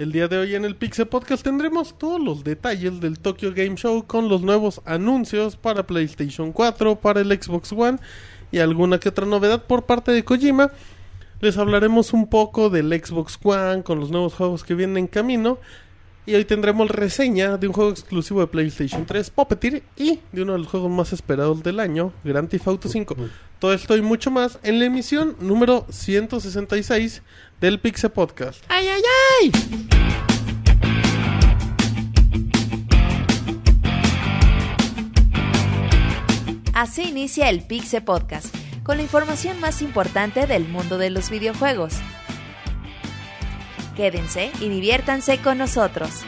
El día de hoy en el Pixel Podcast tendremos todos los detalles del Tokyo Game Show con los nuevos anuncios para PlayStation 4, para el Xbox One y alguna que otra novedad por parte de Kojima. Les hablaremos un poco del Xbox One con los nuevos juegos que vienen en camino. Y hoy tendremos reseña de un juego exclusivo de PlayStation 3, Puppeteer, y de uno de los juegos más esperados del año, Grand Theft Auto 5. Todo esto y mucho más en la emisión número 166 del Pixel Podcast. ¡Ay, ay, ay! Así inicia el Pixe Podcast, con la información más importante del mundo de los videojuegos. Quédense y diviértanse con nosotros.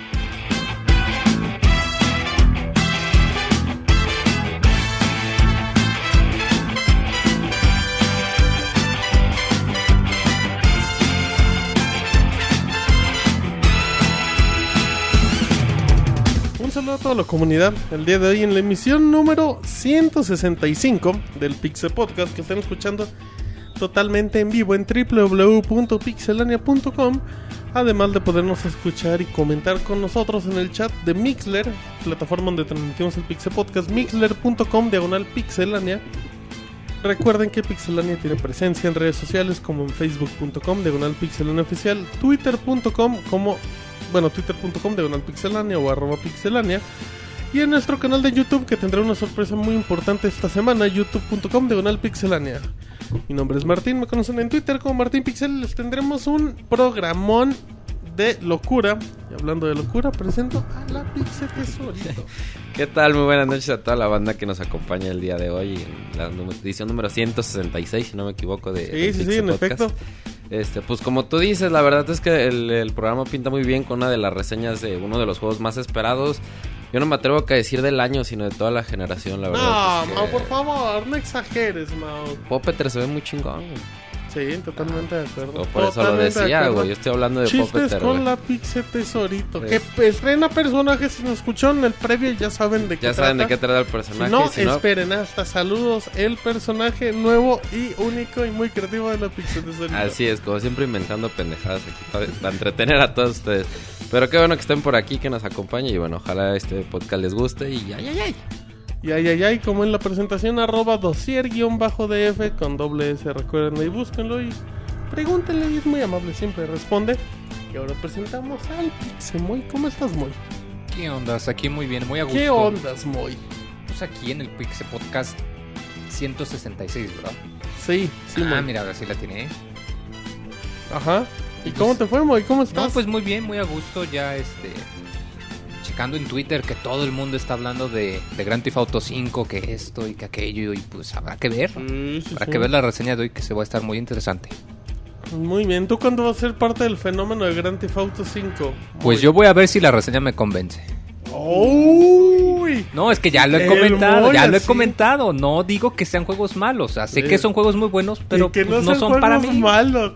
Un saludo a toda la comunidad. El día de hoy en la emisión número 165 del Pixel Podcast que están escuchando totalmente en vivo en www.pixelania.com. Además de podernos escuchar y comentar con nosotros en el chat de Mixler, plataforma donde transmitimos el Pixel Podcast, mixler.com diagonal pixelania. Recuerden que Pixelania tiene presencia en redes sociales como en facebook.com diagonal pixelania oficial, twitter.com como bueno, twitter.com diagonal pixelania o arroba pixelania. Y en nuestro canal de YouTube que tendrá una sorpresa muy importante esta semana, youtube.com diagonal pixelania. Mi nombre es Martín, me conocen en Twitter como Martín Pixel. Les tendremos un programón de locura. Y hablando de locura, presento a la Pixel Tesorito. ¿Qué tal? Muy buenas noches a toda la banda que nos acompaña el día de hoy en la edición número 166, si no me equivoco, de Sí, sí, sí, en Podcast. efecto. Este, pues como tú dices, la verdad es que el, el programa pinta muy bien con una de las reseñas de uno de los juegos más esperados. Yo no me atrevo a decir del año, sino de toda la generación, la verdad. No, es que Mau, por favor, no exageres, Mau. Poppeter se ve muy chingón. güey. Sí, totalmente de acuerdo. O por eso lo decía, güey. Yo estoy hablando de Chistes Poppeter, con la Pixel Tesorito. Sí. Que estrena personajes. Si nos escucharon el previo, ya saben de qué Ya saben de trata. qué trata el personaje. no, si no, esperen hasta saludos. El personaje nuevo y único y muy creativo de la Pixel Tesorito. Así es, como siempre inventando pendejadas aquí para, para entretener a todos ustedes. Pero qué bueno que estén por aquí, que nos acompañen y bueno, ojalá este podcast les guste y ay, ay, ay. Y ay, ay, ay, como en la presentación, arroba dosier-df con doble S. Recuerden ahí, búsquenlo y pregúntenle. Y es muy amable, siempre responde. Y ahora presentamos al Pixemoy. ¿Cómo estás, Moy? ¿Qué ondas? Aquí muy bien, muy a gusto. ¿Qué ondas, Moy? Pues aquí en el Pixel Podcast 166, ¿verdad? Sí, sí, ah, Moy. mira, ahora sí la tiene. Ajá. ¿Y cómo te fue, Moy? ¿Cómo estás? No, pues muy bien, muy a gusto. Ya este. Checando en Twitter que todo el mundo está hablando de, de Grand Theft Auto 5, que esto y que aquello, y pues habrá que ver. Sí, sí, Habrá sí. que ver la reseña de hoy que se va a estar muy interesante. Muy bien. ¿Tú cuándo vas a ser parte del fenómeno de Grand Theft Auto 5? Pues yo voy a ver si la reseña me convence. ¡Uy! No, es que ya lo he comentado, ya lo he comentado. No digo que sean juegos malos. O sea, sé que son juegos muy buenos, pero que pues, no, no, son para mí. malos.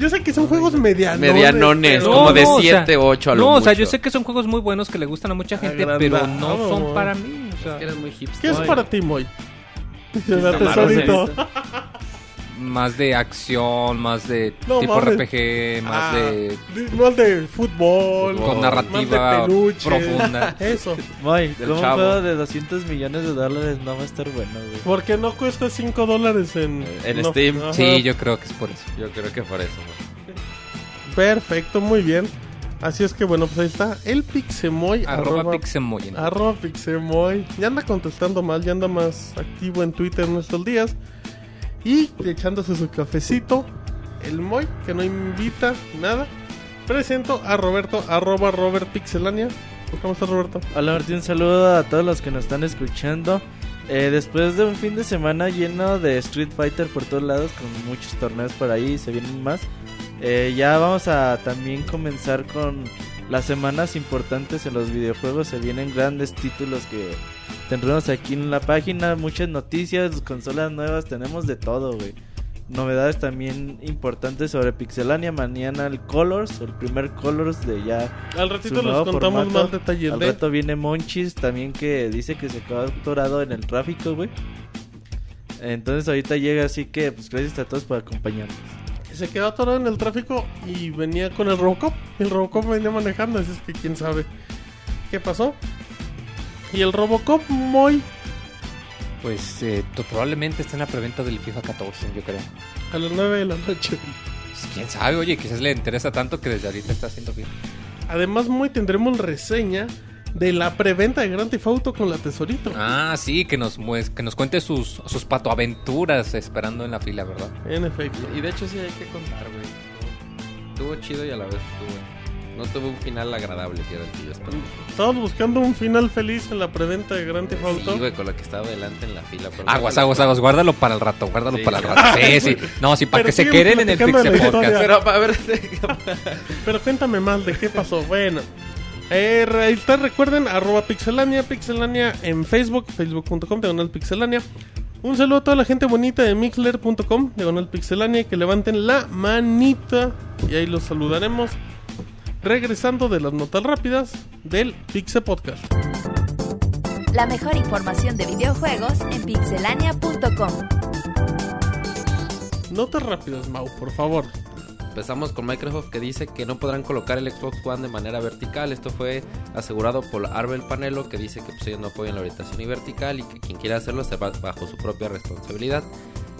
Yo sé que son juegos medianones. Medianones, pero- como de o sea, 7, 8 a lo No, o sea, mucho. yo sé que son juegos muy buenos que le gustan a mucha gente, pero no Agrandado, son para mí. O sea, eres muy hipster. ¿Qué es para ti, Moy? Se me. más de acción, más de No tipo. RPG, más Ah, de de- Más de fútbol. con más narrativa peluche. profunda. Eso. Moy, Del como un juego de 200 millones de dólares no va a estar bueno, güey. ¿Por qué no cuesta 5 dólares en, En no, Steam. ajá. Sí, yo creo que es por eso. Yo creo que por eso. güey. Perfecto, muy bien. Así es que bueno, pues ahí está. El Pixemoy. Arroba arroba- Pixemoy. ¿no? Arroba Pixemoy. Ya anda contestando mal, ya anda más activo en Twitter en estos días. Y echándose su cafecito. El Moy, que no invita nada. Presento a Roberto, arroba Robert Pixelania. ¿Cómo estás, Roberto? Hola Martín, un saludo a todos los que nos están escuchando. Eh, después de un fin de semana lleno de Street Fighter por todos lados, con muchos torneos por ahí, se vienen más. eh, ya vamos a también comenzar con las semanas importantes en los videojuegos. Se vienen grandes títulos que tendremos aquí en la página, muchas noticias, consolas nuevas, tenemos de todo, güey. Novedades también importantes sobre Pixelania. Mañana el Colors, el primer Colors de ya Al ratito les contamos formato. más detalles Al de. rato viene Monchis también que dice que se quedó atorado en el tráfico, güey. Entonces ahorita llega, así que pues gracias a todos por acompañarnos. Se quedó atorado en el tráfico y venía con el Robocop. El Robocop venía manejando, así es que quién sabe qué pasó. Y el Robocop muy Pues eh, probablemente está en la preventa del FIFA 14, yo creo. a las 9 de la noche. Pues, quién sabe, oye, quizás le interesa tanto que desde ahorita está haciendo bien. Además, muy tendremos reseña de la preventa de Grand Theft Auto con la Tesorito. Ah, sí, que nos que nos cuente sus, sus patoaventuras esperando en la fila, ¿verdad? En efecto. Y de hecho sí hay que contar, güey. Estuvo chido y a la vez estuvo... No tuvo un final agradable, que era el que yo esperaba. Estamos buscando un final feliz en la preventa de Grand Theft Auto. Sí, güey, con la que estaba delante en la fila. Aguas, aguas, aguas, guárdalo para el rato, guárdalo Sí. para el rato. Sí, sí. No, sí, para Pero que se queden en el Pixel Podcast. Pero, a ver, Pero cuéntame más de qué pasó. Bueno, eh, ahí está, recuerden, arroba pixelania, pixelania en Facebook, facebook.com, diagonal pixelania. Un saludo a toda la gente bonita de mixler.com, diagonal pixelania, que levanten la manita y ahí los saludaremos. Regresando de las notas rápidas del Pixel Podcast. La mejor información de videojuegos en pixelania.com. Notas rápidas, Mau, por favor. Empezamos con Microsoft que dice que no podrán colocar el Xbox One de manera vertical. Esto fue asegurado por Arbel Panelo que dice que pues, ellos no apoyan la orientación y vertical y que quien quiera hacerlo se va bajo su propia responsabilidad.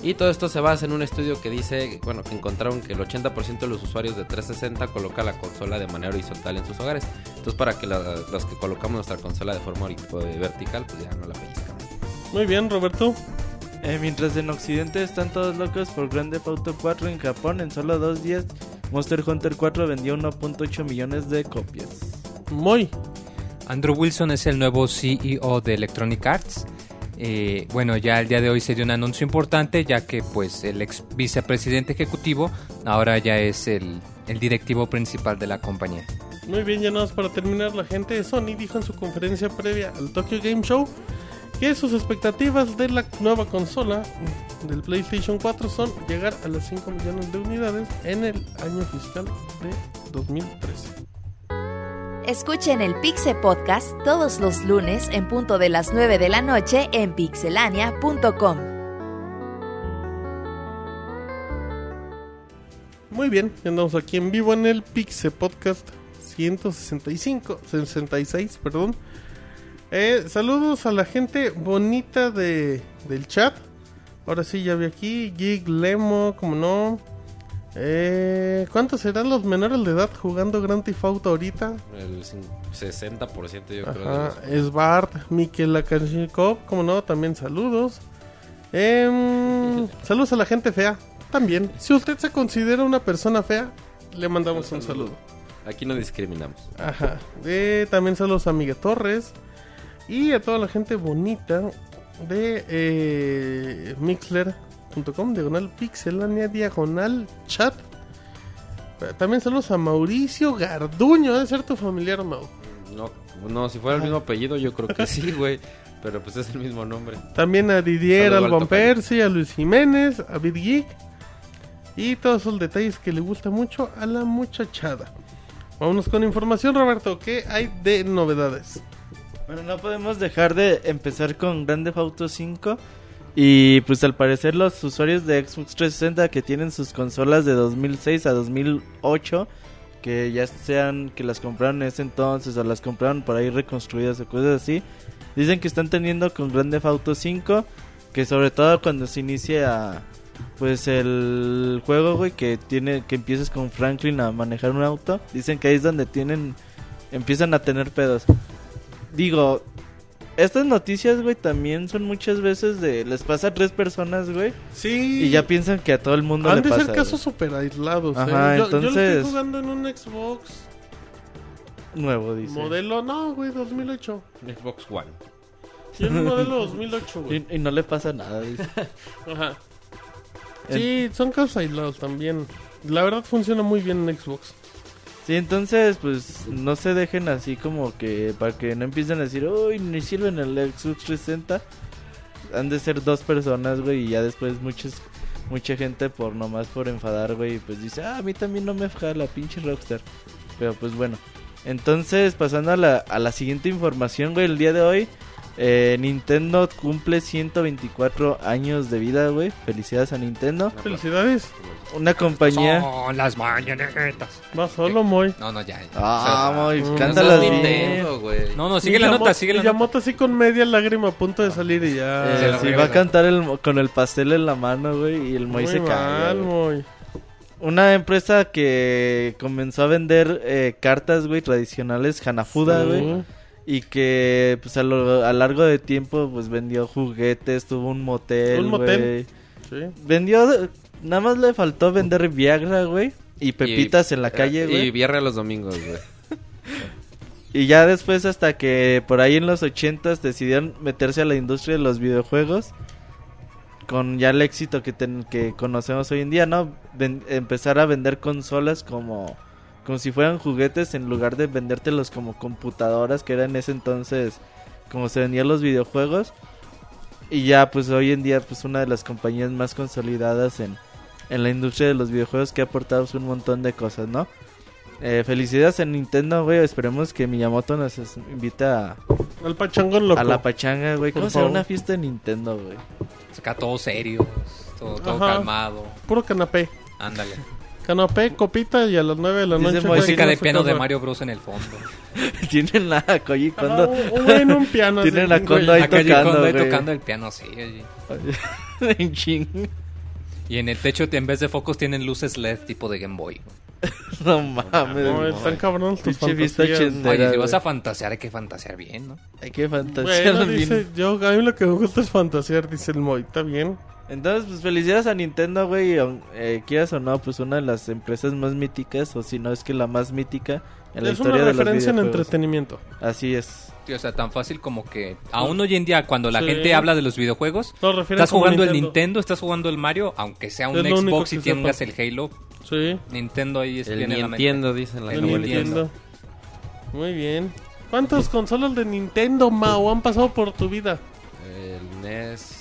Y todo esto se basa en un estudio que dice, bueno, que encontraron que el 80% de los usuarios de 360 coloca la consola de manera horizontal en sus hogares. Entonces para que la- los que colocamos nuestra consola de forma eh, vertical, pues ya no la pellizcamos. Muy bien, Roberto. Eh, mientras en Occidente están todos locos por Grand Theft Auto 4 en Japón, en solo dos días Monster Hunter 4 vendió 1.8 millones de copias. Muy. Andrew Wilson es el nuevo CEO de Electronic Arts. Eh, bueno, ya el día de hoy se dio un anuncio importante, ya que pues el ex vicepresidente ejecutivo ahora ya es el, el directivo principal de la compañía. Muy bien, ya nada más para terminar, la gente de Sony dijo en su conferencia previa al Tokyo Game Show que sus expectativas de la nueva consola del PlayStation 4 son llegar a las 5 millones de unidades en el año fiscal de 2013. Escuchen el Pixel Podcast todos los lunes en punto de las 9 de la noche en pixelania.com. Muy bien, andamos aquí en vivo en el Pixel Podcast 165, 66, perdón. Eh, saludos a la gente bonita de, del chat. Ahora sí, ya vi aquí. Gig, Lemo, como no. Eh, ¿Cuántos serán los menores de edad jugando Grand Theft Auto ahorita? El cin- 60% yo creo. Ajá, los- es Bart, Mikel Akashnikov, como no, también saludos. Em, saludos a la gente fea, también. Si usted se considera una persona fea, le mandamos un saludo. Aquí no discriminamos. Ajá. Eh, también saludos a Miguel Torres y a toda la gente bonita de eh, Mixler.com, diagonal pixelania, diagonal chat. También saludos a Mauricio Garduño, debe ser tu familiar, Mau. No, no, si fuera el mismo apellido, yo creo que sí, güey. Pero pues es el mismo nombre. También a Didier al. Percy, a Luis Jiménez, a Big Geek. Y todos esos detalles que le gusta mucho a la muchachada. Vámonos con información, Roberto. ¿Qué hay de novedades? Bueno, no podemos dejar de empezar con Grand Theft Auto 5. Y pues al parecer los usuarios de Xbox 360 que tienen sus consolas de 2006 a 2008, que ya sean que las compraron en ese entonces o las compraron por ahí reconstruidas o cosas así, dicen que están teniendo con Grand Theft Auto 5, que sobre todo cuando se inicia pues el juego, güey, que tiene que empieces con Franklin a manejar un auto, dicen que ahí es donde tienen empiezan a tener pedos. Digo, estas noticias, güey, también son muchas veces de... Les pasa a tres personas, güey. Sí. Y ya piensan que a todo el mundo Han le de pasa. ser casos súper aislados. ¿eh? Ajá, yo, yo lo entonces- estoy jugando en un Xbox. Nuevo, dice. modelo, no, güey, 2008. Xbox One. Sí, es un modelo 2008, güey. Y, y no le pasa nada, dice. Ajá. Sí, son casos aislados también. La verdad funciona muy bien en Xbox. Sí, entonces, pues, no se dejen así como que... Para que no empiecen a decir, uy, ni sirven el Xbox 360. Han de ser dos personas, güey, y ya después muchos... Mucha gente por nomás por enfadar, güey, pues dice, ah, a mí también no me la pinche Rockstar. Pero pues bueno. Entonces, pasando a la, a la siguiente información, güey, el día de hoy, Eh, Nintendo cumple 124 años de vida, güey. Felicidades a Nintendo. Felicidades. Una compañía... Son las mañanetas. Va solo, muy. No, no, ya. ya. Ah, Mm. cántalas bien. Nintendo, güey. No, no, sigue la nota, sigue la y nota. Así con media lágrima a punto de salir y ya. Eh, sí, va a cantar el, con el pastel en la mano, güey, y el Moy se cae. mal, muy. Una empresa que comenzó a vender eh, cartas, güey, tradicionales, Hanafuda, Sí. güey. Y que, pues, a lo a largo de tiempo, pues, vendió juguetes, tuvo un motel, Un motel. güey. Sí. Vendió, nada más le faltó vender Viagra, güey. Y pepitas en la calle, Y güey. vierre los domingos, güey. Y ya después hasta que por ahí en los ochentas decidieron meterse a la industria de los videojuegos con ya el éxito que, ten- que conocemos hoy en día, ¿no? Ven- empezar a vender consolas como, como si fueran juguetes en lugar de vendértelos como computadoras que era en ese entonces como se vendían los videojuegos. Y ya pues hoy en día pues una de las compañías más consolidadas en, en la industria de los videojuegos que ha aportado pues, un montón de cosas, ¿no? Eh, felicidades a Nintendo, güey. Esperemos que Miyamoto nos invite a, Al pachangón loco. a la pachanga, güey. ¿Cómo será una fiesta de Nintendo, güey? Acá todo serio, todo, calmado. Puro canapé. Ándale. Canapé, copita y a las 9 de la noche. Música de su piano de casa. Mario Bros en el fondo. Tienen la Koji Ah, güey en un piano. Tiene así, la güey. conda ahí Acá tocando, Kondo ahí güey. tocando el piano, sí. allí. en ching. Y en el techo, en vez de focos, tienen luces LED tipo de Game Boy. No mames. No, güey. están cabrones tus Pinche fantasías. Oye, si güey. vas a fantasear, hay que fantasear bien, ¿no? Hay que fantasear bien. dice, yo, a mí lo que me gusta es fantasear, dice el Moy. Está bien. Entonces, pues felicidades a Nintendo, güey. Eh, quieras o no, pues una de las empresas más míticas, o si no es que la más mítica en la es una historia de los referencia en entretenimiento. Así es. Sí, o sea, tan fácil como que aún hoy en día cuando la Sí. gente habla de los videojuegos, estás jugando el Nintendo, estás jugando el Mario, aunque sea un Es Xbox y tengas sepa. el Halo, Sí, Nintendo ahí es- El tiene la mente. Nintendo, dicen las. Nintendo. Muy bien. ¿Cuántas consolas de Nintendo, Mao, han pasado por tu vida? El NES,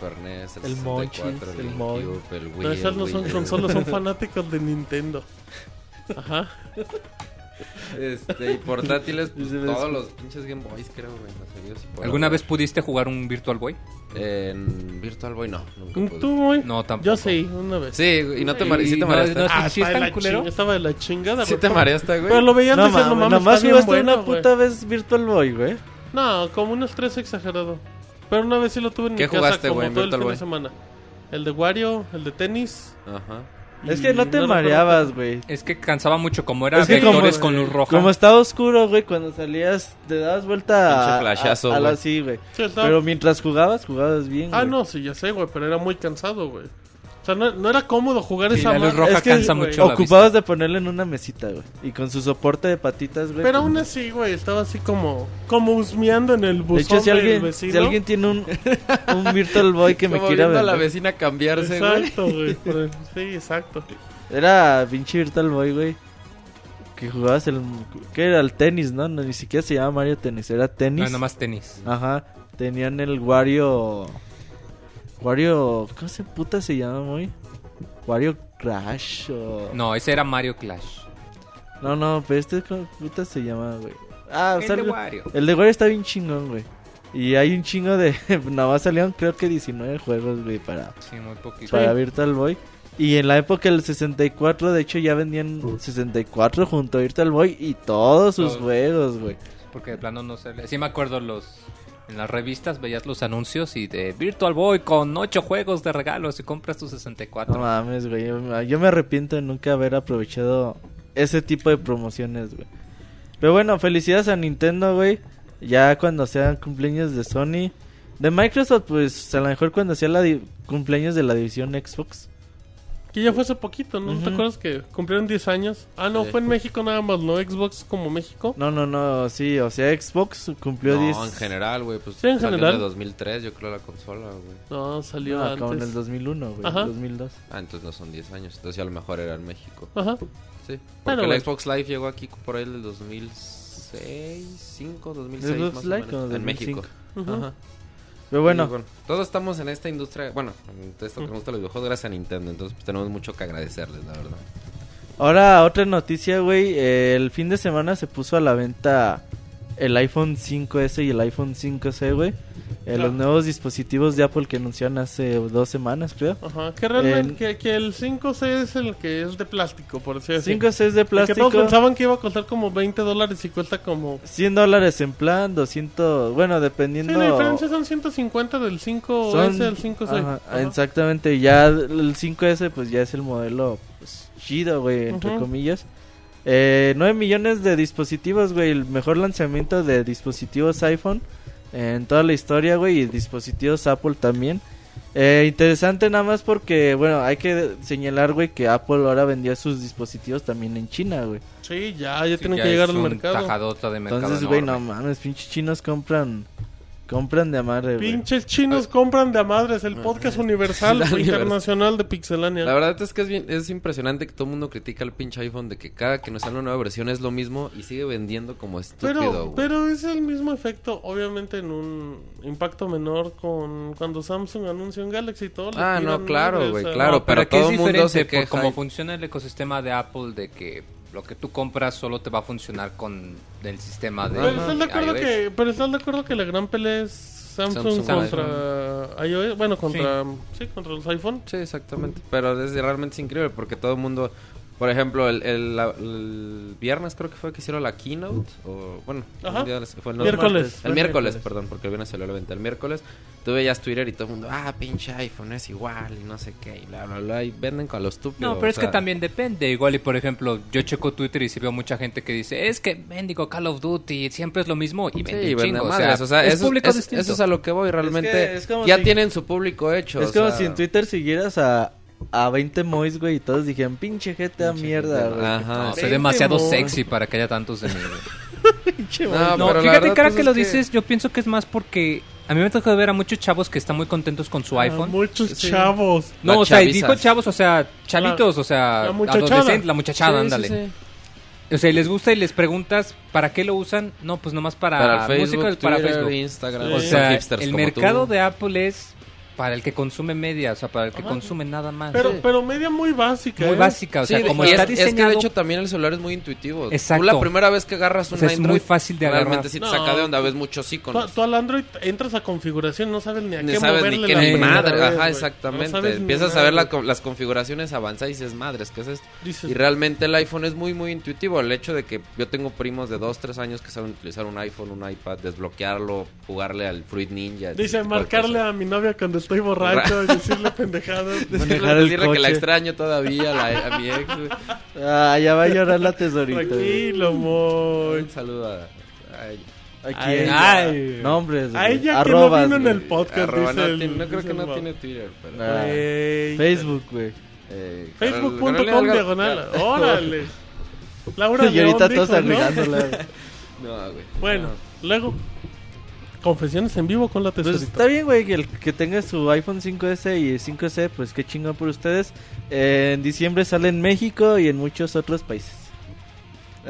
Super NES, el, El 64, Monchis, el el. GameCube, el Wii. No, esas el no son U. consolas, son fanáticos de Nintendo. Ajá. Este, y portátiles, pues, todos los pinches Game Boys, creo, güey. seguidos y por ¿Alguna vez pudiste jugar un Virtual Boy? En Virtual Boy, no. Nunca pude. ¿Tú, Moy? No, tampoco. Yo sí, una vez. Sí, y no te, mare- sí te no, mareaste. no, Ah, ¿Sí estaba, está de la culero? estaba de la chingada. ¿Sí güey. te mareaste, güey? Pero lo veías No decías, no mames, nomás jugaste bueno, una güey. puta vez Virtual Boy, güey. No, como unos tres exagerado. Pero una vez sí lo tuve en ¿Qué mi casa jugaste, como todo el fin de semana. El de Wario, el de tenis. Ajá. Es que no te recuerdo mareabas, güey. Es que cansaba mucho, como era Es que como- vectores con luz roja. Como estaba oscuro, güey, cuando salías te dabas vuelta a, flashazo, a, a la güey. sí, güey. Sí, Pero mientras jugabas, jugabas bien, Ah, güey. no, sí, ya sé, güey, pero era muy cansado, güey. O sea, no, no era cómodo jugar Sí, esa la luz madre. roja Es que, cansa güey, mucho la Ocupabas de ponerle en una mesita, güey. Y con su soporte de patitas, güey. Pero aún así, güey, estaba así como como husmeando en el De buzón hecho, si alguien, vecino. si alguien tiene un, un Virtual Boy que me quiera viendo a la vecina cambiarse, güey. Exacto, güey. Sí, exacto. Era pinche Virtual Boy, güey. Que jugabas el... ¿Qué era? El tenis, ¿no? no ni siquiera se llamaba Mario Tennis, era tenis. No, nada más tenis. Ajá. Tenían el Wario... Wario... ¿Cómo se puta se llama, güey? Wario Crash o... No, ese era Mario Clash. No, no, pero este ¿cómo puta se llama, güey. Ah, o sea, el de el- Wario. El de Wario está bien chingón, güey. Y hay un chingo de... Nada más salieron creo que 19 juegos, güey, para, Sí, muy poquito. para Virtual Boy. Y en la época del 64, de hecho, ya vendían 64 junto a Virtual Boy y todos sus Todos. juegos, güey. Porque de plano no se le... Sí me acuerdo los... En las revistas veías los anuncios y de Virtual Boy con 8 juegos de regalo si compras tu 64. No mames, güey. Yo, me arrepiento de nunca haber aprovechado ese tipo de promociones, güey. Pero bueno, felicidades a Nintendo, güey. Ya cuando sean cumpleaños de Sony. De Microsoft, pues a lo mejor cuando sea la cumpleaños de la división Xbox. Que ya fue hace poquito, ¿no? ¿No ¿Te Ujú. acuerdas que cumplieron 10 años? Ah, no, Sí. fue en México nada más, ¿no? Xbox como México. No, no, no, sí, o sea, Xbox cumplió No, 10. en general, güey. Pues Sí, en salió general. de 2003, yo creo, la consola, güey. No, salió Ah, como en antes. el 2001, güey, Ajá. 2002. Ah, entonces no son 10 años. Entonces a lo mejor era en México. Ajá. Sí. Porque el Xbox Live llegó aquí por ahí del 2006, 5, 2006 Xbox más Live o menos. En 2005. México. Ujú. Ajá. Pero bueno, Y todos estamos en esta industria, bueno, en esto que nos gusta los videojuegos gracias a Nintendo, entonces pues, tenemos mucho que agradecerles, la verdad. ahora otra noticia, güey. el fin de semana se puso a la venta el iPhone 5S y el iPhone 5C, güey. Eh, Claro. Los nuevos dispositivos de Apple que anunciaron hace dos semanas, creo. Ajá, que realmente El- que, que el 5C es el que es de plástico, por así decirlo. 5C es de El Que todos plástico. pensaban que iba a costar como 20 dólares y cuesta como... 100 dólares en plan, 200, bueno, Sí, dependiendo. la diferencia son 150 del 5S Son- al 5C. Ajá, Ajá. Exactamente, ya el 5S pues ya es el modelo pues, chido, güey, entre Ujú. comillas. Eh, 9 millones de dispositivos, güey, el mejor lanzamiento de dispositivos iPhone en toda la historia, güey, y dispositivos Apple también. Eh, interesante nada más porque, bueno, hay que señalar, güey, que Apple ahora vendía sus dispositivos también en China, güey. Sí, ya, ya Sí, tienen ya que llegar es al un mercado. tajadota de mercado Entonces, güey, no mames, pinches chinos compran, compran de a madre, güey. Pinches chinos compran de a madres el podcast universal La internacional de Pixelania. La verdad es que es, bien, es impresionante que todo el mundo critica el pinche iPhone de que cada que nos sale una nueva versión es lo mismo y sigue vendiendo como estúpido, Pero, pero es el mismo efecto, obviamente en un impacto menor con cuando Samsung anuncia un Galaxy y todo. Ah, no, claro, güey, claro. No, pero, todo el mundo se queja cómo y- funciona el ecosistema de Apple de que lo que tú compras solo te va a funcionar con el sistema de Pero estás de acuerdo iOS. que, pero estás de acuerdo que la gran pelea es Samsung, Samsung, contra iOS, bueno, contra sí. contra los iPhone. Sí, exactamente. Pero es realmente es increíble porque todo el mundo, por ejemplo, el, el, la- el viernes creo que fue que hicieron la keynote, o bueno, Ajá. un día des- fue el Miércoles. martes. El Fue miércoles, miércoles. perdón, porque el viernes salió la venta. El miércoles tú veías Twitter y todo el mundo, ah, pinche iPhone es igual y no sé qué, y bla, bla, bla, y venden con lo estúpido. No, pero o es que sea, también depende. Igual, y por ejemplo, yo checo Twitter y sí veo mucha gente que dice, es que mendigo Call of Duty siempre es lo mismo y Sí, vende un vende chingo. O madres, sea, o sea, es eso, público es- distinto. eso es a lo que voy, realmente es como ya si- tienen su público hecho. Es o como sea, si en Twitter siguieras a, a 20 mois, güey, y todos dijeran, pinche GTA Pinche mierda, güey. ajá. Soy demasiado sexy para que haya tantos de mí. güey. Pinche No. No, pero fíjate verdad, que pues, que lo que- dices, yo pienso que es más porque a mí me tocó ver a muchos chavos que están muy contentos con su Ah, iPhone. muchos Sí. chavos. No, La o sea, y chaviza. dijo chavos, o sea, chavitos, o sea, la muchachada. la muchachada, Sí, ándale. sí. O sea, y les gusta y les preguntas para qué lo usan. No, pues nomás para, Para Facebook, música, para Facebook. Instagram. Sí. O sea, el mercado tú. de Apple es para el que consume media, o sea, para el que Ajá. consume nada más. Pero, Sí. pero media muy básica. muy ¿eh? básica, o sea, Sí, como y está es, es que diseñado. de hecho también el celular es muy intuitivo. Exacto. Tú la primera vez que agarras un O sea, es Android, muy fácil de agarrar. realmente sí te No. saca de onda, ves muchos iconos. tú al Android entras a configuración, no sabes ni a Ni qué sabes moverle ni qué la madre, vez, ajá, exactamente. No Empiezas a ver la las configuraciones avanzadas y dices, madres, ¿qué es esto? Dices, Y realmente el iPhone es muy, muy intuitivo. El hecho de que yo tengo primos de 2, 3 años que saben utilizar un iPhone, un iPad, desbloquearlo, jugarle al Fruit Ninja. dice marcarle a mi novia cuando estoy borracho decirle pendejadas. Decirle, Manejar el decirle que la extraño todavía a, la- a mi ex. Ah, ya va a llorar la tesorita. Tranquilo, muy. Un saludo a, a ella. Aquí Ay, ay. Nombres, A ella que no vino en el podcast, Arroba, dice no, el- tiene- no creo dice que no tiene Twitter, pero... Ah, Güey. Facebook, güey. eh, Facebook.com diagonal. Órale. Laura Y ahorita todos dijo, ¿no? No, güey. Bueno, No. luego. Confesiones en vivo con la Pues tesorita. está bien, güey, que el que tenga su iPhone 5S y 5C, pues qué chingón por ustedes. Eh, en diciembre sale en México y en muchos otros países.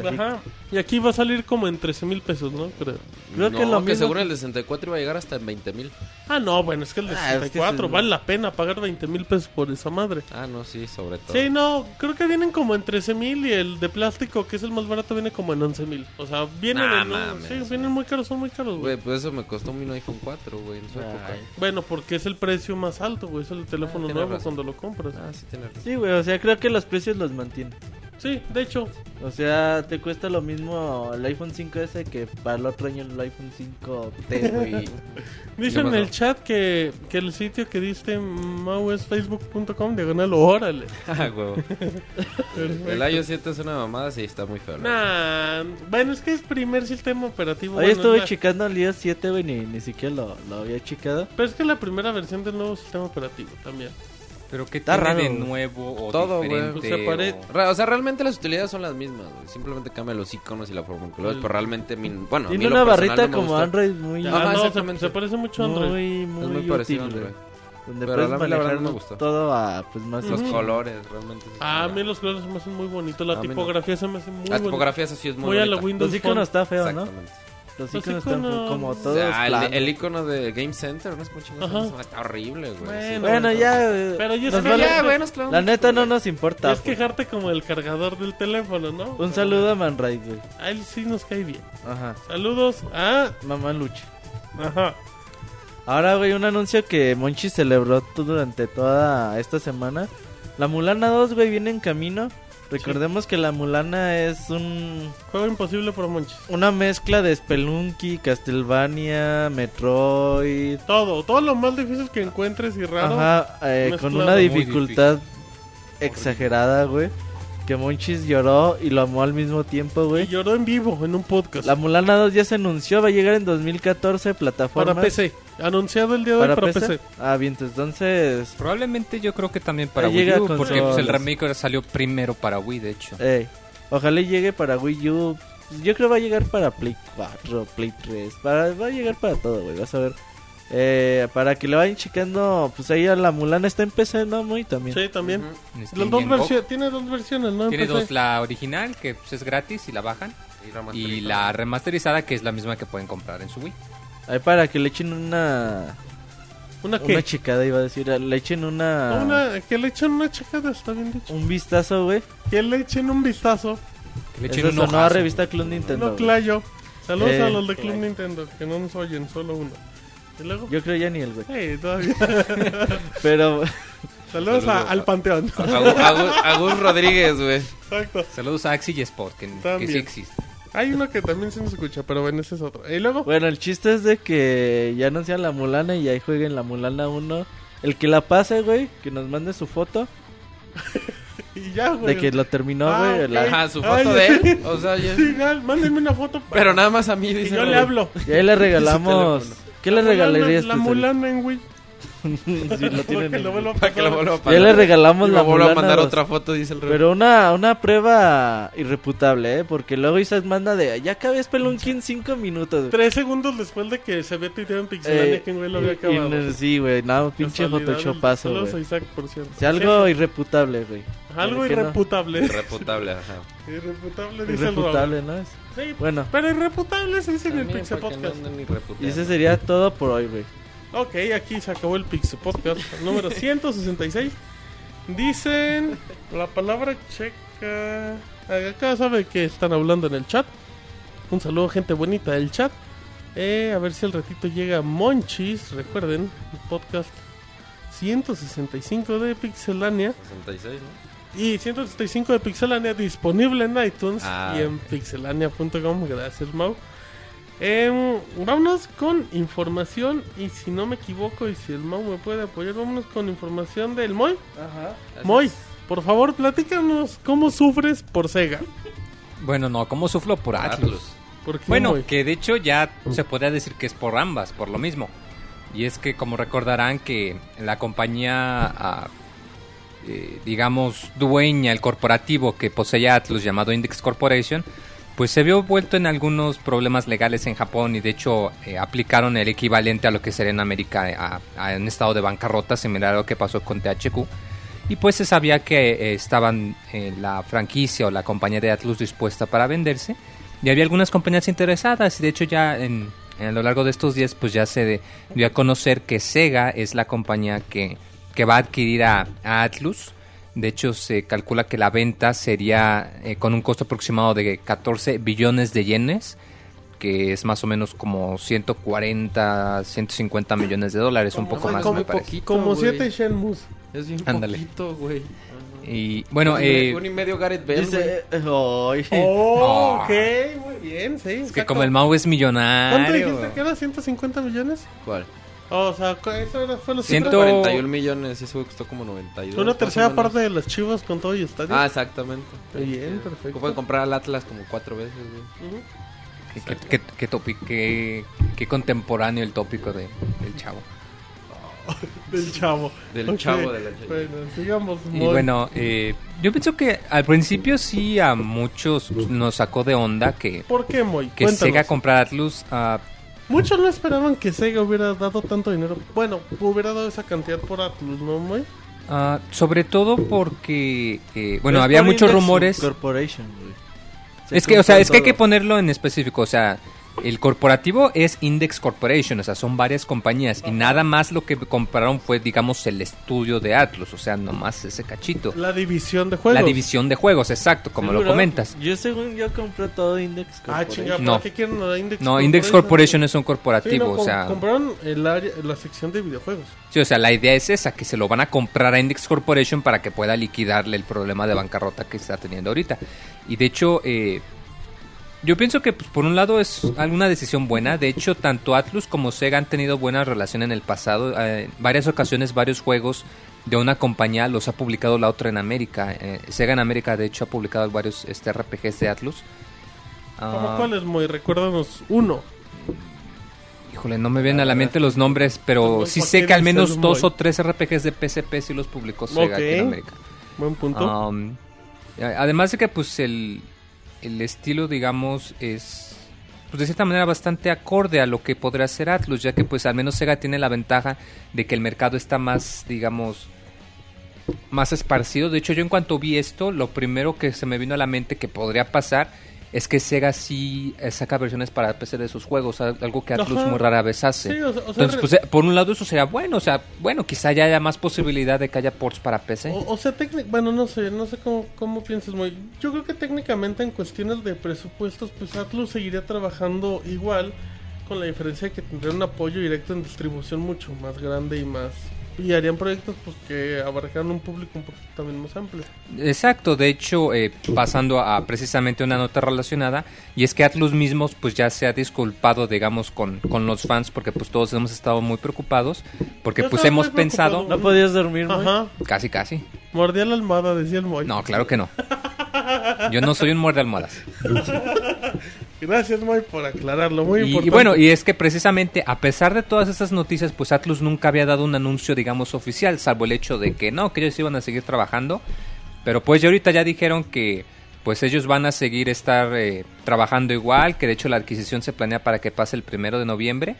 Así Ajá. Y aquí va a salir como en 13 mil pesos, ¿no? Creo. Creo no, que lo que mismo- según el de 64 iba a llegar hasta en 20 mil. Ah, no, bueno, es que el de Ah, es que 64 es vale la pena pagar 20 mil pesos por esa madre. Ah, no, sí, sobre todo. Sí, no, creo que vienen como en 13 mil y el de plástico, que es el más barato, viene como en 11 mil. O sea, vienen Nah, en mames, Sí, vienen muy caros, son muy caros, güey. Pues eso me costó mi iPhone 4, güey, en su Ay. época. Bueno, porque es el precio más alto, güey. Es el teléfono tienes nuevo razón. cuando lo compras. Ah, sí, tiene razón. Sí, güey, o sea, creo que los precios los mantienen. Sí, de hecho. O sea, te cuesta lo mismo el iPhone 5S que para el otro año el iPhone 5T, güey. Dice ¿Qué en el chat que, que el sitio que diste Mau es facebook.com, diagonal, órale. Ah, huevo. El iOS 7 es una mamada, sí, está muy feo. Nah, bueno, es que es primer sistema operativo. Hoy bueno, estuve checando el iOS 7, güey, ni, ni siquiera lo, lo había checado. Pero es que es la primera versión del nuevo sistema operativo también. Pero ¿qué Está tiene raro, de nuevo o Todo, güey. diferente? O sea, pare- o- O sea, realmente las utilidades son las mismas, güey. Simplemente cambia los iconos y la forma en que lo ves, El- pero realmente, mi, bueno, a mí Tiene lo una barrita no como gusta. Android muy, Ajá, Ah, no, se, exactamente. se parece mucho a Android. muy, muy, Es muy parecido a útil, Android. güey. Donde Pero puedes a mí la verdad manejar no me gustó. todo a, pues, más... Los Ujú. colores, realmente. sí Ah, a mí los colores se me hacen muy bonitos. La A mí no. tipografía se me hace muy La tipografía eso sí es muy Muy a la bonita. Windows Los iconos está feo, ¿no? Los Los iconos están como O todos sea, el, planos. el icono de Game Center, no es chingón, Ajá. está horrible, güey. Bueno, sí. Bueno, ya. eh, Pero yo nos vale- ya, La mucho, neta no nos importa. Es pues. quejarte como el cargador del teléfono, ¿no? Un saludo a Man Ray, güey. A él sí nos cae bien. Ajá. Saludos a... Mamá Lucha. Ajá. Ahora, güey, un anuncio que Monchi celebró durante toda esta semana. La Mulana 2, güey, viene en camino. Recordemos que la Mulana es un Juego imposible por Monchis. una mezcla de Spelunky, Castlevania, Metroid. Todo, todo lo más difícil que encuentres y raro. Ajá, eh, con una dificultad exagerada, güey. Que Monchis lloró y lo amó al mismo tiempo, Y güey. lloró en vivo en un podcast. La Mulana 2 ya se anunció, va a llegar en 2014, Para plataforma. PC. Anunciado el día de hoy para, PC. Ah, bien, entonces... Probablemente yo creo que también para Ahí Wii U, porque pues, el remake salió primero para Wii, de hecho. Ey, ojalá y llegue para Wii U. Yo creo va a llegar para Play 4, Play 3. Para, va a llegar para todo, güey. Vas a ver. Eh, para que le vayan checando, pues ahí a la Mulana está en PC, ¿no? Muy también. Sí, también. Steam dos versiones, tiene dos versiones, ¿no? En Tiene dos, la original, que pues, es gratis y la bajan, Y la remasterizada, que es la misma que pueden comprar en su Wii. Ahí para que le echen una. ¿Una qué? Una checada, iba a decir. Le echen una. No, una- que le echen una checada, está bien dicho. Un vistazo, güey. Que le echen un vistazo. Que le Eso echen un a ojazo. revista Club Nintendo. No. Clayo. Saludos Eh, a los de Club. Nintendo, que no nos oyen, solo uno. Y luego... Yo creo ya ni el güey. Hey, todavía. Pero. Saludos a- al Panteón. Agus, Rodríguez, güey. Exacto. Saludos a Axi y Sport, que, que sí existe. Hay uno que también se nos escucha, pero bueno, ese es otro. Y luego... Bueno, el chiste es de que ya anuncian la Mulana y ahí jueguen la Mulana 1. El que la pase, güey, que nos mande su foto Y ya, güey. de que lo terminó, Ah, güey. ok. la- Ajá, su Ay, foto de él. O sea, ya- Sí, ya, mándenme una foto. para- Pero nada más a mí, Y dice. yo le hablo. Y ahí le regalamos. ¿Qué le La regalarías La mulana en Wii. Sí, lo tienen lo a Para que lo vuelva a Ya pasar. le regalamos Y la vuelvo a mandar 2. otra foto, dice el Robert. Pero una, una prueba irreputable, ¿eh? Porque luego Isaac manda de... Ya acabé Spelunky en 5 minutos. güey". Tres segundos después de que se había tuiteado en Pixelania Eh, que güey lo había acabado. y- sí, güey. No, pinche photoshopazo, Saludos a güey. Isaac, por cierto. Sea, algo irreputable, güey. Algo ¿Qué no? irreputable. Irreputable, ajá. Irreputable, dice el Robert. Irreputable, ¿no? Sí, Bueno, pero irreputable se dice en el Pixel no Podcast. irreputables. y ese sería todo por hoy, güey. Ok, aquí se acabó el Pixel Podcast número 166. Dicen la palabra checa. Acá sabe que están hablando en el chat. Un saludo, gente bonita del chat. Eh, a ver si al ratito llega Monchis. Recuerden, el podcast 165 de Pixelania. 66, ¿no? Y 165 de Pixelania disponible en iTunes Ah. y en pixelania.com. Gracias, Mau. Em, vámonos con información. Y si no me equivoco, y si el Mau me puede apoyar, vámonos con información del Moy. Ajá. Moy, por favor, platícanos cómo sufres por Sega. Bueno, no, ¿cómo suflo por Atlus? Atlus. ¿Por qué, Bueno, Moy? que de hecho ya se podría decir que es por ambas, por lo mismo. Y es que como recordarán que la compañía, ah, eh, digamos, dueña, el corporativo que posee Atlus llamado Index Corporation, pues se vio vuelto en algunos problemas legales en Japón y de hecho eh, aplicaron el equivalente a lo que sería en América a, a un estado de bancarrota similar a lo que pasó con THQ. Y pues se sabía que eh, estaban eh, la franquicia o la compañía de Atlus dispuesta para venderse. Y había algunas compañías interesadas. Y de hecho ya en- a lo largo de estos días pues ya se de- dio a conocer que Sega es la compañía que, que va a adquirir a, a Atlus. De hecho se calcula que la venta sería eh, con un costo aproximado de 14 billones de yenes. Que es más o menos como 140, 150 millones de dólares, un poco más como me parece. poquito, Como güey. siete Shenmues. Es bien Ándale. poquito, güey. Y bueno, un, eh, un y medio Gareth Bale, güey. Dice... eh. Oh, Ah. ok, muy bien, sí. es que como el Mau es ¿Cuánto millonario. dijiste que era? ¿150 millones? ¿Cuál? O sea, eso era, fue lo Ciento- cifra? 41 millones, eso costó como 92. Una tercera parte de las chivas con todo y estadio. Ah, exactamente. Bien, perfecto. Pueden comprar al Atlas como cuatro veces, güey. Ujú. Qué, qué, qué, qué topi- qué- qué contemporáneo el tópico de, del chavo. Del chavo. Del Ok, chavo de la. Bueno, sigamos. Y bueno, eh, yo pienso que al principio sí a muchos nos sacó de onda que, ¿Por qué, Moy? que Cuéntanos. Sega comprara Atlus. ah, Muchos no esperaban que Sega hubiera dado tanto dinero. Bueno, hubiera dado esa cantidad por Atlus, ¿no, Moy? ah, sobre todo porque, eh, bueno, había muchos rumores. Corporation, Es que, o sea, es que hay que ponerlo en específico. O sea, El corporativo es Index Corporation, o sea, son varias compañías y nada más lo que compraron fue, digamos, el estudio de Atlus, o sea, nomás ese cachito. La división de juegos. La división de juegos, exacto, como lo comentas. Yo según yo compré todo Index Ah, Corporation. chinga, ¿para No. qué quieren la Index No, Index Corporation es un Sí, corporativo, no, o sea, Compraron el área, la sección de videojuegos. sí, o sea, la idea es esa, que se lo van a comprar a Index Corporation para que pueda liquidarle el problema de bancarrota que está teniendo ahorita. Y de hecho, eh, yo pienso que pues, por un lado es alguna decisión buena. De hecho, tanto Atlus como Sega han tenido buena relación en el pasado. Eh, en varias ocasiones, varios juegos de una compañía los ha publicado la otra en América. Eh, Sega en América, de hecho, ha publicado varios este, RPGs de Atlus. ¿Cómo Ah, cuáles, Moy? Recuérdanos uno. Híjole, no me vienen a la mente los nombres, pero sí ¿por sé que al menos dos o tres RPGs de PSP sí los publicó Sega aquí en. América. Buen punto. Um, además de que pues el, el estilo, digamos, es pues de cierta manera bastante acorde a lo que podría hacer Atlus, ya que pues al menos Sega tiene la ventaja de que el mercado está más, digamos, más esparcido. De hecho, yo en cuanto vi esto, lo primero que se me vino a la mente que podría pasar es que Sega sí eh, saca versiones para PC de sus juegos, al- algo que Atlus Ajá. muy rara vez hace. Sí, o sea- Entonces, pues, eh, por un lado eso sería bueno, o sea, bueno, quizá ya haya más posibilidad de que haya ports para PC. O, o sea, bueno, no sé, no sé cómo, cómo piensas, Moy. Yo creo que técnicamente en cuestiones de presupuestos, pues Atlus seguiría trabajando igual, con la diferencia de que tendría un apoyo directo en distribución mucho más grande y más... Y harían proyectos pues que abarcaran un público un poquito también más amplio. Exacto, de hecho, eh, pasando a precisamente una nota relacionada, y es que Atlus mismos pues ya se ha disculpado, digamos, con, con los fans, porque pues todos hemos estado muy preocupados, porque Yo pues hemos pensado. ¿No podías dormir? Ajá, casi casi, mordía la almohada, decía el Moy. no, claro que no. Yo no soy un muerde almohadas. Gracias, Moy, por aclararlo, muy Y, importante. y bueno, y es que precisamente a pesar de todas esas noticias, pues Atlus nunca había dado un anuncio, digamos, oficial, salvo el hecho de que no, que ellos iban a seguir trabajando. Pero pues ya ahorita ya dijeron que pues ellos van a seguir estar eh, trabajando igual, que de hecho la adquisición se planea para que pase el primero de noviembre.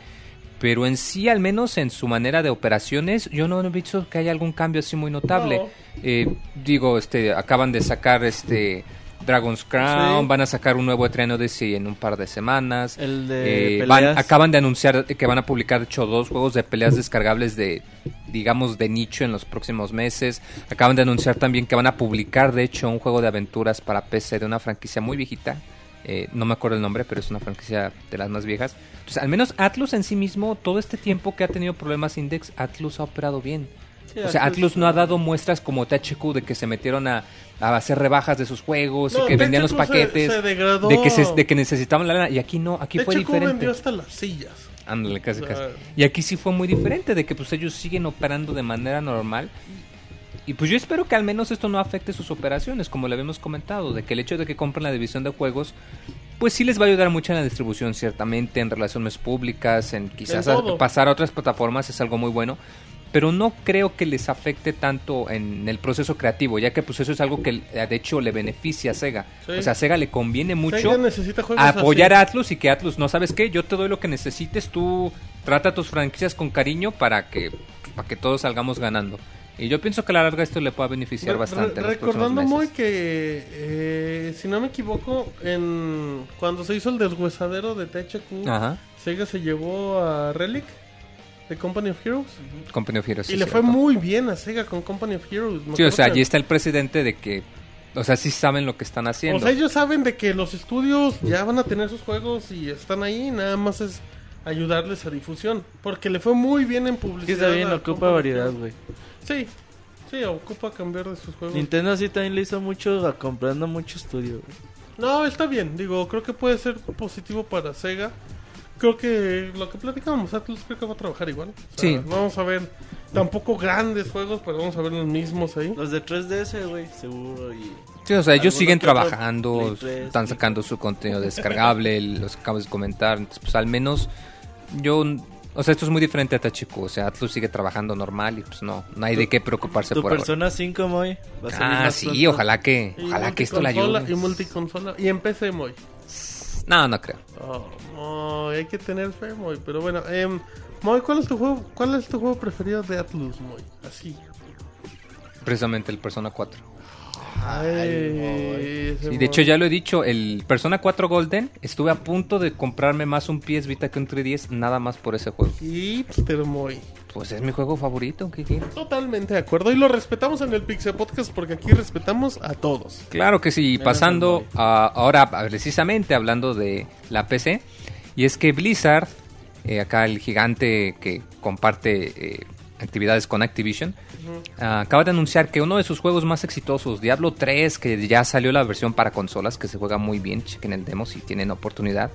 Pero en sí, al menos en su manera de operaciones, yo no he visto que haya algún cambio así muy notable. No. Eh, digo, este, acaban de sacar este Dragon's Crown, Sí. van a sacar un nuevo Etrian Odyssey en un par de semanas. El de Eh, van- acaban de anunciar que van a publicar, de hecho, dos juegos de peleas descargables de, digamos, de nicho en los próximos meses. Acaban de anunciar también que van a publicar, de hecho, un juego de aventuras para PC de una franquicia muy viejita. Eh, no me acuerdo el nombre, pero es una franquicia de las más viejas. Entonces, al menos Atlus en sí mismo, todo este tiempo que ha tenido problemas Index, Atlus ha operado bien. Sí, o sea, Atlus no ha dado muestras como THQ de que se metieron a, a hacer rebajas de sus juegos No, y que vendían los se- paquetes. se de, que se- de que necesitaban la lana. Y aquí no, aquí de fue hecho, diferente. vendió hasta las sillas. Ándale, casi, casi. Y aquí sí fue muy diferente, de que pues ellos siguen operando de manera normal. Y pues yo espero que al menos esto no afecte sus operaciones, como le habíamos comentado, de que el hecho de que compren la división de juegos, pues sí les va a ayudar mucho en la distribución, ciertamente, en relaciones públicas, en quizás En pasar a otras plataformas es algo muy bueno. Pero no creo que les afecte tanto en el proceso creativo, ya que pues eso es algo que eh, de hecho le beneficia a Sega. Sí. O sea, a Sega le conviene mucho apoyar así. a Atlus y que Atlus, no sabes qué, yo te doy lo que necesites, tú trata tus franquicias con cariño para que para que todos salgamos ganando. Y yo pienso que a la larga esto le puede beneficiar Re- bastante. recordando muy que, eh, si no me equivoco, en cuando se hizo el deshuesadero de THQ, Sega se llevó a Relic de Company of Heroes Company of Heroes. y sí, le fue muy bien a Sega con Company of Heroes. Sí, o sea, allí está el presidente de que, o sea, sí saben lo que están haciendo. O sea, ellos saben de que los estudios ya van a tener sus juegos y están ahí, nada más es ayudarles a difusión, porque le fue muy bien en Sí, publicidad. está bien, ocupa Company variedad, güey. Sí, sí, ocupa cambiar de sus juegos. Nintendo sí también le hizo mucho a comprando mucho estudio, güey. No, está bien. Digo, creo que puede ser positivo para Sega. Creo que lo que platicábamos, Atlus creo que va a trabajar igual. O sea, Sí. Vamos a ver, tampoco grandes juegos, pero vamos a ver los mismos ahí. Los de 3DS, güey, seguro. Y... Sí, o sea, ellos siguen trabajando, Play 3, están sacando su contenido descargable, los que acabas de comentar. Entonces, pues al menos yo, o sea, esto es muy diferente a Tachiku. O sea, Atlus sigue trabajando normal y pues no, no hay de qué preocuparse Tu por ahora. Persona 5, Moy. Ah, sí, pronto. ojalá que, Y ojalá que esto le multiconsola- ayude. Y multiconsola. Y en PC, Moy. No, no creo. Oh, Moy, hay que tener fe, Moy. Pero bueno, em, Moy, ¿cuál es tu juego, cuál es tu juego preferido de Atlus, Moy? Así. Precisamente el Persona 4. Ay, Y de hecho ya lo he dicho, el Persona 4 Golden estuve a punto de comprarme más un PS Vita que un 3DS nada más por ese juego. Hipster Moy. Pues es mi juego favorito, ¿qué quieres? Totalmente de acuerdo. Y lo respetamos en el Pixel Podcast porque aquí respetamos a todos. Claro que sí, Menos pasando a, ahora precisamente hablando de la PC, y es que Blizzard, eh, acá el gigante que comparte eh, actividades con Activision, ah, acaba de anunciar que uno de sus juegos más exitosos, Diablo 3, que ya salió la versión para consolas, que se juega muy bien, chequen el demo si tienen oportunidad,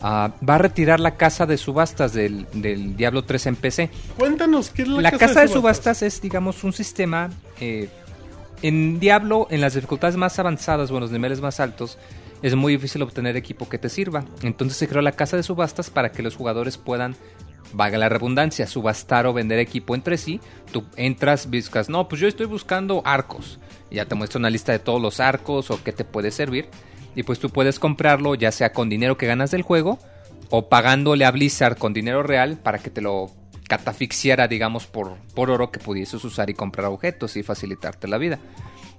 ah, va a retirar la casa de subastas del, del Diablo 3 en PC. Cuéntanos qué es la, La casa de subastas es, digamos, un sistema. eh, en Diablo, en las dificultades más avanzadas o en los niveles más altos, es muy difícil obtener equipo que te sirva. Entonces se creó la casa de subastas para que los jugadores puedan, valga la redundancia, subastar o vender equipo entre sí. Tú entras, buscas, no, pues yo estoy buscando arcos. Ya te muestra una lista de todos los arcos o qué te puede servir. Y pues tú puedes comprarlo ya sea con dinero que ganas del juego o pagándole a Blizzard con dinero real para que te lo catafixiara, digamos, por, por oro que pudieses usar y comprar objetos y facilitarte la vida.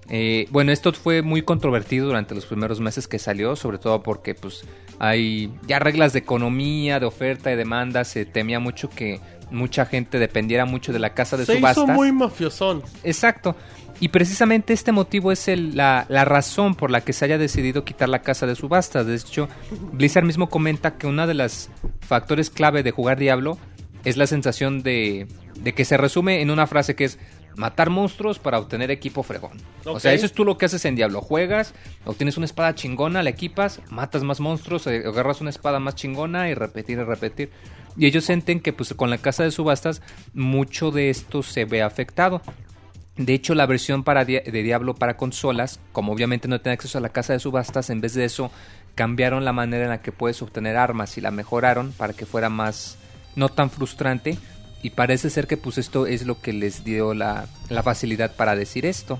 Eh, bueno, esto fue muy controvertido durante los primeros meses que salió, sobre todo porque pues hay ya reglas de economía, de oferta y demanda, se temía mucho que mucha gente dependiera mucho de la casa de Se subastas. hizo muy mafiosón. Exacto. Y precisamente este motivo es el- la, la razón por la que se haya decidido quitar la casa de subastas. De hecho, Blizzard mismo comenta que uno de los factores clave de jugar Diablo es la sensación de, de que se resume en una frase que es matar monstruos para obtener equipo fregón. O sea, eso es tú lo que haces en Diablo. Juegas, obtienes una espada chingona, la equipas, matas más monstruos, eh, agarras una espada más chingona y repetir y repetir. Y ellos sienten que pues con la casa de subastas mucho de esto se ve afectado. De hecho, la versión para de Diablo para consolas, como obviamente no tiene acceso a la casa de subastas, en vez de eso cambiaron la manera en la que puedes obtener armas y la mejoraron para que fuera más no tan frustrante. Y parece ser que pues esto es lo que les dio la, la facilidad para decir esto.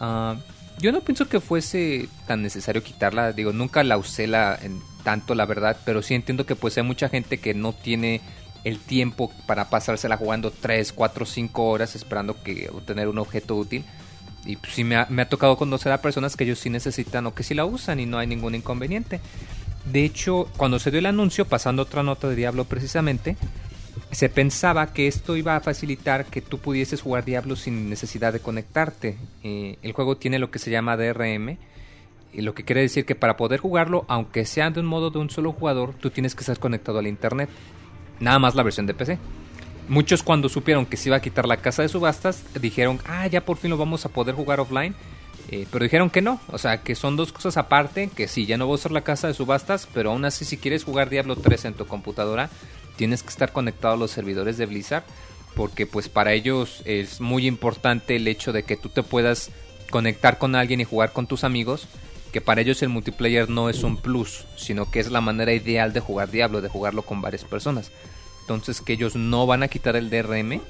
Ah, yo no pienso que fuese tan necesario quitarla. Digo, nunca la usé la, en tanto, la verdad. Pero sí entiendo que pues hay mucha gente que no tiene el tiempo para pasársela jugando 3, 4, 5 horas esperando que obtener un objeto útil. Y pues, sí me ha, me ha tocado conocer a personas que ellos sí necesitan o que sí la usan y no hay ningún inconveniente. De hecho, cuando se dio el anuncio, pasando otra nota de Diablo precisamente, se pensaba que esto iba a facilitar que tú pudieses jugar Diablo sin necesidad de conectarte. Eh, el juego tiene lo que se llama DRM, y lo que quiere decir que para poder jugarlo, aunque sea de un modo de un solo jugador, tú tienes que estar conectado al internet. Nada más la versión de PC. Muchos cuando supieron que se iba a quitar la casa de subastas, dijeron, ah, ya por fin lo vamos a poder jugar offline. Eh, pero dijeron que no, o sea, que son dos cosas aparte, que sí, ya no va a usar la casa de subastas, pero aún así si quieres jugar Diablo 3 en tu computadora, tienes que estar conectado a los servidores de Blizzard, porque pues para ellos es muy importante el hecho de que tú te puedas conectar con alguien y jugar con tus amigos, que para ellos el multiplayer no es un plus, sino que es la manera ideal de jugar Diablo, de jugarlo con varias personas. Entonces que ellos no van a quitar el DRM.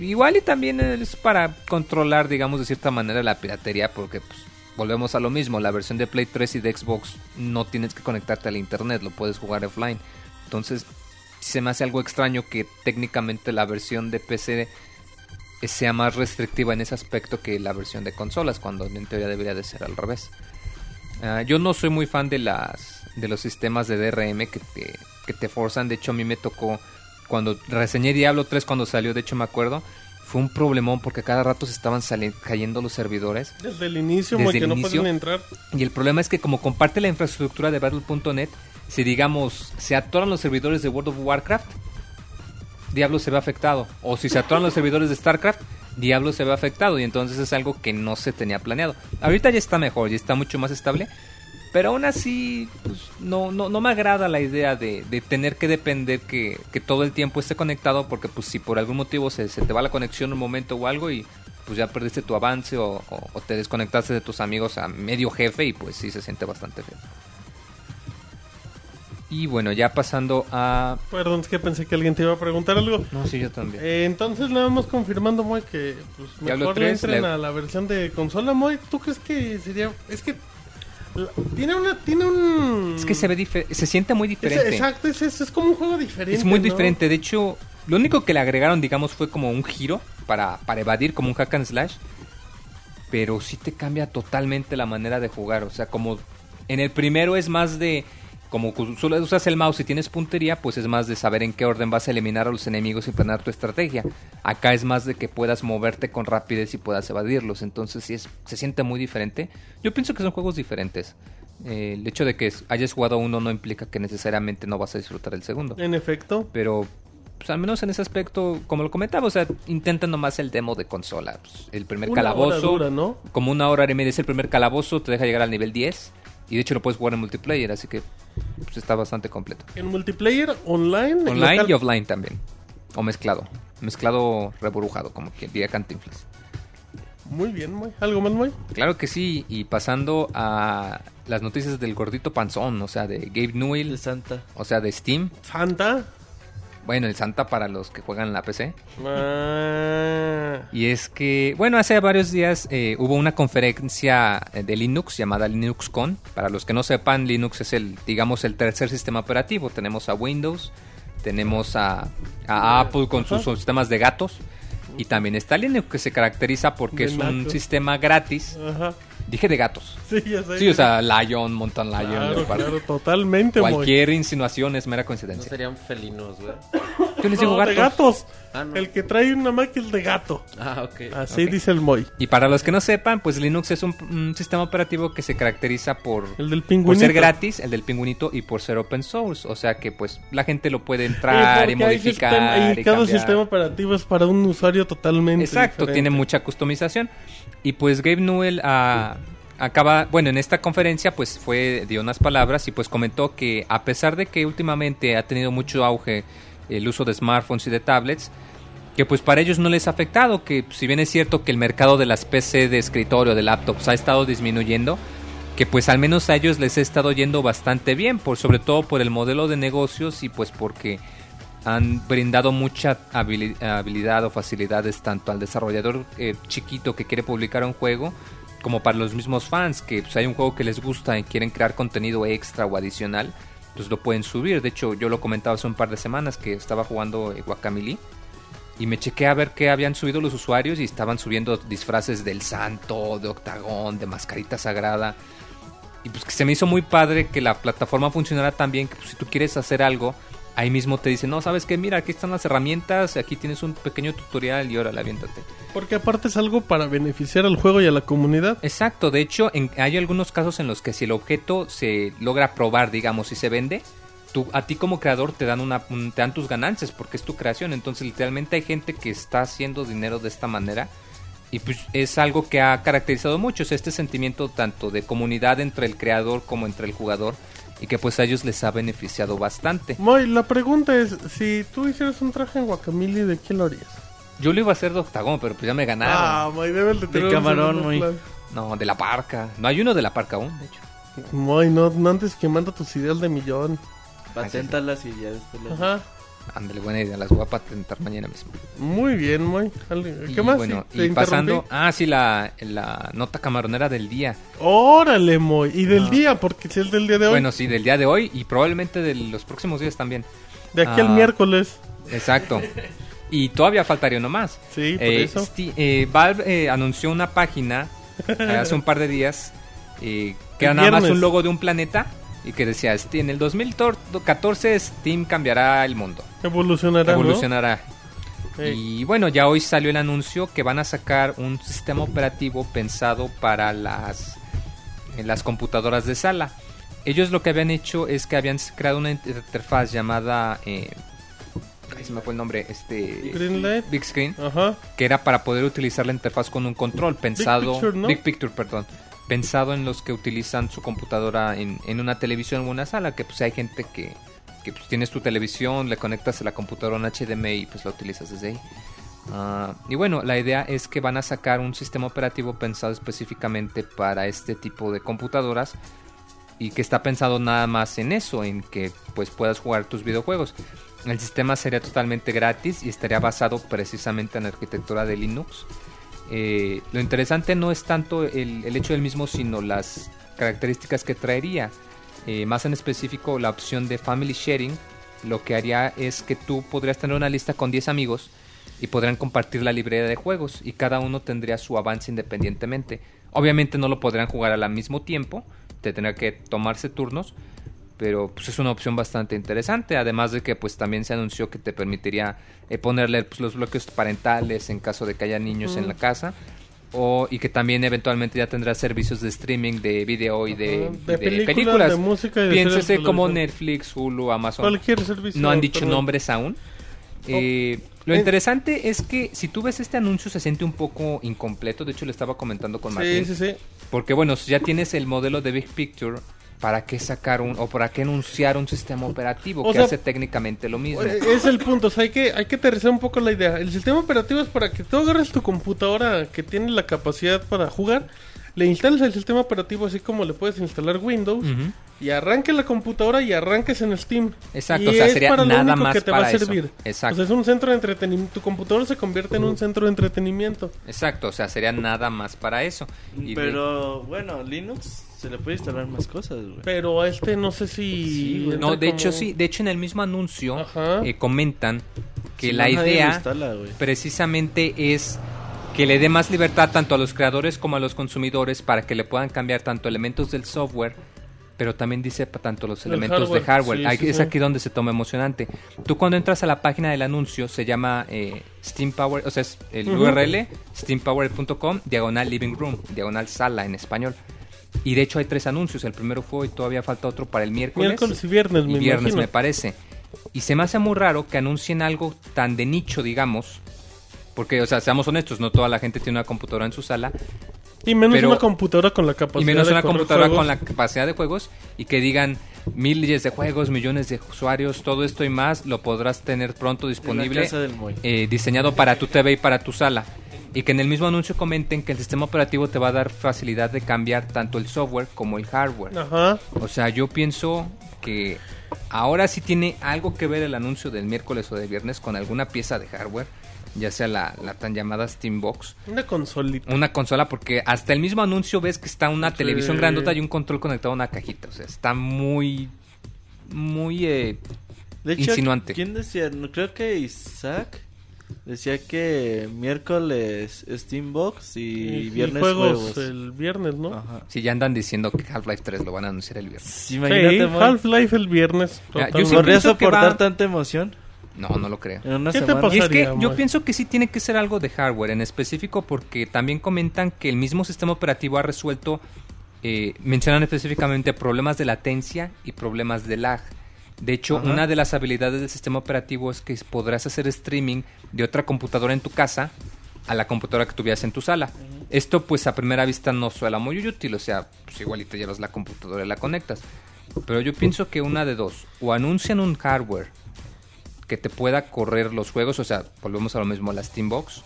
Igual y también es para controlar, digamos, de cierta manera la piratería, porque pues, volvemos a lo mismo, la versión de Play 3 y de Xbox no tienes que conectarte al internet, lo puedes jugar offline. Entonces se me hace algo extraño que técnicamente la versión de PC sea más restrictiva en ese aspecto que la versión de consolas, cuando en teoría debería de ser al revés. Ah, yo no soy muy fan de las de los sistemas de DRM que te, que te forzan. De hecho, a mí me tocó cuando reseñé Diablo 3 cuando salió, de hecho me acuerdo, fue un problemón porque cada rato se estaban cayendo los servidores. Desde el inicio, Desde el que no inicio. pueden entrar. Y el problema es que como comparte la infraestructura de Battle.net, si digamos se atoran los servidores de World of Warcraft, Diablo se ve afectado. O si se atoran los servidores de StarCraft, Diablo se ve afectado. Y entonces es algo que no se tenía planeado. Ahorita ya está mejor, ya está mucho más estable. Pero aún así, pues, no, no, no me agrada la idea de, de tener que depender que, que todo el tiempo esté conectado. Porque pues si por algún motivo se, se te va la conexión un momento o algo y pues ya perdiste tu avance o, o- o te desconectaste de tus amigos a medio jefe y pues sí se siente bastante feo. Y bueno, ya pasando a... Perdón, es que pensé que alguien te iba a preguntar algo. No, sí, yo también. Eh, entonces nada más confirmando, Moy, que pues, mejor le 3, entren le- a la versión de consola, Moy. ¿Tú crees que sería...? Es que... tiene una... Tiene un... Es que se ve se siente muy Es- diferente. exacto, es, es, es como un juego diferente, Es muy ¿no? diferente. De hecho, lo único que le agregaron, digamos, fue como un giro para, para evadir, como un hack and slash. pero sí te cambia totalmente la manera de jugar. O sea, como en el primero es más de como solo usas el mouse y tienes puntería, pues es más de saber en qué orden vas a eliminar a los enemigos y planear tu estrategia. Acá es más de que puedas moverte con rapidez y puedas evadirlos. Entonces sí es, se siente muy diferente. Yo pienso que son juegos diferentes. Eh, el hecho de que hayas jugado uno no implica que necesariamente no vas a disfrutar el segundo. En efecto. Pero pues, al menos en ese aspecto, como lo comentaba, o sea, intentan nomás el demo de consola. Pues, el primer Una hora calabozo, dura, ¿no? como una hora y media es el primer calabozo, te deja llegar al nivel 10. Y de hecho lo puedes jugar en multiplayer, así que pues, está bastante completo. En multiplayer, online. Online local. y offline también. O mezclado. Mezclado reburujado, como quien diría Cantinflas. Muy bien, muy. ¿Algo más, muy? Claro que sí, y pasando a las noticias del gordito panzón, o sea, de Gabe De Newell, Santa. o sea, de Steam. Santa. Bueno, el Santa para los que juegan la PC. Ah, Y es que, bueno, hace varios días eh, hubo una conferencia eh, de Linux llamada LinuxCon. Para los que no sepan, Linux es el, digamos, el tercer sistema operativo. Tenemos a Windows, tenemos a, a Apple con sus sistemas de gatos. Y también está Linux, que se caracteriza porque De es un sistema gratis. Ajá. Dije de gatos. Sí, ya sé. Sí, o sea, Lion, Mountain Lion, Claro, claro, totalmente. Cualquier insinuación es mera No coincidencia. serían felinos, güey. Yo les digo No, de gatos. gatos. Ah, no. El que trae una Mac es de gato. Ah, ok. Así dice el Moy. Y para los que no sepan, pues Linux es un, un sistema operativo que se caracteriza por El del por ser gratis, el del pingüinito, y por ser open source. O sea que pues la gente lo puede entrar y modificar. sistema- y y cada cambiar. sistema operativo es para un usuario totalmente Exacto, diferente. tiene mucha customización. Y pues Gabe Newell ah, acaba, bueno, en esta conferencia pues fue, dio unas palabras y pues comentó que a pesar de que últimamente ha tenido mucho auge el uso de smartphones y de tablets, que pues para ellos no les ha afectado, que si bien es cierto que el mercado de las PC de escritorio, de laptops ha estado disminuyendo, que pues al menos a ellos les ha estado yendo bastante bien, por sobre todo por el modelo de negocios y pues porque han brindado mucha habili- habilidad o facilidades tanto al desarrollador eh, chiquito que quiere publicar un juego como para los mismos fans que pues, hay un juego que les gusta y quieren crear contenido extra o adicional pues lo pueden subir de hecho yo lo comentaba hace un par de semanas que estaba jugando eh, Guacamole y me chequé a ver qué habían subido los usuarios y estaban subiendo disfraces del santo, de octagón, de mascarita sagrada. Y pues que se me hizo muy padre que la plataforma funcionara tan bien que pues, si tú quieres hacer algo, ahí mismo te dicen, no, sabes qué, mira, aquí están las herramientas, aquí tienes un pequeño tutorial y órale, aviéntate. Porque aparte es algo para beneficiar al juego y a la comunidad. Exacto, de hecho, en- hay algunos casos en los que si el objeto se logra probar, digamos, y se vende, tú, a ti como creador te dan, una, un- te dan tus ganancias porque es tu creación. Entonces, literalmente hay gente que está haciendo dinero de esta manera. Y pues es algo que ha caracterizado mucho, es este sentimiento tanto de comunidad entre el creador como entre el jugador y que pues a ellos les ha beneficiado bastante. Moy, la pregunta es, si tú hicieras un traje en Guacamole, ¿de qué lo harías? Yo lo iba a hacer de octagón, pero pues ya me ganaron. Ah, Moy, debes de tener camarón, Moy. No, de la parca. No hay uno de la parca aún, de hecho. Moy, no, no andes quemando tus ideas de millón. Paténtalas y ya después las... Ajá. Ándale, buena idea, las voy a patentar mañana mismo. Muy bien, Moy. Ale- Y ¿Qué más? Bueno, te y pasando. Ah, sí, la, la nota camaronera del día. Órale, Moy. Y del día, porque si es del día de hoy. Bueno, sí, del día de hoy y probablemente de los próximos días también. de aquí al ah. miércoles. Exacto. Y todavía faltaría uno más. Sí, por Eh, eso. Eh, Valve eh, anunció una página eh, hace un par de días eh, que era nada más un logo de un planeta y que decía, "Sti- en el 2014 Steam cambiará el mundo, Evolucionará, evolucionará. Y bueno, ya hoy salió el anuncio que van a sacar un sistema operativo pensado para las, eh, las computadoras de sala. Ellos lo que habían hecho es que habían creado una interfaz llamada... Eh, ay, se me fue el nombre, este... Greenlight. Big Screen, Ajá. que era para poder utilizar la interfaz con un control pensado... Picture, ¿no? Big Picture, perdón. Pensado en los que utilizan su computadora en, en una televisión o una sala, que pues hay gente que, que pues, tienes tu televisión, le conectas a la computadora en HDMI y pues la utilizas desde ahí. Ah, y bueno, la idea es que van a sacar un sistema operativo pensado específicamente para este tipo de computadoras y que está pensado nada más en eso, en que pues puedas jugar tus videojuegos. El sistema sería totalmente gratis y estaría basado precisamente en la arquitectura de Linux. Eh, lo interesante no es tanto el, hecho del mismo, sino las características que traería. Eh, más en específico, la opción de Family Sharing, lo que haría es que tú podrías tener una lista con 10 amigos y podrán compartir la librería de juegos y cada uno tendría su avance independientemente. Obviamente no lo podrán jugar al mismo tiempo, te tendrá que tomarse turnos, pero pues es una opción bastante interesante, además de que pues también se anunció que te permitiría eh, ponerle pues, los bloques parentales en caso de que haya niños en la casa. O, y que también eventualmente ya tendrá servicios de streaming de video y de, Ajá, de de películas, películas. de música y de Piénsese de como. Netflix, Hulu, Amazon. Cualquier servicio. No han dicho perdón. nombres aún. Eh, lo Eh. interesante es que si tú ves este anuncio se siente un poco incompleto. De hecho, le estaba comentando con Sí, Martín. sí, sí. Porque bueno, ya tienes el modelo de Big Picture. ¿Para qué sacar un o para qué anunciar un sistema operativo O que sea, hace técnicamente lo mismo? Eh, Es el punto, o sea, hay que, hay que aterrizar un poco la idea. El sistema operativo es para que tú agarres tu computadora que tiene la capacidad para jugar, le instales el sistema operativo así como le puedes instalar Windows y arranque la computadora y arranques en Steam. Exacto, Y o sea, es sería para lo nada único más que te va a para eso. servir. Exacto. O sea, es un centro de entretenimiento. Tu computadora se convierte en un centro de entretenimiento. Exacto, o sea, sería nada más para eso. Y Pero bueno, Linux se le puede instalar más cosas, güey. Pero a este no sé si... Sí, güey. no, de hecho sí, de hecho en el mismo anuncio eh, comentan que Si la no, idea instala, precisamente es que le dé más libertad tanto a los creadores como a los consumidores para que le puedan cambiar tanto elementos del software, pero también dice tanto los El elementos hardware, de hardware. sí, Ahí- sí, es sí. aquí donde se toma emocionante. Tú cuando entras a la página del anuncio se llama eh, Steam Power, o sea, es el Ujú. URL steampower.com diagonal living room, diagonal sala en español. Y de hecho hay tres anuncios. El primero fue y todavía falta otro para el miércoles. Miércoles y viernes, y me viernes imagino. me parece. Y se me hace muy raro que anuncien algo tan de nicho, digamos. Porque, o sea, seamos honestos, no toda la gente tiene una computadora en su sala. Y menos pero- una computadora con la capacidad y menos de una computadora juegos. con la capacidad de juegos. Y que digan miles de juegos, millones de usuarios, todo esto y más lo podrás tener pronto En la disponible. casa del Moy. eh, diseñado para tu TV y para tu sala. Y que en el mismo anuncio comenten que el sistema operativo te va a dar facilidad de cambiar tanto el software como el hardware. Ajá. O sea, yo pienso que ahora sí tiene algo que ver el anuncio del miércoles o de viernes con alguna pieza de hardware, ya sea la, la tan llamada Steambox, Una consolita. una consola, porque hasta el mismo anuncio ves que está una Sí. televisión grandota y un control conectado a una cajita. O sea, está muy, muy eh, De hecho, insinuante. ¿quién decía? Creo que Isaac decía que miércoles Steambox y, viernes juegos, juegos. el viernes, ¿no? Ajá. Si ya andan diciendo que Half-Life 3 lo van a anunciar el viernes. Sí, imagínate, Sí. Half-Life el viernes. Yo sí ¿Podrías pienso que soportar va- tanta emoción No, no lo creo. en una ¿Qué te semana? pasa? Y es que Pasaría, yo pienso que sí tiene que ser algo de hardware, en específico porque también comentan que el mismo sistema operativo ha resuelto, eh, mencionan específicamente problemas de latencia y problemas de lag. De hecho, Ajá. una de las habilidades del sistema operativo es que podrás hacer streaming de otra computadora en tu casa a la computadora que tuvieras en tu sala. Esto pues a primera vista no suena muy útil, o sea, pues igual y te llevas la computadora y la conectas. Pero yo pienso que una de dos, o anuncian un hardware que te pueda correr los juegos, o sea, volvemos a lo mismo, la Steambox,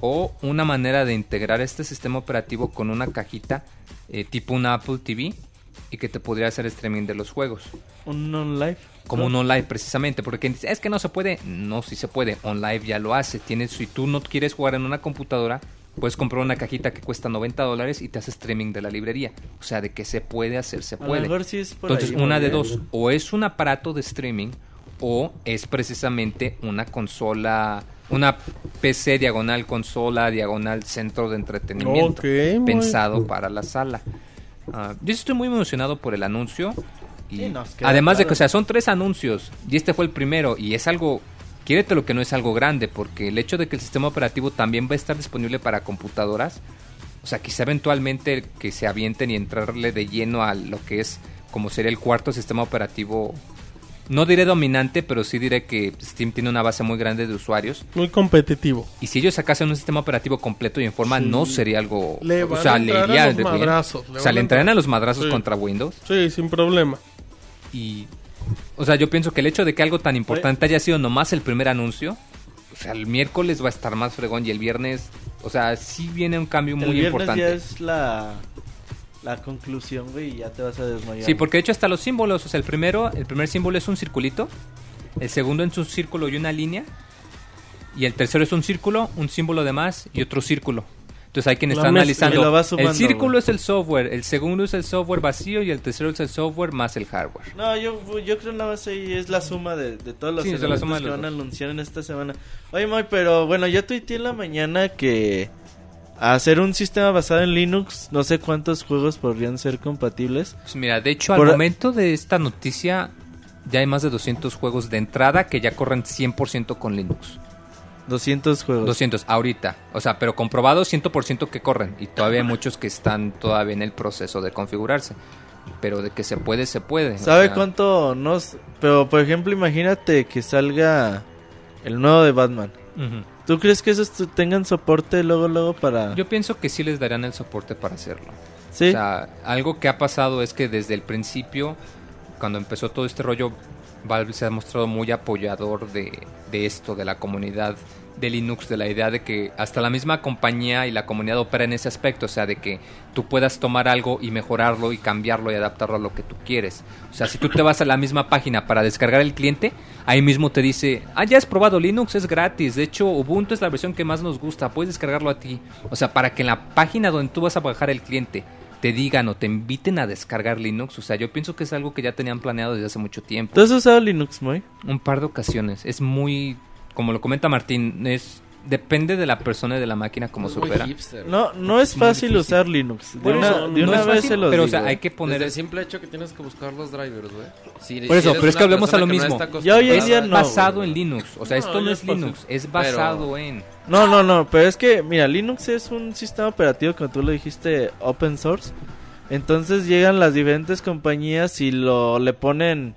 o una manera de integrar este sistema operativo con una cajita eh, tipo una Apple TV y que te podría hacer streaming de los juegos. Un on-live. Como un online precisamente, porque quien dice, es que no se puede, no, sí se puede, OnLive ya lo hace, tienes, si tú no quieres jugar en una computadora, puedes comprar una cajita que cuesta 90 dólares y te hace streaming de la librería, o sea, de que se puede hacer, se A lo puede. mejor sí es por Entonces, ahí, una de dos, o es un aparato de streaming o es precisamente una consola, una PC diagonal consola, diagonal centro de entretenimiento, pensado para la sala. Ah, yo estoy muy emocionado por el anuncio. Y Sí, además de que, o sea, son tres anuncios y este fue el primero y es algo, quiérete lo que no es algo grande, porque el hecho de que el sistema operativo también va a estar disponible para computadoras, o sea, quizá eventualmente que se avienten y entrarle de lleno a lo que es como sería el cuarto sistema operativo. No diré dominante, pero sí diré que Steam tiene una base muy grande de usuarios. Muy competitivo. Y si ellos sacasen un sistema operativo completo y en forma, Sí. no sería algo. Le o sea, le iría a los madrazos, le O sea, le entrarían entrar. a los madrazos Sí. contra Windows. Sí, sin problema. Y. O sea, yo pienso que el hecho de que algo tan importante haya sido nomás el primer anuncio. O sea, el miércoles va a estar más fregón y el viernes. O sea, sí viene un cambio El muy viernes importante. ya es la, la conclusión, güey, y ya te vas a desmayar. Sí, porque de hecho hasta los símbolos, o sea, el primero, el primer símbolo es un circulito, el segundo es un círculo y una línea, y el tercero es un círculo, un símbolo de más y otro círculo. Entonces hay quien está analizando. Sumando, el círculo es el software, el segundo es el software vacío y el tercero es el software más el hardware. No, yo, yo creo nada más ahí es la suma de, de todos los Sí, la suma que los van a anunciar en esta semana. Oye, Moy, pero bueno, yo tuiteé en la mañana que hacer un sistema basado en Linux, no sé cuántos juegos podrían ser compatibles. Pues mira, de hecho, al momento de esta noticia, ya hay más de 200 juegos de entrada que ya corren 100% con Linux. 200 juegos. 200 ahorita. O sea, pero comprobado 100% que corren. Y todavía hay muchos que están todavía en el proceso de configurarse. Pero de que se puede, se puede. o ¿Sabe sea, cuánto nos... Pero, por ejemplo, imagínate que salga el nuevo de Batman. ujú. ¿Tú crees que esos tengan soporte luego, luego para...? Yo pienso que sí les darían el soporte para hacerlo. Sí. O sea, algo que ha pasado es que desde el principio, cuando empezó todo este rollo, Valve se ha mostrado muy apoyador de, de esto, de la comunidad de Linux, de la idea de que hasta la misma compañía y la comunidad opera en ese aspecto, o sea, de que tú puedas tomar algo y mejorarlo y cambiarlo y adaptarlo a lo que tú quieres. O sea, si tú te vas a la misma página para descargar el cliente, ahí mismo te dice, ah, ya has probado Linux, es gratis, de hecho Ubuntu es la versión que más nos gusta, puedes descargarlo a ti. O sea, para que en la página donde tú vas a bajar el cliente te digan o te inviten a descargar Linux, o sea, yo pienso que es algo que ya tenían planeado desde hace mucho tiempo. ¿Tú has usado Linux, Moy? Un par de ocasiones. Es muy, como lo comenta Martín, es depende de la persona y de la máquina como opera. hipster. No, no es fácil usar Linux. De una, eso, de no una vez fácil, se los pero o sea, hay que poner Desde el simple hecho que tienes que buscar los drivers, güey. Si- Por eso, si pero es que hablemos a lo no mismo. está Ya hoy en día no, basado en Linux. O sea, No, esto no es. Linux, es basado en. No, no, no, pero es que, mira, Linux es un sistema operativo, como tú lo dijiste, open source. Entonces llegan las diferentes compañías y lo le ponen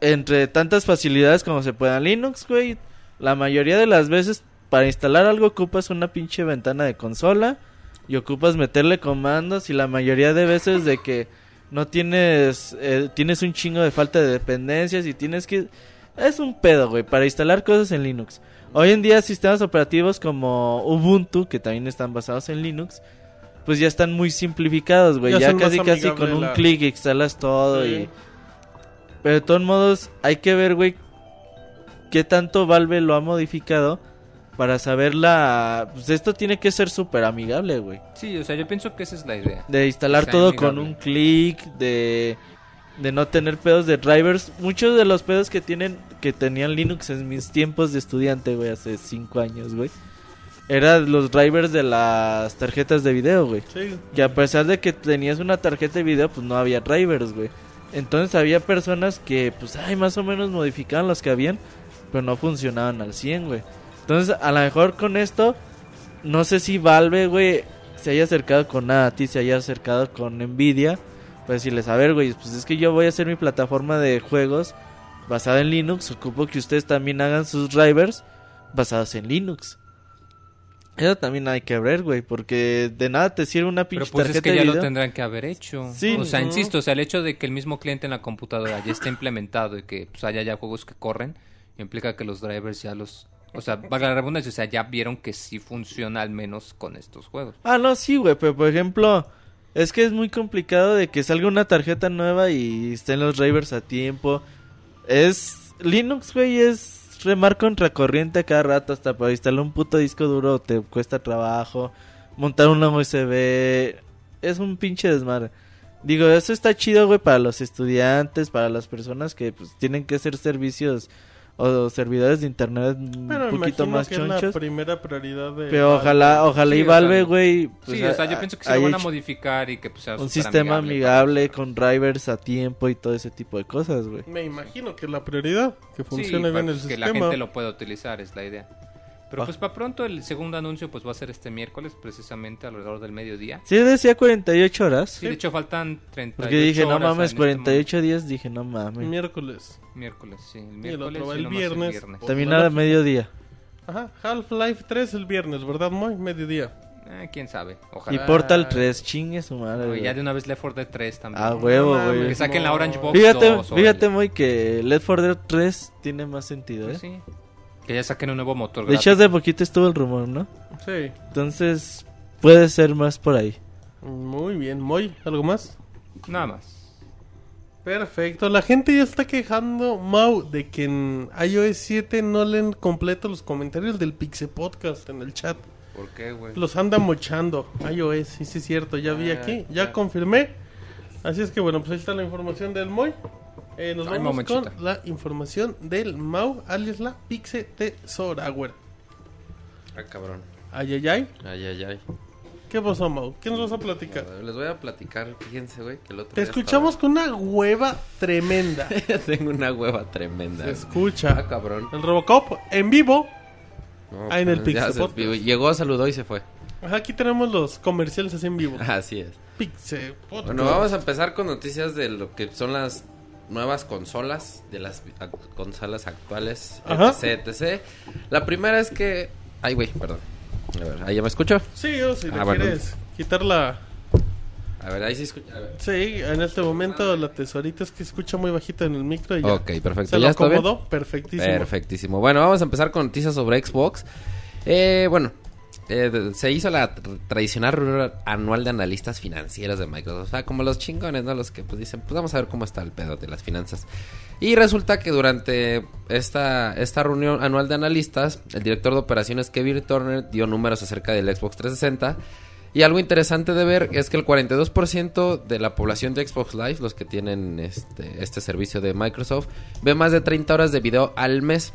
entre tantas facilidades como se puedan. Linux, güey, la mayoría de las veces para instalar algo ocupas una pinche ventana de consola y ocupas meterle comandos y la mayoría de veces de que no tienes eh, tienes un chingo de falta de dependencias y tienes que es un pedo, güey, para instalar cosas en Linux. Hoy en día sistemas operativos como Ubuntu, que también están basados en Linux, pues ya están muy simplificados, güey. Ya casi casi con un la- clic instalas todo Sí. y pero de todos modos hay que ver, güey, qué tanto Valve lo ha modificado para saber la pues esto tiene que ser súper amigable, güey. Sí, o sea, yo pienso que esa es la idea. De instalar sea todo amigable. con un clic, de, de no tener pedos de drivers. Muchos de los pedos que tienen que tenían Linux en mis tiempos de estudiante, güey, hace cinco años, güey. Eran los drivers de las tarjetas de video, güey. Sí. Que a pesar de que tenías una tarjeta de video, pues no había drivers, güey. Entonces había personas que, pues, ay, más o menos modificaban los que habían, pero no funcionaban al 100, güey. Entonces, a lo mejor con esto, no sé si Valve, güey, se haya acercado con ATI, se haya acercado con Nvidia, pues decirles, a ver, güey, pues es que yo voy a hacer mi plataforma de juegos basada en Linux, ocupo que ustedes también hagan sus drivers basados en Linux. Eso también hay que ver, güey, porque de nada te sirve una pinche Pero pues es que ya lo tendrán que haber hecho. Sí, o sea, ¿no? insisto, o sea, el hecho de que el mismo cliente en la computadora ya esté implementado y que pues, haya ya juegos que corren, implica que los drivers ya los... O sea, valga la redundancia, o sea, ya vieron que sí funciona al menos con estos juegos. Ah, no, sí, güey, pero por ejemplo, es que es muy complicado de que salga una tarjeta nueva y estén los drivers a tiempo. Es Linux, güey, es remar contra corriente a cada rato hasta para instalar un puto disco duro te cuesta trabajo, montar una USB, es un pinche desmadre. Digo, eso está chido, güey, para los estudiantes, para las personas que pues, tienen que hacer servicios o servidores de internet un Pero poquito imagino más que es la chonchos. primera prioridad de... Pero ojalá, ojalá Sí, y Valve, güey. pues, sí, o sea, yo pienso que se lo van a modificar y que pues, sea Un sistema amigable usar. con drivers a tiempo y todo ese tipo de cosas, güey. Me imagino que es la prioridad, que Sí, funcione para, bien el pues, que sistema. la gente lo pueda utilizar, es la idea. Pero Ah. pues para pronto el segundo anuncio pues va a ser este miércoles, precisamente alrededor del mediodía. Sí, decía 48 horas. Sí, de hecho faltan 38 Porque dije, no horas en mames, este 48 días. Dije, no mames. Miércoles. Miércoles, sí. El el miércoles otro va y el lo más viernes. También Bueno, a mediodía. Ajá, Half-Life 3 el viernes, ¿verdad, Moy? Mediodía. Eh, quién sabe, Y ojalá. Portal 3, chingue su madre. Güey. ya de una vez Left 4 Dead 3 también. A huevo, No güey. Que saquen la Orange Box Fíjate, 2, órale. fíjate, muy que Left 4 Dead 3 tiene más sentido, ¿eh? Pues sí. Que ya saquen un nuevo motor. De hecho, hace poquito estuvo el rumor, ¿no? Sí. Entonces, puede ser más por ahí. Muy bien. Moy, ¿algo más? Nada más. Perfecto. La gente ya está quejando, Mau, de que en iOS 7 no leen completo los comentarios del Pixel Podcast en el chat. ¿Por qué, güey? Los anda mochando. iOS, sí, sí es cierto, ya vi Ah, aquí, ya ya. confirmé. Así es que bueno, pues ahí está la información del Moy. Eh, nos Ay, vamos mamachita. con la información del Mau, alias la Pixe Tesorawer. Ah, cabrón. Ay, ay, ay. Ay, ay, ay. ¿Qué pasó, Mau? ¿Qué nos vas a platicar? Les voy a platicar, fíjense, güey, que el otro Te día escuchamos con una hueva tremenda. Tengo una hueva tremenda. Se güey. Ah, escucha. cabrón. El Robocop en vivo. No, Ah, en el pues, Pixel. Llegó, saludó y se fue. Aquí tenemos los comerciales así en vivo. Así es. Pixe Podcast. Bueno, vamos a empezar con noticias de lo que son las nuevas consolas, de las consolas actuales, Ajá. etc, etc. La primera es que... Ay, güey, perdón. A ver, ¿ahí ya me escucho? Sí, o si le Ah, bueno. quieres quitar la... A ver, ahí sí escucho. A ver. Sí, en este momento la tesorita es que escucha muy bajito en el micro y ya. Ok, perfecto. Se ¿Ya acomodó, perfectísimo. Perfectísimo. Bueno, vamos a empezar con noticias sobre Xbox. Eh, bueno, eh, se hizo la tr- tradicional reunión anual de analistas financieros de Microsoft. O sea, como los chingones, ¿no? Los que pues dicen, pues vamos a ver cómo está el pedo de las finanzas. Y resulta que durante esta, esta reunión anual de analistas, el director de operaciones Kevin Turner dio números acerca del Xbox 360. Y algo interesante de ver es que el 42% de la población de Xbox Live, los que tienen este, este servicio de Microsoft, ve más de 30 horas de video al mes.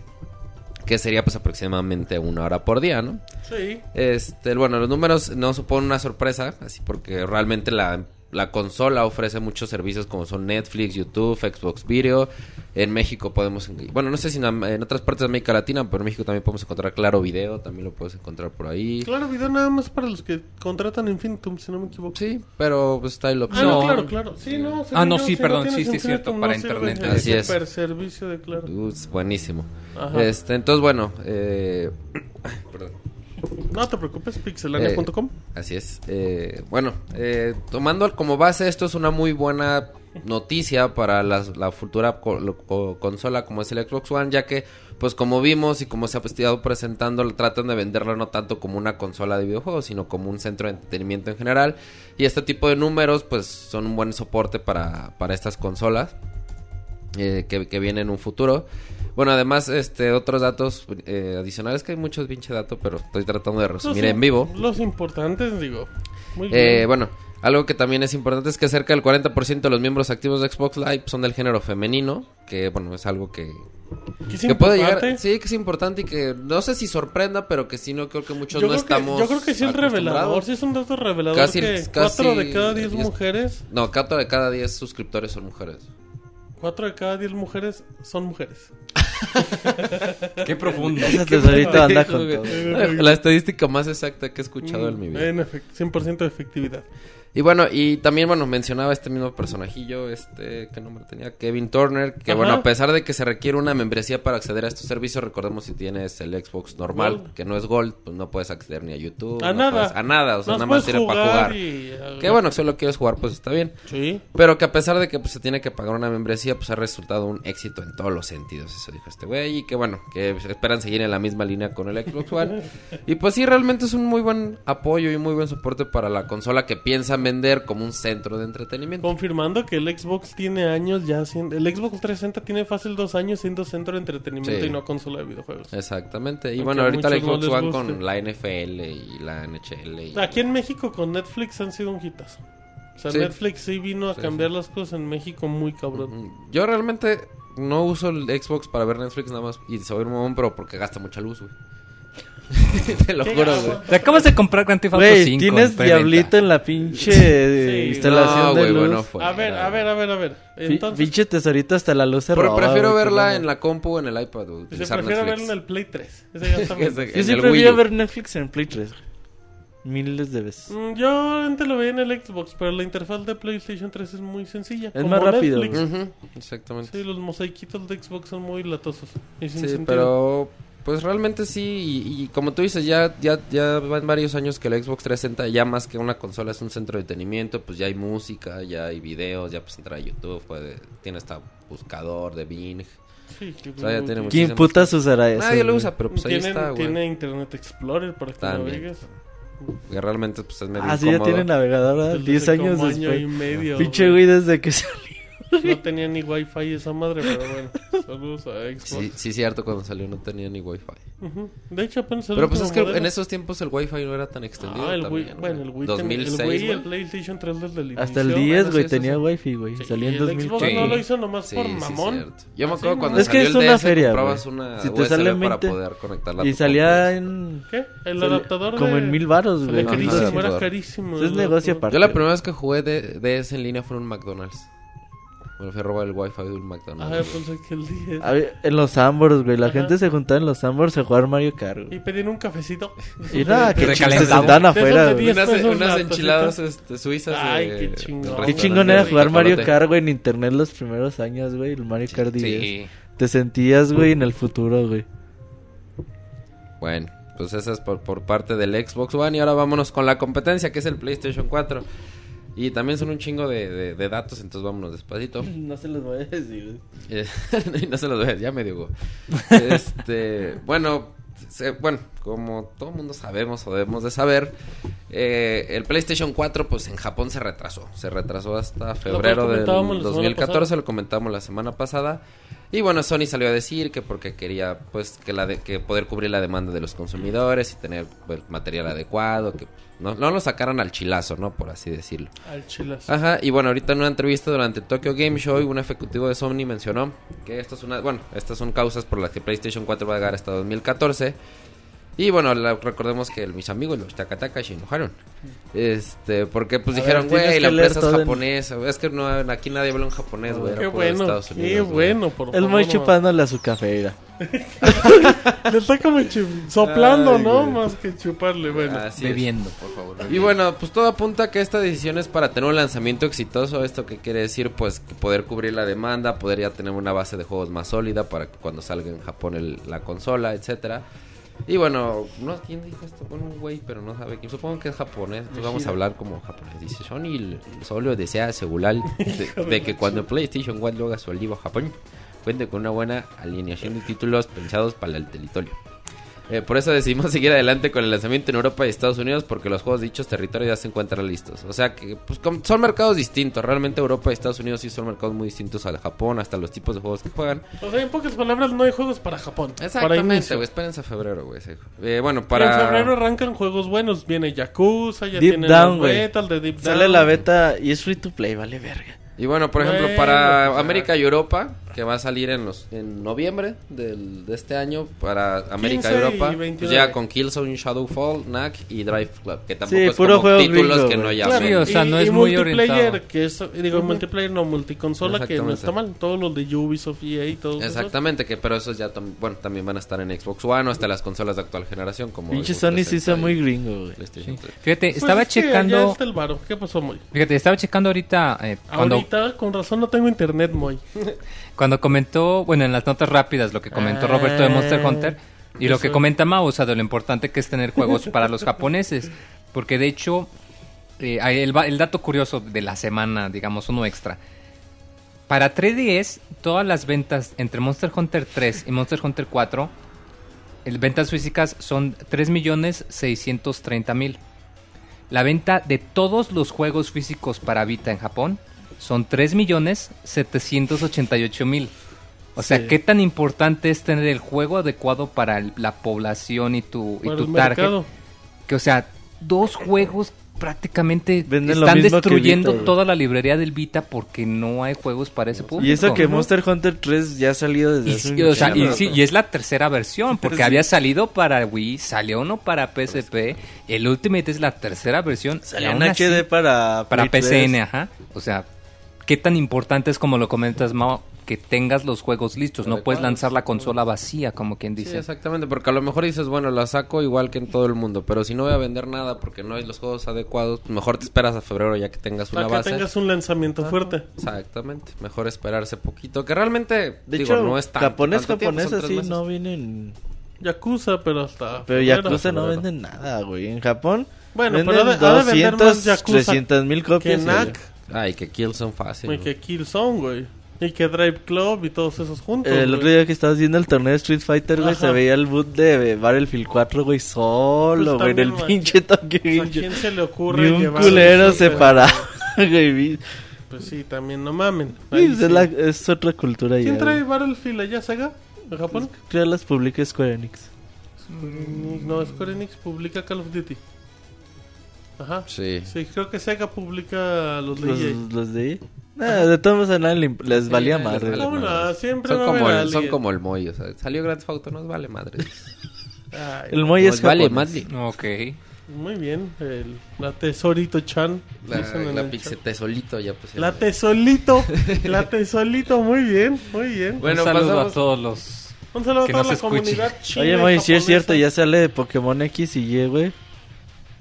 Que sería pues aproximadamente una hora por día, ¿no? Sí. Este, bueno, los números no suponen una sorpresa, así porque realmente la, la consola ofrece muchos servicios como son Netflix, YouTube, Xbox Video. En México podemos, bueno, no sé si en, en otras partes de América Latina, pero en México también podemos encontrar Claro Video, también lo puedes encontrar por ahí. Claro, video nada más para los que contratan Infinitum, si no me equivoco. Sí, pero pues está ahí la Ah, opción. no, No. claro, claro. Sí, no, Ah, no, sí, perdón, sí, sí, Infinitum, cierto, no para sirve internet. el Así es. super servicio de claro. Uh, es buenísimo. Ajá. Este, entonces, bueno, eh, perdón. No te preocupes, pixelania.com. Eh, así es. Eh, bueno, eh, tomando como base esto es una muy buena noticia para las- la futura consola como es el Xbox One, ya que pues como vimos y como se ha estado presentando, tratan de venderlo no tanto como una consola de videojuegos, sino como un centro de entretenimiento en general. Y este tipo de números pues son un buen soporte para, para estas consolas eh, que, que viene en un futuro. Bueno, además, este, otros datos eh, adicionales, que hay muchos pinche datos, pero estoy tratando de resumir Los en vivo. Los importantes, digo. Muy Eh, bien. bueno, algo que también es importante es que cerca del 40% de los miembros activos de Xbox Live son del género femenino, que bueno, es algo que, Que es que puede llegar, sí, que es importante y que no sé si sorprenda, pero que sí, no creo que muchos yo, no creo que, estamos yo creo que sí es revelador, sí es un dato revelador Casi- que casi 4 de cada 10 diez- mujeres, No, 4 de cada 10 suscriptores son mujeres. 4 de cada 10 mujeres son mujeres. Qué profundo. Esa tesorita anda con Güey. todo. La estadística más exacta que he escuchado en mi vida. En efecto, 100% de efectividad. Y bueno, y también, bueno, mencionaba este mismo personajillo, este, ¿qué nombre tenía? Kevin Turner, que Ajá. bueno, a pesar de que se requiere una membresía para acceder a estos servicios, recordemos si tienes el Xbox normal, Gold. que no es Gold, pues no puedes acceder ni a YouTube. A no nada. puedes- a nada, o sea, nada más sirve para jugar. y- Que bueno, si solo quieres jugar, pues está bien. Sí. Pero que a pesar de que pues, se tiene que pagar una membresía, pues ha resultado un éxito en todos los sentidos. Eso dijo este güey. Y que bueno, que esperan seguir en la misma línea con el Xbox One. y pues sí, realmente es un muy buen apoyo y muy buen soporte para la consola que vender como un centro de entretenimiento. Confirmando que el Xbox tiene años ya siendo... El Xbox 360 tiene fácil dos años siendo centro de entretenimiento Sí. y no consola de videojuegos. Exactamente. Y Aunque bueno, a ahorita el no Xbox One guste. con la NFL y la NHL. Y... Aquí en México con Netflix han sido un hitazo. O sea, Sí. Netflix sí vino a Sí, cambiar las cosas en México muy cabrón. Yo realmente no uso el Xbox para ver Netflix nada más y saber un momento, pero porque gasta mucha luz, güey. Te lo ¿Qué juro, güey. Te acabas de comprar Grand Theft Auto Güey, 5. tienes en diablito en la pinche Sí. instalación No, de güey, luz. bueno, fue. A ver, a ver, a ver, a ver. Entonces, Pinche tesorito hasta la luz se Pero roba, prefiero güey, verla en la compu o en el iPad, utilizar prefiere Netflix. verlo en el Play 3. Ese ya está Yo sí el prefiero ver Netflix en Play 3. Miles de veces. Mm, Yo antes lo veía en el Xbox, pero la interfaz de PlayStation 3 es muy sencilla. Es más rápido, Netflix. Ujú, Exactamente. Sí, los mosaiquitos de Xbox son muy latosos. y sin Sí, sentido. pero pues realmente sí y, y como tú dices ya ya ya van varios años que el Xbox 360 ya más que una consola es un centro de entretenimiento, pues ya hay música, ya hay videos, ya puedes entrar a YouTube, puede, tiene hasta buscador de Bing. Sí, que- O sea, ya ¿Quién muchísimas putas usará eso? Nadie lo usa, pero pues ahí está, güey. Tiene Internet Explorer para que También. navegues. Que realmente pues es medio Ah, sí, ya tiene navegador, ¿verdad? Desde 10 hace años como año después. y medio. Pinche güey. güey desde que salió. No tenía ni wifi esa madre, pero bueno. Saludos a Xbox. Sí, sí, cierto, cuando salió no tenía ni wifi. Ujú. De hecho, apenas Pero pues es que modelo. en esos tiempos el wifi no era tan extendido. Ah, el también, Wii, bueno, el Wii, ten- 2006, el Wii y el. PlayStation 3 desde el Hasta el inicio. 10, bueno, güey, tenía wifi, güey. Sí, Salió y en el 2000. Xbox Sí. no lo hizo nomás Sí, por sí, mamón. cierto. Yo me Así acuerdo cuando. Es que salió es el una DS, feria, comprabas güey. una Si te USB sale para 20 poder conectarla Y salía en... ¿Qué? El salía adaptador Como en mil baros, Salía güey. Carísimo, era carísimo. Es negocio aparte. Yo la primera vez que jugué de DS en línea fue en un McDonald's. Me fui a robar el wifi de un Ah, McDonald's. pensé que el 10. A ver, en los Ambors, güey. La Ajá. gente se juntaba en los Ambors a jugar Mario Kart, Y güey. pedían un cafecito. Y nada, que se sentaban afuera, güey. 10 unas, unas la enchiladas este, suizas Ay, de- qué chingón. Qué chingón era jugar Mario. Kart, güey, en internet los primeros años, güey. El Mario Kart 10. Sí. Te sentías, güey, en el futuro, güey. Bueno, pues esa es por, por parte del Xbox One. Y ahora vámonos con la competencia, que es el PlayStation 4. Y también son un chingo de, de- de datos, entonces vámonos despacito. No se los voy a decir. Eh, no se los veas, ya me digo. Este, bueno, se- bueno, como todo mundo sabemos o debemos de saber, eh, el PlayStation 4 pues en Japón se retrasó. Se retrasó hasta febrero del comentábamos la semana 2014, pasada. lo comentamos la semana pasada. Y bueno, Sony salió a decir que porque quería pues que la de, que poder cubrir la demanda de los consumidores y tener pues, material adecuado, que no, no lo sacaran al chilazo, ¿no? Por así decirlo. Al chilazo. Ajá, y bueno, ahorita en una entrevista durante el Tokyo Game Show, un ejecutivo de Sony mencionó que esto es una, bueno, estas son causas por las que PlayStation 4 va a llegar hasta 2014. Y bueno, la- recordemos que mis amigos, los Takataka, se enojaron. Este, porque pues A dijeron, güey, que la empresa es en- japonesa. Es que no, aquí nadie habla en japonés, güey. Qué bueno, Estados qué Unidos, güey. bueno, por El chupándole a su café, mira. Le está como soplando, Ay, ¿no? güey. Más que chuparle, bueno. Así es. Bebiendo, por favor. Y bueno, pues todo apunta a que esta decisión es para tener un lanzamiento exitoso. ¿Esto qué quiere decir? Pues que poder cubrir la demanda, poder ya tener una base de juegos más sólida para que cuando salga en Japón el- la consola, etcétera. Y bueno, no quién dijo esto, bueno, un güey, pero no sabe quién. Supongo que es japonés, entonces vamos a hablar como japonés. Dice Sony solo desea asegurar de, de que cuando PlayStation 4 haga su olivo a Japón, cuente con una buena alineación de títulos pensados para el territorio. Eh, por eso decidimos seguir adelante con el lanzamiento en Europa y Estados Unidos porque los juegos de dichos territorios ya se encuentran listos. O sea que pues, son mercados distintos. Realmente Europa y Estados Unidos sí son mercados muy distintos al Japón, hasta los tipos de juegos que juegan. O sea, en pocas palabras, no hay juegos para Japón. Exactamente, güey. Espérense a febrero, güey. sí. Eh, bueno, para... En febrero arrancan juegos buenos. Viene Yakuza, ya Deep tienen Down, beta, el de Deep Sale Down. la beta y es free to play, vale verga. Y bueno, por ejemplo, Bueno, para pues, América y Europa, que va a salir en los en noviembre del, de este año, para América y 15 y Europa, pues 29. llega con Killzone, Shadowfall, Knack y Drive Club, que tampoco Sí, es puro como juego títulos gringo, que no llaman. Claro, Sí, o sea, y- no es y muy multiplayer, orientado. que es, digo, multiplayer no multiconsola, que no Exactamente. está mal. Todos los de Ubisoft, EA y todos esos. Exactamente, que pero esos ya tam- bueno, también van a estar en Xbox One o hasta las consolas de actual generación como Pinche Sony sí 360 son muy y gringo, güey. 3. Fíjate, Pues estaba es checando. está el varo. ¿Qué pasó, Moy? Fíjate, estaba checando ahorita eh, cuando, Ahorita, con razón, no tengo internet, Moy. cuando comentó, bueno, en las notas rápidas, lo que comentó Roberto de Monster Hunter y lo que comenta Mao, o sea, de lo importante que es tener juegos para los japoneses. Porque de hecho, eh, el, dato curioso de la semana, digamos, uno extra. Para 3DS, todas las ventas entre Monster Hunter 3 y Monster Hunter 4, el, ventas físicas son 3.630.000. La venta de todos los juegos físicos para Vita en Japón son 3.788.000. O sea, Sí. ¿qué tan importante es tener el juego adecuado para el- la población y tu, y tu el target? mercado. Que, o sea, dos juegos prácticamente Venden están destruyendo Vita, toda la librería del Vita porque no hay juegos para ese público. Y eso que. Monster Hunter 3 ya ha salido desde Y, hace un o sea, y, sí, y es la tercera versión, porque Sí. había salido para Wii, salió uno para PSP, el Ultimate es la tercera versión. Salió aún en así- HD para para PCN, 3. ajá. O sea, ¿qué tan importante es como lo comentas, Mao, que tengas los juegos listos? No puedes lanzar la consola vacía, como quien Sí, dice. exactamente, porque a lo mejor dices, bueno, la saco igual que en todo el mundo, pero si no voy a vender nada porque no hay los juegos adecuados, pues mejor te esperas a febrero ya que tengas una Para que base. tengas un lanzamiento fuerte. Exactamente, mejor esperarse poquito, que realmente, De digo, hecho, no es tan japonés, japonés así no vienen... Yakuza, pero hasta. Pero febrero. Yakuza no venden nada, güey. En Japón Bueno, venden pero de- ha de vender más 200, Yakuza 300 mil Que copias. Knack, Ay, que kills son fáciles. y que Killzone, güey. Y que Drive Club y todos esos juntos. El güey. otro día que estabas viendo el torneo de Street Fighter, güey, Ajá. se veía el boot de Battlefield 4, güey, solo, Pues güey, en el también, pinche O sea, ¿A quién se le ocurre Ni un llevar culero eso, se pero- paraba, güey. pues sí, también no mamen. Sí, es, sí. la- es otra cultura ya. ¿Quién trae güey. Battlefield allá, Sega? ¿En Japón? Creo las publica Square Enix. Mm, No, Square Enix publica Call of Duty. Ajá. Sí. Sí, creo que Sega publica los de Los, EA. los de ahí. Nah, de todos modos a nadie les Sí, valía madre. Ah, siempre Son va como, el, son como el Moy, o sea, salió Grand Theft Auto, nos vale madre. Ay, El Moy es vale madre. Ok. Muy bien. El, la Tesorito Chan. La, la el pixete solito ya pues. La Tesolito. la Tesolito. Muy bien, muy bien. Bueno, Un saludo pasamos- a todos los... Un saludo que a toda nos la escuche. comunidad china. Oye, Moy, si es cierto, ya sale de Pokémon X y Y, güey.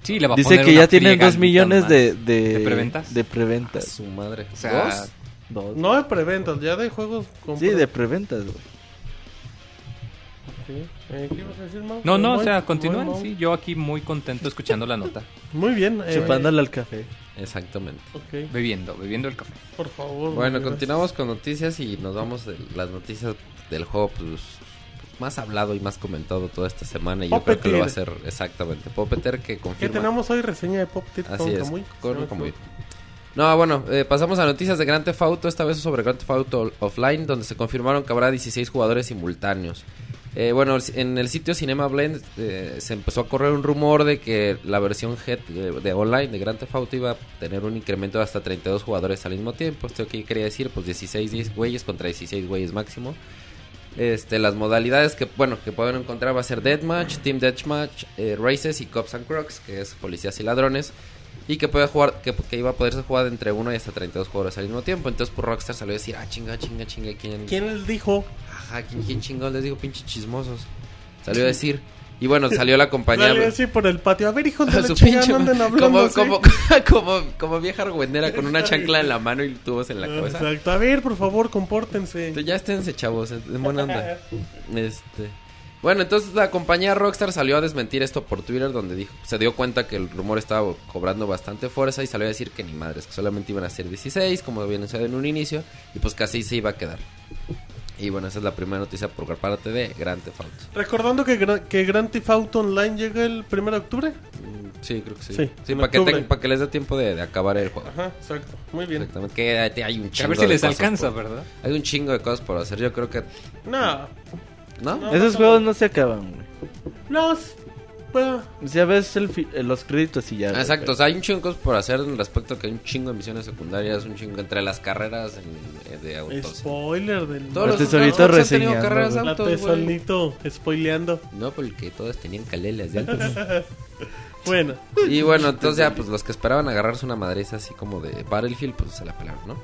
Sí, le va a Dice poner que una ya tienen dos millones de, de, ¿De preventas? De preventas. su madre. O sea, ¿Dos? Dos. No de preventas, ya de juegos con. Sí, de preventas, güey. Sí. Eh, ¿Qué ibas a decir, Mau? No, no, o Muy- sea, muy continúen. Mau. Sí, yo aquí muy contento escuchando la nota. Muy bien. eh, Chupándole al café. Exactamente. Ok, Bebiendo, bebiendo el café. por favor. Bueno, gracias. continuamos con noticias y nos vamos de las noticias del juego pues, más hablado y más comentado toda esta semana y yo creo que lo va a hacer exactamente Poppeter que ¿Qué confirma. tenemos hoy? Reseña de Tip Así con es, Kamui. con No, Kamui. No, bueno, eh, pasamos a noticias de Grand Theft Auto, esta vez sobre Grand Theft Auto Offline, donde se confirmaron que habrá 16 jugadores simultáneos. Eh, bueno, en el sitio Cinema Blend eh, se empezó a correr un rumor de que la versión Head de, online de Grand Theft Auto iba a tener un incremento de hasta 32 jugadores al mismo tiempo. Esto qué quería decir, pues 16 10 güeyes contra 16 güeyes máximo. Este, las modalidades que bueno que pueden encontrar va a ser Deathmatch, Team Deathmatch, eh, Races y Cops and Crocs, que es policías y ladrones. Y que puede jugar, que, que iba a poder ser jugado entre 1 y hasta 32 jugadores al mismo tiempo. Entonces, pues Rockstar salió a decir, ah, chinga, chinga, chinga, ¿quién? ¿Quién les dijo? Ajá, ¿quién, quién chingón? Les digo, pinches chismosos. Salió a decir. Y bueno, salió la compañía. Salió así por el patio. A ver, hijos de la su chingada, hablando como, como, como, como vieja argüendera con una chancla en la mano y tubos en la cabeza. Exacto. A ver, por favor, compórtense. Ya esténse, chavos, en buena onda. Este. Bueno, entonces la compañía Rockstar salió a desmentir esto por Twitter, donde dijo, se dio cuenta que el rumor estaba cobrando bastante fuerza y salió a decir que ni madres, que solamente iban a ser 16, como habían anunciado en un inicio, y pues casi se iba a quedar. Y bueno, esa es la primera noticia por parte de Grand Theft Auto. Recordando que, Gra- que Grand Theft Auto Online llega el 1 de octubre. Mm, Sí, creo que sí. Sí, para que, para les dé tiempo de, de acabar el juego. Ajá, exacto. Muy bien. Exactamente. Que hay- un chingo A ver si de les alcanza, por- ¿verdad? Hay un chingo de cosas por hacer. Yo creo que. No, ¿No? No. Esos no, juegos no. no se acaban, güey. no. Bueno, Ya ves el fi- eh, los créditos y ya. Exacto, o sea, hay un chingo por hacer respecto a que hay un chingo de misiones secundarias, un chingo entre las carreras en- eh, de autos. spoiler del. Todos los tesorito tenido reseñando, carreras de autos, spoileando. No, porque todos tenían calelas de autos. Bueno, y bueno, entonces ya, pues los que esperaban agarrarse una madriza así como de Battlefield, pues se la pelaron, ¿no?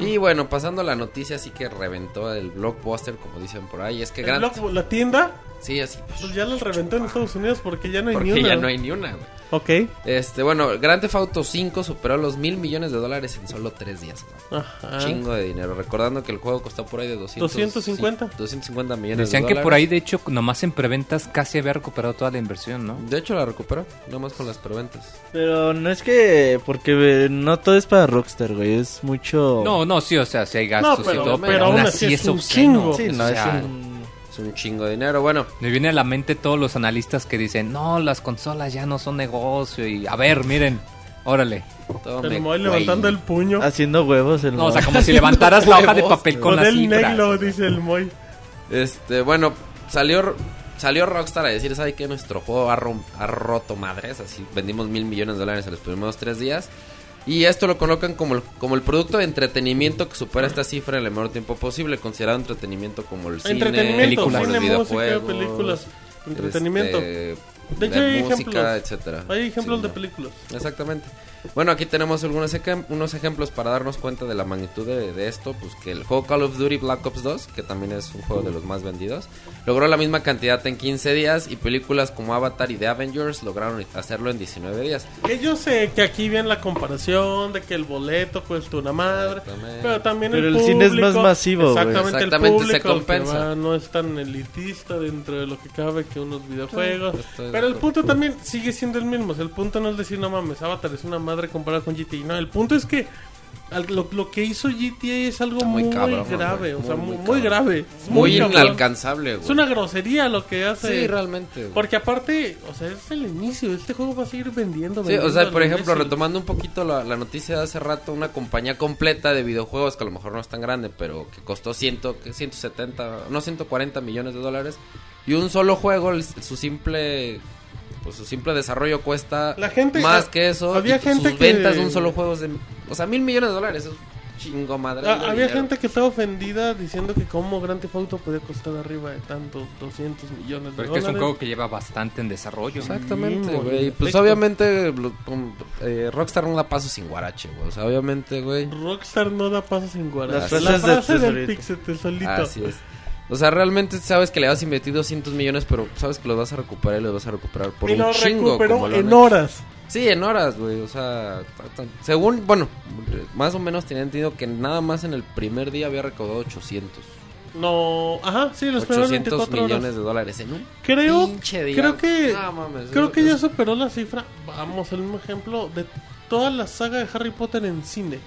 Y bueno, pasando a la noticia así que reventó el blockbuster, como dicen por ahí, es que blog- la tienda, Sí, así, pues ya la reventó en Estados Unidos porque ya no hay porque ni una. ya no hay ni una, güey. Ok. Este, bueno, Grand Theft Auto 5 superó los mil millones de dólares en solo tres días, güey. Ajá. Chingo de dinero. Recordando que el juego costó por ahí de 200, 250. sí, 250 millones Decían de que dólares. por ahí, de hecho, nomás en preventas casi había recuperado toda la inversión, ¿no? De hecho, la recuperó. Nomás con las preventas. Pero no es que. Porque eh, no todo es para Rockstar, güey. Es mucho. No, no, sí, o sea, sí hay gastos No, pero- y todo, pero pero, aún aún así es es un obsceno. chingo. Sí, o no, es un. Es un chingo de dinero. Bueno, Me viene a la mente todos los analistas que dicen, no, las consolas ya no son negocio y a ver, miren, órale. tome, El Moy levantando el puño. Haciendo huevos el No, o sea, como si levantaras la hoja de papel con Con las el cifras. negro, dice el Moy. Este, bueno, salió salió Rockstar a decir, ¿sabe qué? Nuestro juego ha, ha roto madres. Así vendimos mil millones de dólares en los primeros tres días. Y esto lo colocan como el, como el producto de entretenimiento que supera esta cifra en el menor tiempo posible, considerado entretenimiento como el cine, películas. cine, música, películas. Entretenimiento. este, De hecho, hay música, ejemplos. etcétera. Hay ejemplos Sí, de no. películas. Exactamente. Bueno, aquí tenemos algunos ejem- unos ejemplos para darnos cuenta de la magnitud de, de esto. Pues que el juego Call of Duty Black Ops 2, que también es un juego de los más vendidos, logró la misma cantidad en 15 días. Y películas como Avatar y The Avengers lograron hacerlo en 19 días. Que yo sé que aquí viene la comparación de que el boleto cuesta una madre. Pero también Pero el, el cine es público- más masivo. Exactamente, Exactamente, el se público que compensa. va no es tan elitista dentro de lo que cabe que unos videojuegos. De Pero el punto también sigue siendo el mismo. O sea, el punto no es decir, no mames, Avatar es una madre comparada con GT. No, el punto es que al- lo, lo que hizo GTA es algo muy muy, cabrón, grave, güey. o sea, Muy, muy, muy muy grave. Es Muy inalcanzable, güey. Es una grosería lo que hace. Sí, realmente. güey. Porque aparte, o sea, es el inicio. Este juego va a seguir vendiendo. Sí, vendiendo o sea, a por lo ejemplo, imbécil. retomando un poquito la, la noticia de hace rato, una compañía completa de videojuegos que a lo mejor no es tan grande, pero que costó ciento, que 170, no 140 millones de dólares, y un solo juego, el- su simple pues su simple desarrollo cuesta La gente- más que eso. había y gente sus que- ventas de un solo juego es de, o sea, mil millones de dólares, es chingo madre. Ah, había dinero. gente que estaba ofendida diciendo que como Grand Theft Auto podía costar arriba de tantos 200 millones de Pero es que es un dólares. juego que lleva bastante en desarrollo. Exactamente, güey. Pues Efecto. obviamente eh, Rockstar no da paso sin guarache, güey. O sea, obviamente, güey. Rockstar no da pasos sin guarache. Las La frases de frase del. Pixel tesolito. Así es. O sea, realmente sabes que le vas a invertir 200 millones, pero sabes que los vas a recuperar y los vas a recuperar por y un chingo. como lo en hecho. horas. Sí, en horas, güey. O sea, según, bueno, más o menos tenía entendido que nada más en el primer día había recaudado 800. No, ajá, sí, los primeros 800 24 millones horas. de dólares en un Creo, pinche día. creo que mames, creo es- que ya superó la cifra. Vamos, el mismo ejemplo de toda la saga de Harry Potter en cine.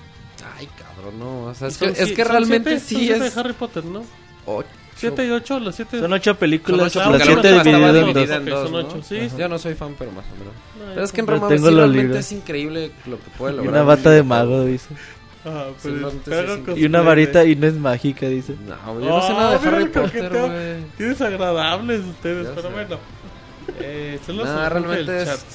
Ay, cabrón, no. O sea, es Son que, es que realmente siete- sí es... de Harry Potter, ¿no? ocho. 7 y 8, las 7 Son ocho películas, Son ocho, Ah, las porque la ok, siete última estaba divididas en dos. dividida en Ok, dos, son ¿no? ocho, sí. Ajá. Yo no soy fan, pero más o menos. No, Pero es que en Roma sí realmente es increíble lo que puede Y lograr. una un bata de mago, dice. Ajá, Sí, pero realmente sí hago es increíble. Y una varita y no es mágica, dice. No, yo no sé nada de Oh, Harry Potter, güey. Qué desagradables ustedes, pero bueno. Eh, los surge realmente es-.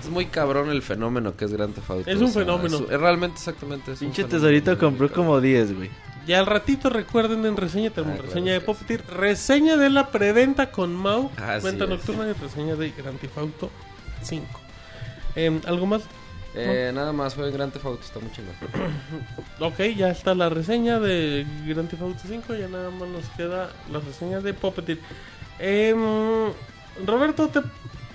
Es muy cabrón el fenómeno que es Grand Theft Auto. Es o un sea, fenómeno. Es, es realmente exactamente. Es un Pinche tesorito compró como 10, güey. Y al ratito recuerden en reseña, tenemos Ah, claro reseña de Puppeteer, reseña de la preventa con Mau, venta nocturna y reseña de Grand Theft Auto 5. Em, ¿Algo más? Eh, nada más, fue Grand Theft Auto, está muy chingón. Ok, ya está la reseña de Grand Theft Auto 5, ya nada más nos queda la reseña de Puppeteer. Em, Roberto, ¿te,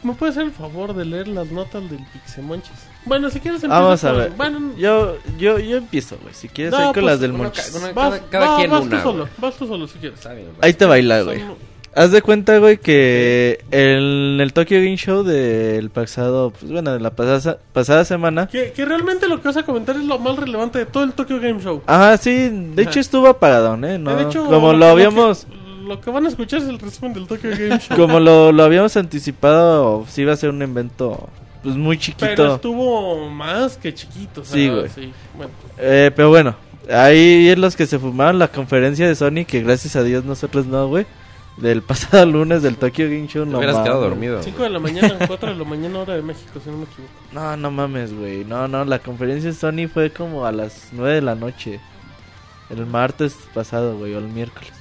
¿me puedes hacer el favor de leer las notas del Pixemonchis? Bueno, si quieres empieza Vamos a con- ver. Bueno, Yo, yo, yo empiezo, güey. Si quieres, No, ahí con pues, las del uno Monchis. vas, cada- cada va- quien vas una, tú solo, güey. vas tú solo si quieres. Está bien. Ahí te baila, güey. Son- Haz de cuenta, güey, que en el Tokyo Game Show del pasado, pues bueno, de la pasada, pasada semana. Que, que realmente lo que vas a comentar es lo más relevante de todo el Tokyo Game Show. Ajá, sí, de hecho Ajá. estuvo apagadón, ¿eh? No, de hecho, como lo habíamos, que, lo que van a escuchar es el resumen del Tokyo Game Show. como lo, lo habíamos anticipado, sí iba a ser un evento, pues muy Pero chiquito. estuvo más que chiquito. o sea, Sí, güey. sí, bueno. Eh, pero bueno, ahí es los que se fumaron la conferencia de Sony, que gracias a Dios nosotros no, güey. Del pasado lunes del Tokyo Game Show, Te no hubieras quedado dormido. 5 de la mañana, 4 de la mañana hora de México, si no me equivoco. No, no mames, güey. No, no, la conferencia de Sony fue como a las 9 de la noche. El martes pasado, güey, o el miércoles.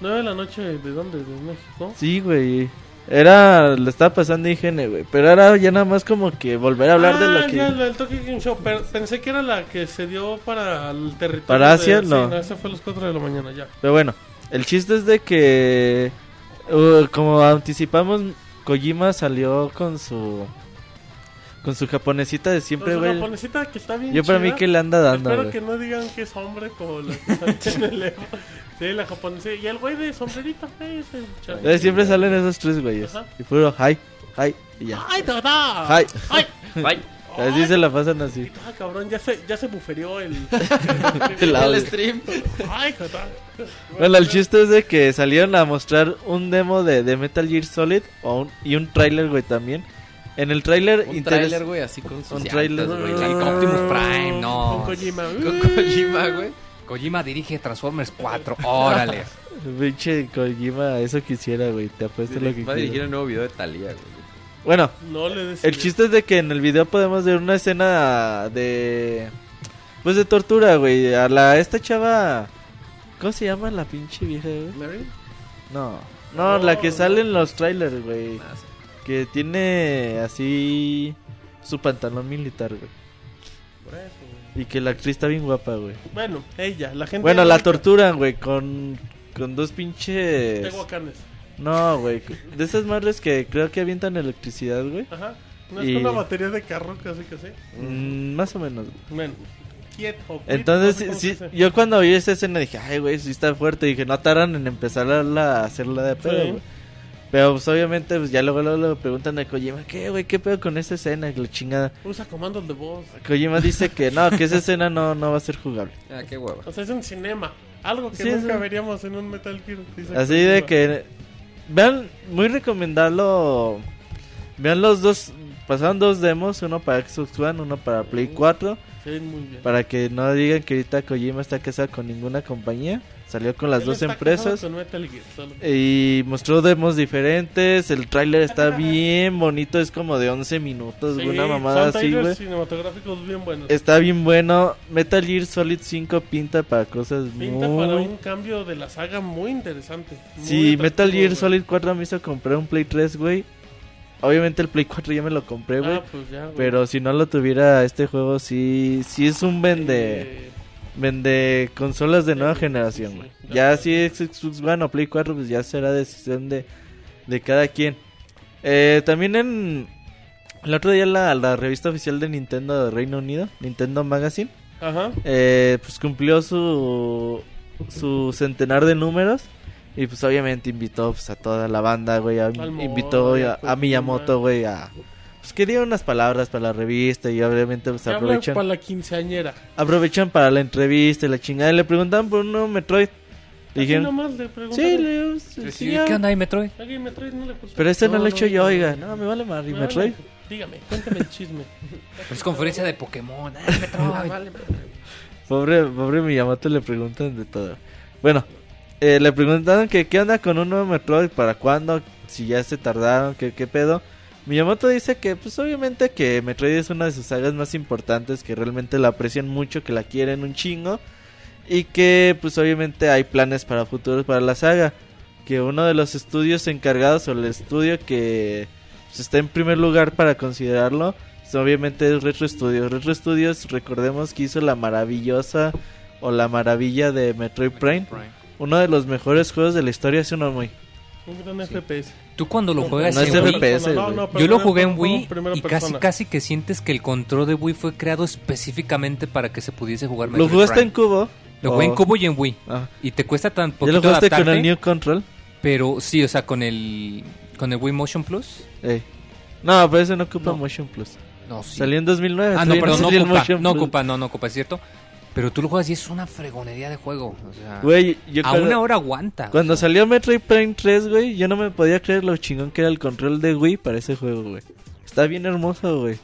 9 de la noche, ¿de dónde? ¿De México? Sí, güey. Era, le estaba pasando IGN, güey. Pero era ya nada más como que volver a hablar de Ah, lo que... ya, del Tokyo Game Show. pero pensé que era la que se dio para el territorio. ¿Para de- Asia? sí, No. esa fue a las 4 de la mañana, ya. Pero bueno, el chiste es de que... uh, como anticipamos, Kojima salió con su... Con su japonesita de siempre, Pero su güey. japonesita que está bien Yo para mí chida. que le anda dando, Espero güey. que no digan que es hombre como la que sale en el Evo. Sí, la japonesa. Y el güey de sombrerito. ese muchacho. Siempre salen esos tres güeyes. Ajá. Y puro hi, hi, y ya. ¡Ay! Hi. ¡Ay! Bye. Así se la pasan así. Ah, cabrón, ya se, ya se buferió el... El stream. ¡Ay, dada! Bueno, el chiste es de que salieron a mostrar un demo de, de Metal Gear Solid o un- y un tráiler, güey, también. En el tráiler Un interes- tráiler, güey, así con sus Un güey. Optimus Prime, no. Con Kojima. Con Kojima, güey. Kojima dirige Transformers 4. Órale. Pinche Kojima, eso quisiera, güey. Te apuesto lo que Va a dirigir el nuevo video de Thalía, güey. Bueno, No le des el chiste es de que en el video podemos ver una escena de... Pues de tortura, güey. A la... Esta chava... ¿Cómo se llama la pinche vieja, güey? ¿Mary? No. No, la que sale en los trailers, güey. Ah, sí. Que tiene así... Su pantalón militar, güey. Por eso, güey. Y que la actriz está bien guapa, güey. Bueno, ella, la gente... Bueno, la torturan, güey, con... Con dos pinches... Tehuacanes. No, güey. De esas madres que creo que avientan electricidad, güey. Ajá. No es Y- una batería de carro, casi que sí. Mm, más o menos. Bueno, quieto. Entonces, no sé cómo sí, yo cuando vi esa escena dije, ay, güey, sí está fuerte. Dije, no tardan en empezar a, la- a hacerla de pedo, Sí. güey. Pero pues obviamente pues ya luego, luego le preguntan a Kojima, ¿qué güey? ¿Qué pedo con esa escena? La chingada. Usa comandos de voz. Kojima dice que no, que esa escena no, no va a ser jugable. Ah, qué hueva. O sea, es un cinema. Algo que Sí, nunca veríamos en un Metal Gear. dice Así de que vean, muy recomendarlo. Vean los dos, pasaron dos demos, uno para Xbox One, uno para Play 4, Se ven muy bien. para que no digan que ahorita Kojima está casado con ninguna compañía. Salió con las Él dos empresas. casado con Metal Gear, solo. Y mostró demos diferentes. El tráiler está bien bonito. Es como de 11 minutos. Sí, una mamada así, güey. cinematográficos bien buenos. Está bien bueno. Metal Gear Solid 5 pinta para cosas Pinta muy... para un cambio de la saga muy interesante. Muy Sí, Metal Gear. Solid 4 me hizo comprar un Play 3, güey. Obviamente el Play 4 ya me lo compré, güey. Ah, pues pero si no lo tuviera este juego, sí, sí es un vende, Eh, vende consolas de nueva generación, güey. ya si es Xbox One o Play 4, pues ya será decisión de, de cada quien. Eh, también en el otro día la, la revista oficial de Nintendo de Reino Unido, Nintendo Magazine, Ajá. eh, pues cumplió su su centenar de números y pues obviamente invitó pues, a toda la banda, güey, a- invitó a, a. Miyamoto, güey, a pues que dio unas palabras para la revista y obviamente pues aprovechan para la quinceañera. aprovechan para la entrevista y la chingada y le preguntaban por un nuevo Metroid. Le dijeron, nomás le sí, le Sí, sí, sí, ya. ¿Qué onda ahí, Metroid? Alguien Metroid no le puso. Pero este no, No, lo he hecho no, yo, no. oiga. No, me vale más. ¿Y Ah, Metroid? Dígame, cuéntame el chisme. Es conferencia de Pokémon. Ah, Metroid. Ah, vale. Pobre, pobre Miyamoto le preguntan de todo. Bueno, eh, le preguntaron que qué onda con un nuevo Metroid, para cuándo, si ya se tardaron, qué, qué pedo. Miyamoto dice que pues obviamente que Metroid es una de sus sagas más importantes, que realmente la aprecian mucho, que la quieren un chingo. Y que pues obviamente hay planes para futuros para la saga. Que uno de los estudios encargados o el estudio que pues, está en primer lugar para considerarlo pues, obviamente es Retro Studios. Retro Studios, recordemos que hizo la maravillosa o la maravilla de Metroid Prime. Uno de los mejores juegos de la historia es uno muy. Un gran FPS. Tú cuando lo juegas No es en Wii, FPS, No, no, yo lo jugué en Wii y casi casi que sientes que el control de Wii fue creado específicamente para que se pudiese jugar ¿Lo jugaste Prime. en cubo? Lo jugué en O- cubo y en Wii. Ah. Y te cuesta tan ¿Ya poquito lo jugaste con el New Control? pero sí, o sea, con el con el Wii Motion Plus. Eh. No, pero eso no ocupa No. Motion Plus. No, sí. Salió en 2009. Ah, no, perdón, no ocupa, Motion no ocupa, no, no ocupa, es cierto. Pero tú lo juegas y es una fregonería de juego, o sea, Güey, yo a cuando- una hora aguanta. Cuando o sea. salió Metroid Prime 3, güey, yo no me podía creer lo chingón que era el control de Wii para ese juego, güey. Está bien hermoso, güey.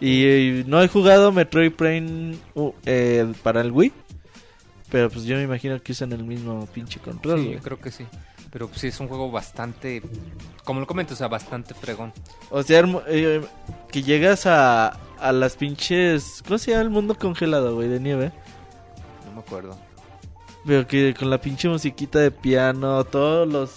Y, y no he jugado Metroid Prime uh, eh, para el Wii. Pero pues yo me imagino que usan el mismo pinche control, Sí, güey. creo que sí. Pero pues, sí es un juego bastante, como lo comento, o sea, bastante fregón. O sea, eh, que llegas a, a las pinches... ¿Cómo se llama el mundo congelado, güey? De nieve. No me acuerdo. Pero que con la pinche musiquita de piano, todos los...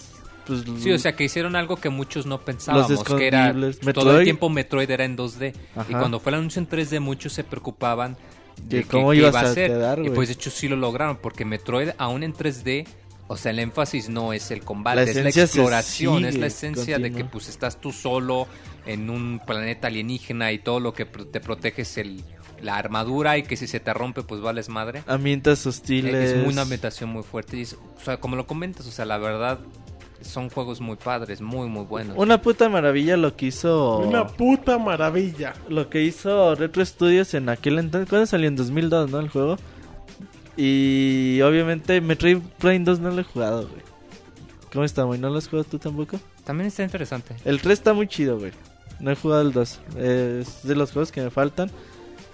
Pues, Sí, o sea, que hicieron algo que muchos no pensábamos, Los que era todo el tiempo Metroid era en 2D. Y cuando fue el anuncio en 3D, muchos se preocupaban de que- cómo ibas iba a ser. quedar, y pues de hecho sí lo lograron, porque Metroid aún en 3D, o sea, el énfasis no es el combate, La es la exploración, es la esencia de que pues estás tú solo en un planeta alienígena y todo lo que te protege es el, la armadura y que si se te rompe pues vales madre. Ambientas hostiles. Es muy una ambientación muy fuerte y es- o sea, como lo comentas, o sea, la verdad son juegos muy padres, muy muy buenos. Una puta maravilla lo que hizo... Una puta maravilla. Lo que hizo Retro Studios en aquel entonces... ¿Cuándo salió? En 2002, ¿no? El juego. Y obviamente Metroid Prime 2 no lo he jugado, güey. ¿Cómo está, güey? ¿No lo has jugado tú tampoco? También está interesante. El 3 está muy chido, güey. No he jugado el 2. Es de los juegos que me faltan.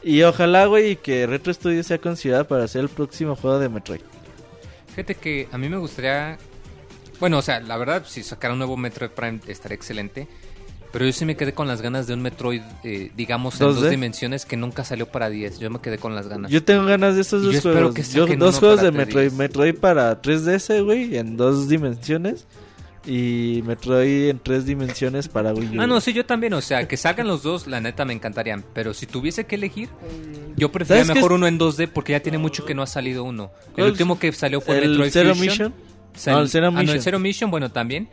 Y ojalá, güey, que Retro Studios sea considerado para ser el próximo juego de Metroid. Fíjate que a mí me gustaría. Bueno, o sea, la verdad, si sacara un nuevo Metroid Prime estaría excelente. Pero yo sí me quedé con las ganas de un Metroid, eh, digamos, en 2D. dos dimensiones que nunca salió para 10. Yo me quedé con las ganas. Yo tengo ganas de Y yo dos juegos. que Yo- dos juegos de Metroid. 3DS. Metroid para 3DS, güey, en dos dimensiones. Y Metroid en tres dimensiones para Wii U. Ah, no, sí, yo también. O sea, que salgan los dos, la neta me encantarían. Pero si tuviese que elegir, yo preferiría ¿Sabes qué mejor uno en 2D porque ya tiene mucho que no ha salido uno. El último que salió fue ¿El Metroid Zero Fusion. Mission? No, el Zero ah, no, Mission. el Zero Mission, bueno, también.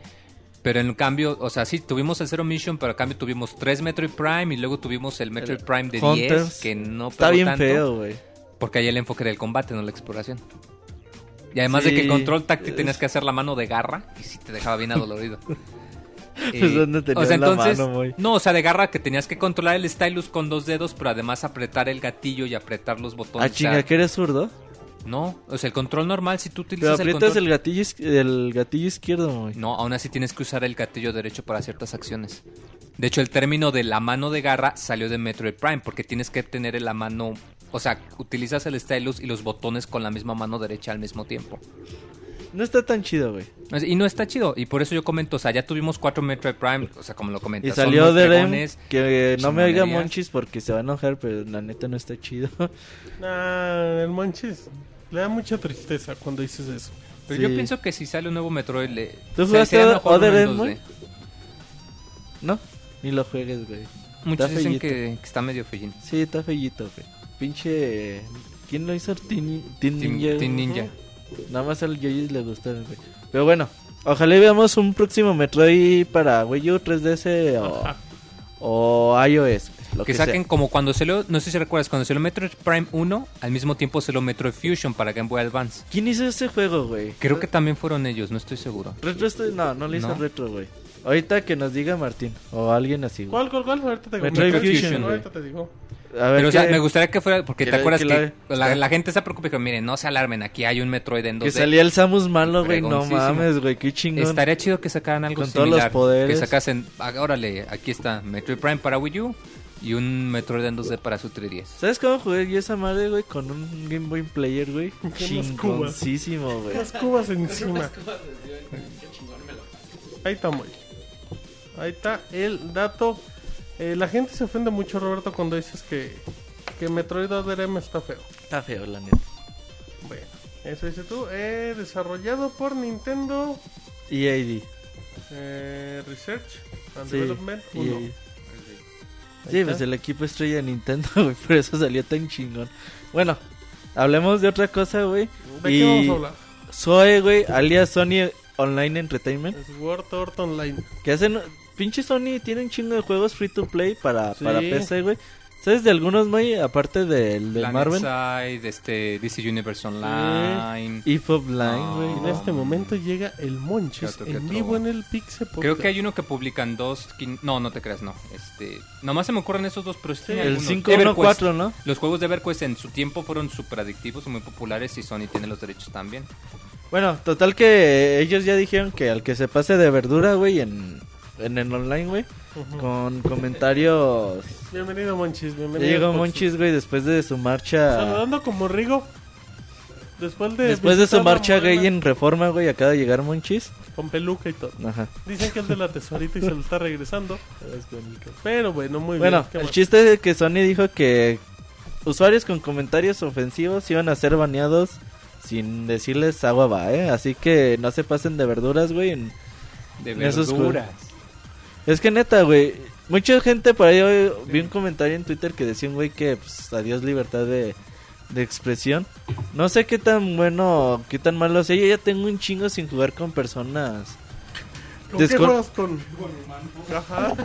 Pero en cambio, o sea, sí, tuvimos el Zero Mission, pero a cambio tuvimos tres Metroid Prime y luego tuvimos el Metroid Prime de Hunters. 10, que no Está bien tanto, feo, güey. Porque ahí el enfoque era el combate, no la exploración. Y además de que el control táctil tenías que hacer la mano de garra y sí te dejaba bien adolorido. Pues, ¿dónde tenías o sea, la entonces, mano, Moy? no, o sea, de garra que tenías que controlar el stylus con dos dedos, pero además apretar el gatillo y apretar los botones. Ah, o sea, chinga, que eres zurdo. No, o sea, el control normal, si tú Pero utilizas el aprietas control... el gatillo, el gatillo izquierdo, Moy. No, aún así tienes que usar el gatillo derecho para ciertas acciones. De hecho, el término de la mano de garra salió de Metroid Prime, porque tienes que tener la mano... O sea, utilizas el stylus y los botones con la misma mano derecha al mismo tiempo. No está tan chido, güey. Y no está chido, y por eso yo comento, o sea, ya tuvimos cuatro Metroid Prime, o sea, como lo comentas. Y salió de que no me oiga. Monchis porque se va a enojar, pero la neta no está chido. Nah, el Monchis le da mucha tristeza cuando dices eso. Pero Sí. yo pienso que si sale un nuevo Metroid, le... ¿Tú se- jugaste Other 2D. End, Moy? ¿No? Ni lo juegues, güey. Muchos Está dicen que está medio fellín. Sí, está fellito, güey. Pinche... ¿Quién lo hizo? Teen, Teen Team, Ninja. Güey. Ninja. Nada más al Yoyi le gustaron, güey. Pero bueno, ojalá y veamos un próximo Metroid para Wii U, 3DS o, Ajá. o iOS. Lo que que, saquen sea. como cuando se lo, no sé si recuerdas, cuando se lo Metroid Prime 1, al mismo tiempo se lo Metroid Fusion para Game Boy Advance. ¿Quién hizo ese juego, güey? Creo que también fueron ellos, no estoy seguro. Retro estoy- No, no le hizo ¿No? retro, güey. Ahorita que nos diga Martín o alguien así, güey. ¿Cuál, cuál, cuál? Ahorita te digo. Metroid Metroid Fusion, güey. Ahorita te digo. A ver, Pero o sea, ¿qué- me gustaría que fuera, porque que te acuerdas que que, la- la, está- la gente se preocupa, pero miren, no se alarmen, aquí hay un Metroid en 2D. Que salía el Samus malo, güey. No mames, güey. Qué chingón. Estaría chido que sacaran algo Con todos los similar. poderes. Que sacasen, ah, órale, aquí está, Metroid Prime para Wii U y un Metroid en 2D para su 3DS. ¿Sabes cómo jugué yo esa madre, güey? Con un Game Boy Player, güey. Con unas cubas. Chingoncísimo, güey. Las cubas encima. Ahí está, muy. Ahí está el dato. Eh, la gente se ofende mucho, Roberto, cuando dices que, que Metroid Other M está feo. Está feo, la neta. Bueno, eso dices tú. Eh, desarrollado por Nintendo EAD. eh, Research and Sí, Development 1. EAD. Ahí Sí, está. pues el equipo estrella de Nintendo, güey. Por eso salió tan chingón. Bueno, hablemos de otra cosa, güey. ¿De y- qué vamos a hablar? Zoe, güey, alias Sony Online Entertainment. Sword Art Online. Que hacen. Pinche Sony tiene un chingo de juegos free to play para, Sí. para PC, güey. ¿Sabes de algunos, güey? Aparte del de Planet Marvel. Side, este, DC Universe Online. Y Pop Line, Ah. güey. En este momento llega el Monchis ¿Qué otro, qué en vivo en el Pixel Podcast. Creo que hay uno que publican dos. quin- No, no te creas, no. Este, nomás se me ocurren esos dos, pero sí tiene El algunos. 514, ¿no? Los juegos de EverQuest en su tiempo fueron súper adictivos, muy populares y Sony tiene los derechos también. Bueno, total que ellos ya dijeron que al que se pase de verdura, güey, en, en el online, güey, con comentarios. Bienvenido, Monchis. Ya Bienvenido. llegó Monchis, güey, después de su marcha. Saludando como Rigo. Después de, Después de su marcha gay en Reforma, güey, acaba de llegar Monchis. Con peluca y todo. Ajá. Dicen que es de la tesorita y se lo está regresando. Pero bueno, muy Bueno, bien. ¿Qué el chiste es que Sony dijo que usuarios con comentarios ofensivos iban a ser baneados sin decirles agua va, ¿eh? Así que no se pasen de verduras, güey. en- De Esos verduras. Es que neta, güey. Mucha gente por ahí hoy vi un comentario en Twitter que decía un güey que pues adiós libertad de, de expresión. No sé qué tan bueno, qué tan malo sea. Yo ya tengo un chingo sin jugar con personas. ¿Con qué juegas con? Ajá.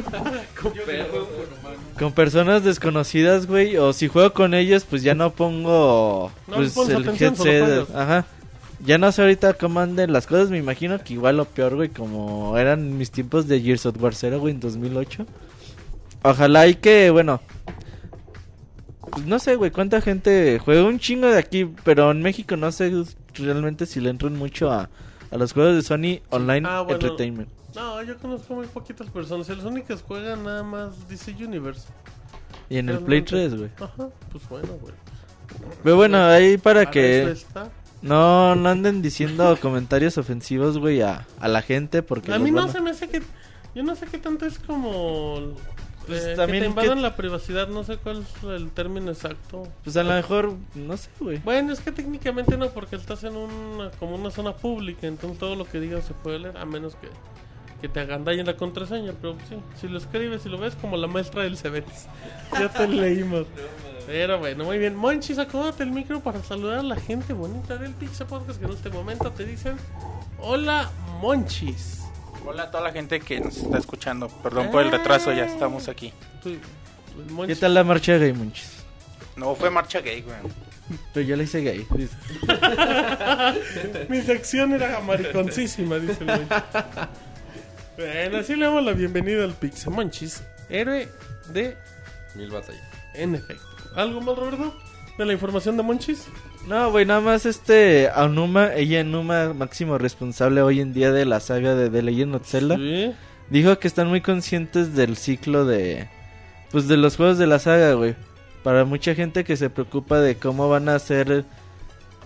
Con personas desconocidas, güey. O si juego con ellos, pues ya no pongo No pues, el atención, headset. Ajá. Ya no sé ahorita cómo anden las cosas. Me imagino que igual lo peor, güey, como eran mis tiempos de Gears of War 0, güey, en 2008. Ojalá y que, bueno. Pues no sé, güey, cuánta gente juega un chingo de aquí, pero en México no sé realmente si le entran mucho a, a los juegos de Sony Online Ah, bueno. Entertainment. No, yo conozco muy poquitas personas. Los únicos que juegan nada más DC Universe. Y en el Play Realmente. 3, güey. Ajá, pues bueno, güey. Pero bueno, ahí para Para que... eso está. No, no anden diciendo comentarios ofensivos, güey, a, a la gente porque... A mí no van a- se me hace que. Yo no sé qué tanto es como. Pues eh, también que te que- invadan la privacidad, no sé cuál es el término exacto. Pues a lo mejor, no sé, güey. Bueno, es que técnicamente no, porque estás en una, como una zona pública, entonces todo lo que digas se puede leer, a menos que, que te agandallen la contraseña, pero sí, si lo escribes, si lo ves como la maestra del Cebetis. Ya te leímos. Pero bueno, muy bien. Monchis, acomódate el micro para saludar a la gente bonita del Pixel Podcast que en este momento te dicen Hola, Monchis. Hola a toda la gente que nos está escuchando. Perdón por el retraso, ya estamos aquí. Tú- ¿Qué Monchis. tal la marcha gay, Monchis? No fue marcha gay, güey. Pero yo le hice gay. dice. Mi sección era mariconcísima, dice el Monchis. Bueno, así le damos la bienvenida al Pixemonchis, héroe de Mil batallas. En efecto. ¿Algo más, Roberto? ¿De la información de Monchis? No, güey, nada más este Aonuma, ella Aonuma, máximo responsable hoy en día de la saga de The Legend of Zelda, Sí. dijo que están muy conscientes del ciclo de pues de los juegos de la saga, güey. Para mucha gente que se preocupa de cómo van a hacer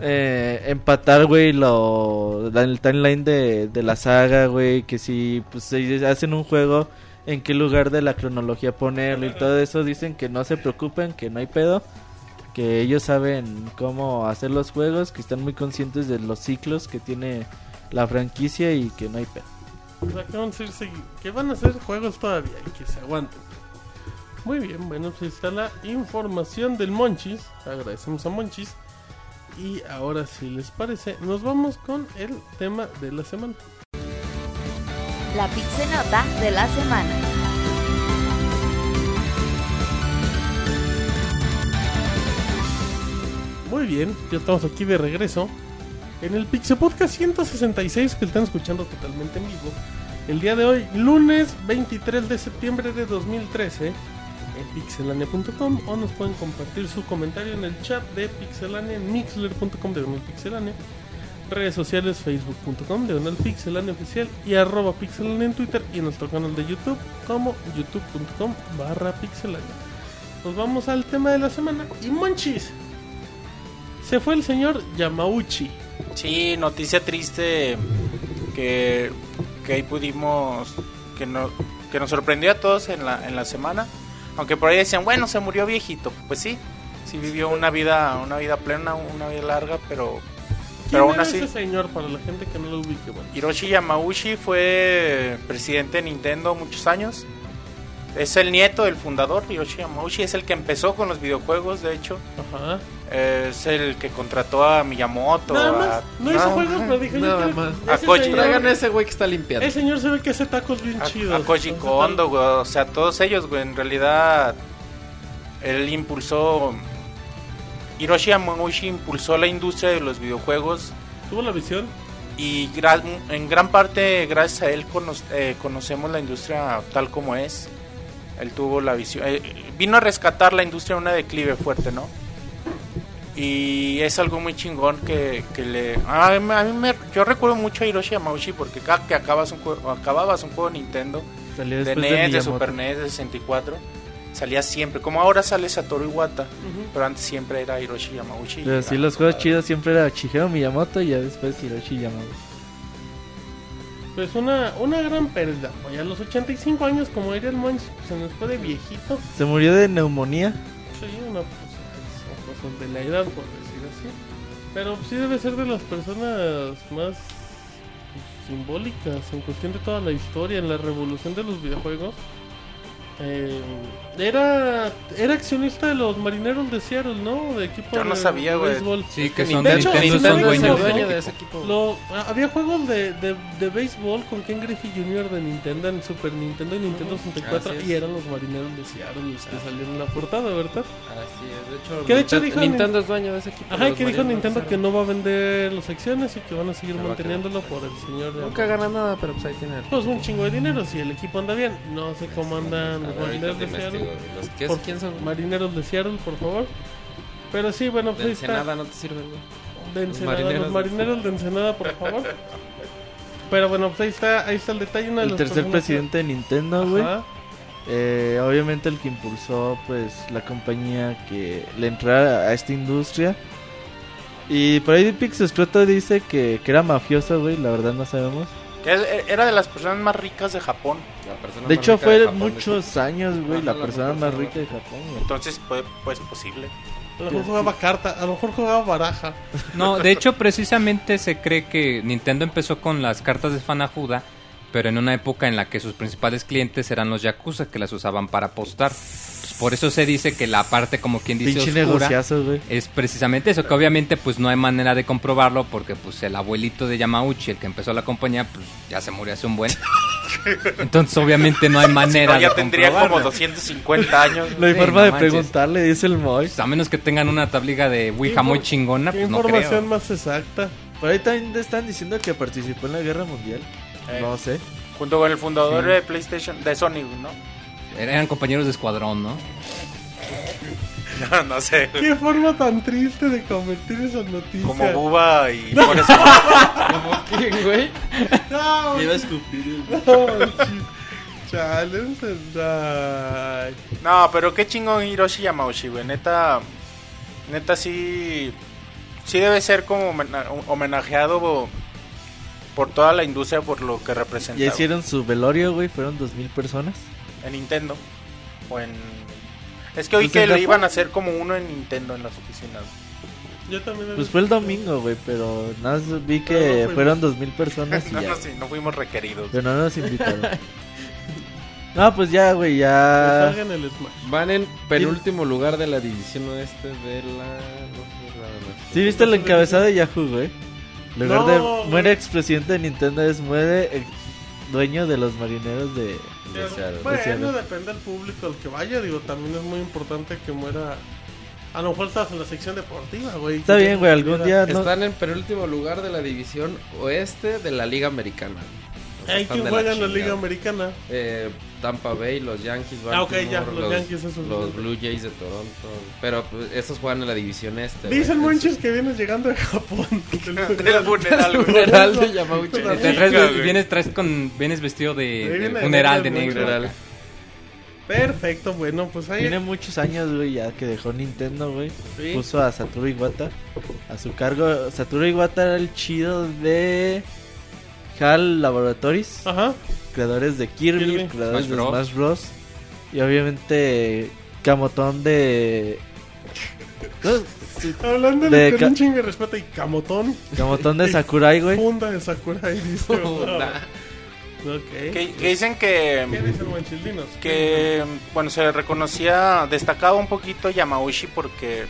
eh, empatar, güey, lo el timeline de, de la saga, güey, que si pues hacen un juego en qué lugar de la cronología ponerlo y todo eso dicen que no se preocupen, que no hay pedo, que ellos saben cómo hacer los juegos, que están muy conscientes de los ciclos que tiene la franquicia y que no hay pedo. O sea, que van a segui- que van a hacer juegos todavía y que se aguanten. Muy bien, bueno, pues está la información del Monchis. Agradecemos a Monchis. Y ahora, si les parece, nos vamos con el tema de la semana. La Pixenota de la semana. Muy bien, ya estamos aquí de regreso en el Pixel Podcast 166 que están escuchando totalmente en vivo. El día de hoy, lunes 23 de septiembre de 2013, en pixelania.com o nos pueden compartir su comentario en el chat de pixelania mixler.com de pixelania, redes sociales facebook.com de pixelania oficial y arroba pixelania en Twitter y en nuestro canal de YouTube como youtube.com barra pixelania. Pues vamos al tema de la semana y monchis. Se fue el señor Yamauchi. Sí, noticia triste que, que ahí pudimos, que, no, que nos sorprendió a todos en la, en la semana. Aunque por ahí decían, bueno, se murió viejito. Pues sí, sí vivió una vida, una vida plena, una vida larga, pero, ¿Quién pero aún así... ese señor para la gente que no lo ubique? Bueno, Hiroshi Yamauchi fue presidente de Nintendo muchos años. Es el nieto del fundador, Hiroshi Yamauchi. Es el que empezó con los videojuegos, de hecho. ajá. Es el que contrató a Miyamoto. Nada a- más, no hizo juegos, pero dije yo Nada que más. ese A Koji. señor- Traigan a ese güey que está limpiando. Ese señor se ve que hace tacos bien chidos. A, a Koji Kondo, güey, o sea, todos ellos, güey, en realidad él impulsó Hiroshi Yamauchi impulsó la industria de los videojuegos Tuvo la visión. y gra- en gran parte gracias a él cono- eh, conocemos la industria tal como es. Él tuvo la visión, eh, vino a rescatar la industria en una declive fuerte, ¿no? Y es algo muy chingón que, que le... A mí, a mí me, yo recuerdo mucho a Hiroshi Yamauchi porque cada que acabas un juego, acababas un juego de Nintendo, Salió de NES, de, Miyamoto. Super NES, de 64, salía siempre. Como ahora sale Satoru Iwata, Ujú. pero antes siempre era Hiroshi Yamauchi. Pero sí, los juegos chidos siempre era Shigeru Miyamoto y ya después Hiroshi Yamauchi. Pues una, una gran pérdida. Oye, a los 85 años, como diría el Monch, se nos fue de viejito. Se murió de neumonía. Sí, una, pues, cosas de la edad, por decir así. Pero sí debe ser de las personas más pues, simbólicas en cuestión de toda la historia, en la revolución de los videojuegos. Eh, era, era accionista de los marineros de Seattle, ¿no? De equipo Yo no de sabía, güey. béisbol. Sí, que son De hecho, Nintendo son dueños de ese equipo. Lo, ah, había juegos de, de, de béisbol con Ken Griffey Jr. de Nintendo en Super Nintendo y Nintendo 64 Así es. y eran los marineros de Seattle los que salieron en la portada, ¿verdad? Así es, de hecho, Que de hecho Nintendo- dijo Nintendo es dueño de ese equipo. Ajá, que dijo Nintendo que no va a vender las acciones y que van a seguir Se va a manteniéndolo por el señor de Nunca gana nada, pero pues ahí tiene. Pues un chingo de dinero si el equipo anda bien. No sé cómo andan los marineros de. Seattle. Los- ¿qué es? Por- ¿Quién son? Marineros de Seattle, por favor. Pero sí, bueno, pues De ahí está. Ensenada no te sirven, güey. De Ensenada, marineros los de- marineros de Ensenada, por favor. Pero bueno, pues ahí está, ahí está el detalle. Una de El tercer personas- presidente de Nintendo, güey. Eh, obviamente el que impulsó pues la compañía que le entrara a esta industria. Y por ahí Pix Escroto dice que, que era mafioso, güey, la verdad no sabemos. Que es- era de las personas más ricas de Japón. De hecho fue Japón, muchos años, güey, la la persona más rica de Japón, güey. Entonces, pues, pues posible. A lo mejor jugaba carta, a lo mejor jugaba baraja. No, de hecho, precisamente se cree que Nintendo empezó con las cartas de Fanafuda, pero en una época en la que sus principales clientes eran los Yakuza, que las usaban para apostar. Pues por eso se dice que la parte, como quien dice, Pinche oscura, negociazo, güey. es precisamente eso, que obviamente pues no hay manera de comprobarlo, porque pues el abuelito de Yamauchi, el que empezó la compañía, pues ya se murió hace un buen. Entonces obviamente no hay Si manera no, ya de tendría como comprobarlo. 250 años. No hay Sí, forma no de manches. preguntarle, dice el Moy. Pues, a menos que tengan una tabliga de Ouija muy chingona, ¿Qué pues no información creo. más exacta? Por ahí también están diciendo que participó en la guerra mundial. Eh. No sé. Junto con el fundador de PlayStation, de Sony, ¿no? Eran compañeros de escuadrón, ¿no? No, no sé. Qué forma tan triste de convertir esa noticia. Como Buba y por eso. ¿Quién, güey? No, Iba a escupir. no, Sendai. No, pero qué chingón Hiroshi Yamauchi, güey. Neta, neta sí, sí debe ser como homena- homenajeado por toda la industria por lo que representa. Ya hicieron su velorio, güey. Fueron dos mil personas. En Nintendo. O en... Es que hoy Pues que Japón. iban a hacer como uno en Nintendo en las oficinas. Yo también. Pues fue el domingo, güey. Pero nada más vi no que fuimos. fueron dos mil personas y No, ya. no, sí, no fuimos requeridos. Pero no nos invitaron. No, pues ya, güey, ya. el Smash. Van en penúltimo lugar de la división oeste de la... No sé nada más. ¿Sí viste el encabezado de Yahoo, güey? En lugar No, de güey. muere expresidente de Nintendo es muere ex- dueño de los marineros de... Deseado, Bueno, deseado. depende del público al que vaya. Digo, también es muy importante que muera. A lo mejor estás en la sección deportiva, güey. Está bien, güey, algún día no... Están en penúltimo lugar de la división oeste de la Liga Americana. Quien de juega en la. Liga Americana. Eh, Tampa Bay, los Yankees, Ah, ok, Baltimore, ya, los los, Yankees, esos los son- Blue Jays de Toronto. Pero pues, estos juegan en la división este. Dicen. Monchis que vienes llegando de Japón. Del funeral, güey. Funeral de Yamauchi. Vienes, traes con, vienes vestido de, funeral de negro, negro. Funeral. Perfecto, bueno, pues ahí. Tiene muchos años, güey, ya que dejó Nintendo, güey. Sí. Puso a Satoru Iwata a su cargo. Satoru Iwata era el chido de HAL Laboratories, Ajá. creadores de Kirby, Kirby. creadores Smash de Bros. Smash Bros. Y obviamente Camotón de... Hablando De de, con ca- un chingo de respeto y Camotón. Camotón de Sakurai, güey. Funda de Sakurai, dice. Nah. Que, que dicen que... ¿Qué dicen Monchildinos? que bueno se le reconocía destacaba un poquito Yamauchi porque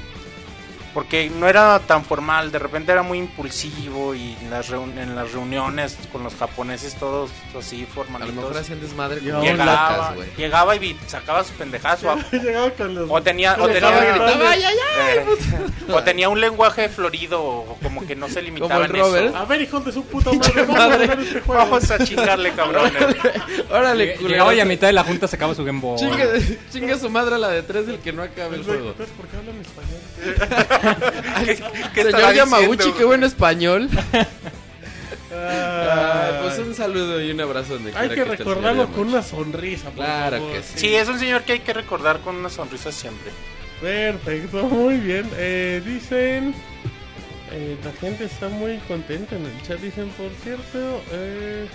porque no era tan formal de repente era muy impulsivo y en las, reun- en las reuniones con los japoneses todos así A lo mejor formalitos hacían desmadre con llegaba locas, llegaba y sacaba su pendejazo Llegaba con los. o tenía o Llegaba tenía, gritando. eh, o tenía un lenguaje florido o como que no se limitaba el en eso Robert. A ver, hijos de su puta madre, vamos a madre. este juego. vamos a chingarle cabrones Órale, Llegaba y a mitad de la junta sacaba su Game Boy. Chinga, chinga su madre a la de tres del que no acabe el juego. Entonces, ¿por qué hablan español? ¿Qué, qué Señor Yamauchi, qué buen español. Ay, pues un saludo y un abrazo donde Hay que recordarlo con una sonrisa, por Claro favor. que sí. Sí, es un señor que hay que recordar con una sonrisa siempre. Perfecto, muy bien. Eh, dicen. eh, la gente está muy contenta en el chat. Dicen, por cierto. eh,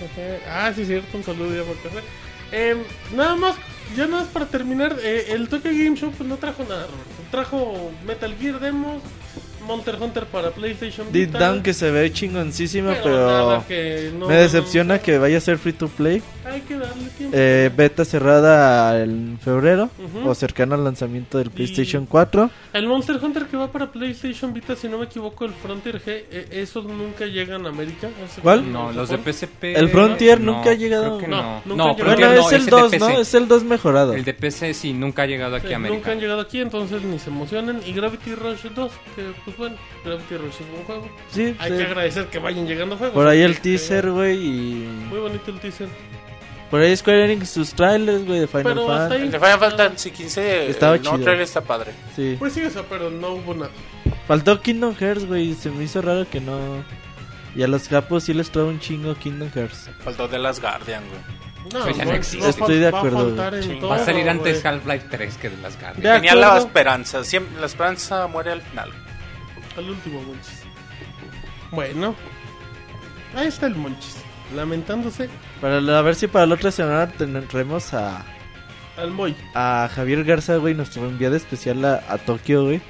ah, sí, cierto. Un saludo ya por acá. Eh, nada más, ya nada más para terminar. eh, el Tokyo Game Show pues no trajo nada. Roberto. Trajo Metal Gear Demos, Monster Hunter para PlayStation Deep Vita, Down que se ve chingoncísimo, pero pero no- me decepciona no- que vaya a ser free to play. Hay que darle tiempo. Eh, beta cerrada en febrero Ujú. o cercano al lanzamiento del PlayStation 4. El Monster Hunter que va para PlayStation Vita, si no me equivoco, el Frontier G, eh, esos nunca llegan a América. ¿Cuál? No, los de. PSP. El Frontier no, nunca ha llegado. creo que No, no. No, Bueno, no, es el ese 2, de ¿no? PC. Es el 2 mejorado. El de PC sí, nunca ha llegado aquí Sí, a América. Nunca han llegado aquí, entonces ni se emocionen. Y Gravity Rush 2, que pues bueno, Gravity Rush es buen juego. Sí, Hay sí. que agradecer que vayan llegando juegos. Por ahí el teaser, güey, y... Muy bonito el teaser. Por ahí Square Enix sus trailers, güey, de Final Pero Fantasy. El de Final Fantasy 15 Estaba el chido. trailer está padre. Sí. Pues sí, o sea, pero no hubo nada. Faltó Kingdom Hearts, güey, se me hizo raro que no... Y a los capos sí les trae un chingo Kingdom Hearts. Faltó de las Guardian, güey. No, ya va- no existe. va a Estoy de va a acuerdo, en Sí. todo, Va a salir antes. Half-Life 3 que de las Guardian. De Tenía la acuerdo. esperanza, siempre, la esperanza muere al final. Al último, Monchis. Bueno, ahí está el Monchis. Lamentándose Para la- a ver si para la otra semana tendremos a, al Moy. a Javier Garza, güey, nuestro enviado especial a, a Tokio, güey.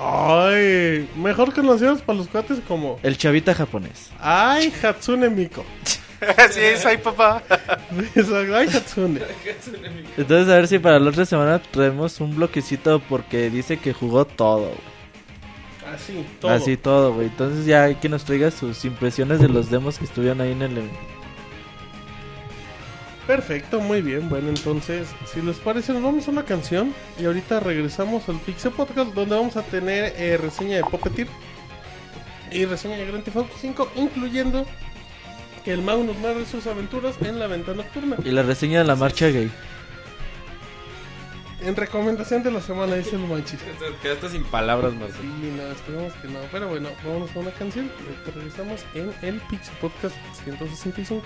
Ay, mejor conocidos para los cuates como. El chavita japonés. Ay, Hatsune Miko. Así es, ahí papá. Exacto, Ay, Hatsune. Entonces a ver si para la otra semana traemos un bloquecito porque dice que jugó todo. güey. Así, todo. Así todo, güey. Entonces ya hay que nos traiga sus impresiones de los demos que estuvieron ahí en el. Perfecto, muy bien. Bueno, entonces, si les parece, nos vamos a una canción. Y ahorita regresamos al Pixel Podcast, donde vamos a tener eh, reseña de Puppeteer y reseña de Grand Theft Auto 5, incluyendo que el Mau nos narre sus aventuras en la venta nocturna. Y la reseña de la marcha gay. En recomendación de la semana, dice el manchis. Quedaste sin palabras, Marcelo. Sí, no, esperemos que no. Pero bueno, vamos a una canción. Ahorita regresamos en el Pixel Podcast 165.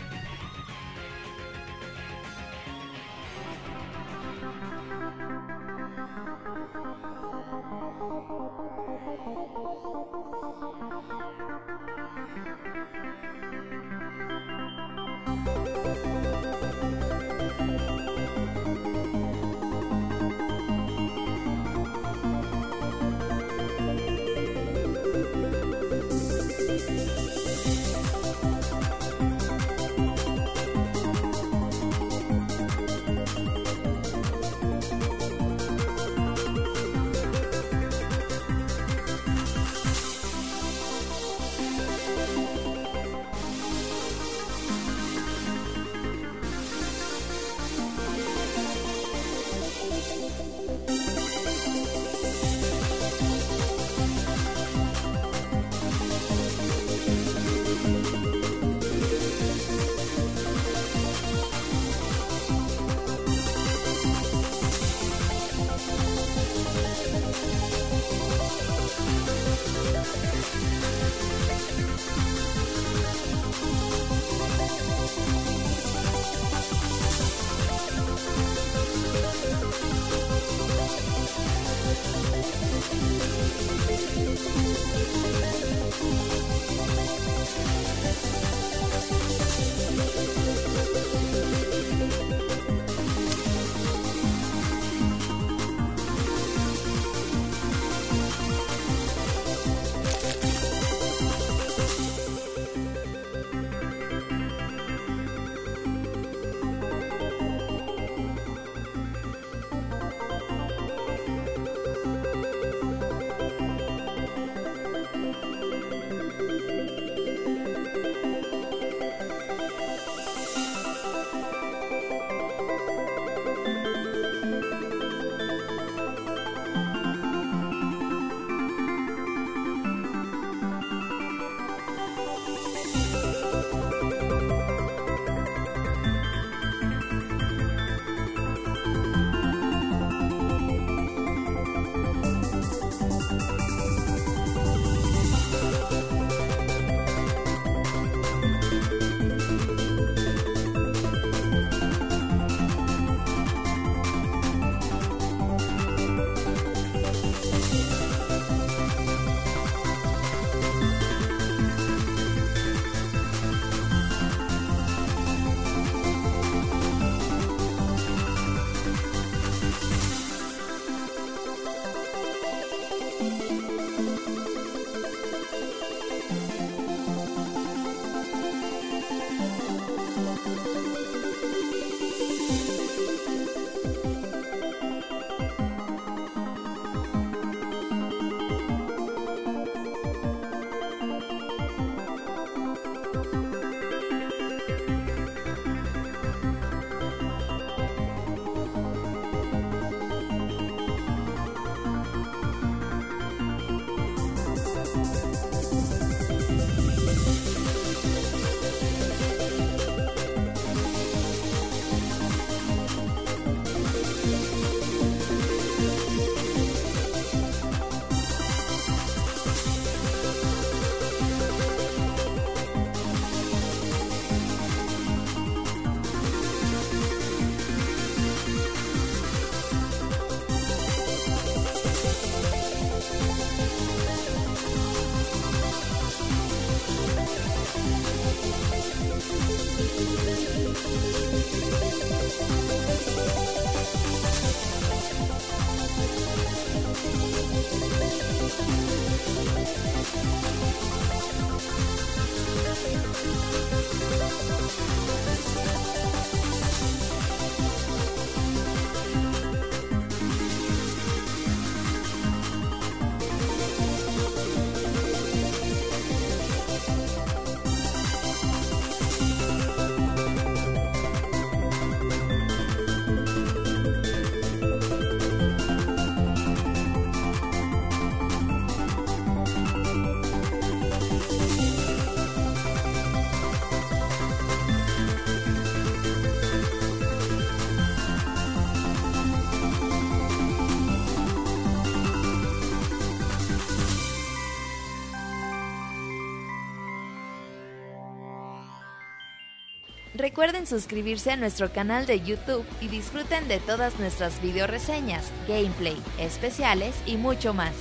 Recuerden suscribirse a nuestro canal de YouTube y disfruten de todas nuestras video reseñas, gameplay, especiales y mucho más.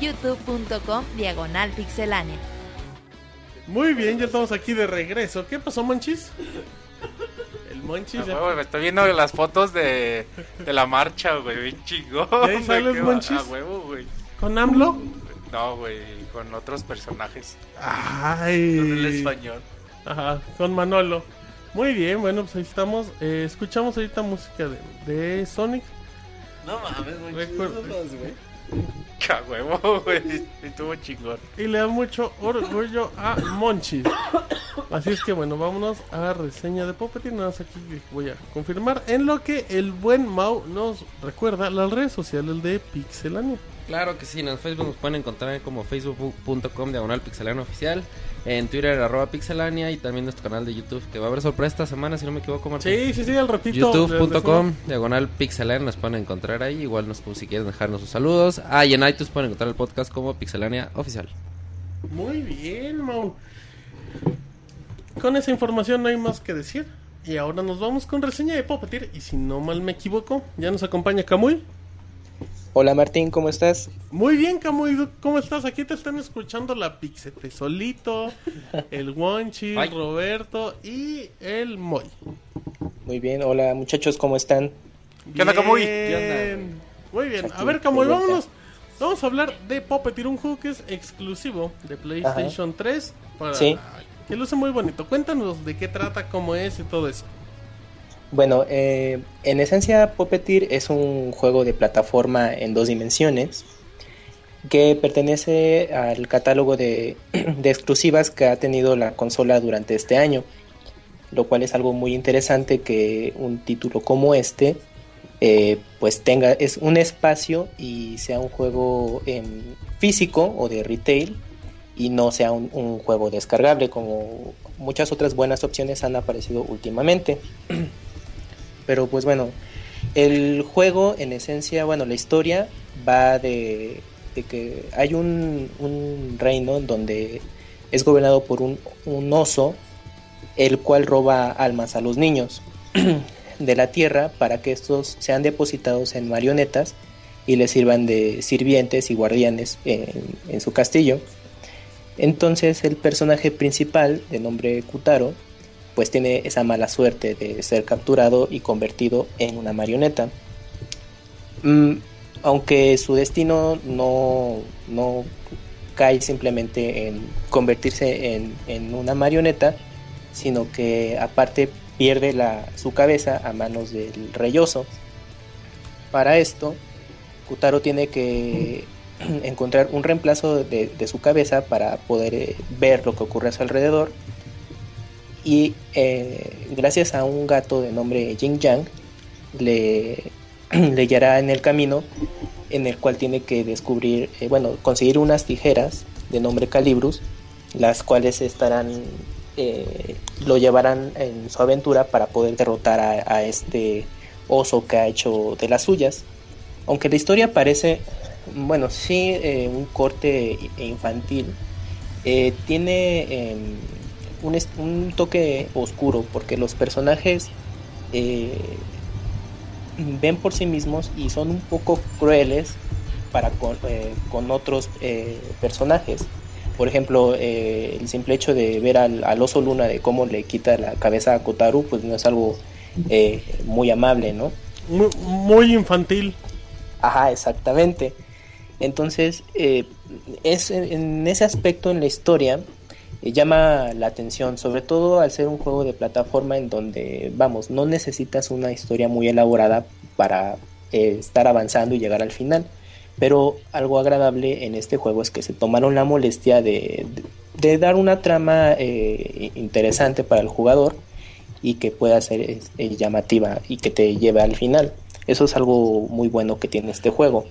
youtube.com diagonal pixelánea. Muy bien, ya estamos aquí de regreso. ¿Qué pasó, Monchis? El Monchis A ya... huevo, me estoy viendo las fotos de, de la marcha, güey, bien chingón. ¿Y ahí sales, Monchis? A huevo, güey. ¿Con AMLO? No, güey, con otros personajes. Ay. Con el español. Ajá, con Manolo. Muy bien, bueno, pues ahí estamos. Eh, escuchamos ahorita música de, de Sonic. No mames, muy Recuerdo. güey. A huevo, güey. Estuvo chingón. Y le da mucho orgullo a Monchis. Así es que bueno, vámonos a reseña de Puppeteer. Nada más aquí voy a confirmar. En lo que el buen Mau nos recuerda las redes sociales de Pixelania. Claro que sí, en Facebook nos pueden encontrar como facebook.com diagonal pixelania oficial, en Twitter arroba pixelania y también nuestro canal de YouTube que va a haber sorpresa esta semana si no me equivoco Martín. Sí, sí, sí, al ratito. youtube.com diagonal pixelania nos pueden encontrar ahí, igual nos si quieren dejarnos sus saludos. Ah, y en iTunes pueden encontrar el podcast como pixelania oficial. Muy bien, Mau. Con esa información no hay más que decir. Y ahora nos vamos con reseña de Puppeteer. Y si no mal me equivoco, ya nos acompaña Camuy. Hola Martín, ¿cómo estás? Muy bien, Camuy, ¿cómo estás? Aquí te están escuchando la Pixete Solito, el Wonchi. Roberto y el Moy. Muy bien, hola muchachos, ¿cómo están? ¿Qué onda, Camuy? Bien. ¿Qué onda, güey? Muy bien, a ver, Camuy, vámonos. Vamos a hablar de Puppeteer, un juego que es exclusivo de PlayStation 3. Para... Sí. Que luce muy bonito. Cuéntanos de qué trata, cómo es y todo eso. Bueno, eh, en esencia Puppeteer es un juego de plataforma en dos dimensiones que pertenece al catálogo de, exclusivas que ha tenido la consola durante este año, lo cual es algo muy interesante que un título como este eh, pues tenga es un espacio y sea un juego en físico o de retail y no sea un, juego descargable como muchas otras buenas opciones han aparecido últimamente. Pero pues bueno, el juego en esencia, bueno, la historia va de, que hay un, un reino donde es gobernado por un, oso, el cual roba almas a los niños de la tierra para que estos sean depositados en marionetas y les sirvan de sirvientes y guardianes en su castillo. Entonces el personaje principal, de nombre Kutaro, pues tiene esa mala suerte de ser capturado y convertido en una marioneta. Mm, aunque su destino no, no cae simplemente en convertirse en, en una marioneta, sino que aparte pierde la, su cabeza a manos del reyoso. Para esto, Kutaro tiene que encontrar un reemplazo de, de su cabeza para poder eh, ver lo que ocurre a su alrededor. Y eh, gracias a un gato de nombre Jing Yang, le, le guiará en el camino en el cual tiene que descubrir, eh, bueno, conseguir unas tijeras de nombre Calibrus, las cuales estarán, lo llevarán en su aventura para poder derrotar a este oso que ha hecho de las suyas. Aunque la historia parece, bueno, sí, eh, un corte infantil, eh, tiene eh, un, un toque oscuro porque los personajes eh, ven por sí mismos y son un poco crueles para con, con otros eh, personajes. Por ejemplo, eh, el simple hecho de ver al, al oso luna de cómo le quita la cabeza a Kotaru, pues no es algo eh, muy amable, ¿no? Muy, muy infantil. Ajá, exactamente. Entonces, eh, es en ese aspecto en la historia eh, llama la atención, sobre todo al ser un juego de plataforma en donde, vamos, no necesitas una historia muy elaborada para eh, estar avanzando y llegar al final. Pero algo agradable en este juego es que se tomaron la molestia de, de- dar una trama interesante para el jugador y que pueda ser llamativa y que te lleve al final. Eso es algo muy bueno que tiene este juego.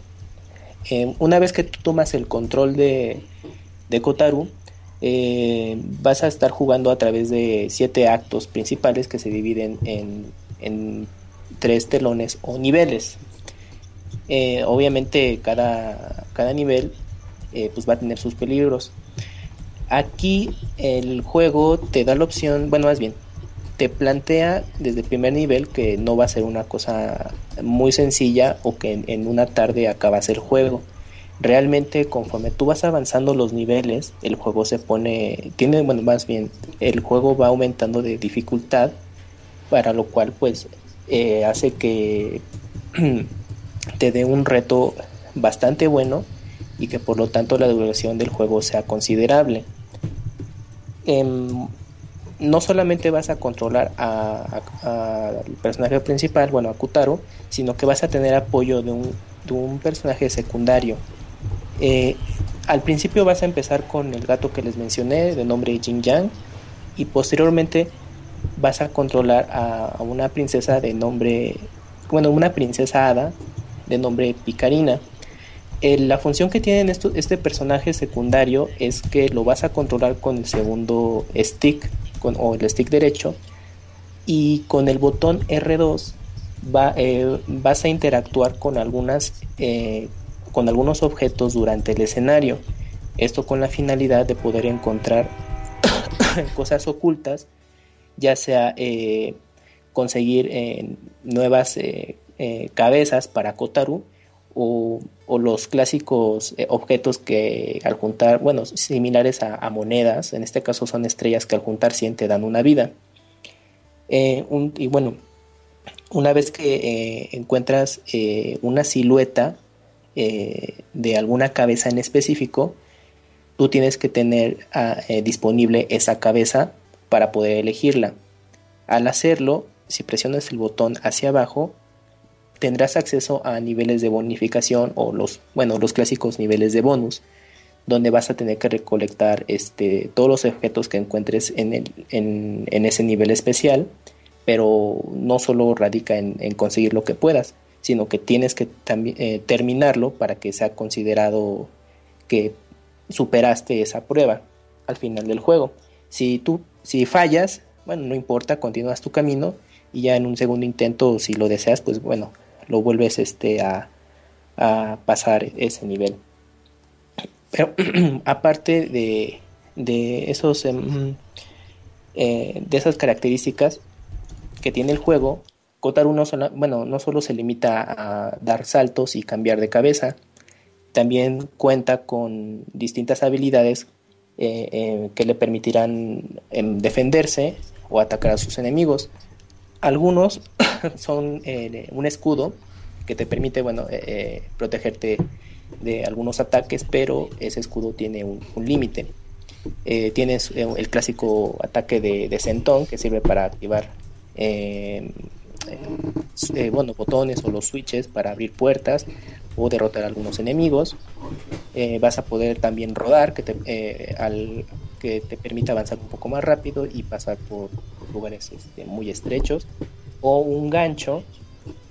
Eh, una vez que tú tomas el control de, de Kotaru, eh, vas a estar jugando a través de siete actos principales que se dividen en, en tres telones o niveles. Eh, obviamente cada, cada nivel pues va a tener sus peligros. Aquí el juego te da la opción, bueno más bien, te plantea desde el primer nivel que no va a ser una cosa muy sencilla o que en, una tarde acabas el juego. Realmente conforme tú vas avanzando los niveles, el juego se pone, tiene, bueno, más bien, el juego va aumentando de dificultad, para lo cual pues eh, hace que te dé un reto bastante bueno y que por lo tanto la duración del juego sea considerable. Em, no solamente vas a controlar al personaje principal, bueno, a Kutaro, sino que vas a tener apoyo de un, de un personaje secundario. Eh, al principio vas a empezar con el gato que les mencioné, de nombre Jin Yang, y posteriormente vas a controlar a, una princesa de nombre, bueno, una princesa hada de nombre Picarina. Eh, la función que tiene este personaje secundario es que lo vas a controlar con el segundo stick o el stick derecho y con el botón R2 va, eh, vas a interactuar con eh, con algunos objetos durante el escenario. Esto con la finalidad de poder encontrar cosas ocultas ya sea conseguir nuevas cabezas para Kotaru o, los clásicos objetos que al juntar, bueno, similares a, monedas, en este caso son estrellas que al juntar 100 te dan una vida. Eh, y bueno, una vez que eh, encuentras eh, una silueta de alguna cabeza en específico, tú tienes que tener ah, disponible esa cabeza para poder elegirla. Al hacerlo, si presionas el botón hacia abajo, tendrás acceso a niveles de bonificación o los, bueno, los clásicos niveles de bonus, donde vas a tener que recolectar este, todos los objetos que encuentres en, el, en, ese nivel especial, pero no solo radica en, conseguir lo que puedas, sino que tienes que eh, terminarlo para que sea considerado que superaste esa prueba al final del juego. Si tú si fallas, bueno, no importa, continúas tu camino y ya en un segundo intento, si lo deseas, pues bueno, lo vuelves este a, pasar ese nivel. Pero aparte de, de esos em, eh, de esas características que tiene el juego, Kotaru no, solo, bueno, no solo se limita a dar saltos y cambiar de cabeza, también cuenta con distintas habilidades eh, eh, que le permitirán em, defenderse o atacar a sus enemigos. Algunos son eh, un escudo que te permite, bueno, eh, eh, protegerte de algunos ataques, pero ese escudo tiene un, límite. tienes el clásico ataque de, de Centón que sirve para activar bueno, botones o los switches para abrir puertas o derrotar a algunos enemigos. vas a poder también rodar, que al, que te permite avanzar un poco más rápido y pasar por lugares este, muy estrechos o un gancho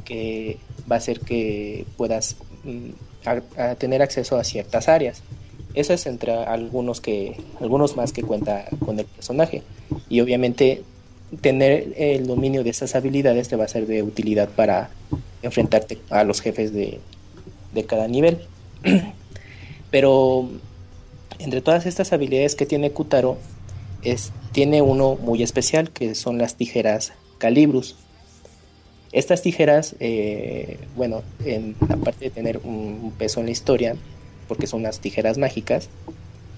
que va a hacer que puedas mm, tener acceso a ciertas áreas. Eso es entre algunos que algunos más que cuenta con el personaje y obviamente tener el dominio de esas habilidades te va a ser de utilidad para enfrentarte a los jefes de, de cada nivel. Pero entre todas estas habilidades que tiene Kutaro, tiene uno muy especial que son las tijeras Calibrus. Estas tijeras, eh, bueno, en, aparte de tener un, peso en la historia, porque son unas tijeras mágicas,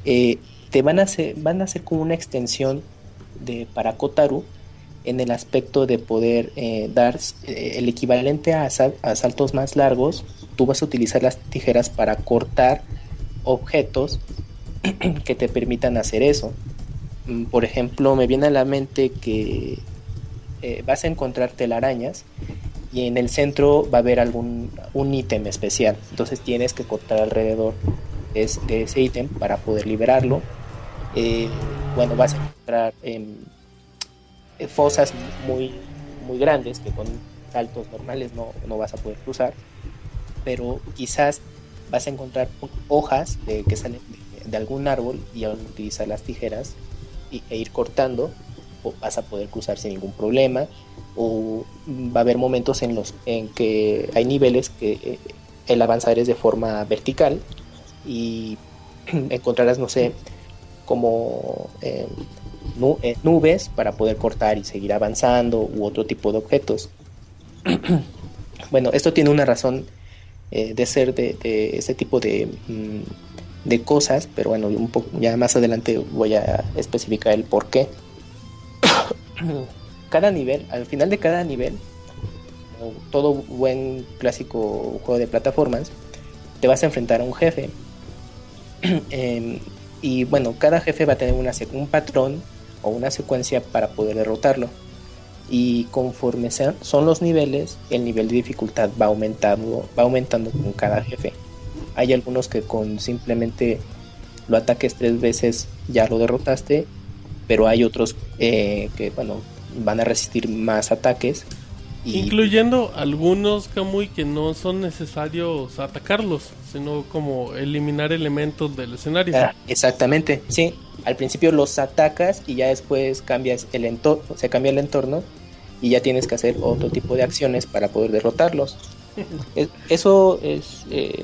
eh, te van a, ser, van a ser como una extensión de para Kotaru en el aspecto de poder eh, dar el equivalente a, a saltos más largos. Tú vas a utilizar las tijeras para cortar objetos que te permitan hacer eso. Mm, por ejemplo, me viene a la mente que eh, vas a encontrar telarañas y en el centro va a haber algún un ítem especial. Entonces tienes que cortar alrededor de, ese ítem para poder liberarlo. Eh, bueno, vas a encontrar em, eh, fosas muy, muy grandes que con saltos normales no, vas a poder cruzar. Pero quizás vas a encontrar hojas que salen de, algún árbol y al utilizar las tijeras e ir cortando vas a poder cruzar sin ningún problema o va a haber momentos en los en que hay niveles que eh, el avanzar es de forma vertical y encontrarás no sé como eh, eh, nubes para poder cortar y seguir avanzando u otro tipo de objetos. bueno, esto tiene una razón eh, de ser de, de ese tipo de, mm, de cosas, pero bueno, un ya más adelante voy a especificar el por qué. cada nivel, al final de cada nivel, todo buen clásico juego de plataformas, te vas a enfrentar a un jefe. Em, y bueno, cada jefe va a tener una, un patrón o una secuencia para poder derrotarlo. Y conforme sean, son los niveles, el nivel de dificultad va aumentando, va aumentando con cada jefe. Hay algunos que con simplemente lo ataques tres veces ya lo derrotaste, pero hay otros eh, que bueno van a resistir más ataques. Y Incluyendo algunos Kamui que no son necesarios atacarlos, sino como eliminar elementos del escenario. Ah, exactamente, sí. Al principio los atacas y ya después cambias el entorno, se cambia el entorno y ya tienes que hacer otro tipo de acciones para poder derrotarlos. Es- Eso es eh,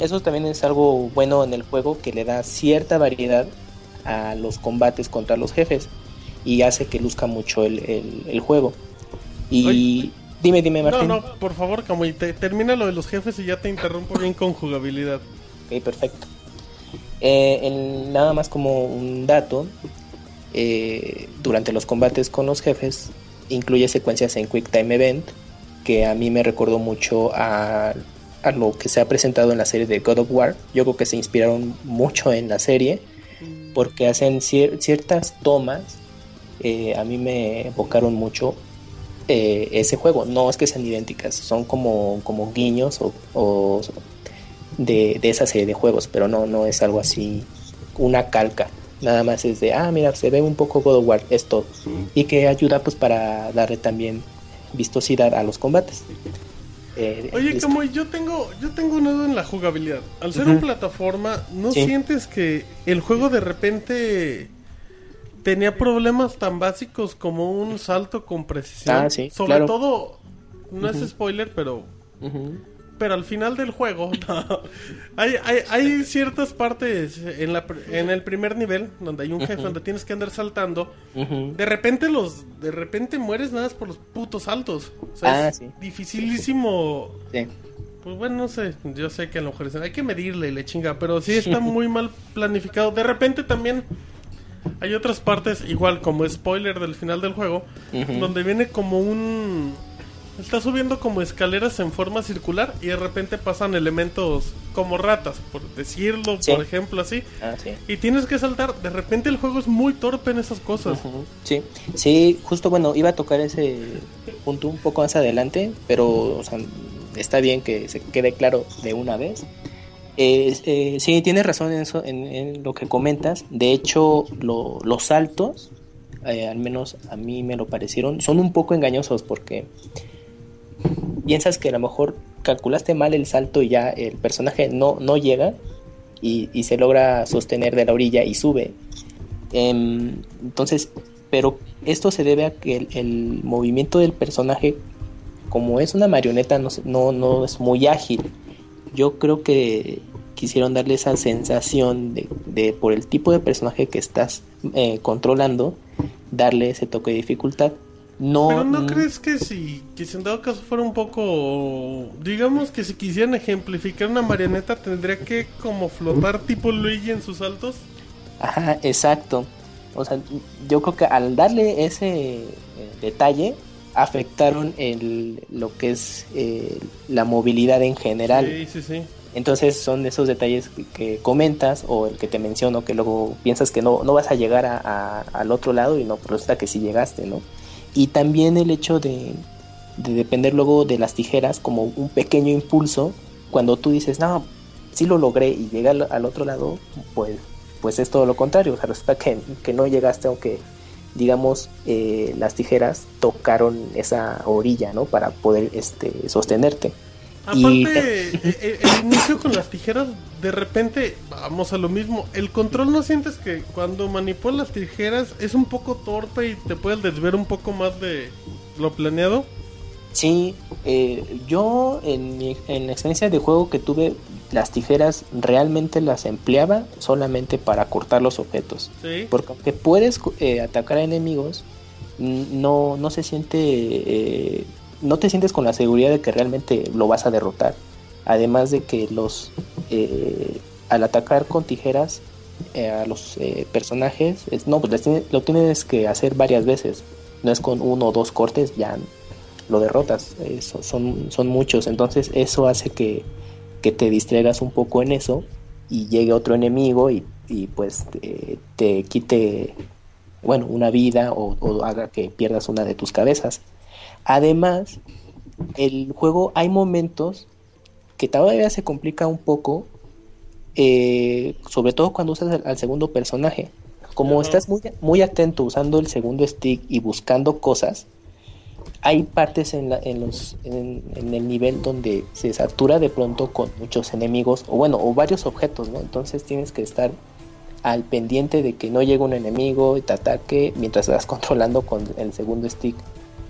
eso también es algo bueno en el juego que le da cierta variedad a los combates contra los jefes y hace que luzca mucho el, el- el juego. Y dime, dime No, Martín. no, por favor, te- termina lo de los jefes y ya te interrumpo bien con jugabilidad. Ok, perfecto. Eh, nada más como un dato, eh, durante los combates con los jefes incluye secuencias en Quick Time Event que a mí me recordó mucho a, a lo que se ha presentado en la serie de God of War. Yo creo que se inspiraron mucho en la serie porque hacen cier- ciertas tomas. eh, a mí me evocaron mucho eh, ese juego. No es que sean idénticas, son como, como guiños o, o de, de esa serie de juegos, pero no, no es algo así, una calca. Nada más es de, ah, mira, se ve un poco God of War, es todo. Y que ayuda pues para darle también vistosidad a los combates. Eh, Oye. Kamui, yo tengo, yo tengo una duda en la jugabilidad. Al ser una plataforma, ¿no Sí. sientes que el juego de repente tenía problemas tan básicos como un salto con precisión? Ah, sí, Sobre claro. todo, no es spoiler, pero. Pero al final del juego no, hay, hay, hay ciertas partes en, la, en el primer nivel donde hay un jefe donde tienes que andar saltando de repente los de repente mueres nada más por los putos saltos. O sea, Ah, es sí. dificilísimo. Sí. pues bueno no sé yo sé que a lo mejor hay que medirle y le chinga pero sí está muy mal planificado. De repente también hay otras partes igual como spoiler del final del juego donde viene como un está subiendo como escaleras en forma circular y de repente pasan elementos como ratas por decirlo Sí. por ejemplo así Ah, sí. y tienes que saltar de repente el juego es muy torpe en esas cosas Sí, sí, justo bueno, iba a tocar ese punto un poco más adelante, pero o sea, está bien que se quede claro de una vez. Eh, eh, sí, tienes razón en eso, en, en lo que comentas. De hecho, lo- los saltos, eh, al menos a mí me lo parecieron, son un poco engañosos porque piensas que a lo mejor calculaste mal el salto y ya el personaje no, no llega y, se logra sostener de la orilla y sube. Em, entonces, pero esto se debe a que el, movimiento del personaje, como es una marioneta, no, no, no es muy ágil. Yo creo que quisieron darle esa sensación de, de por el tipo de personaje que estás eh, controlando, darle ese toque de dificultad. No, pero no mm, crees que si que si en dado caso fuera un poco digamos que si quisieran ejemplificar una marioneta tendría que como flotar tipo Luigi en sus saltos Ajá, exacto. O sea, yo creo que al darle ese eh, detalle afectaron el, lo que es eh, la movilidad en general. sí sí sí Entonces son esos detalles que, que comentas o el que te menciono que luego piensas que no, no vas a llegar a- a- al otro lado y no, resulta que sí llegaste, ¿no? Y también el hecho de, de depender luego de las tijeras como un pequeño impulso, cuando tú dices, no, sí lo logré y llegué al, al otro lado, pues, pues es todo lo contrario, o sea, resulta que, que no llegaste aunque digamos eh, las tijeras tocaron esa orilla, ¿no? Para poder este, sostenerte. Y- Aparte, e- e- el, inicio con las tijeras, de repente, vamos a lo mismo. El control no sientes que cuando manipulas las tijeras es un poco torpe y te puedes desviar un poco más de lo planeado. Sí, eh, yo en mi en la experiencia de juego que tuve las tijeras realmente las empleaba solamente para cortar los objetos. Sí. Porque aunque puedes eh, atacar a enemigos, no, no se siente. eh, no te sientes con la seguridad de que realmente lo vas a derrotar. Además de que los. eh, al atacar con tijeras eh, a los eh, personajes, es- no, pues lo tienes que hacer varias veces. No es con uno o dos cortes, ya lo derrotas. So- son, son muchos. Entonces, eso hace que, que te distraigas un poco en eso y llegue otro enemigo y, y, pues te, te quite bueno una vida o, o haga que pierdas una de tus cabezas además el juego hay momentos que todavía se complica un poco eh, sobre todo cuando usas al, al segundo personaje. Como estás muy, muy atento usando el segundo stick y buscando cosas hay partes en, la- en, los, en, en el nivel donde se satura de pronto con muchos enemigos o bueno o varios objetos no entonces tienes que estar al pendiente de que no llegue un enemigo y te ataque mientras estás controlando con el segundo stick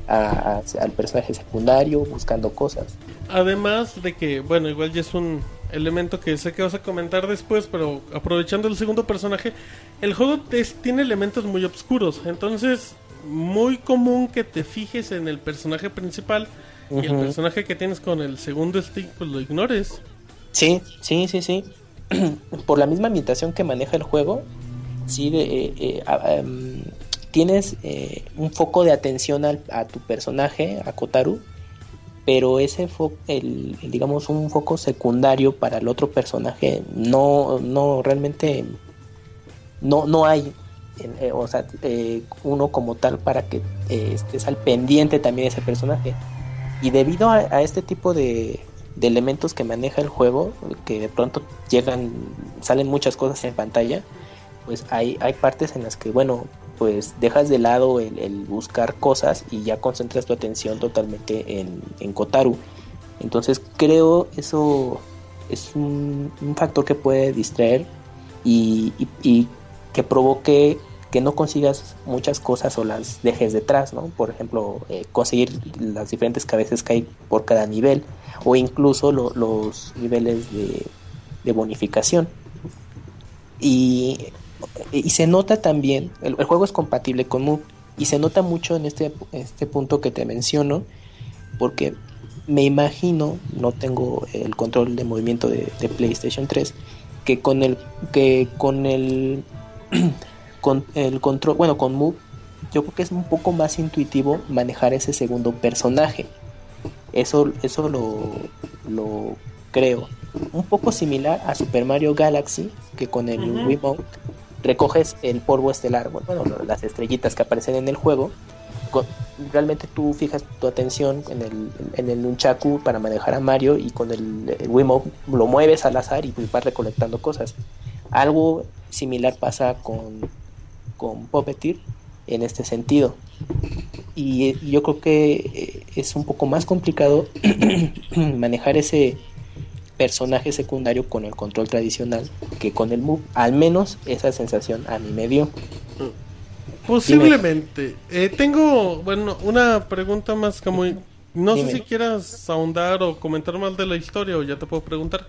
a- a- al personaje secundario buscando cosas Además de que, bueno, igual ya es un elemento que sé que vas a comentar después, pero aprovechando el segundo personaje, el juego es- tiene elementos muy oscuros, entonces muy común que te fijes en el personaje principal y el personaje que tienes con el segundo stick pues lo ignores. Sí, sí, sí, sí. Por la misma ambientación que maneja el juego, sí, de, eh, eh, em, tienes eh, un foco de atención a tu personaje, a Kotaru, pero ese foco, el, digamos, un foco secundario para el otro personaje, no, no, realmente, no, no hay, eh, o sea, eh, uno como tal para que estés al pendiente también ese personaje. Y debido a, a este tipo de, de elementos que maneja el juego, que de pronto llegan, salen muchas cosas en pantalla, pues hay, hay partes en las que, bueno, pues dejas de lado el, buscar cosas y ya concentras tu atención totalmente en, en Kotaru. Entonces creo eso es un, factor que puede distraer y, y- que provoque que no consigas muchas cosas o las dejes detrás, ¿no? Por ejemplo, eh, conseguir las diferentes cabezas que hay por cada nivel o incluso lo- los niveles de, de bonificación. Y, y se nota también, el, el juego es compatible con Move y se nota mucho en este, este punto que te menciono porque me imagino, no tengo el control de movimiento de, de PlayStation 3, que con el que con el con el control, bueno, con Move, yo creo que es un poco más intuitivo manejar ese segundo personaje. Eso eso lo lo creo. Un poco similar a Super Mario Galaxy, que con el. Wiimote recoges el polvo estelar, bueno, las estrellitas que aparecen en el juego. Realmente tú fijas tu atención en el, en el Nunchaku para manejar a Mario y con el, el Wiimote lo mueves al azar y pues vas recolectando cosas. Algo similar pasa con, con Puppeteer en este sentido. Y yo creo que eh, es un poco más complicado manejar ese personaje secundario con el control tradicional que con el Move. Al menos esa sensación a mí me dio. Posiblemente. Eh, tengo, bueno, una pregunta más como... No sé si quieras ahondar o comentar más de la historia o ya te puedo preguntar.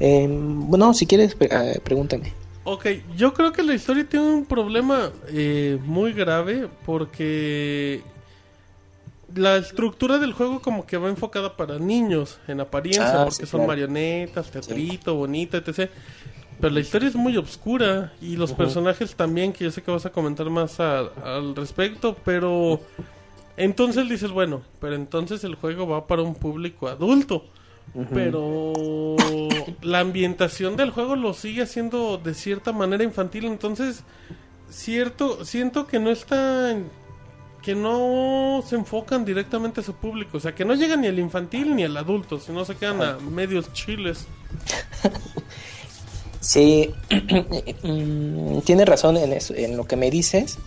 Eh, bueno, si quieres, eh, pregúntame. Ok, yo creo que la historia tiene un problema eh, muy grave porque la estructura del juego como que va enfocada para niños en apariencia, Ah, porque sí, son claro. marionetas, teatrito, bonito, etc. Pero la historia es muy oscura y los personajes también, que yo sé que vas a comentar más a- al respecto, pero entonces dices, bueno, pero entonces el juego va para un público adulto. Pero la ambientación del juego lo sigue haciendo de cierta manera infantil, entonces cierto siento que no están que no se enfocan directamente a su público, o sea, que no llegan ni al infantil ni al adulto, sino se quedan a medios chiles. Sí, mm, tienes razón en, eso, en lo que me dices.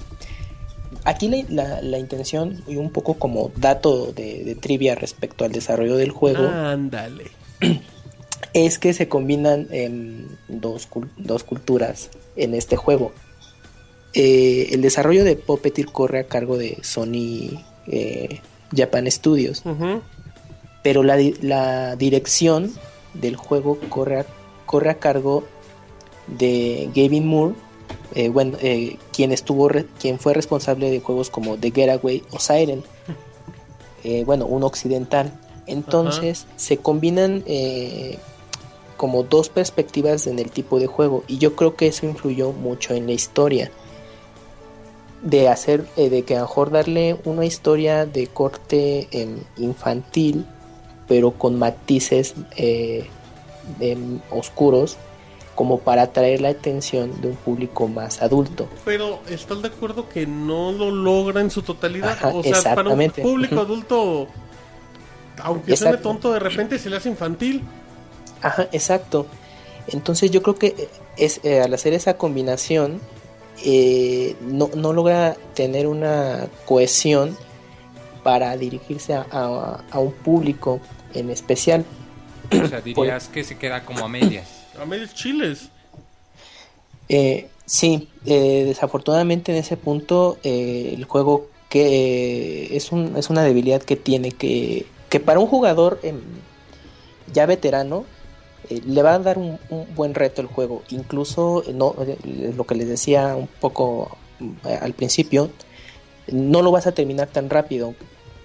Aquí la, la- la intención y un poco como dato de, de trivia respecto al desarrollo del juego Ándale. es que se combinan em, dos, cul- dos culturas en este juego. Eh, el desarrollo de Puppeteer corre a cargo de Sony eh, Japan Studios, pero la, di- la dirección del juego corre a, corre a cargo de Gavin Moore, eh, bueno, eh, quien estuvo, quien fue responsable de juegos como The Getaway o Siren, eh, bueno, un occidental. Entonces se combinan como dos perspectivas en el tipo de juego y yo creo que eso influyó mucho en la historia de hacer de que a lo mejor darle una historia de corte em, infantil pero con matices em, oscuros como para atraer la atención de un público más adulto. Pero ¿estás de acuerdo que no lo logra en su totalidad? o sea, para un público adulto, aunque suene tonto, de repente se le hace infantil. Ajá, exacto. Entonces yo creo que es eh, al hacer esa combinación eh, no, no, logra tener una cohesión para dirigirse a, un público en especial. O sea, dirías que se queda como a medias a medios chiles. Eh, sí, eh, desafortunadamente en ese punto eh, el juego que es, un, es una debilidad que tiene que, que para un jugador em, ya veterano le va a dar un, buen reto el juego. Incluso, no, lo que les decía un poco al principio, no lo vas a terminar tan rápido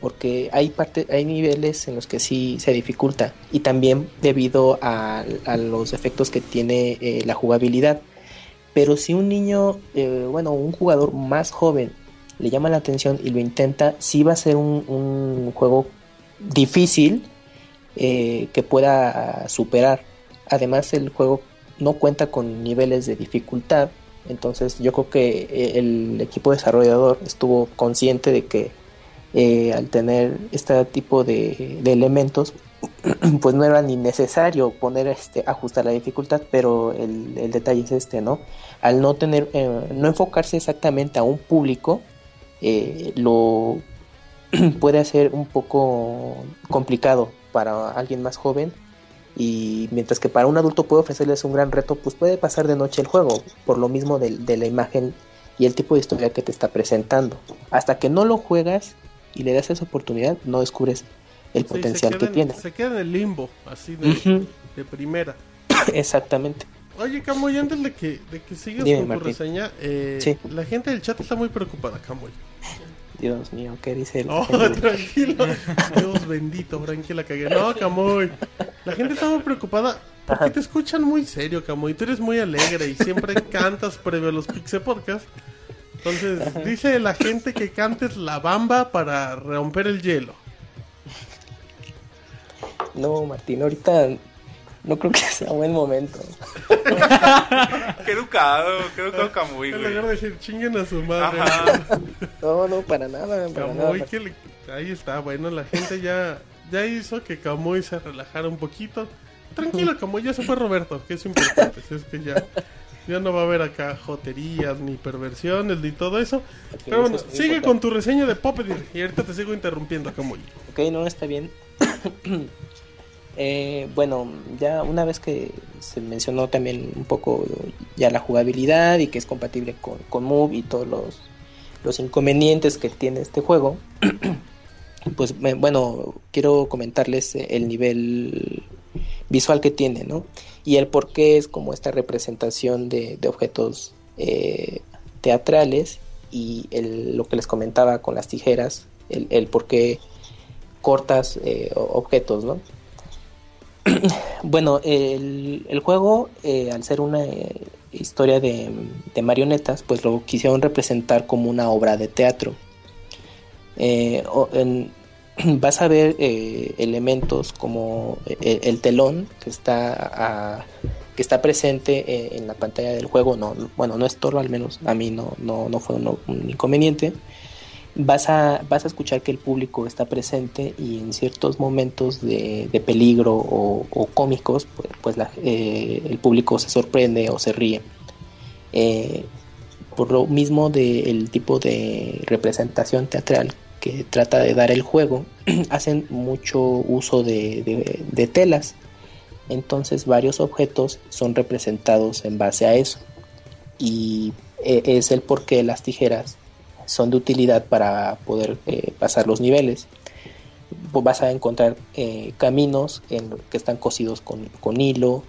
porque hay parte, hay niveles en los que sí se dificulta y también debido a, los efectos que tiene eh, la jugabilidad. Pero si un niño, eh, bueno, un jugador más joven le llama la atención y lo intenta, sí va a ser un, juego difícil eh, que pueda superar. Además el juego no cuenta con niveles de dificultad, entonces yo creo que el equipo desarrollador estuvo consciente de que eh, al tener este tipo de, elementos, pues no era ni necesario poner este ajustar la dificultad, pero el, detalle es este, ¿no? Al no tener, eh, no enfocarse exactamente a un público, eh, lo puede hacer un poco complicado para alguien más joven y mientras que para un adulto puede ofrecerles un gran reto, pues puede pasar de noche el juego, por lo mismo de, de la imagen y el tipo de historia que te está presentando. Hasta que no lo juegas, y le das esa oportunidad, no descubres el potencial que tiene. Se queda en el limbo, así de, primera. Exactamente. Oye, Camoy, antes de que, de que sigas con tu reseña, eh, la gente del chat está muy preocupada, Camoy. Dios mío, ¿qué dice él? Oh, tranquilo. Dios bendito, tranquila, cagué. No, Camoy. La gente está muy preocupada porque te escuchan muy serio, Camoy. Tú eres muy alegre y siempre cantas previo a los Pixel Podcast. Entonces, dice la gente que cantes la bamba para romper el hielo. No, Martín, ahorita no creo que sea buen momento. qué educado, qué educado Camuy, güey. En lugar de decir chinguen a su madre. No, no, para nada. Para Camuy, ahí está, bueno, la gente ya, ya hizo que Camuy se relajara un poquito. Tranquilo, Camuy, ya se fue Roberto, que es importante. es que ya ya no va a haber acá joterías, ni perversiones, ni todo eso. Pero bueno, sigue con tu reseña de Puppeteer y ahorita te sigo interrumpiendo, muy Ok, no, está bien. eh, bueno, ya una vez que se mencionó también un poco ya la jugabilidad y que es compatible con, con Move y todos los, los inconvenientes que tiene este juego, pues bueno, quiero comentarles el nivel visual que tiene, ¿no? Y el por qué es como esta representación de, objetos eh, teatrales y el, lo que les comentaba con las tijeras, el, por qué cortas eh, objetos, ¿no? bueno, el, juego, eh, al ser una historia de, marionetas, pues lo quisieron representar como una obra de teatro. En, vas a ver eh, elementos como eh, el, telón que está que está presente eh, en la pantalla del juego no bueno no es todo al menos a mí no no, no fue un, inconveniente vas a vas a escuchar que el público está presente y en ciertos momentos de, peligro o, cómicos pues, pues el público se sorprende o se ríe por lo mismo del tipo de representación teatral que trata de dar el juego, hacen mucho uso de, telas. Entonces varios objetos son representados en base a eso. Y e, es el por qué las tijeras son de utilidad para poder eh, pasar los niveles. pues, vas a encontrar eh, caminos que están cosidos con, con hilo,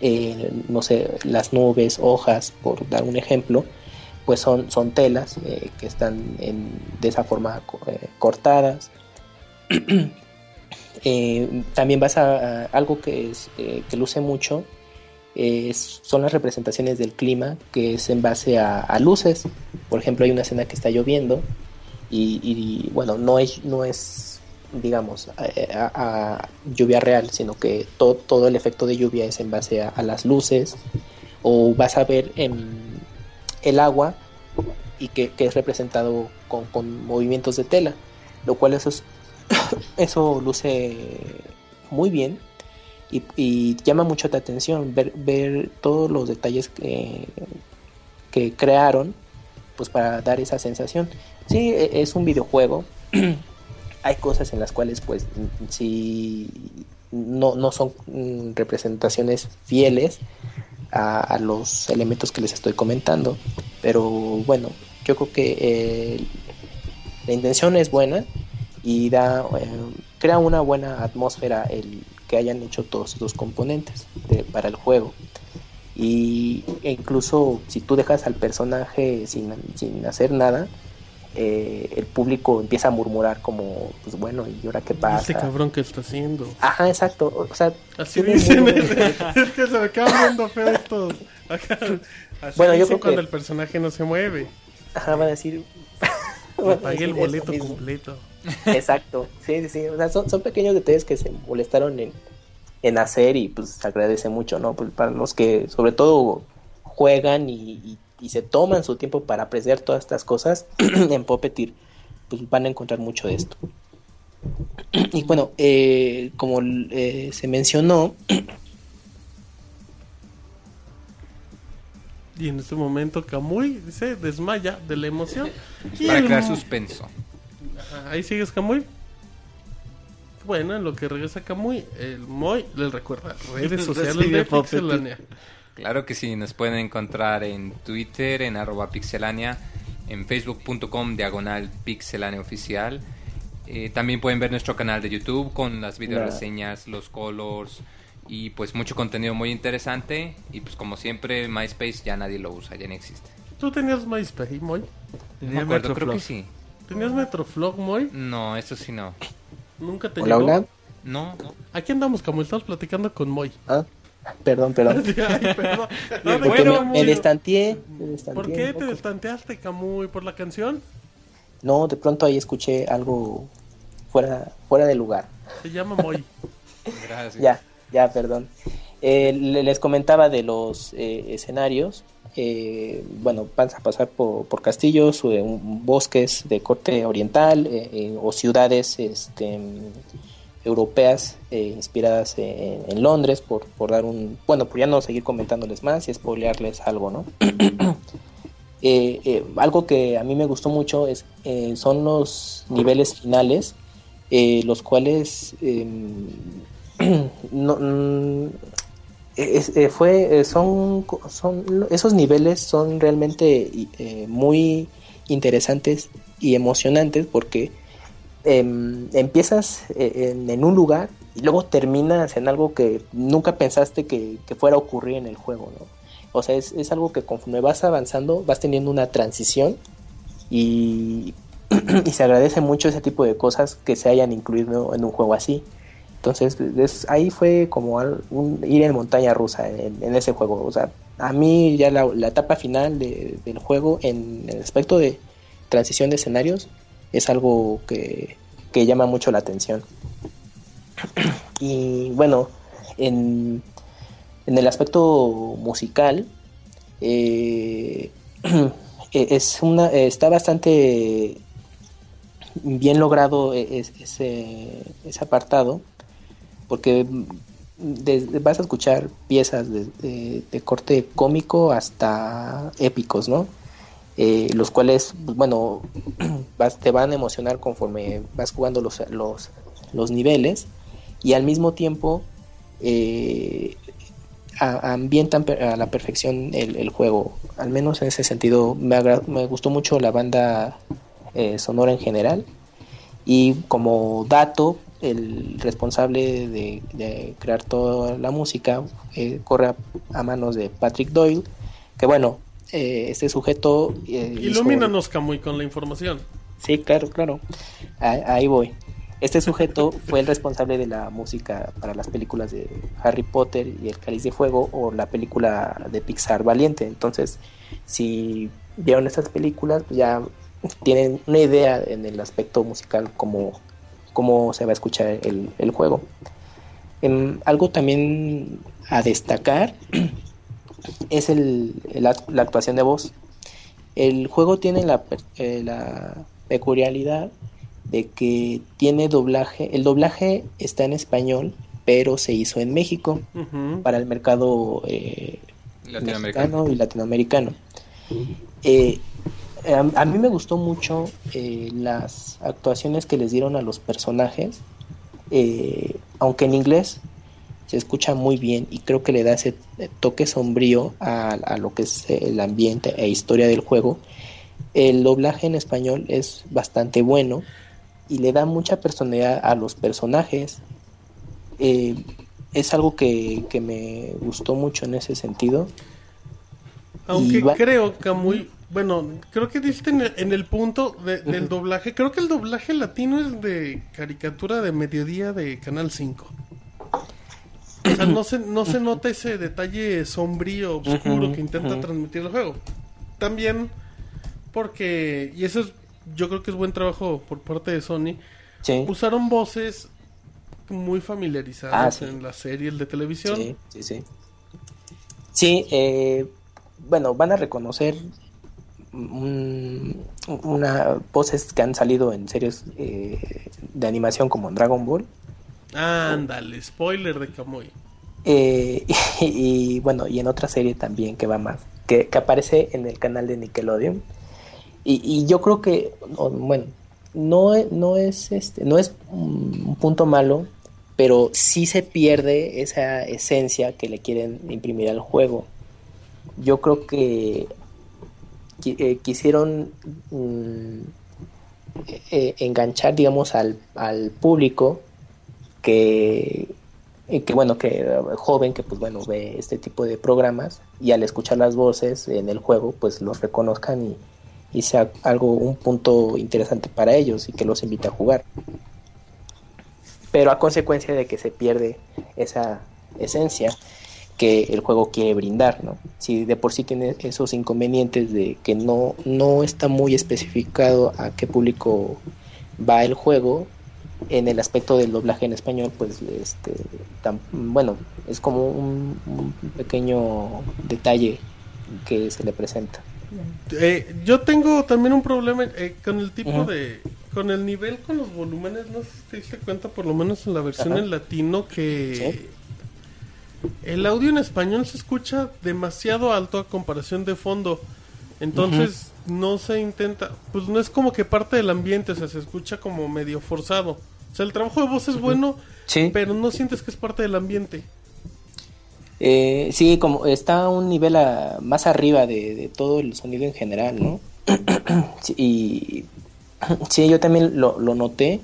eh, no sé, las nubes, hojas, por dar un ejemplo, pues son, son telas que están de esa forma cortadas. También vas a, a algo que, es, que luce mucho es- son las representaciones del clima que es en base a, luces. Por ejemplo hay una escena que está lloviendo y, bueno no es no es digamos a, lluvia real sino que to- todo el efecto de lluvia es en base a, las luces. O vas a ver en el agua y que, que es representado con, con movimientos de tela lo cual eso es eso luce muy bien y, y llama mucho la atención ver, ver todos los detalles que, que crearon pues para dar esa sensación. Sí e- es un videojuego. Hay cosas en las cuales pues sí no, no son mm, representaciones fieles a, los elementos que les estoy comentando. Pero bueno yo creo que eh, la intención es buena y da eh, crea una buena atmósfera el que hayan hecho todos esos componentes de- para el juego y e incluso si tú dejas al personaje sin, sin hacer nada eh, el público empieza a murmurar como pues bueno y ahora qué Este pasa cabrón que está haciendo. ajá exacto o sea Así dicen. muy- es que se me quedan viendo feo estos. Acá. Así Bueno, yo creo que- cuando el personaje no se mueve. ajá van a decir a pagué el boleto completo. Exacto, sí, sí, sí. O sea, son, son pequeños detalles que se molestaron en, en hacer y pues se agradece mucho, ¿no? Pues para los que sobre todo juegan y, y- y se toman su tiempo para apreciar todas estas cosas en Puppeteer, pues van a encontrar mucho de esto. Y bueno, eh, como eh, se mencionó, Y en este momento Kamui se desmaya de la emoción. Y Para el crear suspenso. Ajá, Ahí sigues Kamui. Bueno, en lo que regresa Kamui, el Moy les recuerda redes sociales de. Pixelania. Claro que sí, nos pueden encontrar en Twitter, en arroba pixelania, en facebook.com diagonal pixelania oficial. Eh, también pueden ver nuestro canal de YouTube con las video reseñas, los colors y pues mucho contenido muy interesante. Y pues como siempre, MySpace ya nadie lo usa, ya no existe. ¿Tú tenías MySpace, Moy? No Tenía me acuerdo, creo que sí. ¿Tenías Metroflog, Moy? No, eso sí no. Nunca te hola, llegó. hola. No, no. Aquí andamos, como estamos platicando con Moy. Ah, perdón, perdón. Ay, perdón. No, bueno, me, me destanteé, me ¿Por qué un te destanteaste, Camuy? ¿Por la canción? No, de pronto ahí escuché algo fuera, fuera de lugar. Se llama Moy. Gracias. Ya, ya, perdón. Eh, le- les comentaba de los eh, escenarios. Eh, bueno, vas a pasar por, por castillos, o, un- bosques de corte oriental eh, eh, o ciudades este, europeas inspiradas en, Londres, por, por dar un... Bueno, por ya no seguir comentándoles más y spoilearles algo, ¿no? Algo que a mí me gustó mucho es son los niveles finales, los cuales em, no, mm, eh, fue eh, son son esos niveles son realmente eh, muy interesantes y emocionantes porque em, empiezas en, en un lugar y luego terminas en algo que nunca pensaste que, que fuera a ocurrir en el juego, ¿no? O sea, es, es algo que conforme vas avanzando vas teniendo una transición y, y se agradece mucho ese tipo de cosas que se hayan incluido en un juego así. Entonces, es- ahí fue como un, ir en montaña rusa en, ese juego. O sea, a mí ya la, la etapa final de- del juego en el aspecto de transición de escenarios es algo que, que llama mucho la atención. Y bueno, en, en el aspecto musical, eh, es una, está bastante bien logrado e- es- ese, ese apartado porque vas a escuchar piezas de, corte cómico hasta épicos, ¿no? Eh, los cuales, pues, bueno, te van a emocionar conforme vas jugando los, los, niveles y al mismo tiempo eh, ambientan a la perfección el, juego. Al menos en ese sentido, me, me gustó mucho la banda eh, sonora en general. Y como dato, el responsable de, crear toda la música eh, corre a, manos de Patrick Doyle, que bueno, eh, este sujeto... Eh, Ilumínanos, Camuy, con la información. Sí, claro, claro. ahí voy. Este sujeto fue el responsable de la música para las películas de Harry Potter y El Cáliz de Fuego o la película de Pixar Valiente. Entonces, si vieron estas películas, pues ya tienen una idea en el aspecto musical cómo, cómo se va a escuchar el, juego. Em, algo también a destacar es el, la, actuación de voz. El juego tiene la, eh, la peculiaridad de que tiene doblaje. El doblaje está en español, pero se hizo en México para el mercado eh, latinoamericano y latinoamericano. Eh, a, mí me gustó mucho eh, las actuaciones que les dieron a los personajes, aunque en inglés se escucha muy bien y creo que le da ese toque sombrío a, a lo que es el ambiente e historia del juego. El doblaje en español es bastante bueno y le da mucha personalidad a los personajes. Eh, es algo que, me gustó mucho en ese sentido. Aunque creo que muy... Bueno, creo que diste en el, punto del doblaje. Creo que el doblaje latino es de caricatura de mediodía de Canal 5. O sea, no se, no se nota ese detalle sombrío, oscuro que intenta transmitir el juego. También porque, y eso es yo creo que es buen trabajo por parte de Sony. Usaron voces muy familiarizadas ah, en las series de televisión. Sí, sí, sí. Sí, eh, bueno, van a reconocer una voces que han salido en series eh, de animación como Dragon Ball. Ándale, spoiler de Kamui. Eh, y, bueno, y en otra serie también que va más, que, que aparece en el canal de Nickelodeon y, yo creo que, bueno, no, no es este, no es un punto malo, pero sí se pierde esa esencia que le quieren imprimir al juego. Yo creo que eh, quisieron mm, eh, enganchar, digamos, al, al público que, eh, que, bueno, que joven, que pues bueno, ve este tipo de programas y al escuchar las voces en el juego, pues los reconozcan y, y sea algo, un punto interesante para ellos y que los invite a jugar. Pero a consecuencia de que se pierde esa esencia que el juego quiere brindar, ¿no? Si de por sí tiene esos inconvenientes de que no, no está muy especificado a qué público va el juego, en el aspecto del doblaje en español, pues este, bueno, es como un pequeño detalle que se le presenta. Eh, yo tengo también un problema eh, con el tipo de. Con el nivel, con los volúmenes. No sé si te diste cuenta, por lo menos en la versión en latino, que. El audio en español se escucha demasiado alto a comparación de fondo. Entonces no se intenta. Pues no es como que parte del ambiente, o sea, se escucha como medio forzado. O sea, el trabajo de voz es bueno, pero no sientes que es parte del ambiente. Eh, sí, como está a un nivel más arriba de, todo el sonido en general, ¿no? y sí, yo también lo, noté.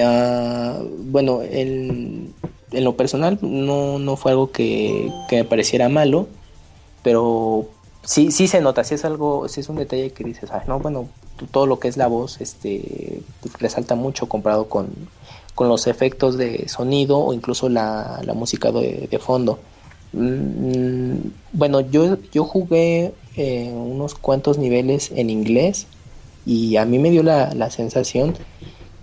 Ah, bueno, en, en, lo personal no, no fue algo que, me pareciera malo, pero sí, sí se nota, sí es algo, sí es un detalle que dices, ah, no, bueno, todo lo que es la voz, este, resalta mucho comparado con, con los efectos de sonido o incluso la, música de, fondo. Mm, bueno, yo, yo jugué eh, unos cuantos niveles en inglés y a mí me dio la, la sensación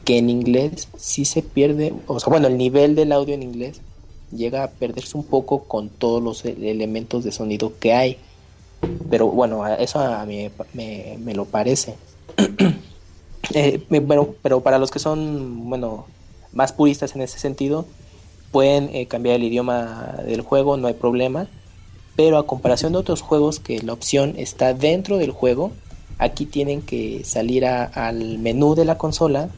que en inglés sí se pierde, o sea, bueno, el nivel del audio en inglés llega a perderse un poco con todos los e-, elementos de sonido que hay. Pero bueno, eso a mí me, lo parece. eh, pero, pero para los que son, bueno, más puristas en ese sentido, pueden eh, cambiar el idioma del juego, no hay problema. Pero a comparación de otros juegos que la opción está dentro del juego, aquí tienen que salir al menú de la consola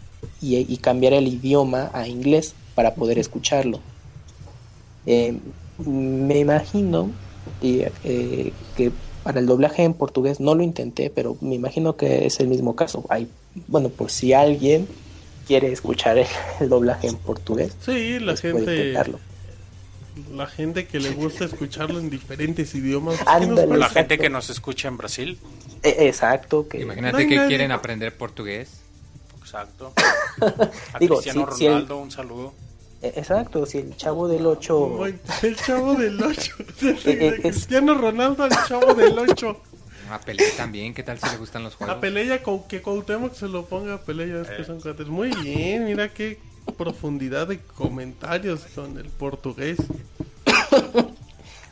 y, cambiar el idioma a inglés para poder escucharlo. Eh, me imagino eh, que para el doblaje en portugués no lo intenté, pero me imagino que es el mismo caso. Hay, bueno, por si alguien quiere escuchar el, el doblaje en portugués, Sí, la pues puede gente. intentarlo. La gente que le gusta escucharlo en diferentes idiomas. ¿qué Ándale. nos O la gente que nos escucha en Brasil. E- exacto, que Imagínate No que nadie- quieren aprender portugués. Exacto. A Digo, Cristiano si- si el- Ronaldo, un saludo. e- exacto, si el chavo del 8 Ay, El chavo del 8. eh, De es- Cristiano Ronaldo al chavo del 8. A Pelé también, ¿qué tal si le gustan los A juegos? Pelea que Cuauhtémoc se lo ponga a Pelea. Es que son cuates. Muy bien, mira qué profundidad de comentarios con el portugués.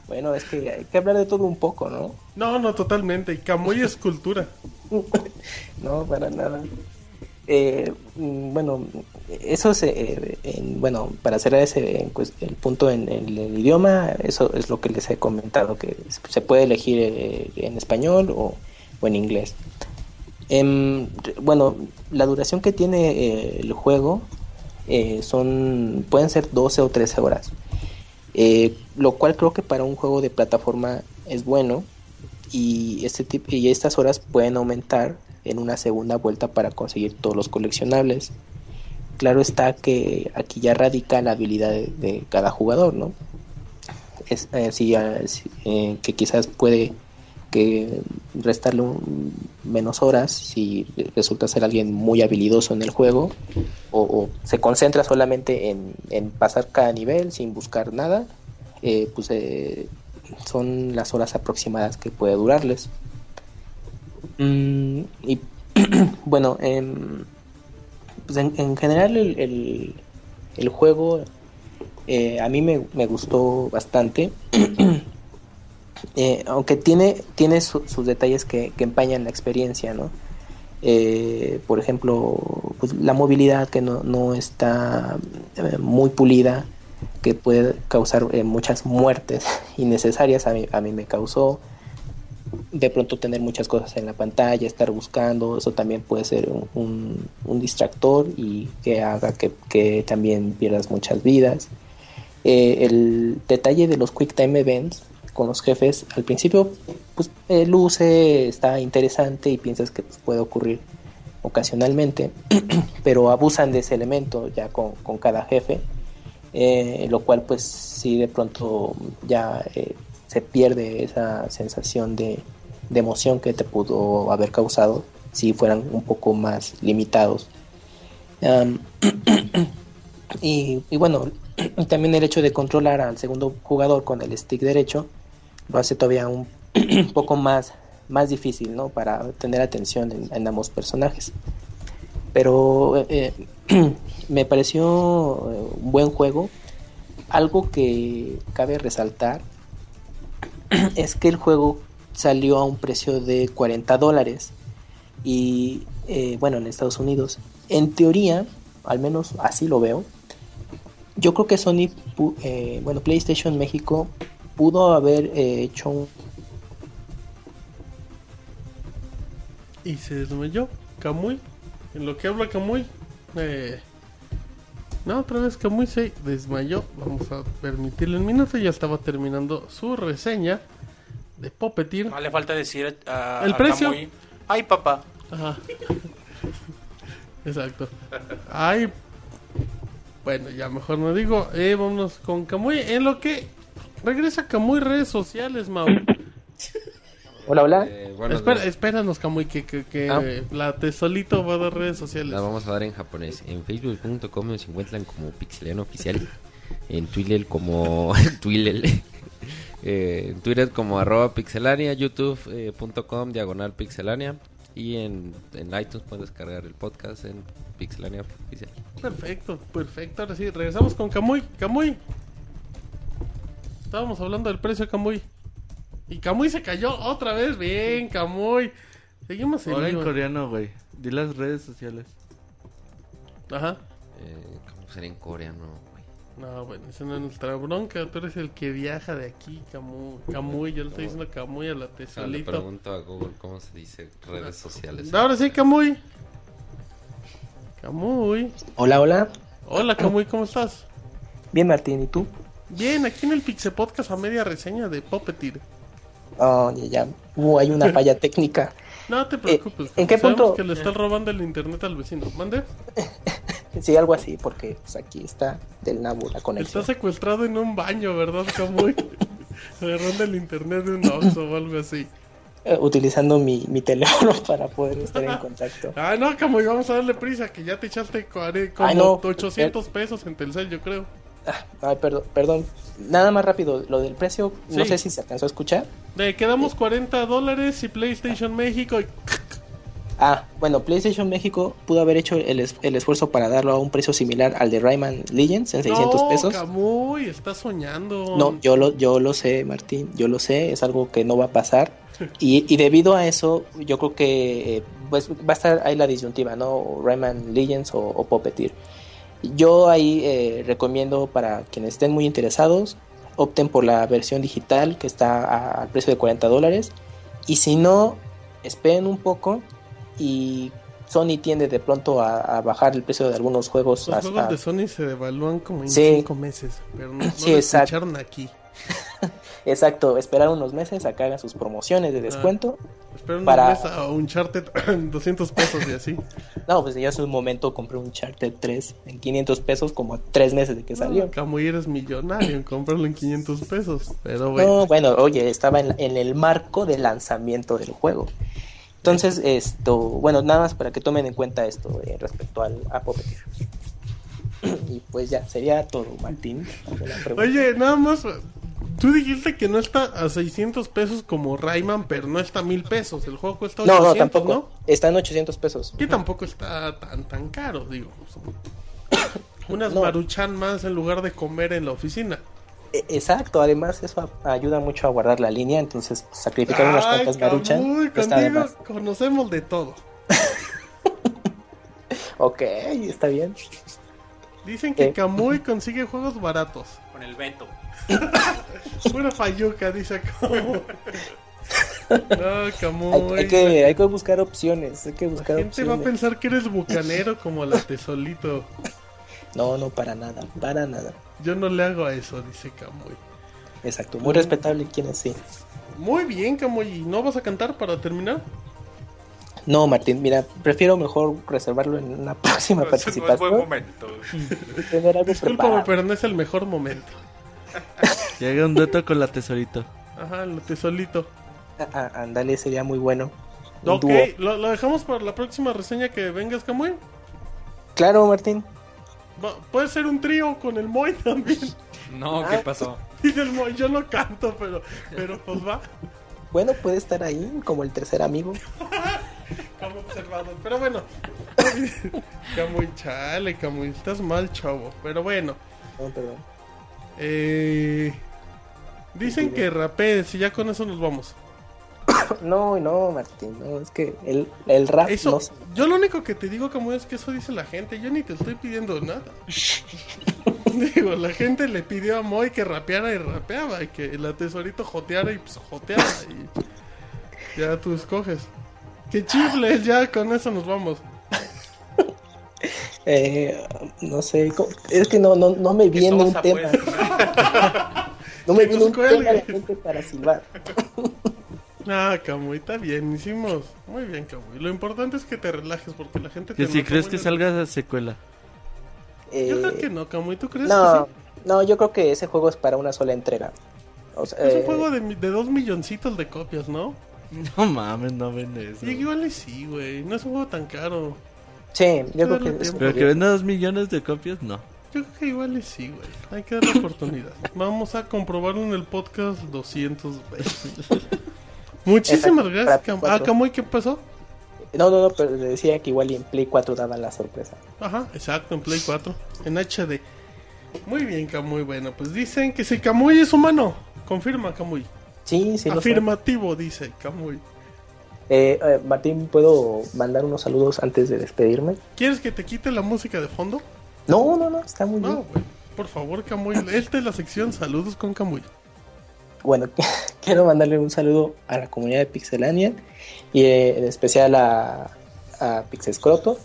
Bueno, es que hay que hablar de todo un poco, ¿no? No, no, totalmente. Y Camuy es cultura. No, para nada. Eh, mm, bueno, eso se, eh, en- bueno, para cerrar ese en el punto en, el idioma, eso es lo que les he comentado, que se puede elegir eh, en español o, o en inglés. Em, bueno, la duración que tiene eh, el juego eh, son pueden ser 12 o 13 horas, lo cual creo que para un juego de plataforma es bueno y este tipo y estas horas pueden aumentar en una segunda vuelta para conseguir todos los coleccionables. Claro está que aquí ya radica la habilidad de, cada jugador, ¿no? Es eh, eh, que quizás puede que restarle menos horas si resulta ser alguien muy habilidoso en el juego o, se concentra solamente en, en pasar cada nivel sin buscar nada, eh, pues eh, son las horas aproximadas que puede durarles. Mm, y bueno, pues en, en general el, el- el juego eh, a mí me, me gustó bastante. Eh, aunque tiene, tiene su- sus detalles que, que empañan la experiencia, ¿no? Eh, por ejemplo, pues, la movilidad que no, no está muy pulida, que puede causar muchas muertes innecesarias, a mí, a mí me causó. De pronto tener muchas cosas en la pantalla, estar buscando, eso también puede ser un, distractor y que haga que, también pierdas muchas vidas. Eh, el detalle de los Quick Time Events con los jefes, al principio, pues eh, luce, está interesante y piensas que puede ocurrir ocasionalmente, pero abusan de ese elemento ya con, cada jefe, eh, lo cual pues sí de pronto ya se pierde esa sensación de, emoción que te pudo haber causado si fueran un poco más limitados. Am, y, y bueno, también el hecho de controlar al segundo jugador con el stick derecho lo hace todavía un poco más, más difícil, ¿no? Para tener atención en, ambos personajes. Pero eh, me pareció eh, un buen juego. Algo que cabe resaltar es que el juego salió a un precio de 40 dólares. Y eh, bueno, en Estados Unidos. En teoría, al menos así lo veo, yo creo que Sony, eh, bueno, PlayStation México pudo haber eh, hecho un... Y se desmayó Camuy. En lo que habla Camuy. Eh... No, otra vez Camuy se desmayó. Vamos a permitirle un minuto. Ya estaba terminando su reseña de Puppeteer. No le falta decir a, ¿El a precio? Kamui, Ay, papá. Ajá. Exacto. Ay. Bueno, ya mejor no digo. Eh, vámonos con Camuy. En lo que regresa Camuy redes sociales, Mau. Hola, hola. Eh, Espera, espéranos, Camuy, que, que, que Ah. la tesolito va a dar redes sociales. La vamos a dar en japonés. En facebook.com nos encuentran como Pixeliano Oficial. En Twitter como Twitter. Eh, en Twitter como arroba pixelania. YouTube.com diagonal pixelania. Y en, en iTunes puedes descargar el podcast en Pixelania Oficial. Perfecto, perfecto. Ahora sí, regresamos con Camuy. Camuy. Estábamos hablando del precio, Camuy. Y Camuy se cayó otra vez. Bien, Camuy. Seguimos en Ahora en coreano, güey. Di las redes sociales. Ajá. Eh, ¿Cómo sería en coreano? güey? No, bueno, esa no es nuestra bronca. Tú eres el que viaja de aquí, Camuy. Camuy, yo le estoy diciendo Camuy a la Ah, le tesolito. pregunto a Google cómo se dice redes sociales. Ahora sí, Camuy. Camuy. Hola, hola. Hola, Camuy, ¿cómo estás? Bien, Martín, ¿y tú? Bien, aquí en el Pixel Podcast a media reseña de Puppeteer. Oh, ya, ya. Uh, hay una falla técnica. No te preocupes. ¿en qué punto? que le estás robando el internet al vecino. ¿Mande? Sí, algo así, porque pues, aquí está del nabo la conexión. Está secuestrado en un baño, ¿verdad, Camuy? Agarrando el internet de un Oxxo o algo así. Eh, utilizando mi, mi teléfono para poder estar en contacto. Ah, no, Camuy, vamos a darle prisa, que ya te echaste como Ay, no. 800 pesos en Telcel, yo creo. Ah, perdón, perdón. Nada más rápido, lo del precio, no Sí. sé si se alcanzó a escuchar. Le quedamos 40 dólares y PlayStation México. y- Ah, bueno, PlayStation México pudo haber hecho el, es- el esfuerzo para darlo a un precio similar al de Rayman Legends en 600 no, pesos. Camuy, estás soñando. No, yo lo, yo lo sé, Martín, yo lo sé, es algo que no va a pasar. Y, y debido a eso, yo creo que eh, pues va a estar ahí la disyuntiva, ¿no? Rayman Legends o, o Puppeteer. Yo ahí eh, recomiendo para quienes estén muy interesados, opten por la versión digital que está al precio de 40 dólares. Y si no, esperen un poco y Sony tiende de pronto a, a bajar el precio de algunos juegos. Los hasta- juegos de Sony se devalúan como en Sí. 5 meses, pero no, no Sí, lo escucharon aquí. Exacto, esperar unos meses a que hagan sus promociones de descuento. Espera unos Para- meses a Uncharted 200 pesos y así. No, pues yo hace un momento compré un Charter 3 en 500 pesos como tres meses de que salió. Camuy eres millonario en comprarlo en 500 pesos. Pero bueno, No, bueno, oye, estaba en, en el marco del lanzamiento del juego. Entonces, esto, bueno, nada más para que tomen en cuenta esto eh, respecto al a Puppeteer. Y pues ya, sería todo, Martín. Oye, nada más. Tú dijiste que no está a 600 pesos como Rayman, pero no está a 1000 pesos. El juego cuesta 800, no, ¿no? no, tampoco. Está en 800 pesos. Que tampoco está tan tan caro, digo. Unas No. maruchan más en lugar de comer en la oficina. E- Exacto, además eso ayuda mucho a guardar la línea, entonces pues, sacrificar unas cuantas maruchan de contigo conocemos de todo. Ok, está bien. Dicen que Eh. Camuy consigue juegos baratos. Con el Beto. Pura fayuca, dice Camuy. No, Hay, Camuy. hay que, hay que buscar opciones, hay que La buscar gente va a opciones. pensar que eres bucanero como la tesolito. No, no, para nada, para nada. Yo no le hago a eso, dice Camuy. Exacto, muy respetable quienes sí. Muy bien, Camuy. ¿Y ¿No vas a cantar para terminar? No, Martín, mira, prefiero mejor reservarlo en una próxima No, ese no es buen participación momento. Discúlpame, pero no es el mejor momento. Llega un dueto con la tesorito. Ajá, la tesolito. Ah, ah, ándale, sería muy bueno. Un Ok. ¿lo, lo dejamos para la próxima reseña que vengas, Camuy? Claro, Martín. Va- Puede ser un trío con el Moy también. No, ¿qué pasó? Dice el Moy, yo no canto, pero, pero pues va. Bueno, puede estar ahí como el tercer amigo. como observador. Pero bueno. Camuy, chale, Camuy, estás mal, chavo. Pero bueno. No, perdón. Eh, dicen que rapees y ya con eso nos vamos. No, no, Martín, no, es que el, el rap Eso, no yo lo único que te digo, Camuy, es que eso dice la gente. Yo ni te estoy pidiendo nada. Digo, la gente le pidió a Moy que rapeara y rapeaba. Y que el tesorito joteara y pues joteaba. Y ya tú escoges. Que chifles, ya con eso nos vamos. Eh, no sé, es que no, no, no me viene un tema. No me viene un tema la gente para silbar. Ah, Camuy, está bien, hicimos muy bien, Camuy. Lo importante es que te relajes porque la gente te Que si crees que salga secuela. Eh, Yo creo que no, Camuy, ¿tú crees no, que sí? no, yo creo que ese juego es para una sola entrega. O sea, Es un eh, juego de, de dos milloncitos de copias, ¿no? No mames, no ven eso. Y igual y sí, güey. No es un juego tan caro. Sí, yo creo que es. Pero que venda dos millones de copias, no. Yo creo que igual y sí, güey. Hay que darle oportunidad. Vamos a comprobarlo en el podcast 220. Muchísimas gracias, Cam. Ah, Camuy, ¿qué pasó? No, no, no, pero le decía que igual y en Play 4 daban la sorpresa. Ajá, exacto, en Play 4. En HD. Muy bien, Camuy. Bueno, pues dicen que si Camuy es humano. Confirma, Camuy. Sí, sí, lo. Afirmativo, dice Camuy. Eh, eh, Martín, ¿puedo mandar unos saludos antes de despedirme? ¿Quieres que te quite la música de fondo? No, no, no, está muy bien. No, güey. Por favor, Camuy. Esta es la sección Saludos con Camuy. Bueno, quiero mandarle un saludo a la comunidad de Pixelania y eh, en especial a, a Pixescroto,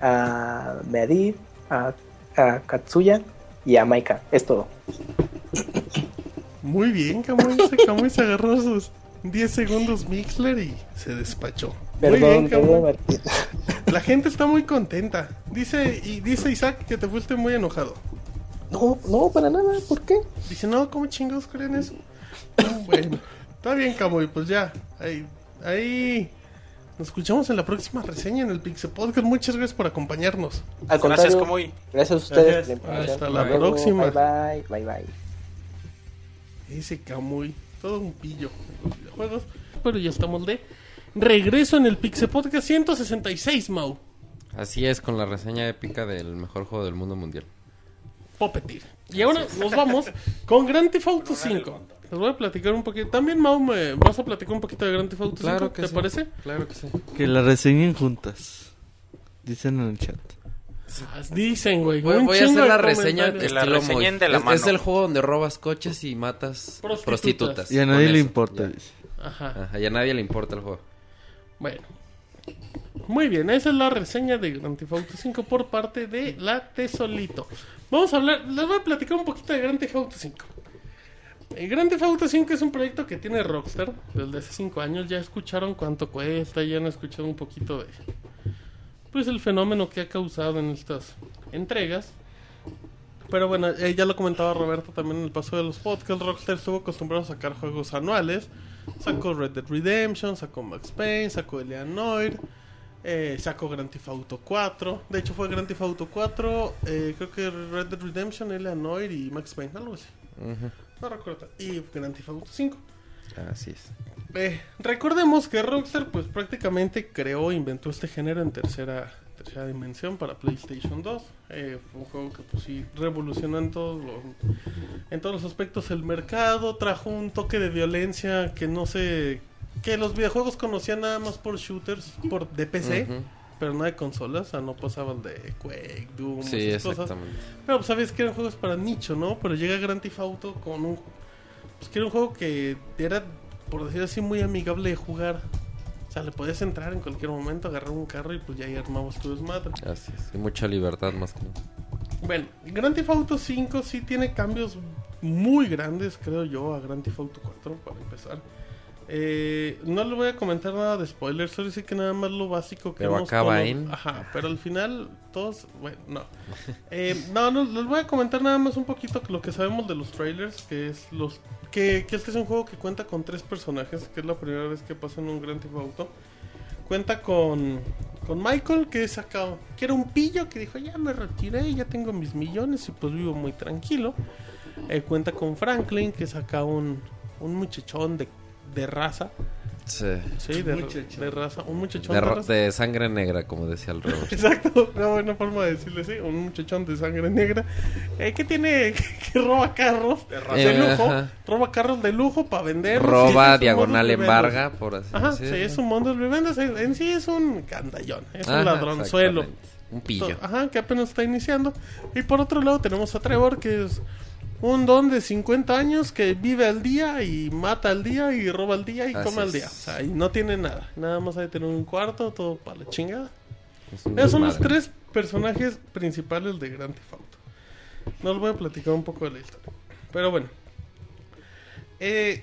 a Meadid, a, a Katsuya y a Maika. Es todo. Muy bien, Camuy. Camuy se agarró sus 10 segundos Mixler y se despachó. Muy bien, cabrón. La gente está muy contenta. Dice, y dice Isaac que te fuiste muy enojado. No, no, para nada, ¿por qué? Dice, no, ¿cómo chingados creen eso? No, bueno, está bien, Camuy, pues ya. Ahí, ahí. Nos escuchamos en la próxima reseña en el Pixel Podcast. Muchas gracias por acompañarnos. Al Gracias, contrario, Camuy. Gracias a ustedes. Gracias. Hasta la próxima. Bye, bye, bye, bye. Ese Camuy, todo un pillo en los videojuegos. Pero ya estamos de regreso en el Pixel Podcast 166, Mau. Así es, con la reseña épica del mejor juego del mundo mundial. Puppeteer. Y ahora nos vamos con Grand Theft Auto 5. Les voy a platicar un poquito. También, Mau, me vas a platicar un poquito de Grand Theft Auto 5. ¿Te sí. parece? Claro que sí. Que la reseñen juntas. Dicen en el chat. Ah, Dicen, güey. Voy, voy a hacer la reseña. Que la reseñen de la es, mano. es el juego donde robas coches y matas Prostitutas. prostitutas. Y a nadie le eso, importa. ya. Ajá. Ajá, y a nadie le importa el juego. Bueno. Muy bien, esa es la reseña de Grand Theft Auto 5 por parte de la Tesolito. Vamos a hablar, les voy a platicar un poquito de Grand Theft Auto 5. El Grand Theft Auto 5 es un proyecto que tiene Rockstar desde hace 5 años. Ya escucharon cuánto cuesta, ya han escuchado un poquito de pues el fenómeno que ha causado en estas entregas. Pero bueno, eh, ya lo comentaba Roberto también en el paso de los podcasts. Rockstar estuvo acostumbrado a sacar juegos anuales. Sacó Red Dead Redemption, sacó Max Payne, sacó Eleanor, eh, sacó Grand Theft Auto 4. De hecho fue Grand Theft Auto 4, eh, creo que Red Dead Redemption, Eleanor y Max Payne, algo así. No recuerdo. Y Grand Theft Auto 5. Así es. Eh, recordemos que Rockstar pues prácticamente creó inventó este género en tercera, tercera dimensión para PlayStation 2. Eh, fue un juego que pues sí revolucionó en todos los, en todos los aspectos el mercado, trajo un toque de violencia que no se que los videojuegos conocían nada más por shooters por de PC, pero no de consolas, o sea, no pasaban de Quake, Doom, Sí, esas cosas. exactamente. Pero pues sabes que eran juegos para nicho, ¿no? Pero llega Grand Theft Auto con un... Pues que era un juego que era, por decir así, muy amigable de jugar. O sea, le podías entrar en cualquier momento, agarrar un carro y pues ya ahí armabas tu desmadre. Así es. Y mucha libertad más que nada. Bueno, Grand Theft Auto 5 sí tiene cambios muy grandes, creo yo, a Grand Theft Auto 4, para empezar. Eh, no le voy a comentar nada de spoilers, solo sí que nada más lo básico que Pero hemos acaba en- Ajá, pero al final todos... Bueno, no. Eh, no, no, les voy a comentar nada más un poquito lo que sabemos de los trailers, que es los... Que, este es un juego que cuenta con tres personajes, que es la primera vez que pasa en un Grand Theft Auto. Cuenta con, con Michael, que es que era un pillo que dijo, ya me retiré, ya tengo mis millones y pues vivo muy tranquilo. Eh, cuenta con Franklin, que es acá un, un muchachón de, de raza. Sí. Sí, de, de raza. Un muchachón De, de, raza. de sangre negra, como decía el Robert. Exacto, una buena forma de decirle, sí. Un muchachón de sangre negra. Eh, que tiene, que roba carros de, Eh, lujo. ajá. Roba carros de lujo para vender. Roba diagonal embarga, por así Ajá, sí, es un mundo de viviendas. En en sí es un gandallón. Es un Ajá, ladronzuelo. exactamente. Un pillo. Ajá, que apenas está iniciando. Y por otro lado tenemos a Trevor, que es un don de 50 años que vive al día y mata al día y roba al día y Así come al día. O sea, y no tiene nada. Nada más hay que tener un cuarto, todo para la chingada. Es Esos son los tres personajes principales de Grand Theft Auto. No les voy a platicar un poco de la historia. Pero bueno. Eh,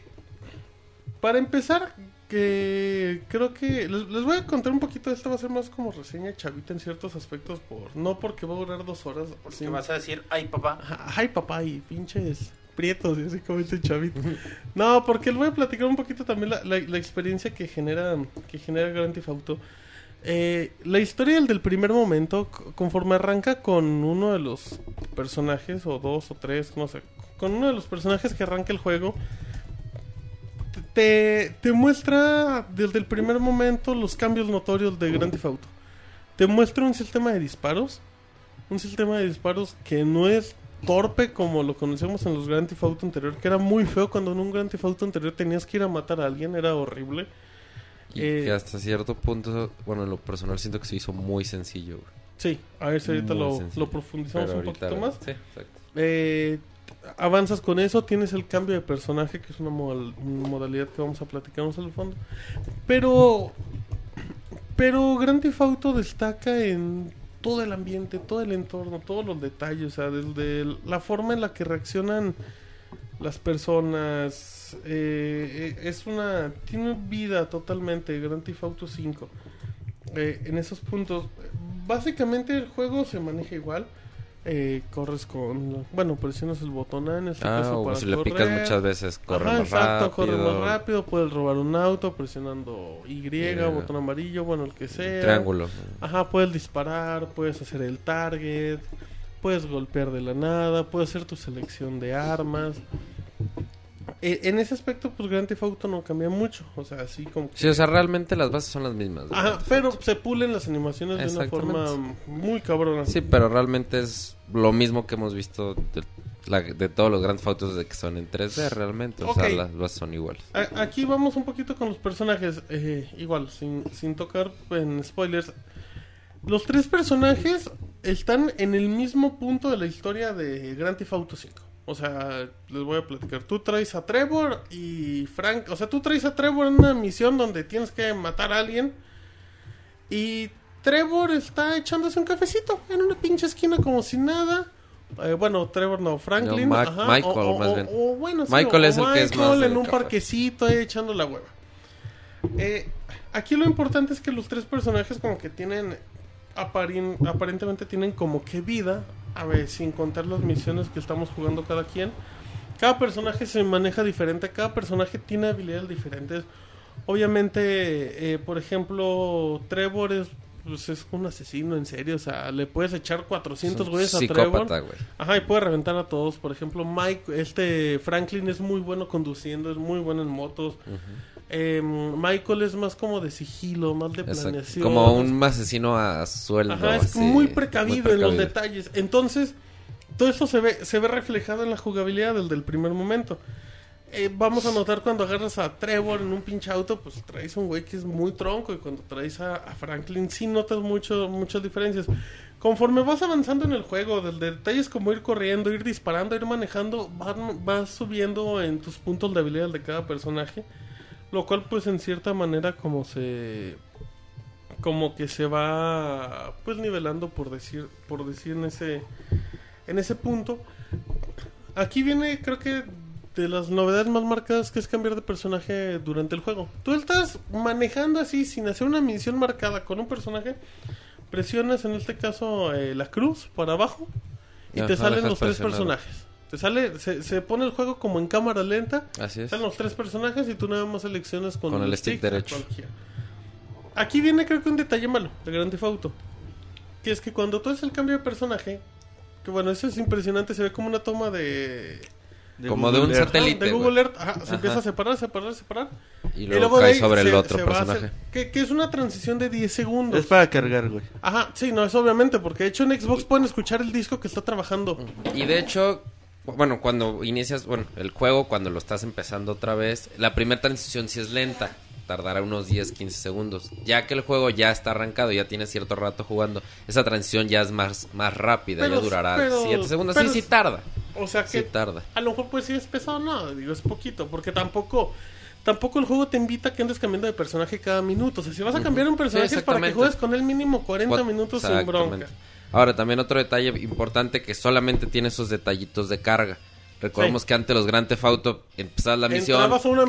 para empezar, que creo que les, les voy a contar un poquito. Esto va a ser más como reseña chavita en ciertos aspectos. por No porque va a durar dos horas. Porque sino- vas a decir, ay papá. Ay, papá, y pinches prietos, y así como este chavito. No, porque les voy a platicar un poquito también la, la- la experiencia que genera, que genera Grand Theft Auto. Eh, la historia del, del primer momento, conforme arranca con uno de los personajes, o dos o tres, no sé, con uno de los personajes que arranca el juego, te, te muestra desde el primer momento los cambios notorios de Grand Theft Auto. Te muestra un sistema de disparos, un sistema de disparos que no es torpe como lo conocemos en los Grand Theft Auto anterior, que era muy feo cuando en un Grand Theft Auto anterior tenías que ir a matar a alguien, era horrible. Y Eh, que hasta cierto punto, bueno, en lo personal siento que se hizo muy sencillo. güey. Sí, a ver si ahorita lo, profundizamos Pero un ahorita, poquito más. Sí, exacto. Eh, avanzas con eso, tienes el cambio de personaje, que es una modal- modalidad que vamos a platicar más al fondo. Pero, pero Grand Theft Auto destaca en todo el ambiente, todo el entorno, todos los detalles, o sea, desde la forma en la que reaccionan las personas. eh, eh, es una. Tiene vida totalmente. Grand Theft Auto 5. Eh, en esos puntos. Básicamente el juego se maneja igual. Eh, corres con. Bueno, presionas el botón A en este Ah, caso o para si le picas correr. muchas veces, corre Ajá, más exacto, rápido. corre más rápido. Puedes robar un auto presionando Y, Y, botón amarillo, bueno, el que sea. Triángulo. Ajá, puedes disparar, puedes hacer el target, puedes golpear de la nada, puedes hacer tu selección de armas. E- en ese aspecto, pues Grand Theft Auto no cambia mucho. O sea, así como que- Sí, o sea, realmente las bases son las mismas. Ajá, Grand Theft pero se pulen las animaciones de una forma muy cabrona. Sí, pero realmente es lo mismo que hemos visto de, la- de todos los grandes fotos de que son en 3D realmente. O sea, Ok. las bases son iguales. A- Aquí vamos un poquito con los personajes. eh, igual, sin, sin tocar en spoilers. Los tres personajes están en el mismo punto de la historia de Grand Theft Auto 5. O sea, les voy a platicar. Tú traes a Trevor y Frank. O sea, tú traes a Trevor en una misión donde tienes que matar a alguien. Y Trevor está echándose un cafecito en una pinche esquina como si nada. Eh, bueno, Trevor no, Franklin. No, ajá, Michael, o, o- más bien. o bueno, sí, Michael es el que es más Michael en un café. parquecito ahí echando la hueva. Eh, aquí lo importante es que los tres personajes como que tienen aparien- aparentemente tienen como que vida, a ver, sin contar las misiones que estamos jugando cada quien. Cada personaje se maneja diferente, cada personaje tiene habilidades diferentes. Obviamente, eh, por ejemplo, Trevor es, pues, es un asesino en serio, o sea, le puedes echar 400 Es un güeyes a Trevor. güey. Ajá, y puede reventar a todos. Por ejemplo, Mike, este Franklin es muy bueno conduciendo, es muy bueno en motos. Eh, Michael es más como de sigilo, más de Exacto. planeación. Como un asesino a sueldo. Ajá, es así, muy precavido, muy en los detalles. Entonces, todo esto se ve, se ve reflejado en la jugabilidad desde el primer momento. Eh, vamos a notar cuando agarras a Trevor en un pinche auto, pues traes un güey que es muy tronco. Y cuando traes a, a Franklin, sí notas mucho, muchas diferencias. Conforme vas avanzando en el juego, desde detalles como ir corriendo, ir disparando, ir manejando, van- vas subiendo en tus puntos de habilidad de cada personaje. Lo cual, pues, en cierta manera, como se como que se va pues nivelando por decir por decir en ese en ese punto. Aquí viene creo que de las novedades más marcadas que es cambiar de personaje durante el juego. Tú estás manejando así sin hacer una misión marcada con un personaje presionas en este caso eh, la cruz para abajo y te salen los tres presionado. personajes te sale se, se pone el juego como en cámara lenta Así es. están los tres personajes y tú nada más seleccionas con, Con el stick a derecho. cualquiera. Aquí viene creo que un detalle malo de Grand Theft Auto. Que es que cuando tú haces el cambio de personaje, que bueno, eso es impresionante, se ve como una toma de... Como de un Google Earth. satélite. de güey. Google Earth, ajá, se Ajá. empieza a separar, separar, separar. Y Y luego, de cae ahí sobre el se- otro se va a personaje. hacer- que, que es una transición de 10 segundos. Es para cargar, güey. Ajá, sí, no, es obviamente, porque de hecho en Xbox pueden escuchar el disco que está trabajando. Y de hecho, bueno, cuando inicias, bueno, el juego, cuando lo estás empezando otra vez, la primera transición sí es lenta. Tardará unos 10, 15 segundos. Ya que el juego ya está arrancado, ya tiene cierto rato jugando, esa transición ya es más, más rápida, Pero- ya durará pero- 7 segundos. pero- sí, sí tarda. O sea Sí que tarda. a lo mejor pues sí es pesado, no, digo, es poquito, porque tampoco tampoco el juego te invita a que andes cambiando de personaje cada minuto. O sea, si vas a cambiar un personaje Sí, es para que juegues con él mínimo 40 Cuat- minutos sin bronca. Ahora, también otro detalle importante que solamente tiene esos detallitos de carga. Recordemos Sí. que antes los Grand Theft Auto empezabas la misión,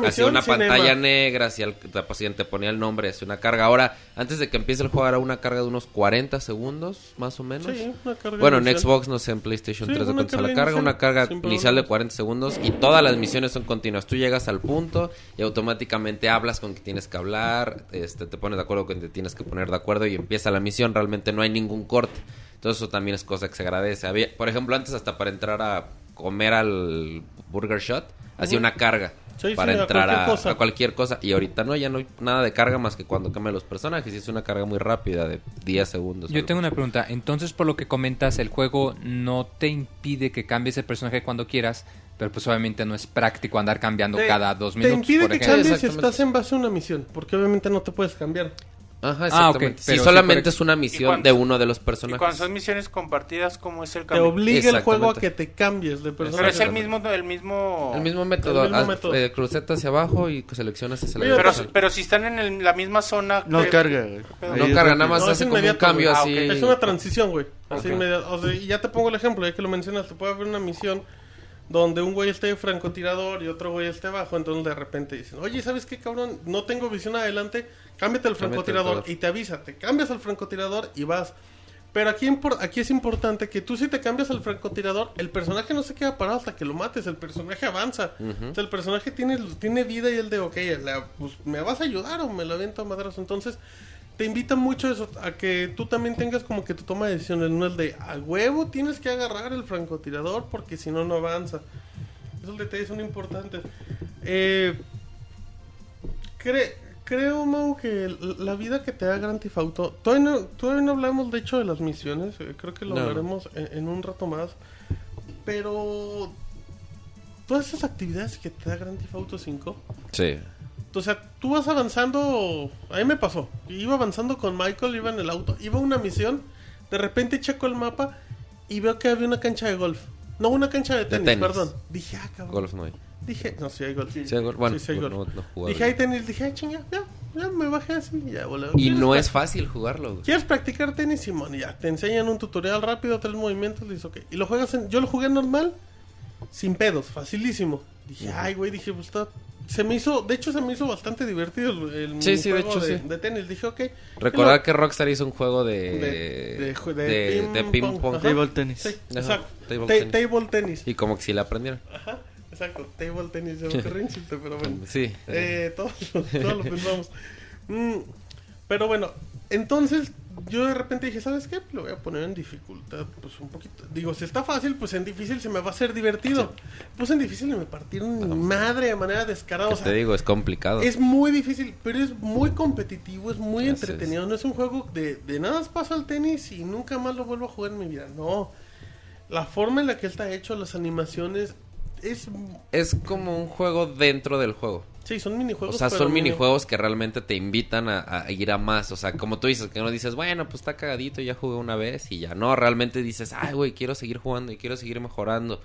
hacía una cinema. pantalla negra, hacía el, la paciente ponía el nombre, hacía una carga. Ahora, antes de que empiece el juego, era una carga de unos 40 segundos, más o menos. Sí, una carga Bueno, en. Xbox, no sé, en PlayStation Sí, 3 de sale la carga una carga inicial de 40 segundos y todas las misiones son continuas. Tú llegas al punto y automáticamente hablas con que tienes que hablar, este, te pones de acuerdo con que te tienes que poner de acuerdo y empieza la misión. Realmente no hay ningún corte. Entonces eso también es cosa que se agradece. Había, por ejemplo, antes hasta para entrar a comer al Burger Shot, hacía una carga. Sí, para sí, a entrar cualquier a, cualquier cosa. Y ahorita no, ya no hay nada de carga más que cuando cambian los personajes. Y es una carga muy rápida de 10 segundos. Yo tengo una pregunta. Entonces, por lo que comentas, el juego no te impide que cambies el personaje cuando quieras, pero pues obviamente no es práctico andar cambiando Te- cada dos Te minutos, impide por que ejemplo. cambies si estás en base a una misión, porque obviamente no te puedes cambiar. Ajá, Ah, exactamente. pero si sí, solamente correcto. es una Y misión cuando- de uno de los Y personajes. cuando son misiones compartidas, ¿cómo es el Te cambio? obliga el juego a que te cambies de personaje. Pero es el mismo, el mismo... El mismo método. El mismo haz- método. eh, cruceta hacia abajo y seleccionas hacia la Mira, Pero, pero si están en el- la misma zona... No que- carga, No carga, nada más No, es hace como un inmediato, cambio güey. Ah, así. ok. Es una transición, güey. Así Ok. inmediato. O sea, y ya te pongo el ejemplo, ya que lo mencionas, te puede haber una misión donde un güey esté francotirador y otro güey esté abajo, entonces de repente dicen, oye, ¿sabes qué, cabrón? No tengo visión adelante, cámbiate al francotirador y te avisa, te cambias al francotirador y vas. Pero aquí, aquí es importante que tú si te cambias al francotirador, el personaje no se queda parado hasta que lo mates, el personaje avanza. O sea, el personaje tiene, tiene vida y el de, ok, la- pues, ¿me vas a ayudar o me lo aviento a madrazo? Entonces, te invita mucho eso, a que tú también tengas como que tu toma de decisiones, no es de, a huevo tienes que agarrar el francotirador porque si no, no avanza. Esos detalles son importantes. Eh, cre- creo, Mau, que la vida que te da Grand Theft Auto... Todavía no, todavía no hablamos, de hecho, de las misiones. eh, creo que lo No. hablaremos en, en un rato más. Pero... Todas esas actividades que te da Grand Theft Auto 5... Sí. O sea, tú vas avanzando. A mí me pasó. Iba avanzando con Michael, iba en el auto, iba a una misión. De repente checo el mapa y veo que había una cancha de golf. No, una cancha de tenis, tenis. perdón. Dije, ah, cabrón. Golf no hay. Dije, no, sí hay golf. Sí, hay. Bueno, Sí, sí hay no- no Dije, hay tenis. Dije, ah, chinga, ya, ya me bajé así y ya, boludo. Y ¿Quieres no es fácil jugarlo, güey. ¿Quieres practicar tenis, Simón? Y Ya, te enseñan un tutorial rápido, tres movimientos, dices, ok. Y lo juegas en... Yo lo jugué normal, sin pedos, facilísimo. Dije, ay, güey, dije, pues está... Se me hizo, de hecho se me hizo bastante divertido el, el Sí, sí, de minijuego hecho, de, sí. de tenis. Dije, ok. Recordar que Rockstar hizo un juego de... De- de ju- de de- de ping ping pong. Table tenis. Sí, exacto. table Ta- tenis. Table tenis. Y como que si la aprendieron. Ajá, exacto. Table tenis. Ocurrió un chiste, pero bueno. Sí. Eh, todos, todos lo pensamos. Mm, pero bueno, entonces yo de repente dije, ¿sabes qué? Lo voy a poner en dificultad, pues un poquito. Digo, si está fácil, pues en difícil se me va a hacer divertido. Puse en difícil y me partieron mi madre de manera descarada. O Que sea, te digo, es complicado. es muy difícil, pero es muy competitivo, es muy entretenido. No es un juego de, de nada más paso al tenis y nunca más lo vuelvo a jugar en mi vida. No. La forma en la que está hecho, las animaciones, es... Es como un juego dentro del juego. Sí, son minijuegos. O sea, son mini- minijuegos que realmente te invitan a, a ir a más. O sea, como tú dices, que no dices, bueno, pues está cagadito, ya jugué una vez y ya. No, realmente dices, ay, güey, quiero seguir jugando y quiero seguir mejorando.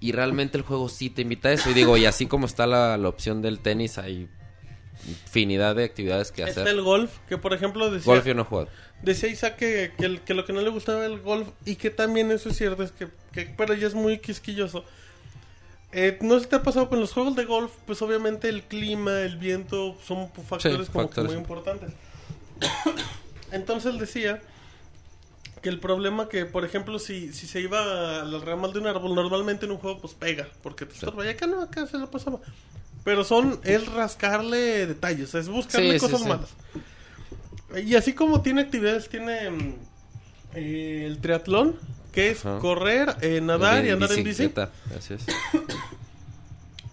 Y realmente el juego sí te invita a eso. Y digo, y así como está la, la opción del tenis, hay infinidad de actividades que Está hacer. el golf, que por ejemplo decía, Golf yo no jugado. decía Isaac que, que, el- que lo que no le gustaba el golf y que también eso es cierto, es que, que pero ya es muy quisquilloso. Eh, no sé si te ha pasado con los juegos de golf, pues obviamente el clima, el viento son factores como que muy importantes. Entonces él decía que el problema que, por ejemplo, si, si se iba a las ramas de un árbol, normalmente en un juego pues pega, porque te estorba. Y acá no, acá se lo pasaba. Pero son, es rascarle detalles, es buscarle Sí, cosas malas. Y así como tiene actividades, tiene mm, eh, el triatlón, que es Ajá. correr, eh, nadar y andar en bici. bicicleta, Así es.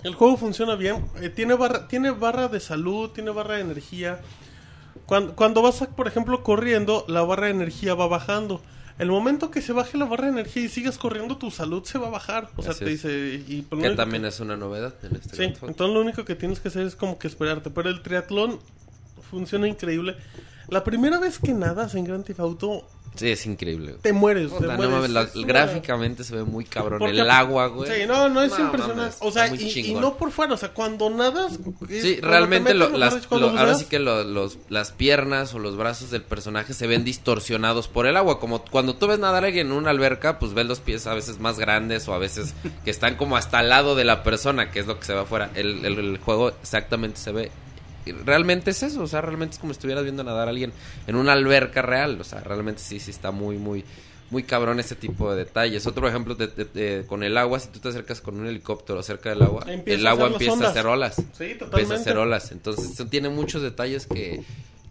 El juego funciona bien. eh, tiene, barra, tiene barra de salud, tiene barra de energía. Cuando, cuando vas, a, por ejemplo, corriendo, la barra de energía va bajando. El momento que se baje la barra de energía y sigas corriendo, tu salud se va a bajar. O sea, te es. dice... Y, Que también que- es una novedad en este Sí, entonces lo único que tienes que hacer es como que esperarte. Pero el triatlón funciona increíble. La primera vez que nadas en Grand Theft Auto, Sí, es increíble. te mueres. te no mueres. mames, la- gráficamente se ve muy cabrón. Porque- el agua, güey. Sí, no, no es No, impresionante. o sea, y, y no por fuera, o sea, cuando nadas. es- Sí, realmente te lo- las- lo- ahora sí que lo- los, las piernas o los brazos del personaje se ven distorsionados por el agua. Como cuando tú ves nadar a alguien en una alberca, pues ves los pies a veces más grandes o a veces que están como hasta al lado de la persona, que es lo que se ve afuera. El, el- el juego exactamente se ve. Realmente es eso, o sea, realmente es como si estuvieras viendo nadar a alguien en una alberca real. O sea, realmente sí, sí está muy, muy, muy cabrón ese tipo de detalles. Otro ejemplo de- de- de- con el agua, si tú te acercas con un helicóptero cerca del agua, Empieza el agua empieza a hacer olas. Sí, Empieza a totalmente. hacer olas. Entonces, eso tiene muchos detalles que,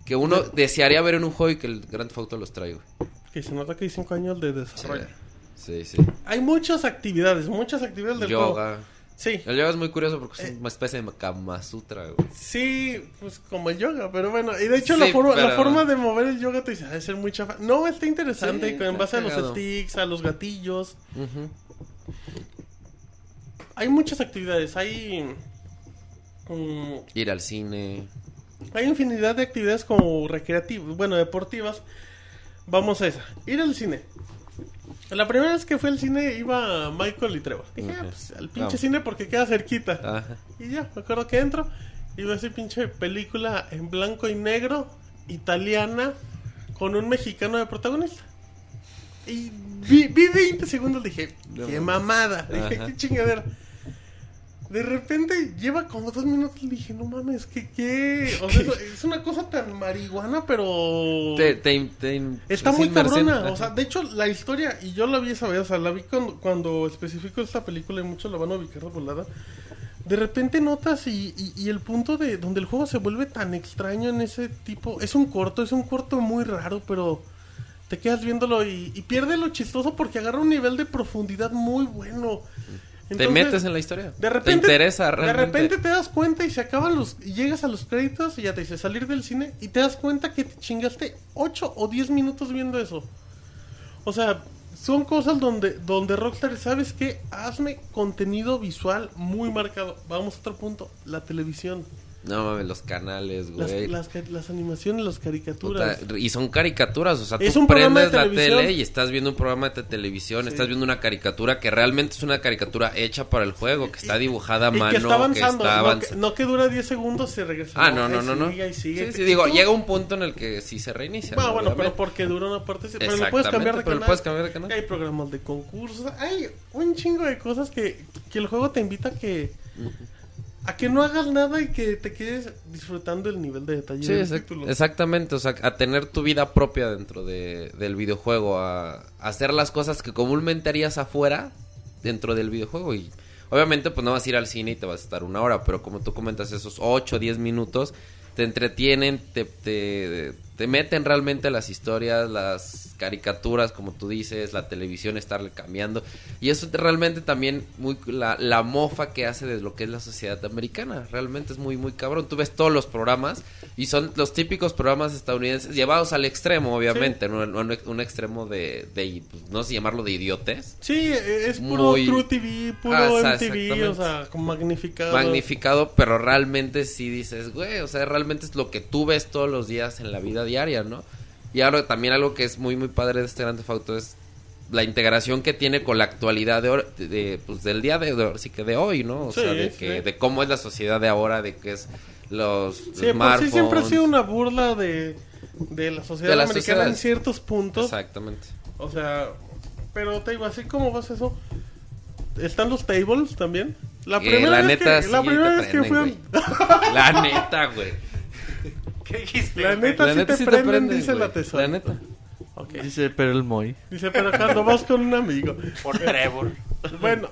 que uno desearía ver en un juego y que el Grand Theft Auto los trae, güey. Que se nota que hay 5 años de desarrollo. sí. sí. Hay muchas actividades, muchas actividades del juego. Sí, El yoga es muy curioso porque es Eh. una especie de Kama Sutra, güey. sí, pues como el yoga, pero bueno. Y de hecho, Sí, la, forma, la pero- forma de mover el yoga te dice, "Ah, debe ser muy chafa. No, está interesante, Sí, en está base a los sticks, a los gatillos. Hay muchas actividades, hay. mm, Ir al cine. Hay infinidad de actividades como recreativas, bueno, deportivas. Vamos a esa. Ir al cine. La primera vez que fui al cine iba Michael y Trevor. Dije, ah, pues al pinche Vamos. cine porque queda cerquita. Ajá. Y ya, me acuerdo que entro y veo esa pinche película en blanco y negro, italiana, con un mexicano de protagonista. Y vi, vi 20 segundos, dije, qué mamada. Dije, qué chingadera. De repente lleva como dos minutos y dije, no mames, ¿qué? qué? O sea, es- una cosa tan marihuana, pero... Te, te, te- Está es muy cabrona, o sea, de hecho la historia, y yo la vi esa vez, o sea, la vi cuando, cuando especifico esta película y muchos la van a ubicar de volada. De repente notas y, y- y el punto de donde el juego se vuelve tan extraño en ese tipo, es un corto, es un corto muy raro, pero te quedas viéndolo y, y pierde lo chistoso porque agarra un nivel de profundidad muy bueno. Te metes en la historia. de repente, te interesa de repente te das cuenta y se acaban los. Y llegas a los créditos y ya te dice salir del cine y te das cuenta que te chingaste 8 o 10 minutos viendo eso. O sea, son cosas donde, donde Rockstar, ¿sabes qué? Hazme contenido visual muy marcado. Vamos a otro punto: la televisión. No mames, los canales, güey. las, animaciones, las caricaturas. Puta, y son caricaturas, o sea, Es tú un prendes la televisión. tele y estás viendo un programa de televisión, Sí. estás viendo una caricatura que realmente es una caricatura hecha para el juego, que está dibujada a Y mano, que está avanzando, está no, que, no que dura 10 segundos y se regresa. Ah, no, no, no, no. sigue, ahí sigue. Sí, sí, digo, llega un punto en el que sí se reinicia. Bueno, ¿no? bueno, pero porque dura una parte. Pero lo puedes cambiar de pero canal. puedes cambiar de canal. Hay programas de concursos. Hay un chingo de cosas que, que el juego te invita a que. A que no hagas nada y que te quedes disfrutando el nivel de detalle Sí, del exact- título. exactamente, o sea, a tener tu vida propia dentro de, del videojuego, a, a hacer las cosas que comúnmente harías afuera dentro del videojuego y obviamente pues no vas a ir al cine y te vas a estar una hora, pero como tú comentas esos 8 o 10 minutos te entretienen, te, te, te meten realmente las historias, las caricaturas, como tú dices, la televisión, estarle cambiando. Y eso te- realmente también muy la, la mofa que hace de lo que es la sociedad americana. Realmente es muy, muy cabrón. Tú ves todos los programas y son los típicos programas estadounidenses llevados al extremo, obviamente, ¿no? No un, un extremo de, de, pues, no sé llamarlo de idiotes. Sí, e- es puro Muy- True TV, puro Ah, o sea, MTV, o sea, como magnificado. magnificado, pero realmente sí dices, güey, o sea, realmente es lo que tú ves todos los días en la vida diaria, ¿no? Y ahora también algo que es muy, muy padre de este Grand Theft Auto es la integración que tiene con la actualidad de, de- pues, del día de, sí que de hoy, ¿no? O Sí, sea, de, sí. que, de cómo es la sociedad de ahora, de que es los Sí, por sí siempre ha sido una burla de, de la sociedad De la americana sociedad. en ciertos puntos. Exactamente. O sea, pero te digo, así como vas eso. Están los tables también. La Que primera la vez neta que, la sí primera te vez que fui a- La neta, güey. ¿Qué dijiste? La neta La sí neta te sí te prenden, prenden, dice güey. la tesora. La neta. Ok. Dice, pero el Moy. Dice, pero cuando vas con un amigo. Por Trevor. Bueno,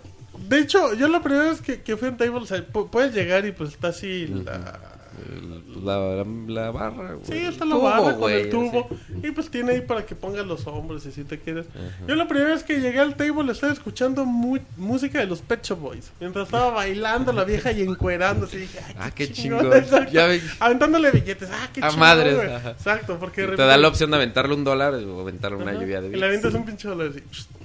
de hecho, yo la primera vez que, que fui en tables, o sea, pu- puedes llegar y pues está así la... El- La, la, la barra, güey. Sí, está la tubo, barra con güey, el tubo. así. Y pues tiene ahí para que pongas los hombros y si te quieres. Yo la primera vez que llegué al table estaba escuchando mu- música de los Pet Shop Boys. Mientras estaba bailando la vieja y encuerándose. Y dije, Ah, qué chingón, chingón. Ya ve- Aventándole billetes. Ah, qué A chingón, madres, güey. ajá. Exacto, porque... Te da la opción de aventarle un dólar o aventarle una Ajá, lluvia de Y le billetes. avientas un pinche dólar así.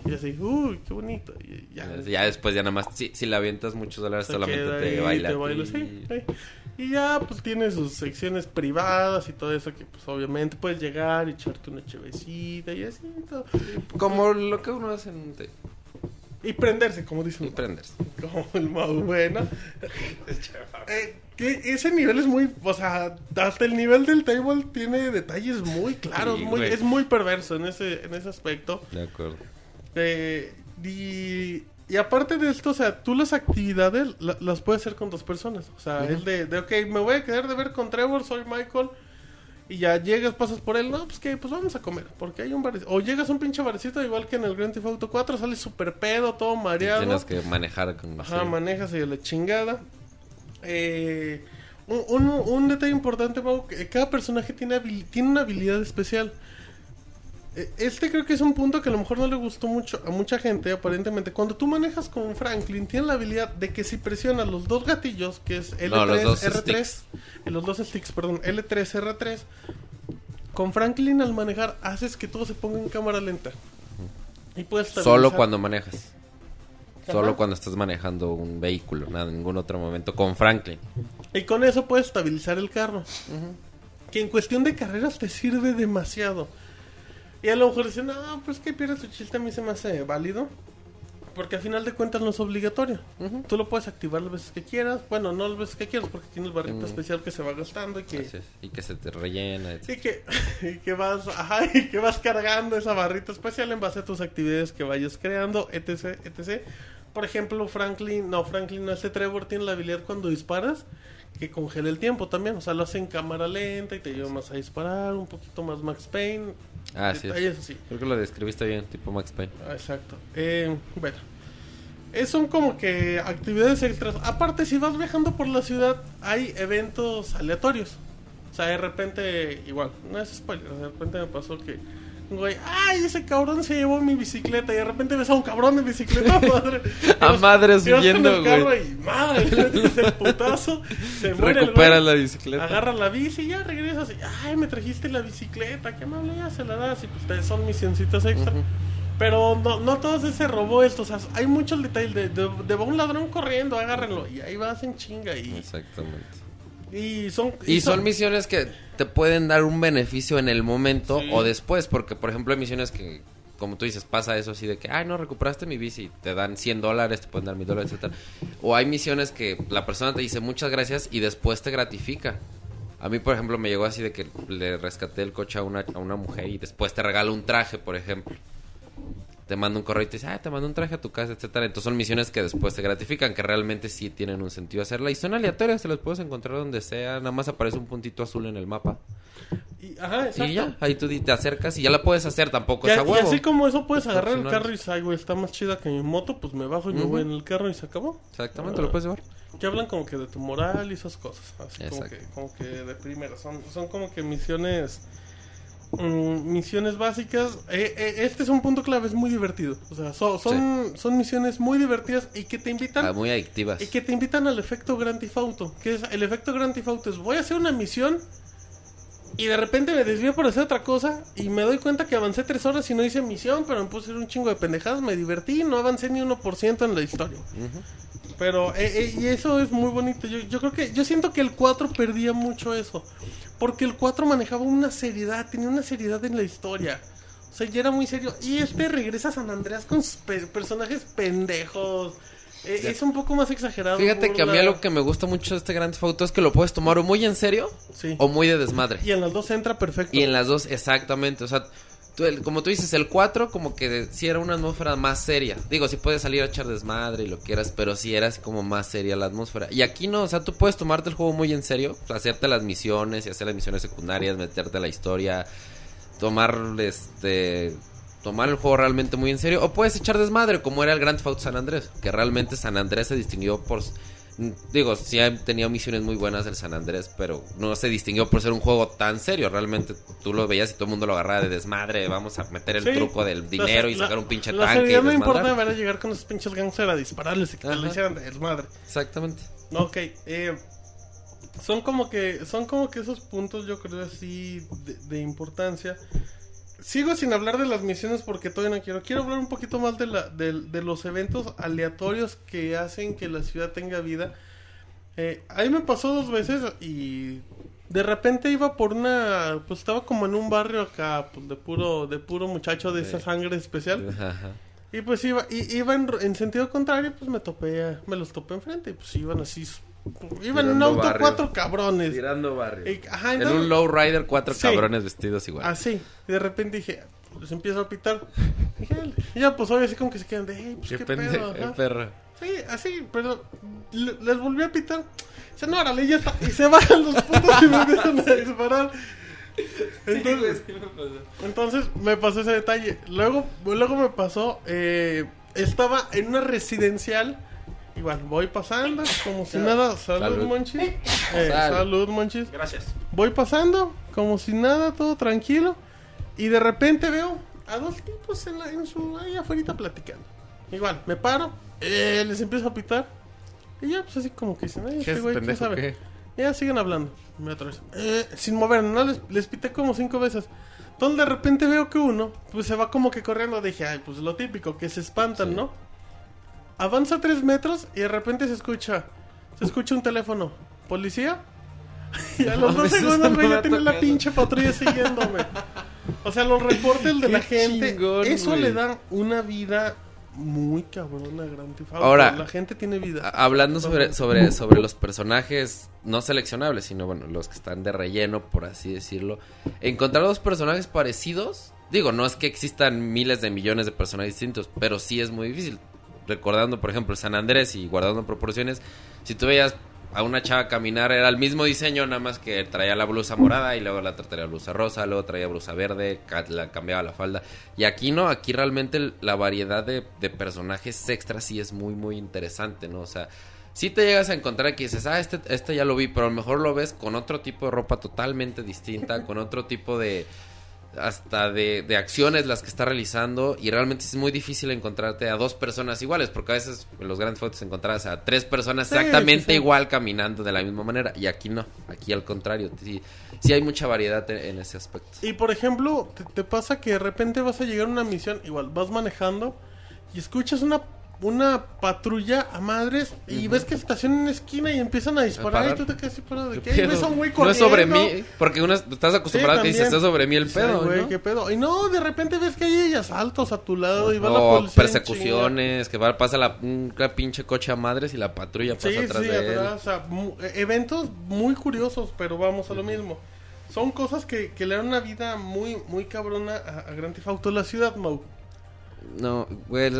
Y así, uy, qué bonito. Y ya. Ya después ya nada más, si, si le avientas muchos dólares Se solamente queda te baila. te a baila, ti. sí, sí. Y ya pues tiene sus secciones privadas y todo eso que pues obviamente puedes llegar y echarte una chevecita y así y todo. Como lo que uno hace en... Y prenderse, como dicen. Y prenderse. Como el modo bueno. Eh, que ese nivel es muy, o sea, hasta el nivel del table tiene detalles muy claros, Sí, muy, es muy perverso en ese, en ese aspecto. De acuerdo. Eh, y, y aparte de esto, o sea, tú las actividades la- las puedes hacer con dos personas. O sea, es de, de, ok, me voy a quedar de ver con Trevor, soy Michael. Y ya llegas, pasas por él, no, pues que, pues vamos a comer, porque hay un bar. O llegas a un pinche barecito, igual que en el Grand Theft Auto 4, sales súper pedo, todo mareado. Tienes que manejar con... Ajá, sí. manejas y la chingada. Eh, un, un, un detalle importante, Mau, que cada personaje tiene, tiene una habilidad especial. Eh, Este creo que es un punto que a lo mejor no le gustó mucho a mucha gente, aparentemente. Cuando tú manejas con Franklin, tiene la habilidad de que si presionas los dos gatillos, que es L3, No, los dos R3, sticks. y los dos sticks, perdón, L3, R3, con Franklin al manejar haces que todo se ponga en cámara lenta. Y puedes Solo cuando manejas. Solo Ajá. cuando estás manejando un vehículo, nada, en ningún otro momento. Con Franklin. Y con eso puedes estabilizar el carro. Que en cuestión de carreras te sirve demasiado. Y a lo mejor dicen, no, pues que pierde su chiste, a mí se me hace válido. Porque al final de cuentas no es obligatorio. Tú lo puedes activar las veces que quieras. Bueno, no las veces que quieras porque tienes barrita Mm. especial que se va gastando y que... Y que se te rellena. etc. Y que, y que vas, ajá, y que vas cargando esa barrita especial en base a tus actividades que vayas creando, etc, etc. Por ejemplo, Franklin, no, Franklin, no, este Trevor tiene la habilidad cuando disparas que congela el tiempo también, o sea, lo hace en cámara lenta y te lleva más a disparar, un poquito más Max Payne. Ah, sí. es. así. Creo que lo describiste bien, tipo Max Payne. Ah, Exacto. Eh, bueno. Eh, son como que actividades extras. Aparte, si vas viajando por la ciudad, hay eventos aleatorios. O sea, de repente, igual, no es spoiler, de repente me pasó que, güey, ay, ese cabrón se llevó mi bicicleta. Y de repente ves a un cabrón en bicicleta, madre. A Ibas- madres huyendo, el güey. Y madre, le el putazo, se muere el Recupera güey. la bicicleta. Agarra la bici y ya regresas y, ay, me trajiste la bicicleta, qué amable, ya se la das y pues son misioncitas extra. Pero no, no todo es ese robo esto, o sea, hay muchos detalles de, de, de va un ladrón corriendo, agárrenlo y ahí vas en chinga y, Exactamente. y son... Y son misiones que te pueden dar un beneficio en el momento Sí. o después, porque por ejemplo hay misiones que, como tú dices, pasa eso así de que, ay, no, recuperaste mi bici, te dan 100 dólares, te pueden dar 1000 dólares, etcétera. O hay misiones que la persona te dice muchas gracias y después te gratifica. A mí, por ejemplo, me llegó así de que le rescaté el coche a una, a una mujer y después te regala un traje, por ejemplo. Te manda un correo y te dice, ah, te mando un traje a tu casa, etcétera. Entonces son misiones que después te gratifican, que realmente sí tienen un sentido hacerla. Y son aleatorias, te las puedes encontrar donde sea. Nada más aparece un puntito azul en el mapa. Y, ajá, exacto. Y ya, ahí tú te acercas y ya la puedes hacer, tampoco Y, es a y huevo. así como eso puedes Es agarrar el carro y ay, güey, está más chida que mi moto, pues me bajo y me voy en el carro y se acabó. Exactamente, lo puedes llevar. Que hablan como que de tu moral y esas cosas. Así como que, como que de primera. Son, son como que misiones. Mm, misiones básicas. Eh, eh, este es un punto clave, es muy divertido. O sea, so- son, son misiones muy divertidas y que te invitan. Ah, muy adictivas. Y que te invitan al efecto Grand Theft Auto. Que es el efecto Grand Theft Auto es voy a hacer una misión y de repente me desvío por hacer otra cosa y me doy cuenta que avancé tres horas y no hice misión, pero me puse un chingo de pendejadas, me divertí no avancé ni 1% en la historia. Pero, eh, eh, y eso es muy bonito. Yo, yo creo que, yo siento que el 4 perdía mucho eso. Porque el 4 manejaba una seriedad, tenía una seriedad en la historia. O sea, ya era muy serio. Y este regresa a San Andreas con sus pe- personajes pendejos. Eh, es un poco más exagerado. Fíjate que a mí algo que me gusta mucho de este Grand Theft Auto es que lo puedes tomar o muy en serio Sí. o muy de desmadre. Y en las dos entra perfecto. Y en las dos, exactamente. O sea, tú, el- como tú dices, el 4 como que sí era una atmósfera más seria. Digo, sí puedes salir a echar desmadre y lo quieras, pero sí era así como más seria la atmósfera. Y aquí no, o sea, tú puedes tomarte el juego muy en serio, hacerte las misiones y hacer las misiones secundarias, meterte a la historia, tomar este tomar el juego realmente muy en serio o puedes echar desmadre como era el Grand Theft San Andrés, que realmente San Andrés se distinguió por digo, sí tenido misiones muy buenas el San Andrés, pero no se distinguió por ser un juego tan serio, realmente tú lo veías y todo el mundo lo agarraba de desmadre, vamos a meter el Sí. truco del La dinero y la- sacar un pinche La tanque y no llegar con esos pinches gangsters a dispararles y que lo hicieran de desmadre. Exactamente. Ok, eh, son como que son como que esos puntos yo creo así de, de importancia. Sigo sin hablar de las misiones porque todavía no quiero. Quiero hablar un poquito más de, la, de, de los eventos aleatorios que hacen que la ciudad tenga vida. Eh, ahí me pasó dos veces y de repente iba por una, pues estaba como en un barrio acá, pues de puro, de puro muchacho de esa sangre especial. Ajá. Y pues iba, i- iba en, en sentido contrario, pues me topé, me los topé enfrente y pues iban así, iban en un auto barrio. cuatro cabrones. Tirando barrio. Y- ajá, en un lowrider, cuatro Sí. cabrones vestidos igual. Así, y de repente dije, les empiezo a pitar. Y ya pues hoy así como que se quedan de, hey, pues qué, Qué pedo, pendejo, ajá". perro. Sí, así, pero le- les volví a pitar. Dice, no, órale, ya está. Y se bajan los putos y me empiezan a disparar. Entonces, entonces me pasó ese detalle. Luego, luego me pasó, eh, estaba en una residencial. Igual, voy pasando, como si nada. Salud, Salud. Monchis. Eh, Salud. salud, Monchis. Gracias. Voy pasando, como si nada, todo tranquilo. Y de repente veo a dos tipos en, la, en su ahí afuera platicando. Igual, me paro, eh, les empiezo a pitar. Y ya, pues así como que dicen, ay, este güey, ¿quién sabe? Y ya siguen hablando. Me atravieso. Eh, sin mover, no les, les pité como cinco veces. Entonces de repente veo que uno, pues se va como que corriendo. Dije, ay, pues lo típico, que se espantan, Sí. ¿no? Avanza tres metros y de repente se escucha, se escucha un teléfono. ¿Policía? Y a los No dos segundos, no güey, me ya tiene la pinche patrulla siguiéndome. O sea, los reportes de la gente, chingón, eso le da una vida muy cabrona Grand Theft Auto. Ahora- la gente tiene vida. Hablando sobre, sobre, sobre los personajes no seleccionables, sino bueno, los que están de relleno, por así decirlo. Encontrar dos personajes parecidos, digo, no es que existan miles de millones de personajes distintos, pero sí es muy difícil. Recordando, por ejemplo, San Andrés y guardando proporciones, si tú veías a una chava caminar, era el mismo diseño, nada más que traía la blusa morada y luego la traía blusa rosa, luego traía blusa verde, la cambiaba la falda. Y aquí no, aquí realmente la variedad de, de personajes extras sí es muy, muy interesante, ¿no? O sea, si te llegas a encontrar que dices, ah, este, este ya lo vi, pero a lo mejor lo ves con otro tipo de ropa totalmente distinta, con otro tipo de hasta de, de acciones las que está realizando y realmente es muy difícil encontrarte a dos personas iguales porque a veces en los grandes fotos encontrabas a tres personas Sí, exactamente sí, igual caminando de la misma manera y aquí no, aquí al contrario, sí, sí hay mucha variedad en, en ese aspecto. Y por ejemplo, te, te pasa que de repente vas a llegar a una misión, igual vas manejando y escuchas una, una patrulla a madres y ves que estacionan en una esquina y empiezan a disparar y tú te quedas así parado de ¿Qué pedo? ves a un güey no es sobre corriendo. mí, porque uno estás acostumbrado a que dices, está sobre mí el pedo, "Ay, güey, ¿no? qué pedo. Y no, de repente ves que hay asaltos a tu lado y va la O policía. persecuciones, que va, pasa la, un pinche coche a madres y la patrulla pasa. Sí, atrás sí, de él. atrás, o sea, mu- eh, eventos muy curiosos, pero vamos a lo mismo. Son cosas que, que le dan una vida muy, muy cabrona a, a Grand Theft Auto la ciudad, Mau. No, güey,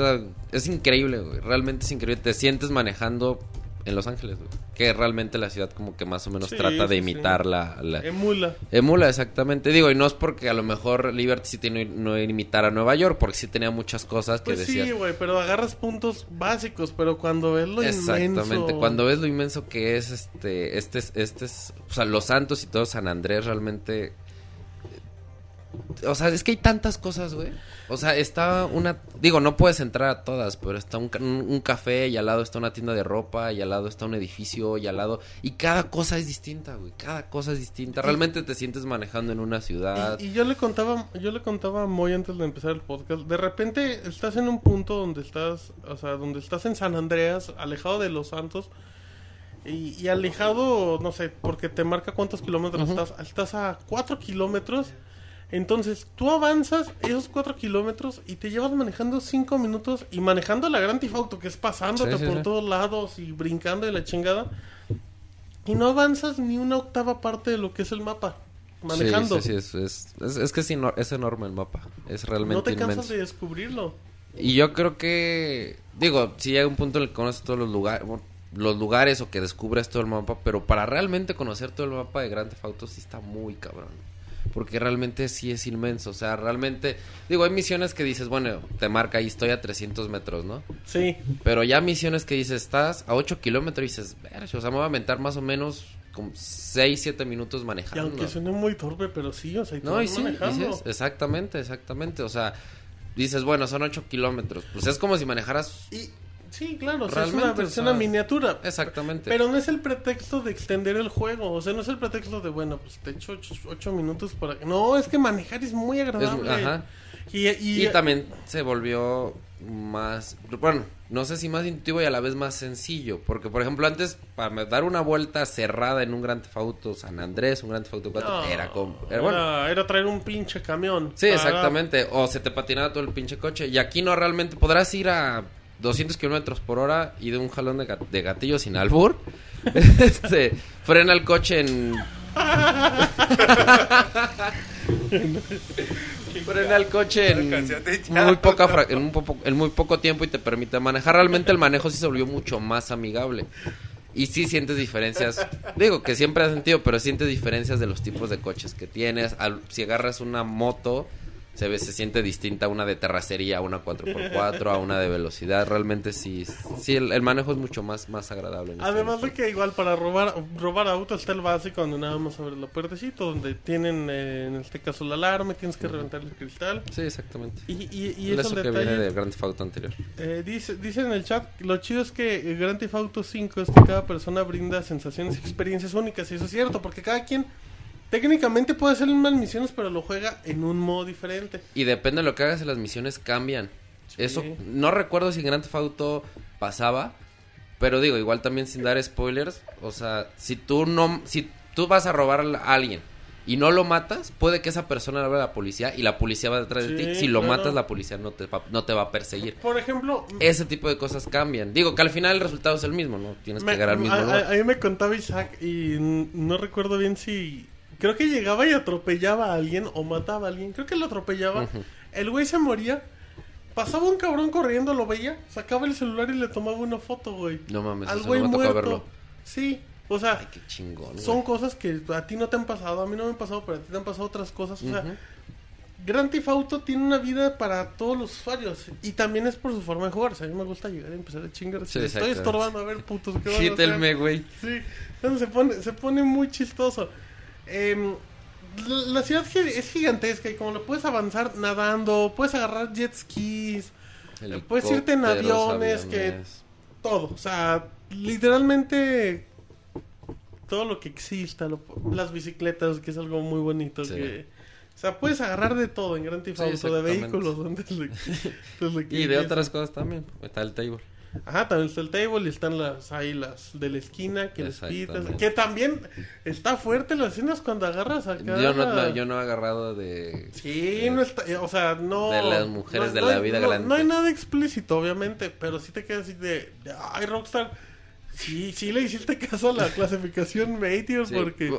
es, increíble, güey. Realmente es increíble. Te sientes manejando en Los Ángeles, güey. Que realmente la ciudad como que más o menos Sí, trata de sí, sí. imitar la, la- Emula. Emula, exactamente. Digo, y no es porque a lo mejor Liberty City no, no imitar a Nueva York, porque sí tenía muchas cosas que Pues sí, decían. güey, pero agarras puntos básicos, pero cuando ves lo Exactamente, inmenso... cuando ves lo inmenso que es este, este, es- este es, o sea, Los Santos y todo San Andrés realmente, o sea, es que hay tantas cosas, güey. O sea, está una, digo, no puedes entrar a todas, pero está un, un- café y al lado está una tienda de ropa y al lado está un edificio y al lado, y cada cosa es distinta, güey, cada cosa es distinta. Realmente te sientes manejando en una ciudad. Y, y yo le contaba, yo le contaba a Moy antes de empezar el podcast, de repente estás en un punto donde estás, o sea, donde estás en San Andreas, alejado de Los Santos, y, y alejado, no sé, porque te marca cuántos kilómetros estás, estás a cuatro kilómetros, entonces tú avanzas esos cuatro kilómetros y te llevas manejando cinco minutos y manejando la Gran Auto que es pasándote Sí, sí, por sí. todos lados y brincando de la chingada. Y no avanzas ni una octava parte de lo que es el mapa. Manejando. Sí, sí, sí, es, es, es- es que es, enorme el mapa, es realmente No te cansas de descubrirlo. Y yo creo que, digo, sí hay un punto en el que conoces todos los lugares, los lugares o que descubres todo el mapa, pero para realmente conocer todo el mapa de Grand Theft Auto sí está muy cabrón. Porque realmente sí es inmenso, o sea, realmente, digo, hay misiones que dices, bueno, te marca ahí estoy a 300 metros, ¿no? Sí. Pero ya misiones que dices, estás a 8 kilómetros y dices, "Verga, o sea, me voy a aventar más o menos como 6, 7 minutos Y manejando. aunque suene muy torpe, pero sí, o sea, y No, y sí, manejando. dices, exactamente, exactamente. O sea, dices, bueno, son 8 kilómetros. Pues es como si manejaras. Y, sí, claro, o sea, es una versión o sea, a miniatura. Exactamente. Pero no es el pretexto de extender el juego. O sea, no es el pretexto de, bueno, pues te echo 8 minutos para... No, es que manejar es muy agradable. ajá. Y, y, Y también se volvió más. Bueno, no sé si más intuitivo y a la vez más sencillo. Porque, por ejemplo, antes, para dar una vuelta cerrada en un Grand Theft Auto San Andrés, un Grand Theft Auto 4, no, era como. Era, bueno, era, era traer un pinche camión. Sí, Para- exactamente. O se te patinaba todo el pinche coche. Y aquí no realmente podrás ir a 200 kilómetros por hora y de un jalón de, gat- de gatillo sin albur. este, frena el coche en. frena el coche en muy poca fra- en, un poco- en muy poco tiempo y te permite manejar. Realmente el manejo sí se volvió mucho más amigable. Y sí sientes diferencias, digo que siempre has sentido, pero sientes diferencias de los tipos de coches que tienes. Al- si agarras una moto, se ve, se siente distinta una de terracería, a una 4x4, a una de velocidad. Realmente sí, sí el, el manejo es mucho más, más agradable. en este Además de que igual para robar robar autos está el básico donde nada más abres la puertecito, donde tienen eh, en este caso la alarma, y tienes que reventar el cristal. Sí, exactamente. Y, y, y es Eso el que viene detalle. del Grand Theft Auto anterior. Eh, dice, dice en el chat, lo chido es que el Grand Theft Auto 5 es que cada persona brinda sensaciones y experiencias únicas. Y eso es cierto, porque cada quien técnicamente puede hacer unas misiones, pero lo juega en un modo diferente. Y depende de lo que hagas las misiones cambian. Sí. Eso no recuerdo si en Grand Theft Auto pasaba, pero digo, igual también sin dar spoilers, o sea, si tú no si tú vas a robar a alguien y no lo matas, puede que esa persona hable a la policía y la policía va detrás de ti. Si lo claro. matas, la policía no te, va, no te va a perseguir. Por ejemplo, Ese tipo de cosas cambian. Digo que al final el resultado es el mismo, ¿no? Tienes que llegar al mismo a, lugar. a- a mí me contaba Isaac y no recuerdo bien si... Creo que llegaba y atropellaba a alguien o mataba a alguien. Creo que lo atropellaba. El güey se moría. Pasaba un cabrón corriendo, lo veía, sacaba el celular y le tomaba una foto, güey. No mames, Al eso güey no me tocó muerto. verlo. Sí, o sea, Ay, qué chingón. güey. son cosas que a ti no te han pasado, a mí no me han pasado, pero a ti te han pasado otras cosas. O sea. Grand Theft Auto tiene una vida para todos los usuarios y también es por su forma de jugar. O sea, a mí me gusta llegar y empezar a chingar. Sí, estoy estorbando, a ver, putos, ¿qué van a hacer? Güey. Sí, entonces se pone, se pone muy chistoso. Em, la, ciudad es gigantesca y como lo puedes avanzar nadando, puedes agarrar jet skis, Eh, puedes irte en aviones, que- todo. O sea, literalmente todo lo que exista, lo- las bicicletas, que es algo muy bonito. Sí. Que, o sea, puedes agarrar de todo en Grand Theft Sí, Auto, de vehículos, Y de otras cosas también. Está el table. Ajá, también está el table y están las ahí las de la esquina que les pitas. Que también está fuerte las escenas cuando agarras acá. Yo no, no- yo no he agarrado de... Sí, de- no está, eh, o sea, no... De las mujeres no- de no la vida galante. No hay nada explícito, obviamente, pero sí te quedas así de, ay, Rockstar, sí, sí le hiciste caso a la clasificación Meteor Sí, porque...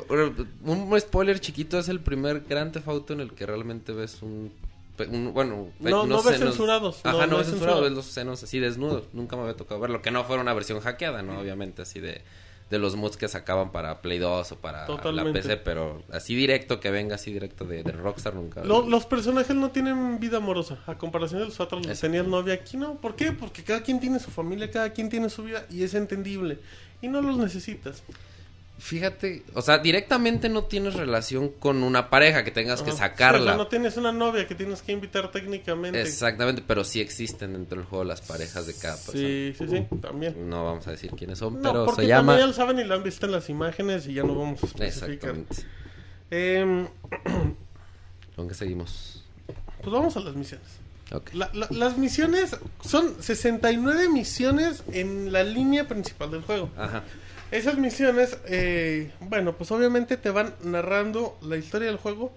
Un spoiler chiquito, es el primer Grand Theft Auto en el que realmente ves un... un- bueno, No- no ves senos. censurados, Ajá, no- ves es censurado, censurado. ves los senos así desnudos. Nunca me había tocado verlo. Que no fuera una versión hackeada, ¿no? Obviamente, así de, de los mods que sacaban para Play 2 o para Totalmente. la PC. Pero así directo, que venga así directo de, de Rockstar nunca. Lo- los personajes no tienen vida amorosa, a comparación de los otros, los tenían novia aquí, ¿no? ¿Por qué? Porque cada quien tiene su familia, cada quien tiene su vida y es entendible. Y no los necesitas. Fíjate, o sea, directamente no tienes relación con una pareja que tengas que sacarla. Sí, o sea, no tienes una novia que tienes que invitar técnicamente. Exactamente, pero sí existen dentro del juego las parejas de cada persona. Sí, sí, sí, también. No vamos a decir quiénes son, No, pero porque se llama... también ya lo saben y lo han visto en las imágenes y ya no vamos a especificar. Exactamente. Em, ¿Con qué seguimos? pues vamos a las misiones. Ok. La- la- las misiones son 69 misiones en la línea principal del juego. Ajá. Esas misiones, eh, bueno, pues obviamente te van narrando la historia del juego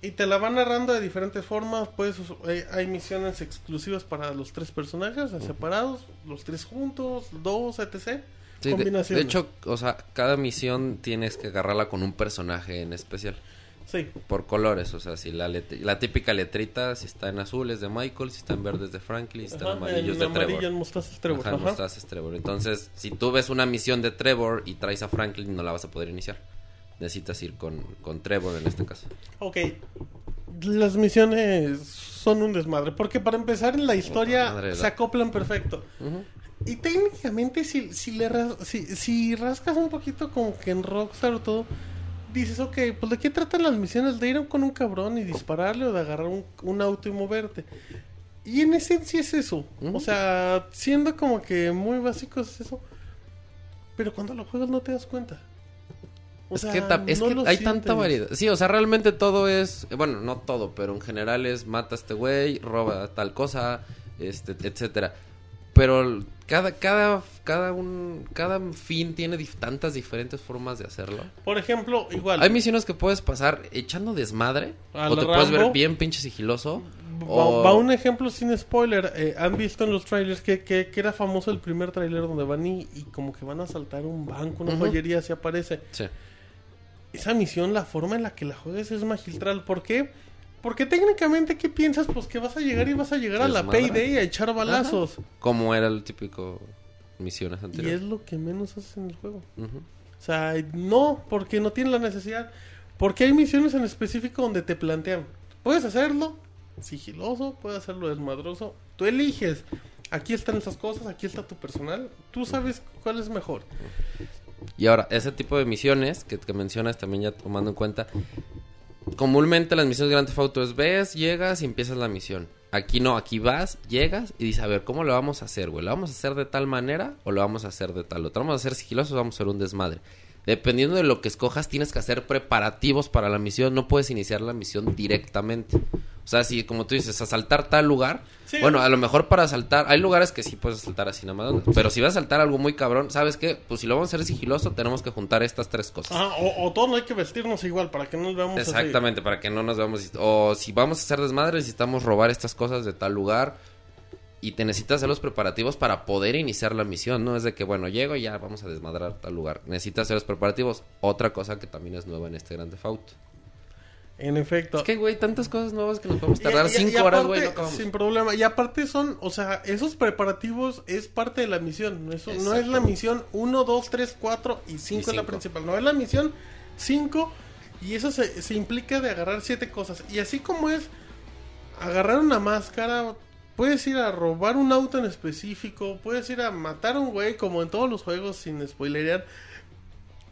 y te la van narrando de diferentes formas. Pues eh, hay misiones exclusivas para los tres personajes, separados, los tres juntos, dos, etc. Sí, de, de hecho, o sea, cada misión tienes que agarrarla con un personaje en especial. Sí. Por colores, o sea, si la, la típica letrita, si está en azul es de Michael, si está en verde es de Franklin, si está Ajá, en amarillo es de amarillo Trevor. en mostaza es Trevor. Ajá, ajá. mostaza es Trevor. Entonces, si tú ves una misión de Trevor y traes a Franklin, no la vas a poder iniciar. Necesitas ir con, con Trevor en este caso. Ok. Las misiones son un desmadre. Porque para empezar en la historia madre, se la- acoplan perfecto. Y técnicamente si, si le si rascas un poquito como que en Rockstar o todo, dices, ok, pues de qué tratan las misiones de ir con un cabrón y dispararle o de agarrar un, un auto y moverte. Y en esencia es eso. O sea, siendo como que muy básico es eso. Pero cuando lo juegas no te das cuenta. O es sea, que, es no que hay tanta variedad. Sí, o sea, realmente todo es, bueno, no todo, pero en general es mata a este güey, roba tal cosa, este, etcétera. Pero cada, cada, cada un, cada fin tiene dif- tantas diferentes formas de hacerlo. Por ejemplo, igual. Hay misiones que puedes pasar echando desmadre, o te puedes ver bien pinche sigiloso. Va, o- va un ejemplo sin spoiler. eh, Han visto en los trailers que, que, que era famoso el primer trailer donde van y, y como que van a saltar un banco, una Ujú. joyería, se aparece. Sí. Esa misión, la forma en la que la juegas es magistral. ¿Por qué? Porque técnicamente, ¿qué piensas? Pues que vas a llegar y vas a llegar a la. Payday a echar balazos. Como era el típico misiones Y anteriores. es lo que menos haces en el juego. O sea, no, porque no tienes la necesidad. Porque hay misiones en específico donde te plantean, puedes hacerlo sigiloso, puedes hacerlo desmadroso. Tú eliges. Aquí están esas cosas, aquí está tu personal. Tú sabes cuál es mejor. Y ahora, ese tipo de misiones que, que mencionas también ya tomando en cuenta, comúnmente las misiones de Grand Theft Auto es ves, llegas y empiezas la misión. Aquí no, aquí vas, llegas y dices, a ver, ¿cómo lo vamos a hacer, güey? ¿Lo vamos a hacer de tal manera o lo vamos a hacer de tal otra? ¿Vamos a hacer sigilosos o vamos a hacer un desmadre? Dependiendo de lo que escojas, tienes que hacer preparativos para la misión. No puedes iniciar la misión directamente. O sea, si como tú dices, asaltar tal lugar, Sí. bueno, a lo mejor para asaltar, hay lugares que sí puedes asaltar así nada más, pero si vas a asaltar algo muy cabrón, ¿sabes qué? Pues si lo vamos a hacer sigiloso, tenemos que juntar estas tres cosas. Ajá, o, o todos hay que vestirnos igual para que no nos veamos así. Exactamente, para que no nos veamos. O si vamos a hacer desmadre, necesitamos robar estas cosas de tal lugar. Y te necesitas hacer los preparativos para poder iniciar la misión. No es de que, bueno, llego y ya vamos a desmadrar tal lugar. Necesitas hacer los preparativos. Otra cosa que también es nueva en este Grande Auto. En efecto. Es que, güey, tantas cosas nuevas que nos podemos tardar y- y cinco horas, aparte, güey. No. Sin problema. Y aparte son, o sea, esos preparativos es parte de la misión. Eso no es la misión 1, 2, 3, 4 y 5 es la principal. No es la misión 5 y eso se, se implica de agarrar siete cosas. Y así como es agarrar una máscara, puedes ir a robar un auto en específico, puedes ir a matar a un güey como en todos los juegos sin spoilerear.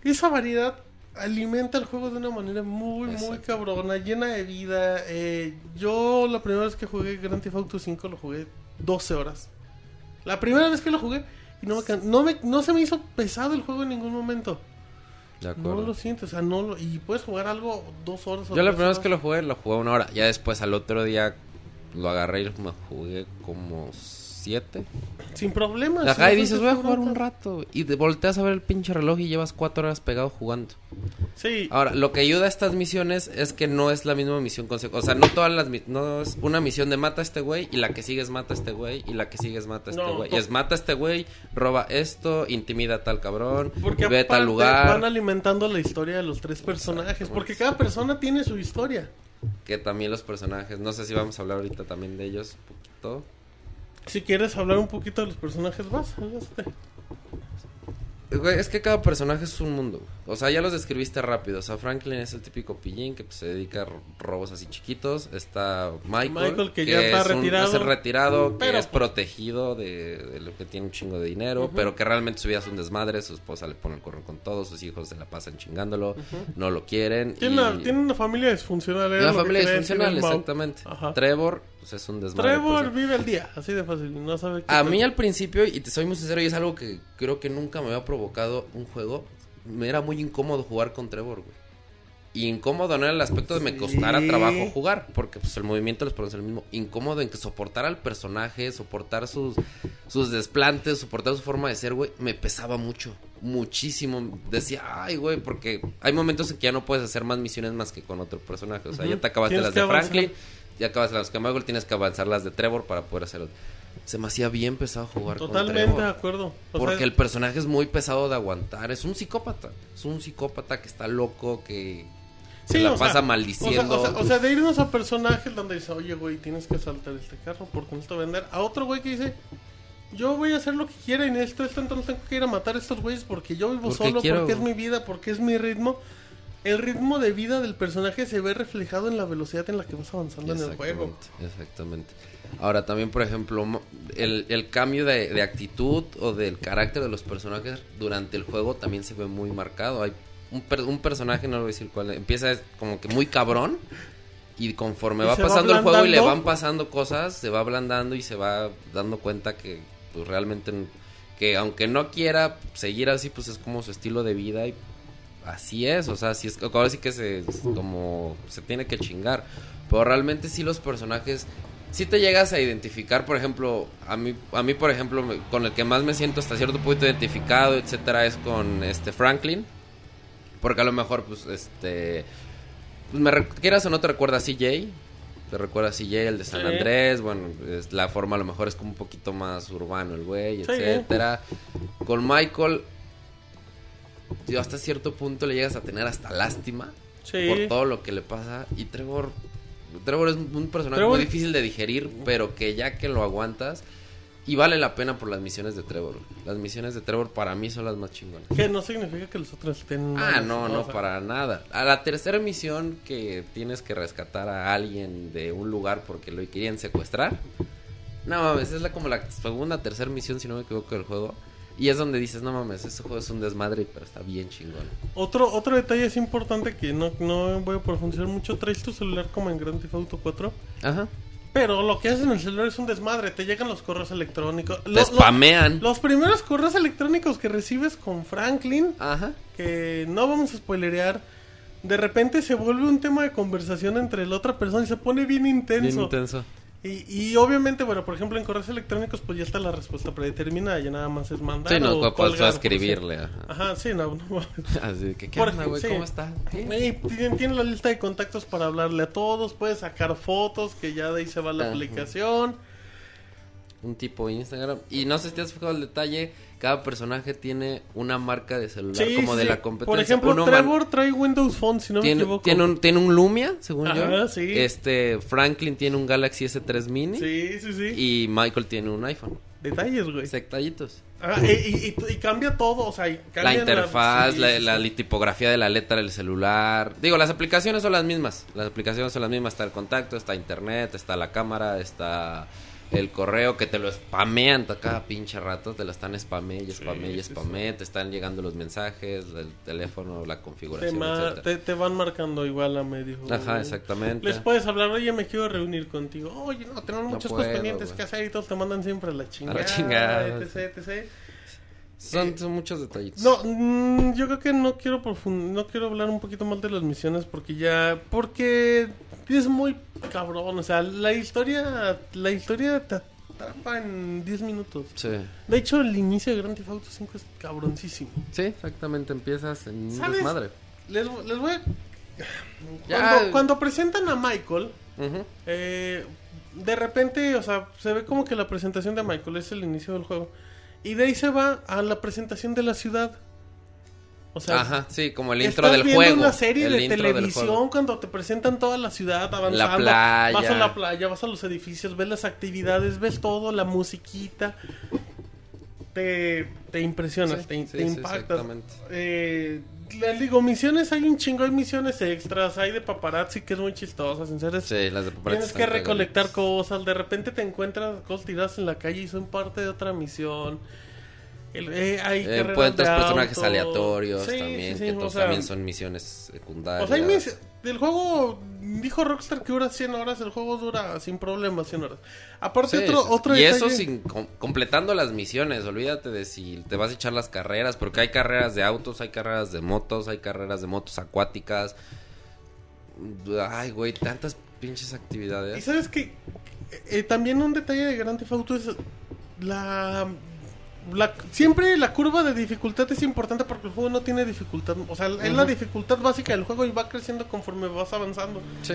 Esa variedad alimenta el juego de una manera muy, muy cabrona, llena de vida. Eh, yo la primera vez que jugué Grand Theft Auto 5 lo jugué 12 horas. La primera vez que lo jugué y no me, can- no me- no se me hizo pesado el juego en ningún momento. De No lo siento, o sea, no lo, y puedes jugar algo dos horas. o Yo la primera vez que lo jugué, lo jugué una hora. Ya después, al otro día, lo agarré y me jugué como siete. Sin problemas. Ajá, y dices, voy a jugar un rato. Y te volteas a ver el pinche reloj y llevas cuatro horas pegado jugando. Sí, Ahora, lo que ayuda a estas misiones es que no es la misma misión O sea, no todas las no es una misión de mata a este güey y la que sigue es mata a este güey y la que sigue es mata a este güey. Y es mata a este güey, roba esto, intimida a tal cabrón, porque ve a tal lugar. van alimentando la historia de los tres personajes, porque cada persona tiene su historia. Que también los personajes, no sé si vamos a hablar ahorita también de ellos un poquito. Si quieres hablar un poquito de los personajes, vas. Güey, es que cada personaje es un mundo. O sea, ya los describiste rápido. O sea, Franklin es el típico pillín que pues, se dedica a ro- robos así chiquitos. Está Michael, Michael, que ya está es un- retirado. es el retirado, Pero- que es protegido de, de lo que tiene un chingo de dinero, pero que realmente su vida es un desmadre. Su esposa le pone el correo con todos, sus hijos se la pasan chingándolo, no lo quieren. Tiene, y- una, tiene una familia disfuncional. era una familia disfuncional, exactamente. Ajá. Trevor, pues es un desmadre. Trevor pues, vive el día, así de fácil, no sabe qué a mí al principio, y te soy muy sincero, y es algo que creo que nunca me había provocado un juego, me era muy incómodo jugar con Trevor, güey. Y incómodo no en el aspecto de me Sí. costara trabajo jugar, porque pues el movimiento les produce el mismo. Incómodo en que soportar al personaje, soportar sus, sus desplantes, soportar su forma de ser, güey, me pesaba mucho, muchísimo. Decía, ay, güey, porque hay momentos en que ya no puedes hacer más misiones más que con otro personaje. O sea, ya te acabaste las de avanzar. Franklin, ya acabas las de Michael, tienes que avanzar las de Trevor para poder hacerlo. Se me hacía bien pesado jugar con Totalmente Trevor. de acuerdo. O Porque sea, el personaje es muy pesado de aguantar. Es un psicópata. Es un psicópata que está loco, que se sí, la o sea, pasa maldiciendo. O sea, o de irnos a personajes donde dice, oye, güey, tienes que saltar este carro porque necesito vender. A otro güey que dice, yo voy a hacer lo que quiera y necesito esto, entonces tengo que ir a matar a estos güeyes porque yo vivo Porque solo, quiero- porque es mi vida, porque es mi ritmo. El ritmo de vida del personaje se ve reflejado en la velocidad en la que vas avanzando en el juego. Exactamente. Ahora también, por ejemplo, el, el cambio de, de actitud o del carácter de los personajes durante el juego también se ve muy marcado. Hay un, per- un personaje, no lo voy a decir cuál, empieza como que muy cabrón y conforme Y va pasando el juego y le van pasando cosas, se va ablandando y se va dando cuenta que pues realmente que aunque no quiera seguir así, pues es como su estilo de vida y así es, o sea, si es ahora sí que se como se tiene que chingar, pero realmente sí los personajes si te llegas a identificar, por ejemplo, a mí a mí por ejemplo, con el que más me siento hasta cierto punto identificado, etcétera, es con este Franklin, porque a lo mejor pues este pues me quieras o no te recuerda a CJ, te recuerda a CJ, el de San Sí. Andrés, bueno, es, la forma a lo mejor es como un poquito más urbano el güey, Sí. etcétera. Con Michael yo hasta cierto punto le llegas a tener hasta lástima Sí. por todo lo que le pasa y Trevor Trevor es un personaje Trevor- muy difícil de digerir, pero que ya que lo aguantas y vale la pena por las misiones de Trevor. Las misiones de Trevor para mí son las más chingonas. Que no significa que los otros estén... Ah, no, no, para nada. A la tercera misión que tienes que rescatar a alguien de un lugar porque lo querían secuestrar. No mames, es la, como la segunda, tercera misión, si no me equivoco, del juego. Y es donde dices, no mames, ese juego es un desmadre, pero está bien chingón. Otro, otro detalle es importante que no, no voy a profundizar mucho. Traes tu celular como en Grand Theft Auto 4. Ajá. Pero lo que haces en el celular es un desmadre. Te llegan los correos electrónicos. Te Lo- lo- spamean. los primeros correos electrónicos que recibes con Franklin, Ajá. que no vamos a spoilerear, de repente se vuelve un tema de conversación entre la otra persona y se pone bien intenso. Bien intenso. Y, y obviamente, bueno, por ejemplo, en correos electrónicos, pues ya está la respuesta predeterminada, ya nada más es mandar. Sí, no, o colgar, escribirle. Ajá. Ajá, sí, no, no. Así que, ¿qué onda, güey? sí. ¿Cómo está? Tiene, tiene la lista de contactos para hablarle a todos, puedes sacar fotos, que ya de ahí se va la Ajá. aplicación. Un tipo Instagram. Y no sé si te has fijado el detalle. Cada personaje tiene una marca de celular Sí, como sí, de la competencia. Por ejemplo, Uno man- Trevor trae Windows Phone, si no me equivoco. tiene un, tiene un Lumia, según Ajá, yo. sí. Este, Franklin tiene un Galaxy S3 Mini. Sí, sí, sí. Y Michael tiene un iPhone. Detalles, güey. Sectallitos. Ah, y, y- y- y cambia todo, o sea, La interfaz, la, la tipografía de la letra del celular. Digo, las aplicaciones son las mismas. Las aplicaciones son las mismas. Está el contacto, está internet, está la cámara, está el correo que te lo spamean a cada pinche rato. Te lo están spamé y spamé y sí, sí. spamé. Te están llegando los mensajes, el teléfono, la Te, configuración, etcétera. te, te van marcando igual a medio. Ajá, exactamente. Les puedes hablar, oye, me quiero reunir contigo. Oye, no, tenemos No muchas puedo, cosas pendientes que hacer y todos te mandan siempre a la chingada. chingada. etc, etc. Son, son muchos detallitos. No, mm, yo creo que no quiero profund no quiero hablar un poquito más de las misiones porque ya porque es muy cabrón, o sea, la historia la historia te atrapa en 10 minutos. Sí. De hecho, el inicio de Grand Theft Auto 5 es cabroncísimo. Sí, exactamente. Empiezas en ¿Sabes? desmadre. Les, les voy a... Cuando, cuando presentan a Michael, eh, de repente, o sea, se ve como que la presentación de Michael es el inicio del juego. Y de ahí se va a la presentación de la ciudad. O sea, Ajá, sí, como el intro estás del viendo juego. una serie el de televisión cuando te presentan toda la ciudad avanzando. La playa. Vas a la playa, vas a los edificios, ves las actividades, ves todo, la musiquita. Te, te impresionas, Sí, te, sí, te impactas. Eh, les digo, misiones, hay un chingo, hay misiones extras, hay de paparazzi que es muy serio. es- Sí, las de paparazzi Tienes que recolectar cosas, de repente te encuentras cosas tiradas en la calle y son parte de otra misión. El- eh, hay Encuentras de personajes aleatorios Sí, también, sí, sí, que todos sea, también son misiones secundarias. O sea, hay mis- del juego dijo Rockstar que dura 100 horas, el juego dura sin problemas 100 horas. Aparte otro otro y eso sin com- completando las misiones, olvídate de si te vas a echar las carreras, porque hay carreras de autos, hay carreras de motos, hay carreras de motos acuáticas. Ay, güey, tantas pinches Y actividades. sabes que eh, también un detalle de Grand Theft Auto es la, la siempre la curva de dificultad es importante porque el juego no tiene dificultad, o sea, es la dificultad básica del juego y va creciendo conforme vas avanzando. Sí,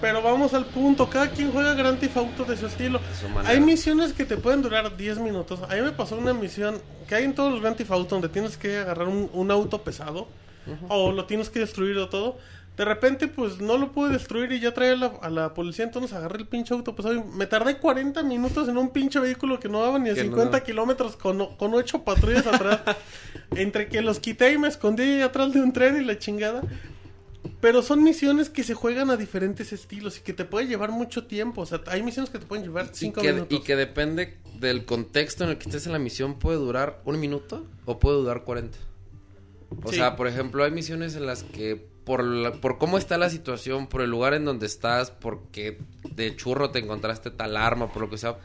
Pero vamos al punto, cada quien juega Grand Theft Auto de su estilo. de su manera. Hay misiones que te pueden durar 10 minutos. A mí me pasó una misión que hay en todos los Grand Theft Auto donde tienes que agarrar un, un auto pesado o lo tienes que destruir o todo. De repente, pues no lo pude destruir y ya traía a la, a la policía. Entonces agarré el pinche auto y me tardé 40 minutos en un pinche vehículo que no daba ni a Que no 50 daba. kilómetros con, con 8 patrullas atrás. Entre que los quité y me escondí atrás de un tren y la chingada. Pero son misiones que se juegan a diferentes estilos y que te puede llevar mucho tiempo. O sea, hay misiones que te pueden llevar y 5 que, minutos. y que depende del contexto en el que estés en la misión, puede durar un minuto o puede durar 40. O Sí. sea, por ejemplo, hay misiones en las que por, la- por cómo está la situación, por el lugar en donde estás, porque de churro te encontraste tal arma, por lo que sea,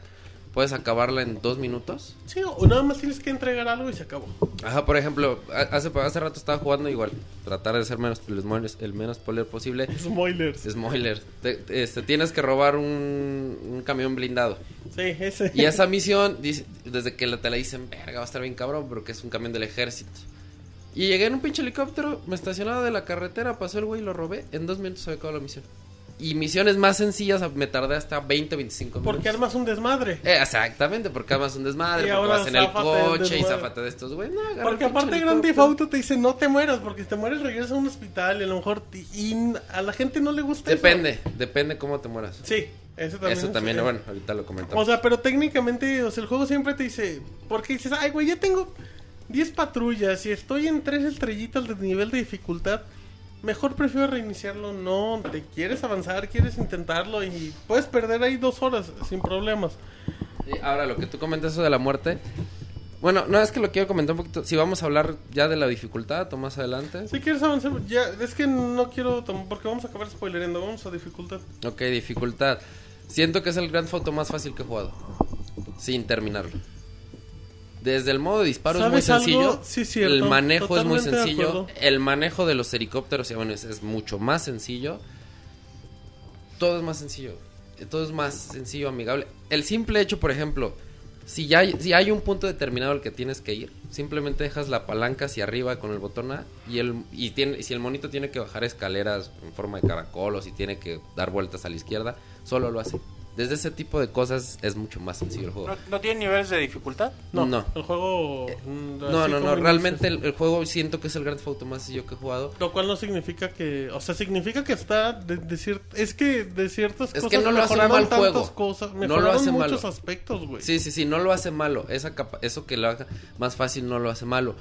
puedes acabarla en dos minutos. Sí, o nada más tienes que entregar algo y se acabó. Ajá, por ejemplo, hace, hace rato estaba jugando igual, tratar de ser menos, el, menos spoiler posible. Spoilers. Spoiler, te- este, tienes que robar un, un camión blindado. Sí, ese. Y esa misión, dice- desde que la- te la dicen, verga, va a estar bien cabrón, porque es un camión del ejército. Y llegué en un pinche helicóptero, me estacionaba de la carretera, pasó el güey y lo robé. En dos minutos se había acabado la misión. Y misiones más sencillas me tardé hasta 20, 25 minutos. Porque armas un desmadre. Eh, exactamente, porque armas un desmadre, Y porque vas en el coche y zafate de estos, güey. No, Porque aparte Grand Theft. Auto te dice no te mueras, porque si te mueres regresas a un hospital y a lo mejor te- y a la gente no le gusta eso. Depende, depende cómo te mueras. Sí, eso también. Eso es- también, bueno, ahorita lo comentamos. O sea, pero técnicamente, o sea, el juego siempre te dice, porque dices, ay, güey, ya tengo 10 patrullas y estoy en 3 estrellitas de nivel de dificultad. Mejor prefiero reiniciarlo. No, te quieres avanzar, quieres intentarlo y puedes perder ahí dos horas sin problemas. Sí, ahora, lo que tú comentas eso de la muerte. Bueno, no es que lo quiero comentar un poquito. Si vamos a hablar ya de la dificultad o más adelante. Si quieres avanzar, ya, es que no quiero, porque vamos a acabar spoilerando, vamos a dificultad. Ok, dificultad. Siento que es el Grand Foto más fácil que he jugado. Sin terminarlo. Desde el modo de disparo es muy sencillo. Sí, cierto. El manejo es muy sencillo. El manejo de los helicópteros y aviones es mucho más sencillo. Todo es más sencillo. Todo es más sencillo, amigable. El simple hecho, por ejemplo, si ya hay, si hay un punto determinado al que tienes que ir, simplemente dejas la palanca hacia arriba con el botón A y el y tiene, si el monito tiene que bajar escaleras en forma de caracol o si tiene que dar vueltas a la izquierda, solo lo hace. Desde ese tipo de cosas es mucho más sencillo el juego. ¿No, no tiene niveles de dificultad? No, No. el juego... mm, No, no, no, realmente el, el juego siento que es el Grand Theft Auto más sencillo que he jugado. Lo cual no significa que... O sea, significa que está de, de cier- Es que de ciertas Es cosas que no lo hace mal tantas juego. cosas. No lo hace muchos malo. aspectos, güey. Sí, sí, sí, no lo hace malo. Esa capa- eso que lo haga más fácil no lo hace malo.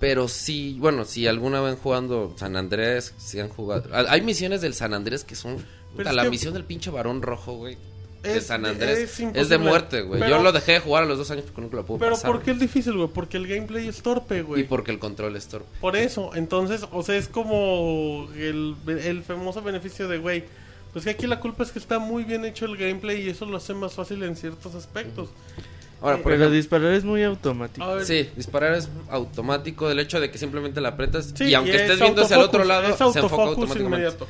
Pero sí, bueno, si alguna vez jugando San Andrés, si han jugado... Hay misiones del San Andrés que son... puta, es la que- misión del pinche varón rojo, güey. De Es- San Andrés. es Es, de muerte, güey. Pero- Yo lo dejé de jugar a los dos años porque nunca lo pude Pero pasar. ¿por qué es difícil, güey? Porque el gameplay es torpe, Y güey. porque el control es torpe. Por eso, entonces, o sea, es como el, el famoso beneficio de, güey, pues que aquí la culpa es que está muy bien hecho el gameplay y eso lo hace más fácil en ciertos aspectos. Ahora, por Pero ejemplo... disparar es muy automático. Sí, disparar es automático del hecho de que simplemente la apretas sí, y aunque es estés viendo hacia el otro lado, es se enfoca autofocus automáticamente. inmediato.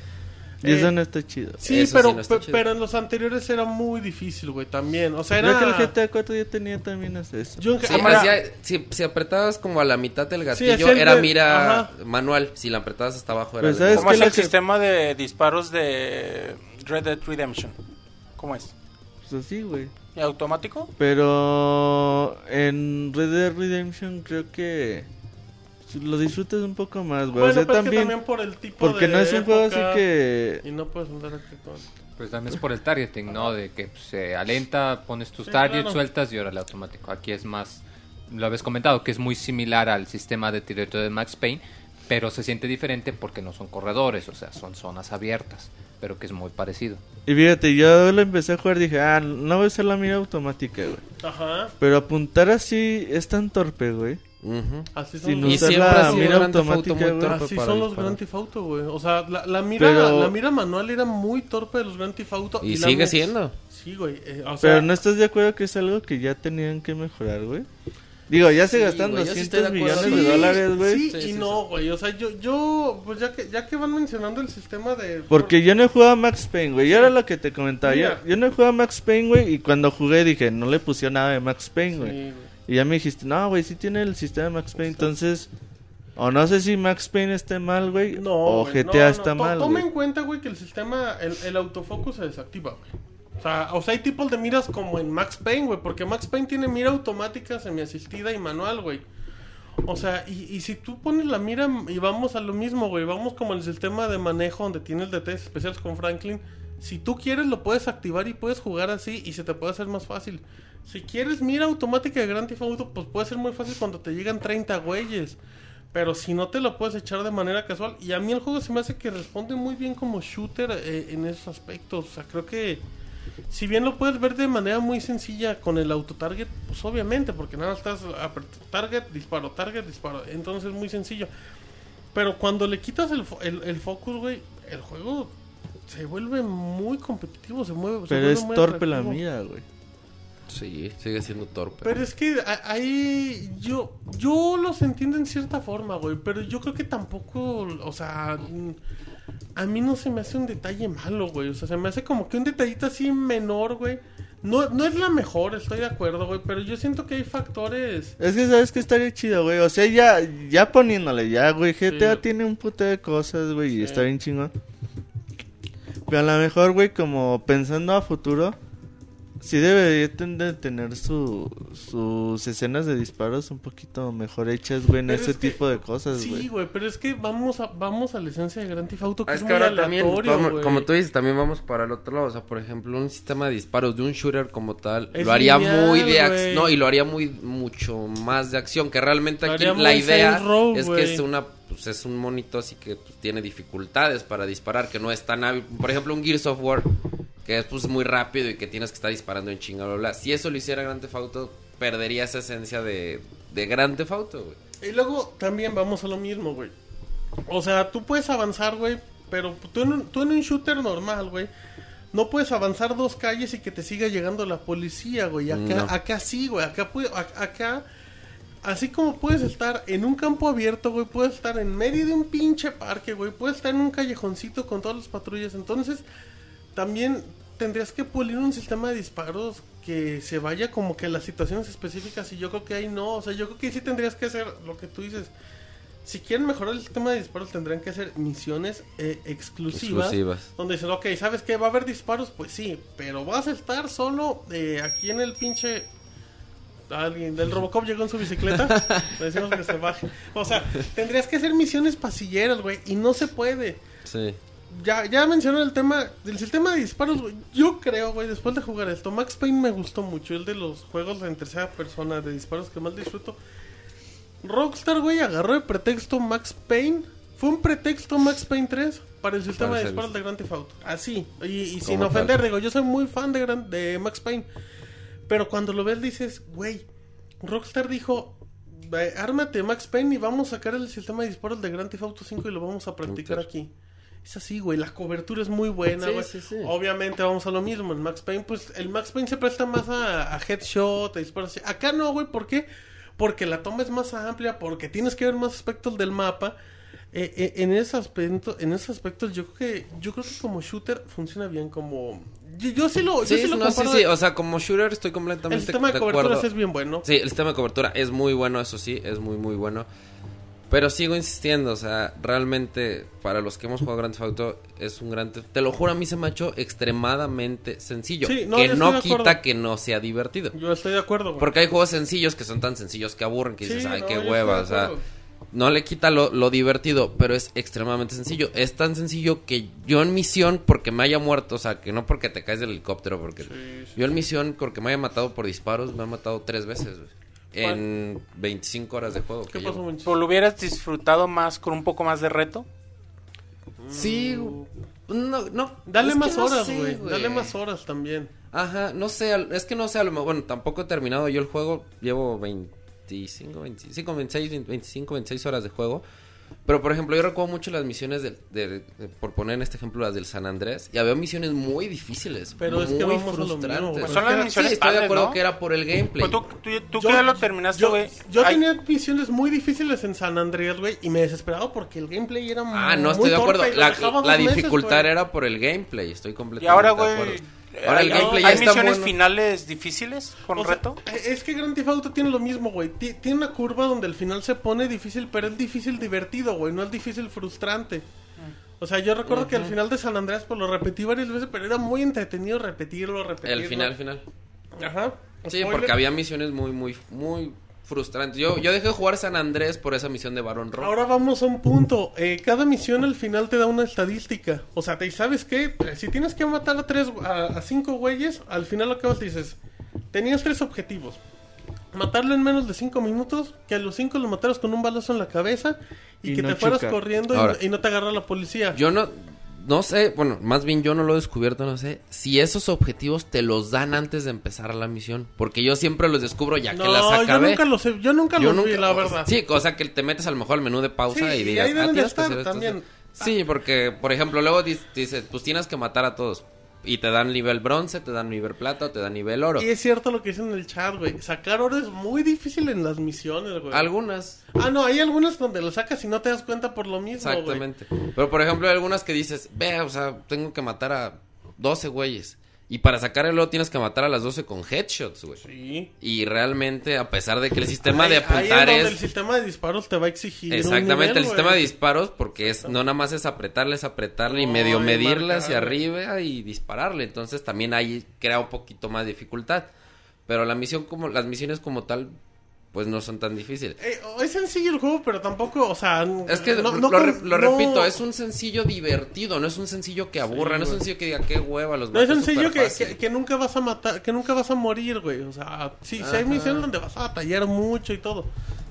Y eso Eh, no está chido. Sí, Eso pero, sí no está pe- chido. pero en los anteriores era muy difícil, güey, también. O sea, era... Creo que el GTA 4 ya tenía también eso. Yo en- Sí, ahora- hacía- si, si apretabas como a la mitad del gatillo, era de- mira ajá. manual. Si la apretabas hasta abajo, era Pues, de ¿sabes ¿Cómo es el que- sistema de disparos de Red Dead Redemption? ¿Cómo es? Pues así, güey. ¿Y automático? Pero en Red Dead Redemption creo que lo disfrutas un poco más, güey. Bueno, o sea, pero es que también, también por el tipo porque de no es un juego así que Y no puedes andar aquí con... Pues también es por el targeting, ¿no? De que pues, se alenta, pones tus Sí, targets, claro. sueltas y órale automático. Aquí es más, lo habéis comentado, que es muy similar al sistema de tiroteo de Max Payne, pero se siente diferente porque no son corredores, o sea, son zonas abiertas, pero que es muy parecido. Y fíjate, yo lo empecé a jugar y dije, ah, no voy a usar la mira automática, güey. Ajá, Pero apuntar así es tan torpe, güey. Ujú. así son Sin los... Y siempre la ha sido mira Auto automática, muy güey. torpe Así para son los disparar. Grand Theft Auto, güey. O sea, la, la mira Pero- la mira manual era muy torpe de los Grand Theft Auto. Y la sigue me- siendo. Sí, güey. eh, o sea, Pero no estás de acuerdo que es algo que ya tenían que mejorar, güey. Digo, ya se Sí, gastan sí estoy 200 de acuerdo. millones de sí, dólares, güey. Sí, Sí, y sí, no, güey. O sea, yo, yo, pues ya que, ya que van mencionando el sistema de... Porque yo no he jugado a Max Payne, güey. Yo era lo que te comentaba. Yo, yo no he jugado a Max Payne, güey. Y cuando jugué dije, no le pusieron nada de Max Payne, Sí, güey. Y ya me dijiste, no, güey, sí tiene el sistema de Max Payne. Entonces, o no sé si Max Payne esté mal, güey. No, o GTA no, no, está mal, Toma en cuenta, güey, que el sistema, el, el autofocus se desactiva, güey. O sea, o sea, hay tipos de miras como en Max Payne, güey, porque Max Payne tiene mira automática, semiasistida y manual, güey. O sea, y, y si tú pones la mira y vamos a lo mismo, güey, vamos como el sistema de manejo donde tienes detalles especiales con Franklin. Si tú quieres lo puedes activar y puedes jugar así y se te puede hacer más fácil. Si quieres mira automática de Grand Theft Auto, pues puede ser muy fácil cuando te llegan 30 güeyes. Pero si no te lo puedes echar de manera casual. Y a mí el juego se me hace que responde muy bien como shooter eh, en esos aspectos. O sea, creo que si bien lo puedes ver de manera muy sencilla con el auto-target, pues obviamente, porque nada estás apret- target, disparo, target, disparo. Entonces es muy sencillo. Pero cuando le quitas el, fo- el, el focus, güey, el juego se vuelve muy competitivo, se mueve. se vuelve es torpe la mira, güey. Sí, sigue siendo torpe. Pero es que a- ahí yo yo los entiendo en cierta forma, güey, pero yo creo que tampoco, o sea, a mí no se me hace un detalle malo, güey, o sea, se me hace como que un detallito así menor, güey. No, no es la mejor, estoy de acuerdo, güey, pero yo siento que hay factores. Es que sabes que estaría chido, güey. O sea, ya, ya poniéndole, ya, güey. GTA Sí. tiene un puto de cosas, güey. Y está bien chingón. Pero a lo mejor, güey, como pensando a futuro, sí debería de tener su, sus escenas de disparos un poquito mejor hechas, güey, en Pero ese es que- tipo de cosas, güey. Sí, güey, pero es que vamos a vamos a la esencia de Grand Theft Auto que Ah, es, es que muy ahora también, vamos- como tú dices, también vamos para el otro lado. O sea, por ejemplo, un sistema de disparos de un shooter como tal, Es lo haría muy de acción. No, y lo haría muy mucho más de acción. Que realmente aquí la idea es que es una pues es un monito así que pues, tiene dificultades para disparar, que no es tan hábil. Por ejemplo, un Gears of War, que es pues muy rápido y que tienes que estar disparando en chinga, bla, bla. Si eso lo hiciera Grand Theft Auto, perdería esa esencia de, de Grand Theft Auto, güey. Y luego también vamos a lo mismo, güey. O sea, tú puedes avanzar, güey, pero tú en, un, tú en un shooter normal, güey, no puedes avanzar dos calles y que te siga llegando la policía, güey. Acá, No. acá sí, güey. Acá, acá, así como puedes estar en un campo abierto, güey, puedes estar en medio de un pinche parque, güey. Puedes estar en un callejoncito con todas las patrullas. Entonces, también tendrías que pulir un sistema de disparos que se vaya como que a las situaciones específicas. Y yo creo que ahí no. O sea, yo creo que sí tendrías que hacer lo que tú dices. Si quieren mejorar el sistema de disparos, tendrán que hacer misiones eh, exclusivas. Exclusivas. Donde dicen, ok, ¿sabes qué? ¿Va a haber disparos? Pues sí, pero vas a estar solo eh, aquí en el pinche... Alguien del Robocop llegó en su bicicleta. Le decimos que se baje. O sea, tendrías que hacer misiones pasilleras, güey. Y no se puede. Sí. Ya, ya mencioné el tema del sistema de disparos, güey. Yo creo, güey, después de jugar esto, Max Payne me gustó mucho. El de los juegos en tercera persona de disparos que más disfruto. Rockstar, güey, agarró de pretexto Max Payne. Fue un pretexto Max Payne 3 para el sistema Para de el disparos de Grand Theft Auto. Así. Y, y sin ofender, tal. digo, yo soy muy fan de, Gran- de Max Payne. Pero cuando lo ves dices, güey, Rockstar dijo, "Ve, ármate Max Payne y vamos a sacar el sistema de disparos de Grand Theft Auto 5 y lo vamos a practicar aquí. Es así, güey, la cobertura es muy buena, Sí, güey. sí, sí. Obviamente vamos a lo mismo, en Max Payne, pues el Max Payne se presta más a, a headshot, a disparos así. Acá no, güey, ¿por qué? Porque la toma es más amplia, porque tienes que ver más aspectos del mapa. Eh, eh, en ese aspecto, en esos aspectos yo creo que yo creo que como shooter funciona bien como yo, yo sí lo yo Sí, sí lo no, comparo sí, o sea, como shooter estoy el completamente sistema de de coberturas acuerdo. es bien bueno. Sí, el sistema de cobertura es muy bueno, eso sí, es muy, muy bueno. Pero sigo insistiendo, o sea, realmente para los que hemos jugado Grand Theft Auto es un gran... Te lo juro, a mí se me ha hecho extremadamente sencillo. Sí, no, que no quita que no sea divertido. Yo estoy de acuerdo, güey. Porque hay juegos sencillos que son tan sencillos que aburren, que dices, ay, no, qué hueva, o sea... No le quita lo, lo divertido, pero es extremadamente sencillo. Es tan sencillo que yo en misión, porque me haya muerto, o sea, que no porque te caes del helicóptero, porque yo en misión, porque me haya matado por disparos, me ha matado tres veces, güey. En 25 horas de juego. ¿Qué pasó? ¿O lo hubieras disfrutado más con un poco más de reto? Sí, no, no. Dale es más no horas, sé, güey. Dale más horas también. Ajá, no sé, al- es que no sé, a lo mejor, bueno, tampoco he terminado yo el juego, llevo 25, 25, 26, 25, 26 horas de juego. Pero, por ejemplo, yo recuerdo mucho las misiones, de, de- de- por poner en este ejemplo, las del San Andrés. Y había misiones muy difíciles. Pero es que vamos a lo mismo, frustrantes. güey. Pues son las Sí, misiones estoy de acuerdo ¿no? que era por el gameplay. Pues tú, tú, tú Yo- que ya lo terminaste, Yo, güey. yo tenía misiones muy difíciles en San Andreas, güey, y me desesperaba porque el gameplay era Ah, muy no estoy de acuerdo. La, meses, dificultad era por el gameplay. Estoy completamente Y ahora, de. Ahora el ¿hay, gameplay ya hay está misiones bueno. finales difíciles con O sea, reto? es que Grand Theft Auto tiene lo mismo, güey. Ti- Tiene una curva donde el final se pone difícil, pero es difícil divertido, güey. No es difícil frustrante. O sea, yo recuerdo que al final de San Andreas, pues lo repetí varias veces, pero era muy entretenido repetirlo, repetirlo. El final, final. Ajá. Sí, Spoiler. porque había misiones muy, muy, muy frustrantes. Yo, yo dejé de jugar San Andrés por esa misión de Baron Rock. Ahora vamos a un punto. Eh, cada misión al final te da una estadística. O sea, te sabes qué? Eh, Si tienes que matar a tres, a, a cinco güeyes, al final lo que vas dices, tenías tres objetivos. Matarlo en menos de cinco minutos, que a los cinco lo mataras con un balazo en la cabeza y, Y que no te fueras corriendo y, Ahora. y no te agarra la policía. Yo no, no sé, bueno, más bien yo no lo he descubierto, no sé, si esos objetivos te los dan antes de empezar la misión. Porque yo siempre los descubro ya no, que las yo acabé. nunca los he- yo nunca Yo los vi, la verdad. Sí, o sea que te metes a lo mejor al menú de pausa Sí, y y digas, ahí deben ah, de estar esto. también. Sí, porque, por ejemplo, luego dis- dice, pues tienes que matar a todos. Y te dan nivel bronce, te dan nivel plata, te dan nivel oro. Y es cierto lo que dicen en el chat, güey. Sacar oro es muy difícil en las misiones, güey. Algunas. Ah, no, hay algunas donde lo sacas y no te das cuenta por lo mismo, güey. Exactamente. Pero por ejemplo, hay algunas que dices, ve, o sea, tengo que matar a 12 güeyes. Y para sacar el oro tienes que matar a las 12 con headshots, güey. Sí. Y realmente, a pesar de que el sistema Ahí- de ahí apuntar es el sistema de disparos te va a exigir. un Exactamente, nivel, el sistema de disparos, porque es no nada más es apretarle, es apretarle y medio medirle hacia arriba y dispararle. Entonces también ahí crea un poquito más dificultad. Pero la misión como, las misiones como tal, pues no son tan difíciles. Eh, es sencillo el juego, pero tampoco, o sea... Es que no- lo, no lo con- re- lo no- repito, es un sencillo divertido, no es un sencillo que aburra, no es un sencillo que diga qué hueva los No es maté sencillo que, superfácil". que, que nunca vas a matar, que nunca vas a morir, güey. O sea, sí, sí hay misiones donde vas a batallar mucho y todo.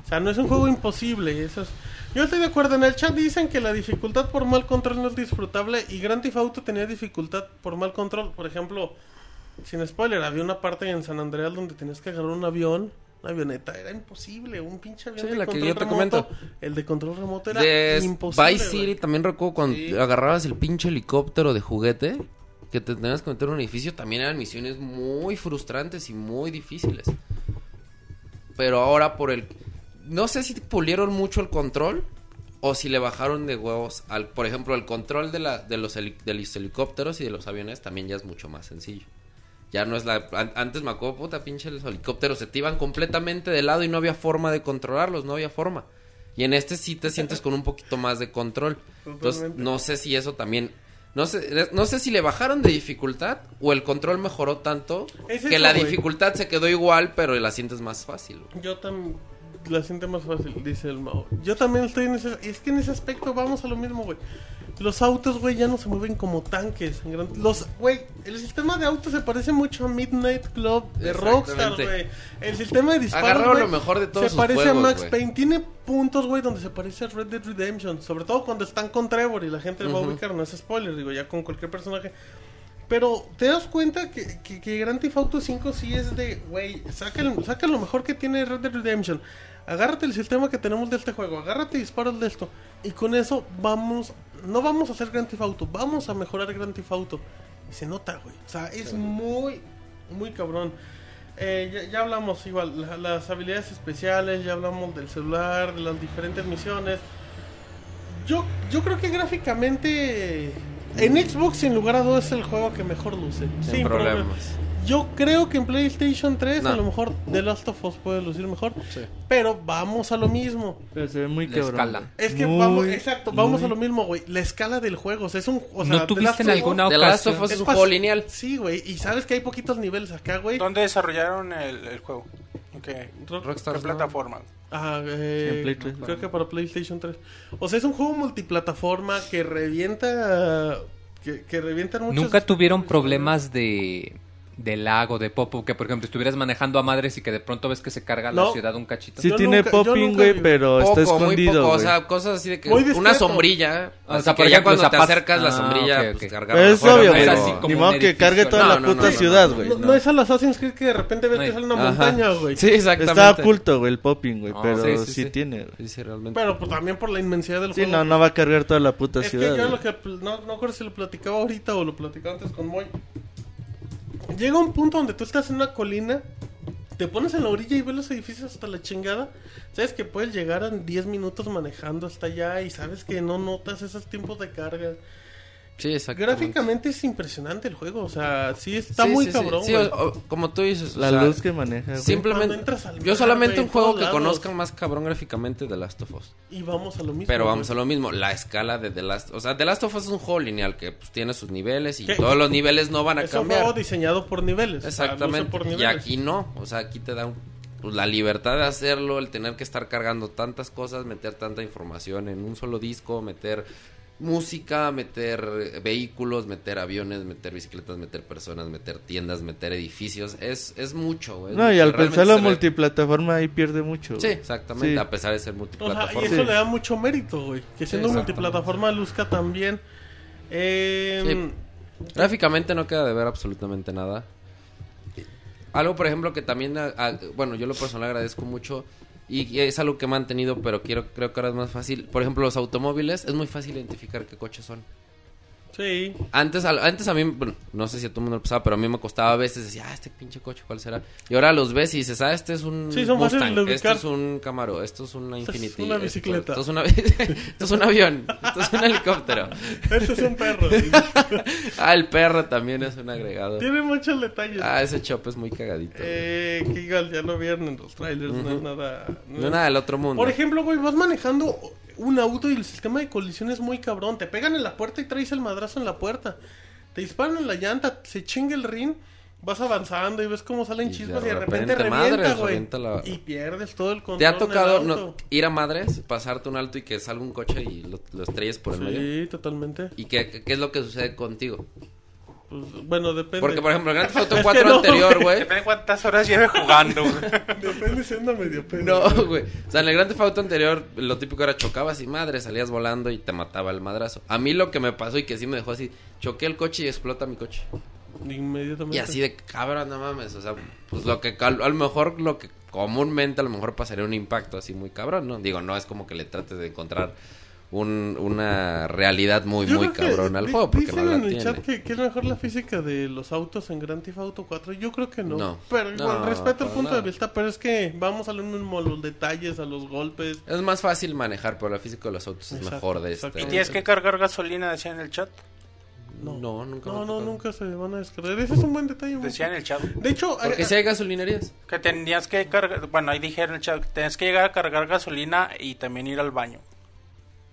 O sea, no es un juego imposible. Eso es... Yo estoy de acuerdo. En el chat dicen que la dificultad por mal control no es disfrutable. Y Grand Theft Auto tenía dificultad por mal control. Por ejemplo, sin spoiler, había una parte en San Andreas donde tenías que agarrar un avión. Una avioneta, era imposible, un pinche avión Sí, de la que control yo te remoto. comento. El de control remoto era De imposible. Vice City también recuerdo cuando Sí. agarrabas el pinche helicóptero de juguete que te tenías que meter en un edificio, también eran misiones muy frustrantes y muy difíciles. Pero ahora por el... No sé si pulieron mucho el control o si le bajaron de huevos al... Por ejemplo, el control de, la, de, los, heli- de los helicópteros y de los aviones también ya es mucho más sencillo. Ya no es la... an- Antes me acuerdo, puta pinche, los helicópteros se te iban completamente de lado y no había forma de controlarlos, no había forma. Y en este sí te sientes con un poquito más de control. Entonces, no sé si eso también... No sé, no sé si le bajaron de dificultad o el control mejoró tanto Es que eso, la güey. dificultad se quedó igual, pero la sientes más fácil. güey. Yo también la siento más fácil, dice el Mao. Yo también estoy en ese... Es que en ese aspecto vamos a lo mismo, güey. Los autos, güey, ya no se mueven como tanques. Los, güey, el sistema de autos se parece mucho a Midnight Club de Rockstar, güey. El sistema de disparos, Agarraron güey, lo mejor de todos Se sus parece juegos, a Max. Payne. Tiene puntos, güey, donde se parece a Red Dead Redemption. Sobre todo cuando están con Trevor y la gente lo va a ubicar. No es spoiler, digo, ya con cualquier personaje. Pero te das cuenta que, que, que Grand Theft Auto 5 sí es de, güey, saca, el- saca lo mejor que tiene Red Dead Redemption. Agárrate el sistema que tenemos de este juego, agárrate disparos de esto. Y con eso vamos, no vamos a hacer Grand Theft Auto, vamos a mejorar Grand Theft Auto. Y se nota, güey. O sea, es muy, muy cabrón. Eh, ya, ya hablamos igual, la- las habilidades especiales, ya hablamos del celular, de las diferentes misiones. Yo, yo creo que gráficamente en Xbox sin lugar a dudas es el juego que mejor luce. Sin problemas. Yo creo que en PlayStation 3 a lo mejor The Last of Us puede lucir mejor. Sí. Pero vamos a lo mismo. Pero se ve muy La cabrón. escala. Es que Muy, vamos, exacto, vamos muy- a lo mismo, güey. La escala del juego, o sea, es un... O sea, ¿No The tuviste en alguna The Last of ocasión? Us es un juego lineal. Sí, güey, y sabes que hay poquitos niveles acá, güey. ¿Dónde desarrollaron el, el juego? ¿En qué, Rock- Rockstar, qué ¿no? plataforma? Ah, eh, En Play 3. creo que para PlayStation 3. O sea, es un juego multiplataforma que revienta... Que, que revienta muchos... ¿Nunca tuvieron problemas de, de lag o de pop que por ejemplo estuvieras manejando a madres y que de pronto ves que se carga la ciudad un cachito? Sí Yo tiene nunca- popping, güey, pero está Poco, muy escondido, poco, o sea, cosas así de que Muy una sombrilla, O así sea, por que ya cuando te acercas la Ah, sombrilla, ok, pues ok. cargar Pero es obvio, es güey. así como Ni modo que cargue toda No, la no, puta ciudad, güey. No, no. no es al Assassin's Creed que de repente ves No que sale una Ajá. montaña, güey. Sí, exactamente. Está oculto, güey, el popping, güey, No, pero sí, sí, sí, sí. tiene, güey. Sí, sí, realmente. Pero pues, también por la inmensidad del Sí, juego. no, no va a cargar toda la puta Es ciudad. que yo lo que pl- no, no acuerdo si lo platicaba ahorita o lo platicaba antes con Moy. Llega un punto donde tú estás en una colina, te pones en la orilla y ves los edificios hasta la chingada. Sabes que puedes llegar en 10 minutos manejando hasta allá y sabes que no notas esos tiempos de carga. Sí, exactamente. Gráficamente es impresionante el juego, o sea, sí está Sí, muy sí, cabrón. Sí, güey. o- o- como tú dices, o La sea, luz que maneja, güey. Simplemente, yo solamente un juego que lados. conozcan más cabrón gráficamente de Last of Us. Y vamos a lo mismo. Pero vamos a lo mismo, la escala de The Last, o sea, The Last of Us es un juego lineal que pues, tiene sus niveles y ¿Qué? todos los niveles no van a Es un cambiar. juego diseñado por niveles. o sea, luce Exactamente. por y aquí no, o sea, aquí te da un- pues, la libertad de hacerlo, el tener que estar cargando tantas cosas, meter tanta información en un solo disco, meter música, meter eh, vehículos, meter aviones, meter bicicletas, meter personas, meter tiendas, meter edificios, es, es mucho. güey. No, y al Realmente pensar la multiplataforma ahí pierde mucho. Sí, exactamente, Sí. a pesar de ser O sea, y multiplataforma. eso Sí. le da mucho mérito, güey. Que siendo multiplataforma luzca también. Eh, Gráficamente no queda de ver absolutamente nada. Algo, por ejemplo, que también, a- a- bueno, yo lo personal agradezco mucho y es algo que he mantenido, pero quiero, creo que ahora es más fácil. Por ejemplo, los automóviles, es muy fácil identificar qué coches son. Sí. Antes, al- antes a mí, bueno, no sé si a todo el mundo le pasaba, pero a mí me costaba a veces decir, ah, este pinche coche, ¿cuál será? Y ahora los ves y dices, ah, este es un Sí, son Mustang, de esto es un Camaro, esto es una Esto es Infinity. una bicicleta. Esto, es, una- esto es un avión, esto es un helicóptero. Este es un perro. Ah, el perro también es un agregado. Tiene muchos detalles. Ah, ese chop es muy cagadito. eh, que igual ya lo vieron en los trailers. No es nada. No es nada del otro mundo. Por ejemplo, güey, vas manejando un auto y el sistema de colisión es muy cabrón. Te pegan en la puerta y traes el madrazo en la puerta. Te disparan en la llanta, se chinga el ring. Vas avanzando y ves cómo salen Y chispas de y de repente, repente, revienta, güey. la- Y pierdes todo el control. ¿Te ha tocado no, ir a madres, pasarte un alto y que salga un coche y lo, lo estrelles por el medio? Sí, totalmente. ¿Y qué- qué es lo que sucede contigo? Pues, bueno, depende. Porque, por ejemplo, el Grand Theft Auto Es que 4 no, anterior, güey. Depende cuántas horas lleve jugando. güey. Depende siendo medio pedo. No, güey. O sea, en el Grand Theft Auto anterior, lo típico era chocabas y madre, salías volando y te mataba el madrazo. A mí lo que me pasó y que sí me dejó así, choqué el coche y explota mi coche. Inmediatamente. Y así de cabrón, no mames. O sea, pues lo que cal- a lo mejor lo que comúnmente a lo mejor pasaría un impacto así muy cabrón, ¿no? Digo, no es como que le trates de encontrar un- una realidad muy, Yo muy cabrona al juego, porque dicen no la en el tiene. chat que, que es mejor la física de los autos en Grand Theft Auto 4. Yo creo que no. No. Pero igual, No, respeto el punto nada. de vista, pero es que vamos a lo mismo a los detalles, a los golpes. Es más fácil manejar, pero la física de los autos es mejor de este. ¿Y tienes que cargar gasolina? Decía en el chat. No, no, nunca. No, me no, tocó. nunca se van a descargar. Ese es un buen detalle. Decía en el chat. De hecho, Porque eh, si hay gasolinerías. Que tenías que cargar, bueno, ahí dijeron en el chat, que tenías que llegar a cargar gasolina y también ir al baño.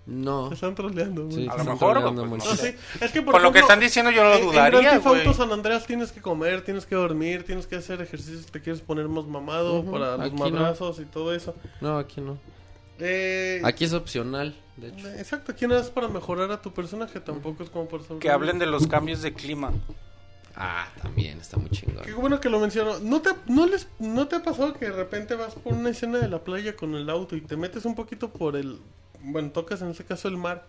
No. se están troleando. Sí, A lo mejor, pues, mucho. No, sí. Es que por Con lo que ejemplo, están diciendo yo lo en- En dudaría, Grand Theft güey. Auto San Andreas tienes que comer, tienes que dormir, tienes que hacer ejercicios, te quieres poner más mamado Ujú, para los aquí no. madrazos y todo eso. No, aquí no. Eh, Aquí es opcional, de hecho. Exacto, aquí nada es para mejorar a tu personaje, tampoco es como por Que hablen de los cambios de clima. Ah, también está muy chingón. Qué bueno que lo menciono. ¿No te, no, les, ¿No te ha pasado que de repente vas por una escena de la playa con el auto y te metes un poquito por el... Bueno, tocas en este caso el mar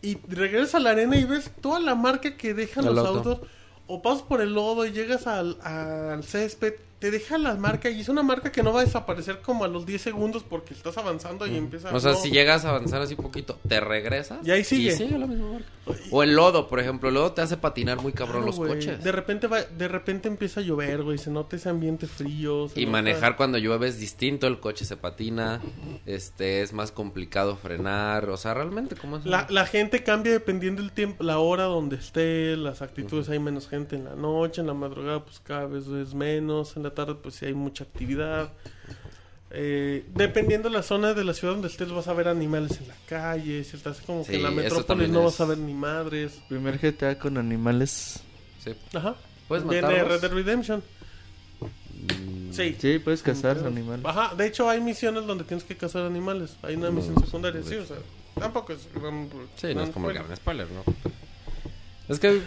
y regresas a la arena y ves toda la marca que dejan El los auto. autos o pasas por el lodo y llegas al, al césped, te deja la marca y es una marca que no va a desaparecer como a los 10 segundos porque estás avanzando y empieza O sea, no. si llegas a avanzar así poquito, te regresas. Y ahí sigue. sigue la misma marca. O el lodo, por ejemplo. El lodo te hace patinar muy cabrón Claro, los coches. De repente va, de repente empieza a llover, güey, se nota ese ambiente frío. se Y nota- manejar cuando llueve es distinto, el coche se patina, este es más complicado frenar, o sea, realmente cómo es. La, la gente cambia dependiendo del tiempo, la hora donde esté, las actitudes, hay menos gente en la noche, en la madrugada pues cada vez es menos, en la tarde pues sí hay mucha actividad. Eh, dependiendo de la zona de la ciudad donde estés vas a ver animales en la calle, si estás como que en la metrópolis no es. vas a ver ni madres. Primer GTA con animales. Sí. Ajá. ¿Puedes Viene matarlos? Red Dead Redemption. Mm, Sí. Sí, puedes cazar animales. Ajá, de hecho hay misiones donde tienes que cazar animales. Hay una misión secundaria, sí, o sea, tampoco es... Sí, no es como el gran spoiler, ¿no? Es que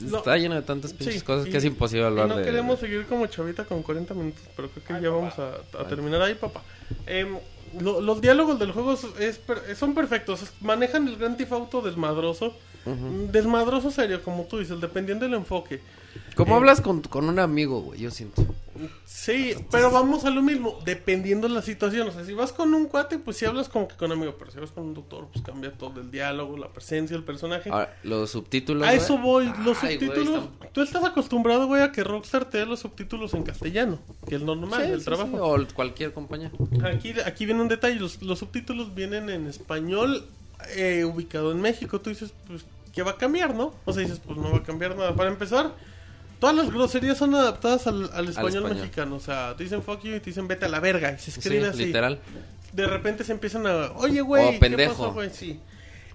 No. está lleno de tantas pinches Sí, cosas que es imposible Y hablar no de... queremos seguir como chavita con 40 minutos, pero creo que ya vamos a, a terminar ahí, papá. Em, lo- los diálogos del juego es- es son perfectos. Manejan el Grand Theft Auto desmadroso. Desmadroso serio, como tú dices, dependiendo del enfoque. ¿Cómo Eh, hablas con, con un amigo, güey? Yo siento. Sí, pero vamos a lo mismo, dependiendo de la situación. O sea, si vas con un cuate, pues si hablas como que con amigo, pero si vas con un doctor, pues cambia todo el diálogo, la presencia del personaje. Ahora, los subtítulos. A güey. eso voy, los güey, subtítulos. están- Tú estás acostumbrado, güey, a que Rockstar te dé los subtítulos en castellano, que es normal, Sí, el sí, trabajo. sí, o cualquier compañía. Aquí, aquí viene un detalle, los, los subtítulos vienen en español eh, ubicado en México. Tú dices, pues, ¿qué va a cambiar, no? O sea, dices, pues no va a cambiar nada. Para empezar, todas las groserías son adaptadas al, al español, español. mexicano. O sea, te dicen fuck you y te dicen vete a la verga. Y se Sí, escribe así. literal. De repente se empiezan a, oye, güey, ¿qué pasó, güey? Sí.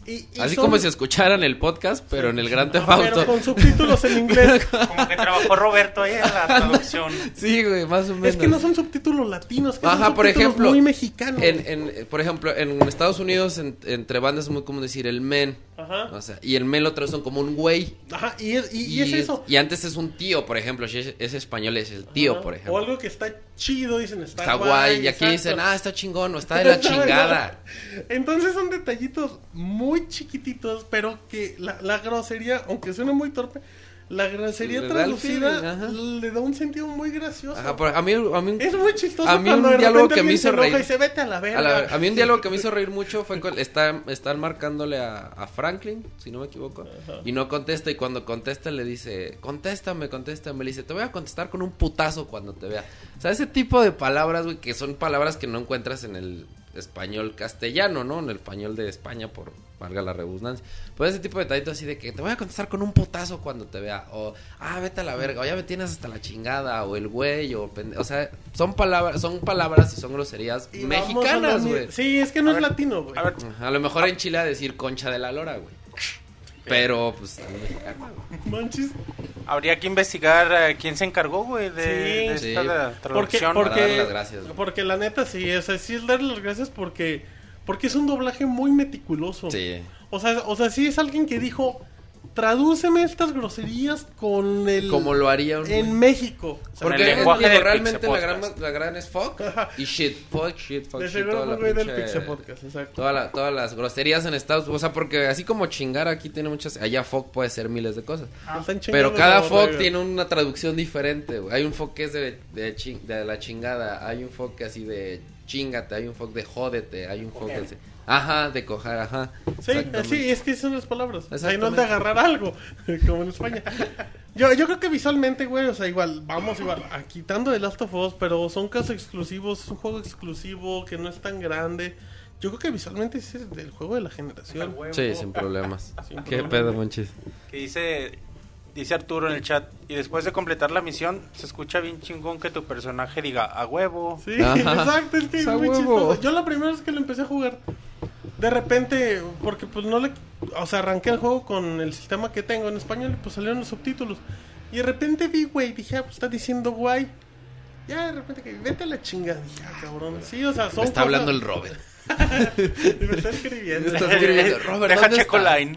Y- y Así son- como si escucharan el podcast, pero en el Gran Theft Ah, Pero con subtítulos en inglés. Como que trabajó Roberto ahí en la traducción. Sí, güey, más o menos. es que no son subtítulos latinos, que Ajá, son por ejemplo, muy mexicanos. En, en- por ejemplo, en Estados Unidos, en- entre bandas es muy común decir el men. Ajá. O sea, y el men lo traducen como un güey. Ajá, y es, y, y es eso. y antes es un tío, por ejemplo. Si es, es español, es el tío, Ajá. por ejemplo. O algo que está chido, dicen está, Está guay. Y aquí exacto. dicen, ah, está chingón o está de la chingada. Entonces son detallitos muy chiquititos, pero que la, la grosería, aunque suene muy torpe, la grosería el traducida feeling, ajá. le da un sentido muy gracioso. Ajá, a mí, a mí, Es muy chistoso a mí un diálogo que me hizo reír. se vete a la a, verga. la- a mí un diálogo que me hizo reír mucho fue cuando está, están marcándole a, a Franklin, si no me equivoco, y no contesta. Y cuando contesta le dice, contéstame, contéstame. Le dice, te voy a contestar con un putazo cuando te vea. O sea, ese tipo de palabras, güey, que son palabras que no encuentras en el español castellano, ¿no? En el español de España, por valga la redundancia. Pues ese tipo de detallitos así de que te voy a contestar con un putazo cuando te vea. O, ah, vete a la verga. O ya me tienes hasta la chingada. O el güey. O, pende- o sea, son palabras, son palabras y son groserías Y mexicanas, güey. Sí, es que no A es ver, latino, güey. A A lo mejor en Chile a decir concha de la lora, güey. Pero, pues, también. Manches. habría que investigar eh, quién se encargó, güey, de, Sí. de Sí. esta la Porque, traducción. Porque, darle las gracias, güey. porque la neta sí, o sea, sí es darle las gracias porque, porque es un doblaje muy meticuloso. Sí. O sea, o sea, sí es alguien que dijo, tradúceme estas groserías con el... Como lo haría un... En México. Porque el lenguaje digo, del realmente la gran, la gran es fuck y shit. Fuck, shit, fuck, De shit. toda la del Pixel Podcast, exacto. Toda la- todas las groserías en Estados Unidos. O sea, porque así como chingar aquí tiene muchas. Allá fuck puede ser miles de cosas. Chingando Pero cada fuck tiene una traducción diferente. güey. Hay un fuck que es de, de la chingada. Hay un fuck que así de chingate, hay un fuck de jódete, hay un fuck de... Ajá, de cojar, ajá. Sí, sí, es que son las palabras. Y no el de agarrar algo, como en España. Yo, yo creo que visualmente, güey, o sea, igual, vamos igual, a, quitando The Last of Us, pero son casos exclusivos, es un juego exclusivo que no es tan grande. Yo creo que visualmente es el del juego de la generación. Sí, sin problemas. Sin ¿Qué pedo, Monchis? Que dice, dice Arturo en el chat, y después de completar la misión, se escucha bien chingón que tu personaje diga, a huevo. Sí, Ajá. exacto, es que es A muy huevo. chistoso. Yo la primera vez que lo empecé a jugar, de repente, porque pues no le... O sea, arranqué el juego con el sistema que tengo en español y pues salieron los subtítulos. Y de repente vi, güey, dije, ah, pues está diciendo guay. Ya de repente que vete a la chinga. Dije, ah, cabrón. Sí, o sea, son Me está hablando el Robert. Me está escribiendo. Me está escribiendo, Robert, Deja ¿dónde checo está? line.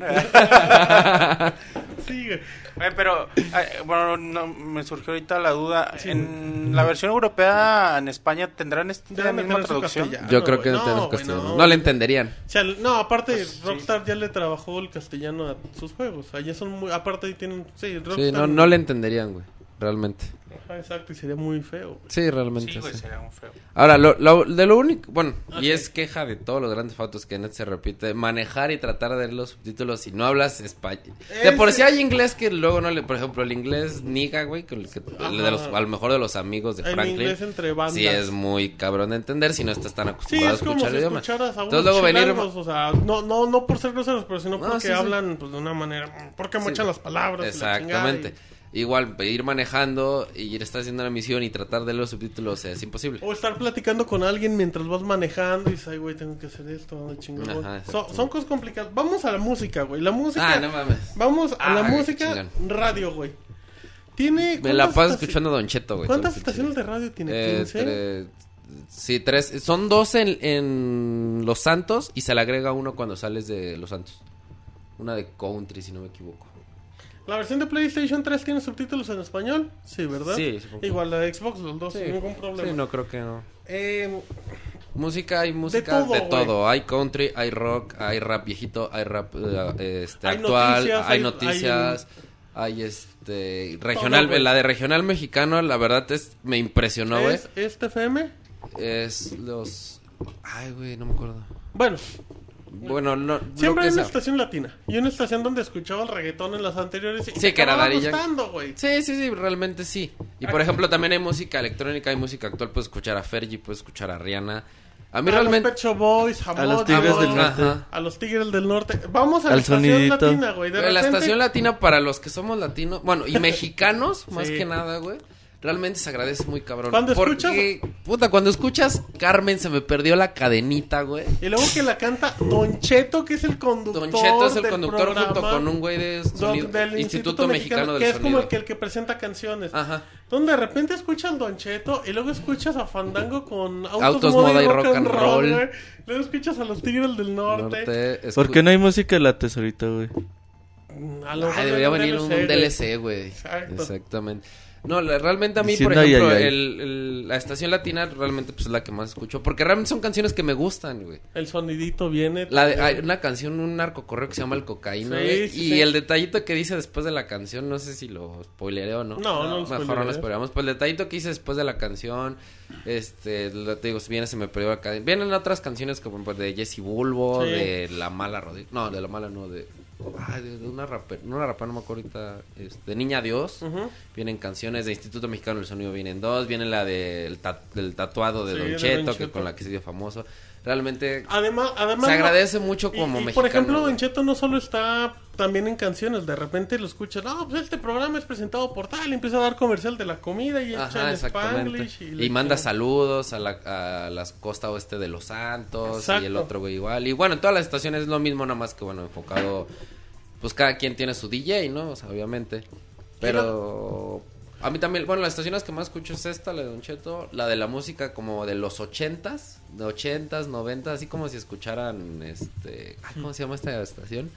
Sí, güey. Eh, pero, eh, bueno, no, me surgió ahorita la duda. En la versión europea, en España, ¿tendrán esta misma traducción? castellano, Yo creo que no, tenemos güey, castellano. no. No le entenderían. O sea, no, aparte Pues, sí. Rockstar ya le trabajó el castellano a sus juegos. Ya son muy... Aparte ahí tienen... Sí, Rockstar... Sí, no, no le entenderían, güey. Realmente. Ajá, exacto, y sería muy feo. güey. Sí, realmente. Sí, güey, sí. sería un feo. Ahora, lo, lo- de lo único, bueno, y es queja de todos los grandes fotos que net se repite, manejar y tratar de leer los subtítulos si no hablas español. De por sí hay inglés que luego no le, por ejemplo, el inglés niga, güey, que, el que- el de los, a lo mejor de los amigos de El Franklin. inglés entre bandas. Sí, es muy cabrón de entender si no estás tan Sí, acostumbrado es a como escuchar si el idioma. escucharas a Entonces luego venir... chilangos, o sea, no, no, no por ser groseros, pero sino No, porque sí, sí. hablan pues, de una manera, porque Sí. mochan las palabras. y la Exactamente. Igual, ir manejando y ir estar haciendo la misión y tratar de leer los subtítulos es imposible. O estar platicando con alguien mientras vas manejando y dices, ay, güey, tengo que hacer esto, ¿dónde chingados voy?". Ajá, son, cosas complicadas. Vamos a la música, güey. La música. Ah, no mames. Vamos a la Ah, música chingón. radio, güey. Tiene. Me la ¿cuántas paso escuchando a Don Cheto, güey. ¿Cuántas estaciones de radio tiene? Eh, ¿15? tre- Sí, tres. Son dos en, en Los Santos y se le agrega uno cuando sales de Los Santos. Una de country, si no me equivoco. La versión de PlayStation 3 tiene subtítulos en español. Sí, ¿verdad? Sí, supongo. Igual la de Xbox, los dos, sin ningún problema. Sí, no creo que no. Eh, Música, hay música todo, de todo. Hay country, hay rock, hay rap viejito, hay rap eh, este, Hay actual, noticias, hay hay- noticias, hay, este regional, la de regional mexicano, la verdad es me impresionó, güey. ¿Es este FM? Es los Ay, güey, no me acuerdo. Bueno, Bueno, no siempre hay una sea. estación latina. Y una estación donde escuchaba el reggaetón en las anteriores. Y Sí, que era gustando, güey. Sí, sí, sí, realmente sí. Y por ejemplo, también hay música electrónica, hay música actual, puedes escuchar a Fergie, puedes escuchar a Rihanna. A mí a realmente los Boys, a, A los Tigres a del Norte. Ajá. A los Tigres del Norte. Vamos a la Al estación sonidito. latina, güey. De Güey, La repente- estación latina para los que somos latinos, bueno, y mexicanos, más Sí. que nada, güey. Realmente se agradece muy cabrón. Cuando porque, puta, cuando escuchas Carmen se me perdió la cadenita, güey. Y luego que la canta Don Cheto, que es el conductor. Don Cheto es el del conductor junto programa, con un güey de sonido, del Instituto, Mexicano, del que es Sonido. como el que, el que presenta canciones. Ajá. Donde de repente escuchas Don Cheto y luego escuchas a Fandango con Autos, Autos, Moda y Rock, and Roll. Luego escuchas a los Tigres del Norte. Norte, escu- ¿Por qué no hay música de la tesorita, güey? A lo mejor Ay, debería venir un. DLC, güey. Exacto. Exactamente. No, realmente a mí, Diciendo por ejemplo, ay, ay. el- el- la estación latina realmente pues, es la que más escucho. Porque realmente son canciones que me gustan, güey. El sonidito viene. La de, hay una canción, un narcocorreo que se llama El Cocaína, Sí, güey, sí, y sí. el detallito que dice después de la canción, no sé si lo spoileré o no. No, no lo Mejor no lo spoileramos. Pues el detallito que dice después de la canción, este, lo- te digo, si viene se me perdió la cadena. Vienen otras canciones como pues, de Jesse Bulbo, Sí. de La Mala Rodríguez. No, de La Mala no, de... Ay, de, de una rapera, no una rapera, no me acuerdo ahorita, este, de Niña Dios. Vienen canciones de Instituto Mexicano del Sonido, vienen dos. Viene la del ta- del tatuado de Sí, Don de Cheto, Don que Cheto. con la que se dio famoso. Realmente Además, además se agradece mucho y- como y, mexicano. Por ejemplo. Don Cheto no solo está también en canciones, de repente lo escuchas, no, pues este programa es presentado por tal, y empieza a dar comercial de la comida y echa el. Spanglish. Y, le manda saludos a la, a las costa oeste de Los Santos Exacto. y el otro güey igual. Y bueno, en todas las estaciones es lo mismo, nada más que bueno, enfocado, pues cada quien tiene su DJ, ¿no? O sea, obviamente. Pero a mí también, bueno, las estaciones que más escucho es esta, la de Don Cheto, la de la música como de los ochentas, de ochentas, noventas, así como si escucharan, este, ay, ¿cómo se llama esta estación?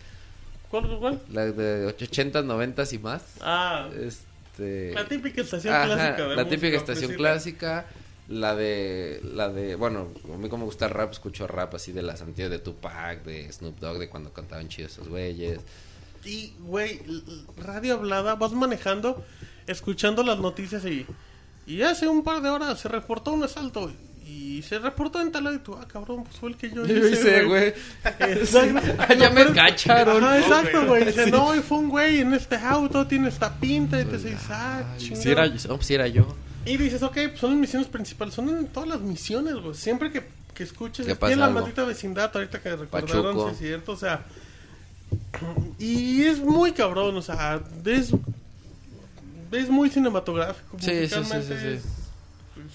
¿Cuál, cuál? La de ochentas, noventas y más. Ah, Este... la típica estación Ajá, clásica. de la música, típica estación clásica. La de, la de, bueno, a mí como me gusta el rap, escucho rap así de las antiguas de Tupac, de Snoop Dogg, de cuando cantaban chidos esos güeyes. Y, güey, radio hablada, vas manejando, escuchando las noticias y... Y hace un par de horas se reportó un asalto. Y se reportó en tal lado y tú, ah, cabrón, pues fue el que yo Yo hice, güey. Exacto. Ah, ya me cacharon. Ajá, exacto, güey. Dice, no, y fue un güey en este auto, tiene esta pinta, y te dices, ah, chingada. si era, no, si era yo. Y dices, ok, pues son las misiones principales, son en todas las misiones, güey. Siempre que, que escuches, Que en la maldita vecindad, ahorita que recordaron, Pachuco. sí es cierto, o sea. Y es muy cabrón, o sea, es, es muy cinematográfico. Sí, sí, sí,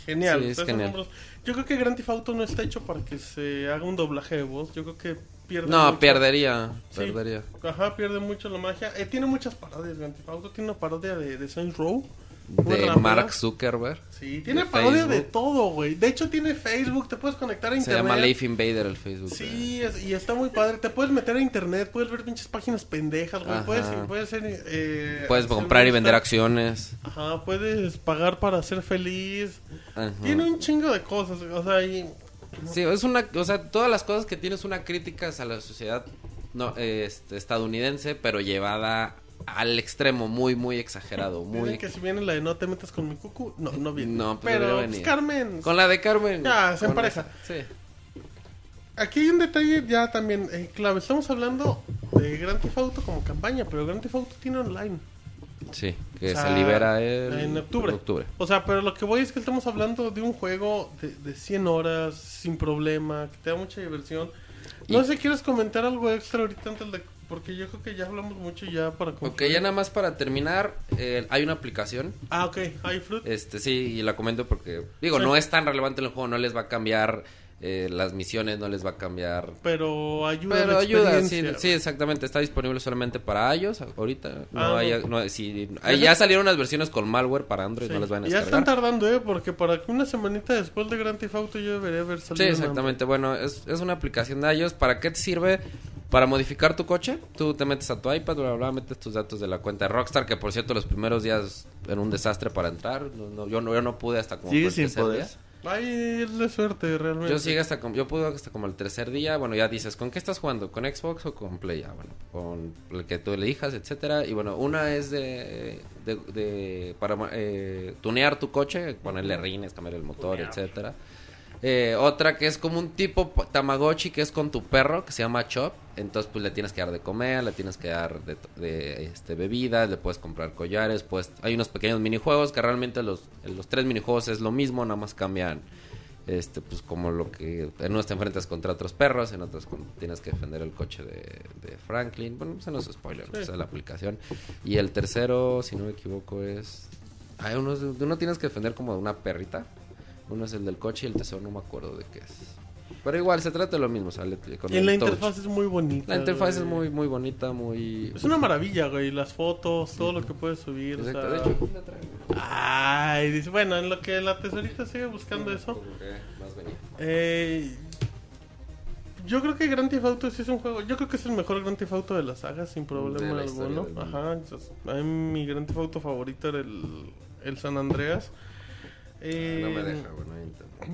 Genial. Sí, es genial. Yo creo que Grand Theft Auto no está hecho para que se haga un doblaje de voz. Yo creo que pierde No, mucho. perdería. Perdería. Ajá, pierde mucho la magia. Eh, tiene muchas parodias, Grand Theft Auto. Tiene una parodia de, de Saints Row. De Mark. Zuckerberg. Sí, tiene De parodia de Facebook. todo, güey. De hecho, tiene Facebook, te puedes conectar a Se internet. llama Life Invader el Facebook. Sí, es- y está muy padre. Te puedes meter a internet, puedes ver pinches páginas pendejas, güey. Puedes, puedes ser. Eh, Puedes comprar y vender acciones acciones. Ajá, puedes pagar para ser feliz. Ajá. Tiene un chingo de cosas, o sea, y... Sí, es una, o sea, todas las cosas que tienes una crítica a la sociedad no, este, estadounidense, pero llevada al extremo, muy, muy exagerado, Dicen muy... que si viene la de no te metas con mi cucu, no, no viene. No, pues pero pues, venir. Carmen, Con la de Carmen. Ya, se empareja. Sí. aquí hay un detalle ya también eh, clave. Estamos hablando de Grand Theft Auto como campaña, pero Grand Theft Auto tiene online. Sí, que O sea, se libera el... en octubre. octubre. O sea, pero lo que voy es que estamos hablando de un juego de, de 100 horas, sin problema, que te da mucha diversión. No Y- sé, ¿quieres comentar algo extra ahorita antes de...? Porque yo creo que ya hablamos mucho ya para Ok, concluir. ya nada más para terminar, eh, hay una aplicación Ah, ok, iFruit. Este, sí, y la comento porque, digo, Sí. no es tan relevante en el juego, no les va a cambiar eh, las misiones, no les va a cambiar... Pero ayuda Pero la ayuda, sí, sí, exactamente, está disponible solamente para iOS ahorita. No Ah, hay, no. no, sí, hay- ya salieron unas versiones con malware para Android, Sí. no les van a ya están descargar. tardando, ¿eh? Porque para que una semanita después de Grand Theft Auto yo debería haber Sí, salido. una- exactamente, bueno, es, es una aplicación de iOS. ¿Para qué te sirve? Para modificar tu coche, tú te metes a tu iPad, bla, bla, bla, metes tus datos de la cuenta de Rockstar, que por cierto los primeros días era un desastre para entrar. No, no, yo, no, yo no pude hasta como... El sin poder. día. Ay, es de suerte, realmente. Yo sigue hasta como, yo pude hasta como el tercer día, bueno, ya dices, ¿con qué estás jugando? ¿Con Xbox o con Play? Ah, bueno, con el que tú elijas, etcétera. Y bueno, una es de, de, de- para eh, tunear tu coche, ponerle rines, cambiar el motor, etcétera. Eh, otra que es como un tipo Tamagotchi que es con tu perro, que se llama Chop. Entonces, pues le tienes que dar de comer, le tienes que dar de, de, este, bebidas, le puedes comprar collares. Pues hay unos pequeños minijuegos que realmente los, los tres minijuegos es lo mismo, nada más cambian este pues como lo que en unos te enfrentas contra otros perros en otros con- tienes que defender el coche de, de Franklin bueno pues no es spoiler pues, es la aplicación y el tercero si no me equivoco es hay unos uno tienes que defender como de una perrita uno es el del coche y el tercero no me acuerdo de qué es pero igual se trata de lo mismo con Y el la touch. interfaz es muy bonita. la interfaz güey. es muy muy bonita muy Es una maravilla, güey. Las fotos, todo lo que puedes subir. o Exacto, sea- de hecho aquí la traigo. Ay, dice, bueno, en lo que la tesorita sigue buscando eso. Como que más venía. Eh, yo creo que Grand Theft Auto sí es un juego. Yo creo que es el mejor Grand Theft Auto de la saga, sin problema De la historia alguno. del mundo. Ajá, entonces, a mí mi Grand Theft Auto favorito era el, el San Andreas. Eh, no me deja bueno.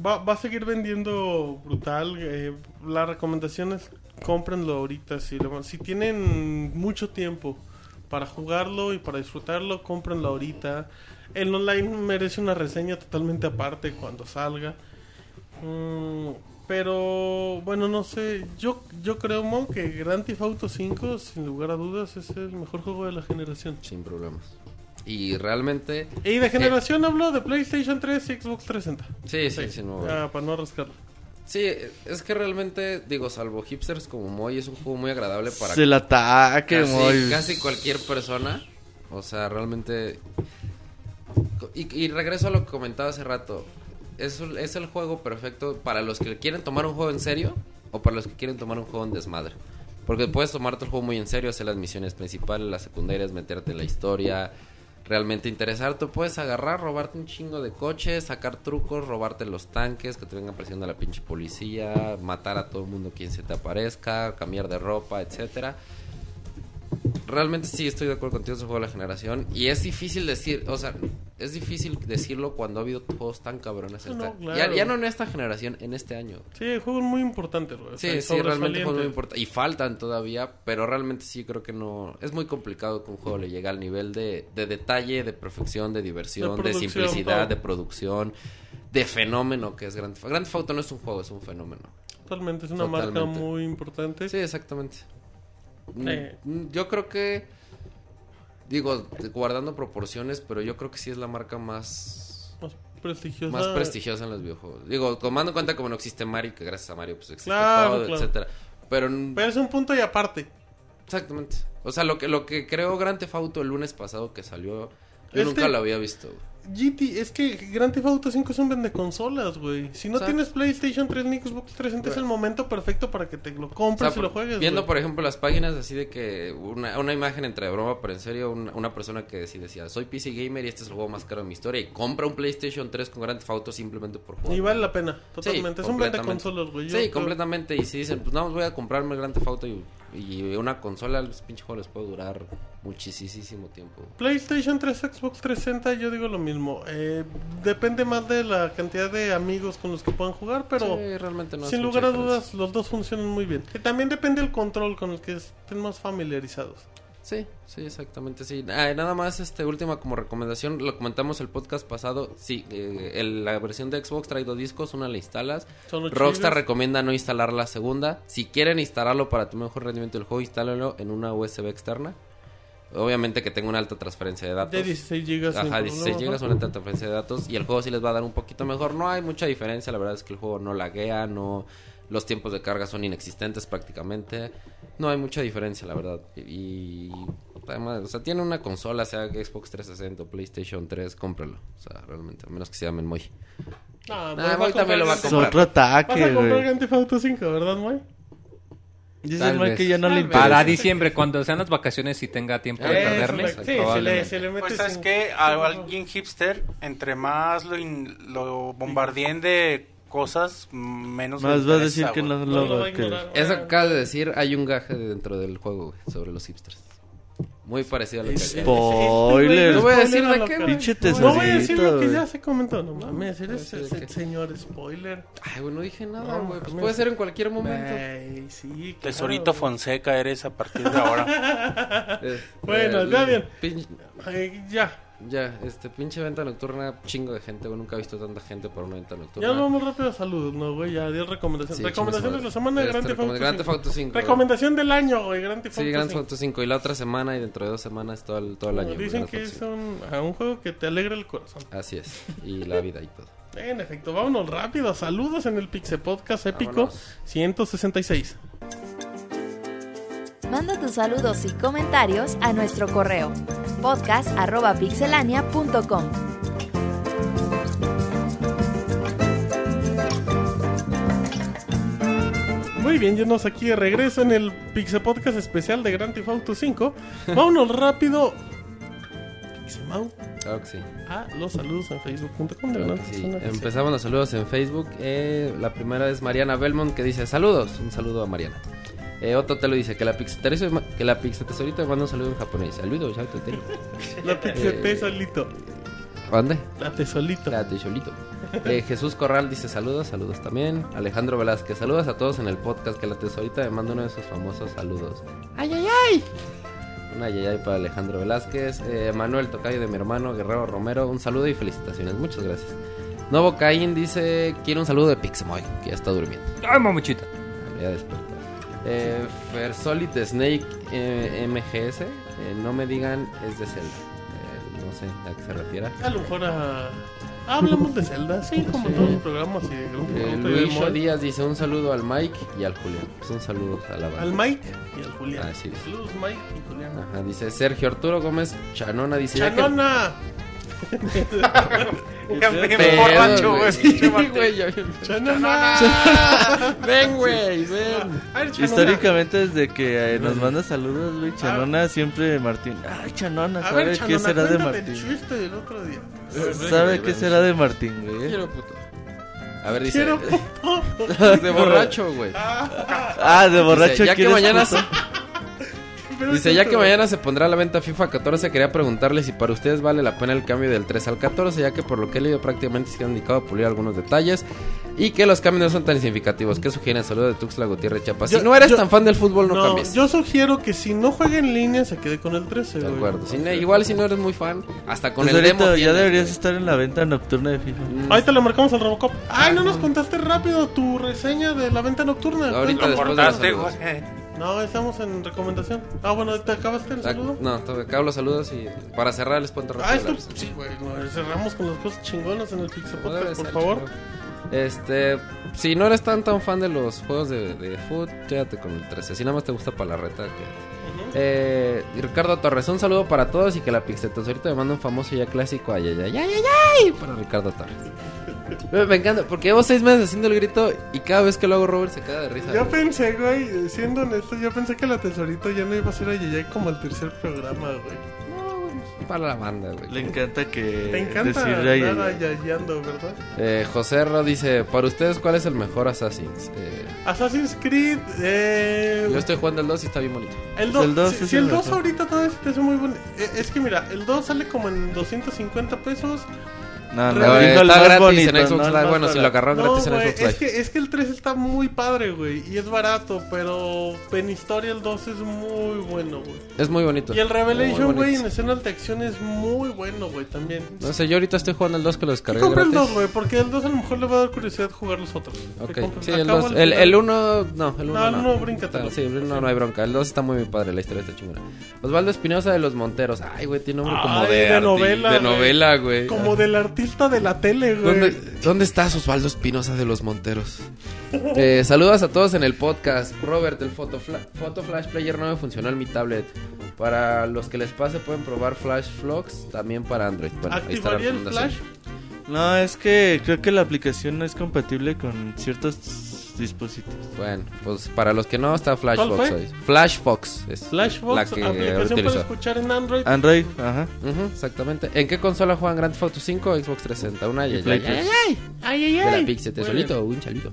Va, va a seguir vendiendo brutal. eh, la recomendación es cómprenlo ahorita. Si, lo- si tienen mucho tiempo para jugarlo y para disfrutarlo, cómprenlo ahorita. El online merece una reseña totalmente aparte cuando salga. Mm, pero bueno, no sé. Yo, yo creo, Mon, que Grand Theft Auto 5, sin lugar a dudas, es el mejor juego de la generación. sin problemas y realmente Y de generación hablo de PlayStation 3 y Xbox 360. sí sí sí no Ah, para no rascarlo. Sí, es que realmente, digo, salvo hipsters como Moy, es un juego muy agradable para Se ataque, casi, casi cualquier persona. O sea, realmente... Y, y regreso a lo que comentaba hace rato. Es, es el juego perfecto para los que quieren tomar un juego en serio o para los que quieren tomar un juego en desmadre. Porque puedes tomarte el juego muy en serio, hacer las misiones principales, las secundarias, meterte en la historia, realmente interesarte. Puedes agarrar, robarte un chingo de coches, sacar trucos, robarte los tanques, que te vengan presionando la pinche policía, matar a todo el mundo quien se te aparezca, cambiar de ropa, etcétera. Realmente sí estoy de acuerdo contigo, es un juego de la generación. Y es difícil decir, o sea, es difícil decirlo cuando ha habido juegos tan cabrones. No, esta- no, claro. ya, ya no en esta generación, en este año. Sí, el juego es muy importante, güey. o sea, Sí, sí, realmente juegos muy importantes. Y faltan todavía, pero realmente sí creo que no. Es muy complicado que un juego le llegue al nivel de, de detalle, de perfección, de diversión, De simplicidad, todo. de producción. de fenómeno que es Grand Theft. Grand Theft Auto no es un juego, es un fenómeno. Totalmente, es una marca muy importante. Sí, exactamente. Mm, mm, Yo creo que, digo, guardando proporciones, pero yo creo que sí es la marca más, Más prestigiosa. más prestigiosa en los videojuegos. Digo, tomando en cuenta como no existe Mario, que gracias a Mario pues existe Claro, todo, claro. etcétera. Pero, Pero es un punto y aparte. exactamente. O sea, lo que lo que creó Grand Theft Auto el lunes pasado que salió, yo Este- nunca lo había visto. güey. GT, es que Grand Theft Auto 5 es un vende consolas, güey. Si no O sea- tienes PlayStation 3 ni Xbox 360 es el momento perfecto para que te lo O compres sea, y lo juegues. viendo, por ejemplo, las páginas así de que una, una imagen entre broma, pero en serio, una, una persona que sí decía, soy PC Gamer y este es el juego más caro de mi historia y compra un PlayStation 3 con Grand Theft Auto simplemente por jugar. Y vale la pena, totalmente. es un vende consolas, güey. Sí, creo- completamente. Y si dicen, pues no, voy a comprarme el Grand Theft Auto y, y una consola, el pinche juego les puede durar muchísimo tiempo. PlayStation 3, Xbox 360, yo digo lo mismo. Eh, depende más de la cantidad de amigos con los que puedan jugar, pero Sí, realmente no sin lugar a dudas los dos funcionan muy bien. Que también depende del control con el que estén más familiarizados. Sí, sí, exactamente, sí. Ah, nada más, este, última como recomendación, lo comentamos el podcast pasado, sí, eh, el- la versión de Xbox trae dos discos, una la instalas, Rockstar recomienda no instalar la segunda, si quieren instalarlo para tu mejor rendimiento del juego, instálenlo en una USB externa, obviamente que tenga una alta transferencia de datos. De 16 gigas. sin Ajá, 16 problema. GB, una alta transferencia de datos y el juego sí les va a dar un poquito mejor. No hay mucha diferencia, la verdad es que el juego no laguea, no los tiempos de carga son inexistentes prácticamente. No hay mucha diferencia, la verdad. Y, y además, o sea, tiene una consola, sea Xbox 360 o PlayStation 3, cómpralo. O sea, realmente, a menos que se llamen Moy. Ah, Ah, pues va Moy también lo va a comprar- otro ataque, Vas a comprar. Grand Theft Auto 5, ¿verdad, Moy? Dice vez. que ya no Tal le interesa. Para diciembre, cuando sean las vacaciones y tenga tiempo de perderle, sí, se le, se le mete Pues sabes sin- que a alguien hipster, entre más lo, in- lo bombardeen de cosas, menos Más va a decir que no, No lo va lo que... Eso que acabas de decir, hay un gaje dentro del juego güey, sobre los hipsters. Muy parecido a lo que Spoiler. No voy a decir de qué. Pinche No voy a decir lo que ya se comentó, no mames, eres Sí, ese ¿de qué? señor spoiler. Ay, güey, no dije nada, No, güey. Pues puede ser en cualquier momento. Sí, Tesorito. Fonseca eres a partir de ahora. Bueno, ya bien. ya, Ya, este pinche venta nocturna, chingo de gente, güey. Nunca he visto tanta gente por una venta nocturna. ya vamos rápido a salud, no, güey, ya, 10 recomendaciones. Sí, Recomendaciones de la semana de. Grand Este, Theft Auto recomend- Grand Theft 5. Auto 5. Recomendación del año, güey, Grand Theft Sí, Auto Grand Theft 5. Auto 5. Y la otra semana y dentro de dos semanas todo el, todo el año. Dicen que es un, a un juego que te alegra el corazón. 5. Así es. Y la vida y todo. En efecto, vámonos rápido. Saludos en el Pixel Podcast épico Vámonos. 166. Manda tus saludos y comentarios a nuestro correo podcast.pixelania.com. Muy bien, llenos aquí de regreso en el Pixel Podcast especial de Grand Theft Auto 5. Vámonos rápido. Pixemau Claro que sí. a los saludos en facebook.com Claro sí. Empezamos los saludos en Facebook. Eh, la primera es Mariana Belmont que dice saludos. Un saludo a Mariana. Eh, Otto te lo dice que la pixetesorita que la pixetesorita me manda un saludo en japonés. Saludos, ya te tengo. La Pixel Eh. ¿Dónde? La tesolito. Espérate, Cholito. Eh, Jesús Corral dice saludos, saludos también. Alejandro Velázquez, saludos a todos en el podcast. Que la tesorita me manda uno de esos famosos saludos. ¡Ay, ay, ay! Un ay, ay, ay para Alejandro Velázquez. Eh, Manuel Tocayo de mi hermano Guerrero Romero, un saludo y felicitaciones. Muchas gracias. Novo Caín dice: Quiero un saludo de Pixemoy, que ya está durmiendo. ¡Ay, mamuchita! Ya despertó. Eh, Fersolid Snake eh, MGS, eh, no me digan es de Zelda. Eh, no sé a qué se refiere. A lo mejor a... Hablamos de Zelda, sí, como Sí. todos los programas y Eh, Luis. Díaz dice un saludo al Mike y al Julián. Pues un saludo a la banda. Al Mike y al Julián. Ah, sí. Saludos Mike y Julián. Ajá, dice Sergio Arturo Gómez Chanona dice ya que- ¡Chanona! Bien borracho, güey. Ven, güey, ven. Históricamente desde que eh, nos manda saludos, güey, Chanona siempre Martín. Ay, Chanona, A ¿sabe ver, qué Chanona, será de el Martín? chiste del otro día. ¿Sabe qué será de Martín, güey? Quiero puto. A ver, dice. Quiero de borracho, güey. Ah, de borracho Dice, ya que ¿quieres mañana puto? Dice, ya que mañana se pondrá a la venta FIFA 14, quería preguntarle si para ustedes vale la pena el cambio del 3 al 14, ya que por lo que he leído prácticamente se han dedicado a pulir algunos detalles. Y que los cambios no son tan significativos. ¿Qué sugieren? Saludos de Tuxtla Gutiérrez Chiapas. Yo- si no eres yo- tan fan del fútbol, no, No, cambies. yo sugiero que si no juega en línea se quede con el 13, De acuerdo. Si no- igual si no eres muy fan, hasta con Pues el ahorita demo. ya tienes, deberías güey. estar en la venta nocturna de FIFA. Mm, Ahorita le marcamos al Robocop. Ay, no nos contaste rápido tu reseña de la venta nocturna. Ahorita después de No, estamos en recomendación. Ah, bueno, ¿te acabaste el Ah, saludo? No, te acabo los saludos y para cerrar les rápido. Ah, esto, sí, güey. no, cerramos con las cosas chingonas en el Pixel No Podcast, por favor. chingón. Este, si no eres tan tan fan de los juegos de, de foot, quédate con el 13. Si nada más te gusta para la reta, quédate. Eh, Ricardo Torres, un saludo para todos y que la Pixetos ahorita me manda un famoso ya clásico ay ay ay ay ay para Ricardo Torres. me, encanta, porque llevo seis meses haciendo el grito y cada vez que lo hago Robert se caga de risa. Yo güey. pensé, güey, siendo honesto, yo pensé que la tesorito ya no iba a ser a Yayay como el tercer programa, güey. Para la banda, güey. Le encanta que Te encanta decir ay, andar ay, ay. ayayando, ¿verdad? Eh, José Ro dice, para ustedes, ¿cuál es el mejor Assassin's? Eh, Assassin's Creed, eh... yo estoy jugando el 2 y está bien bonito. El Pues 2, el dos si, es si el el 2 mejor. ahorita todavía se te hace muy bueno. eh, Es que mira, el 2 sale como en 250 pesos. No, no, el está gratis bonito, en Xbox no Live. Bueno, si lo agarraron No, gratis en Xbox Live. es que, es que el 3 está muy padre, güey. Y es barato, pero en historia el 2 es muy bueno, güey. Es muy bonito. Y el Revelation, güey, en escenas de acción es muy bueno, güey, también. No sé, yo ahorita estoy jugando el 2 que lo descargué compra el gratis. 2, güey, porque el 2 a lo mejor le va a dar curiosidad jugar los otros. Ok, sí, el acabo 2. al El, final. el 1, no, el 1 No, no. el uno, bríncatelo. Está- Sí, el 1 no hay bronca. El 2 está muy padre, la historia está chingona. Osvaldo Espinosa de los Monteros. Ay, güey, tiene nombre como de, novela, De novela, güey. Como del artista de la tele, güey. ¿Dónde, ¿Dónde estás, Osvaldo Espinosa de los Monteros? Eh, saludos a todos en el podcast. Robert, el Photo, Fla- Photo Flash Player no me funcionó en mi tablet. Para los que les pase, pueden probar Flash Vlogs también para Android. Bueno, ahí está la ¿Activaría el recomendación. flash? No, es que creo que la aplicación no es compatible con ciertos dispositivos. Bueno, pues para los que no, está Flash ¿Cuál Fox fue? hoy. Flash Fox es Flashbox, la que aplicación para escuchar en Android. Android, ajá. Exactamente. ¿En qué consola juegan Grand Theft Auto 5 o Xbox 360? Una Y ya, tres. ya, Ay, ay, De la ay. Pixel, solito, un chalito.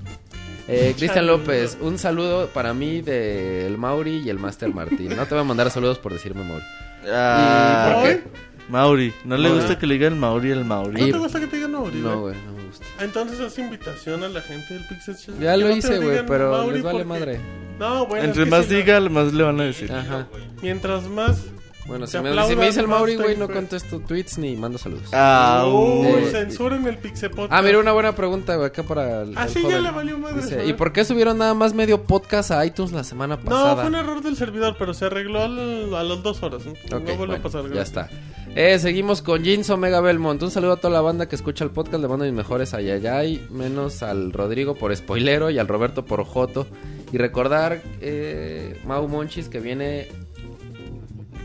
Eh, Cristian. López, un saludo para mí del Mauri y el Master Martín. No te voy a mandar saludos por decirme Mauri. Ah, ¿Por qué? Mauri. No le Mauri. gusta que le digan Mauri el Mauri. ¿No te gusta que te digan Mauri, No, güey? no gusta. Entonces es invitación a la gente del Pixel. Ya Que lo no hice, güey, pero Mauri les vale porque- madre. No, bueno. Entre más si no- diga, más le van a decir. Ajá. Mientras más. Bueno, si me, si me dice el Mauri, güey, no contesto tweets ni mando saludos. Ah, Uy, Eh, censuren el Pixel Podcast. Ah, mira, una buena pregunta, güey, acá para el, Ah, el sí, ya le valió madre. Dice. ¿y por qué subieron nada más medio podcast a iTunes la semana No, pasada? fue un error del servidor, pero se arregló al- a las dos horas. ¿no? Ok, no vuelve bueno, a pasar. ya gracias. está. Eh, seguimos con Jeans Omega Belmont. Un saludo a toda la banda que escucha el podcast. Le mando mis mejores a Yayay, menos al Rodrigo por spoilero y al Roberto por Joto. Y recordar, eh, Mau Monchis que viene.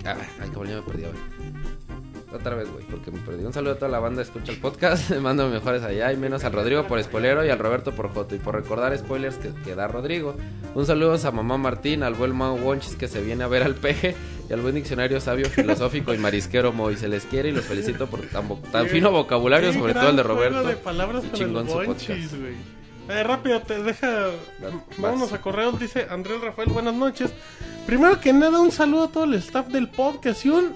Ah, cabrón, ya me perdí, güey. Otra vez, güey, porque me perdí. Un saludo a toda la banda escucha el podcast. Mando mejores allá y menos al Rodrigo por spoilero y al Roberto por Joto. Y por recordar spoilers que, que da Rodrigo. Un saludo a mamá Martín, al buen Mau Monchis que se viene a ver al peje y al buen diccionario sabio, filosófico y marisquero Moy. Se les quiere y los felicito por tan, fino vocabulario, Qué sobre todo el de Roberto. de palabras el güey. Eh, rápido, te deja. Vámonos a correos, dice Andrés Rafael, buenas noches. Primero que nada, un saludo a todo el staff del podcast y un.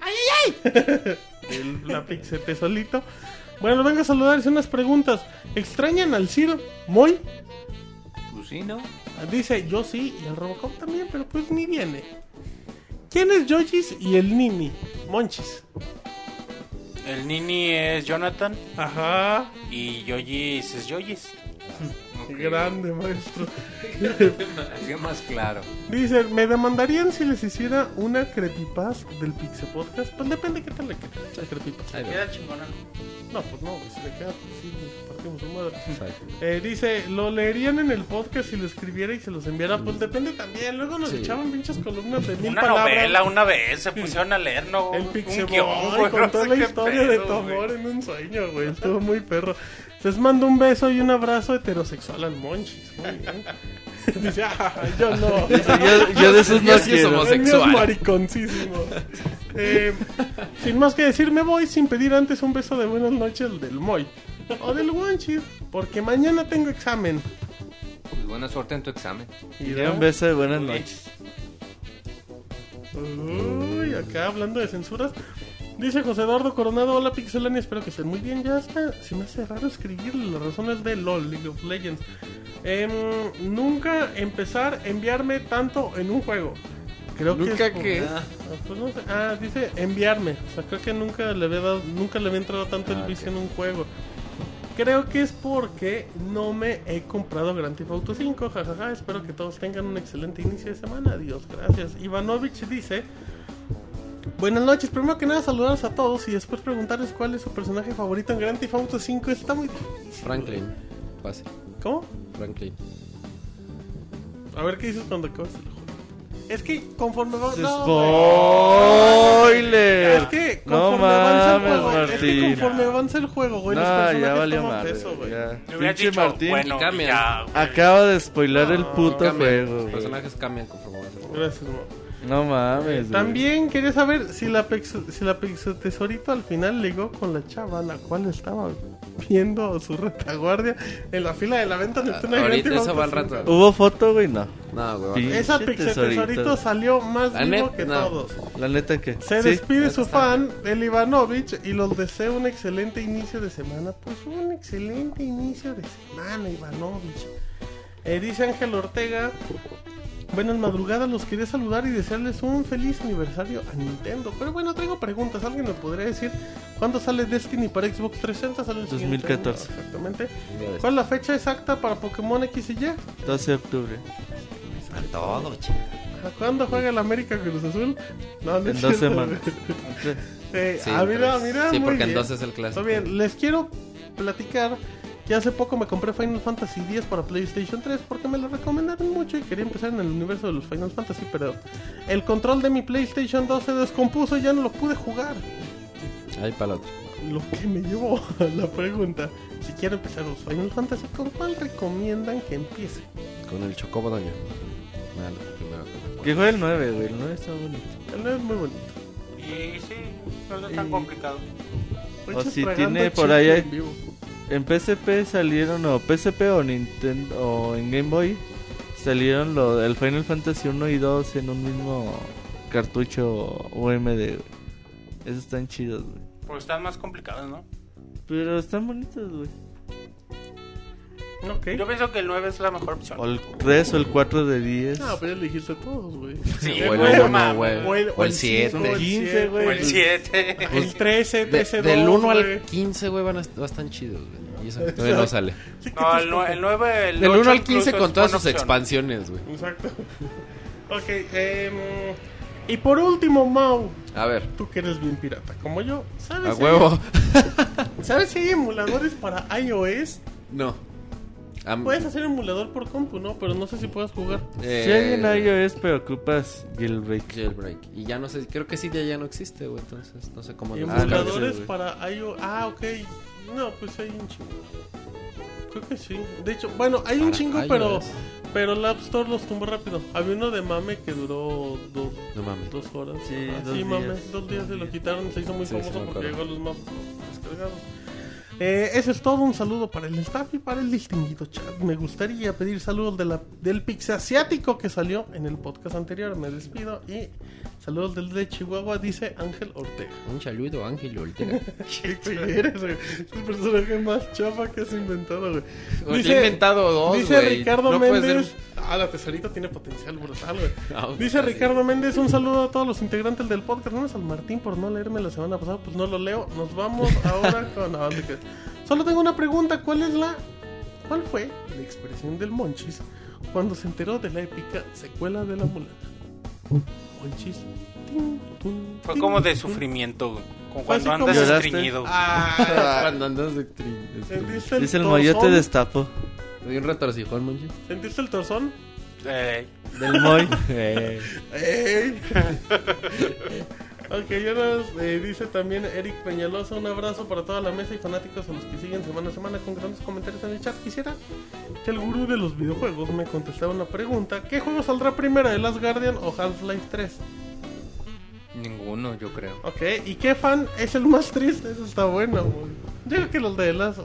¡Ay, ay, ay! el, la pixete solito. Bueno, vengo a saludar, hice unas preguntas. ¿Extrañan al Ciro? ¿Muy? Pues sí, ¿no? Dice, yo sí, y el Robocop también, pero pues ni viene. ¿Quién es Yojis y el Nini? Monchis. El Nini es Jonathan Ajá. y Yoyis es Yoyis. Qué grande, maestro. Así más claro. Dice, ¿me demandarían si les hiciera una creepypasta del Pixel Podcast? Pues depende qué tal le quede la. Ahí. Queda chingona. No, pues no, si le queda, pues sí, nos partimos su madre. Eh, dice, ¿lo leerían en el podcast si lo escribiera y se los enviara? Pues depende también. Luego nos Sí. echaban pinches columnas de mil Una palabras. novela, una vez se pusieron a leer, ¿no? El un Pixel güey, contó no sé la historia de tu amor en un sueño, güey. Estuvo muy perro. Les mando un beso y un abrazo heterosexual al Monchis. Muy bien. Dice, ah, yo no. Yo, yo de esos no sí es quiero. homosexual. El es mariconcísimo. Eh, sin más que decir, me voy sin pedir antes un beso de buenas noches del Moy. O del Monchis. Porque mañana tengo examen. Pues buena suerte en tu examen. Y Y un beso de buenas noches. Uy, acá hablando de censuras. Dice José Eduardo Coronado, hola Pixelania, espero que estén muy bien. Ya está, se me hace raro escribirle, la razón es de LOL, League of Legends. Em, nunca empezar a enviarme tanto en un juego. Creo que ¿Nunca por- qué? Ah, pues no sé. Ah, dice enviarme. O sea, creo que nunca le había dado, nunca le había entrado tanto el Ah, vicio en un juego. Creo que es porque no me he comprado Grand Theft Auto 5. Jajaja, espero que todos tengan un excelente inicio de semana. Adiós, gracias. Ivanovich dice: Buenas noches. Primero que nada, saludarlos a todos y después preguntarles cuál es su personaje favorito en Grand Theft Auto 5. Está muy difícil. Franklin. Fácil. ¿Cómo? Franklin. A ver qué dices cuando acabes el juego. Es que conforme va. no, güey. ¡Spoiler! Es que no conforme avanza el mames, juego, es que Martín. conforme avanza el juego, güey, No, los ya personajes valió toman madre, peso, güey. ya. Me hubieras Pinche dicho, Martín bueno, ya, güey. acaba de spoiler el No, puto Cambian. juego, Los güey. personajes cambian conforme avanza el juego. Gracias, mo. No mames, güey. También quería saber si la Pexo, si la Pexo Tesorito al final ligó con la chava, la cual estaba viendo su retaguardia en la fila de la venta de Tuna Ahorita Grand eso va al rato. 5. ¿Hubo foto, güey? No. No, güey. Pinche Esa Pexo tesorito. Tesorito salió más La vivo net- que no. todos. La neta que. Se Sí. despide su fan, el Ivanovich, y los deseo un excelente inicio de semana. Pues un excelente inicio de semana, Ivanovich. Eh, dice Ángel Ortega. Buenas madrugadas, los quería saludar y desearles un feliz aniversario a Nintendo. Pero bueno, traigo preguntas. ¿Alguien me podría decir cuándo sale Destiny para Xbox 360? Sale el siguiente 2014. año, Exactamente. ¿Cuál es la fecha exacta para Pokémon X y Y? 12 de octubre. Todo, chico. ¿A ¿Cuándo juega el América Cruz Azul? No, no En dos semanas. Eh, Sí, ah, mira, mira. sí, muy porque bien. entonces es el clásico. Está bien, les quiero platicar que hace poco me compré Final Fantasy X para PlayStation 3 porque me lo recomendaron mucho y quería empezar en el universo de los Final Fantasy, pero el control de mi PlayStation 2 se descompuso y ya no lo pude jugar. Ahí para otro. Lo que me llevó a la pregunta, si quiero empezar los Final Fantasy, ¿con cuál recomiendan que empiece? Con el chocobo primero. Que juegue el 9, güey. El 9 está bonito. El 9 es muy bonito. Y sí, no es tan Y- complicado. Muchos si tiene por ahí- en PSP salieron, o PSP o Nintendo, o en Game Boy, salieron lo, el Final Fantasy 1 y 2 en un mismo cartucho UMD, güey. Esos están chidos, güey. Porque están más complicados, ¿no? Pero están bonitos, güey. Ok. Yo pienso que el 9 es la mejor opción. O el 3 o el 4 de 10. No, pero ya elegiste todos, güey. Sí, Eh, O el bueno, uno, güey. O el, O el siete. cinco, el 15, siete, güey. O el 7. El 13, De- 13, del 1 güey. al 15, güey, van a, va a estar chidos, güey. Y eso todavía no sale. No, el, nue- escoge. el 9, el Del 8 1 al incluso 15 es con todas sus expansiones, güey. Exacto. ok, em, y por último, Mau, A ver, tú que eres bien pirata, como yo, ¿sabes? a si huevo. hay- ¿Sabes si hay emuladores para iOS? No. Am- Puedes hacer emulador por compu, ¿no? Pero no sé si puedas jugar. eh, Si hay en iOS, pero ocupas jailbreak. Jailbreak. Y ya no sé, creo que sí, ya, ya no existe, güey. Entonces, no sé cómo Ah. Emuladores güey. para iOS. Ah, ok. No, pues hay un chingo. Creo que sí. De hecho, bueno, hay un chingo, iOS. pero pero la App Store los tumbó rápido. Había uno de mame que duró No mames. dos horas. Sí, Ah, dos sí, mame. días. Dos días se lo quitaron. Se hizo muy Sí, famoso porque llegó a los mapas descargados. Eh, eso es todo. Un saludo para el staff y para el distinguido chat. Me gustaría pedir saludos de la, del pix asiático que salió en el podcast anterior. Me despido y saludos del de Chihuahua, dice Ángel Ortega. Un saludo, Ángel Ortega. ¿Qué eres, güey? Es el personaje más chafa que has inventado, güey. He inventado dos, Dice. Ricardo No Méndez. ser- Ah, la tesorita tiene potencial brutal, güey. Ah, Dice. Ricardo Méndez, un saludo a todos los integrantes del podcast. No San Martín por no leerme la semana pasada, pues no lo leo. Nos vamos ahora con. Solo tengo una pregunta: ¿cuál es la. ¿Cuál fue la expresión del Monchis cuando se enteró de la épica secuela de la mulana? Monchis. Fue como de sufrimiento. Como cuando andas ¿Lloraste? estreñido. Ah, Cuando andas de tri- ¿Sentiste el Dice el moyote destapo. Soy un retorcijón, Monchi. ¿Sentiste el torzón? Eh, Del Moy. ¡Ey! ok, y ahora eh, dice también Eric Peñalosa, un abrazo para toda la mesa y fanáticos a los que siguen semana a semana con grandes comentarios en el chat. Quisiera que el gurú de los videojuegos me contestara una pregunta. ¿Qué juego saldrá primero, The Last Guardian o Half-Life 3? Ninguno, yo creo. Ok, ¿y qué fan es el más triste? Eso está bueno, güey. Yo creo que los de The Last...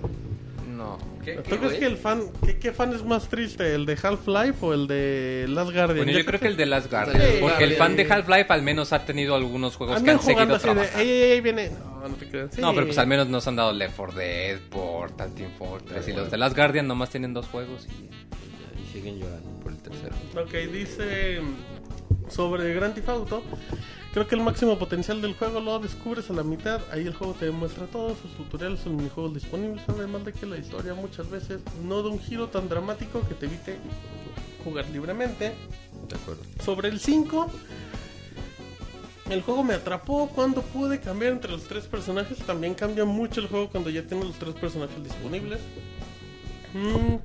¿Qué, ¿Tú crees que el fan, qué, qué fan es más triste, el de Half-Life o el de Last Guardian? Bueno, yo creo que el de Last Guardian. Sí, porque el fan de Half-Life al menos ha tenido algunos juegos que han seguido de, trabajando. ey, ey, ey, viene. No, no te creas. Sí. No, pero pues al menos nos han dado Left 4 Dead, Portal, Team Fortress. Y los de Last Guardian nomás tienen dos juegos. Y... Y siguen llorando por el tercero. Ok, dice mm, sobre Grand Theft Auto. Creo que el máximo potencial del juego lo descubres a la mitad. Ahí el juego te demuestra todo, sus tutoriales, sus minijuegos disponibles. Además de que la historia muchas veces no da un giro tan dramático que te evite jugar libremente. De acuerdo. Sobre el 5, el juego me atrapó cuando pude cambiar entre los tres personajes. También cambia mucho el juego cuando ya tienes los tres personajes disponibles. Mm,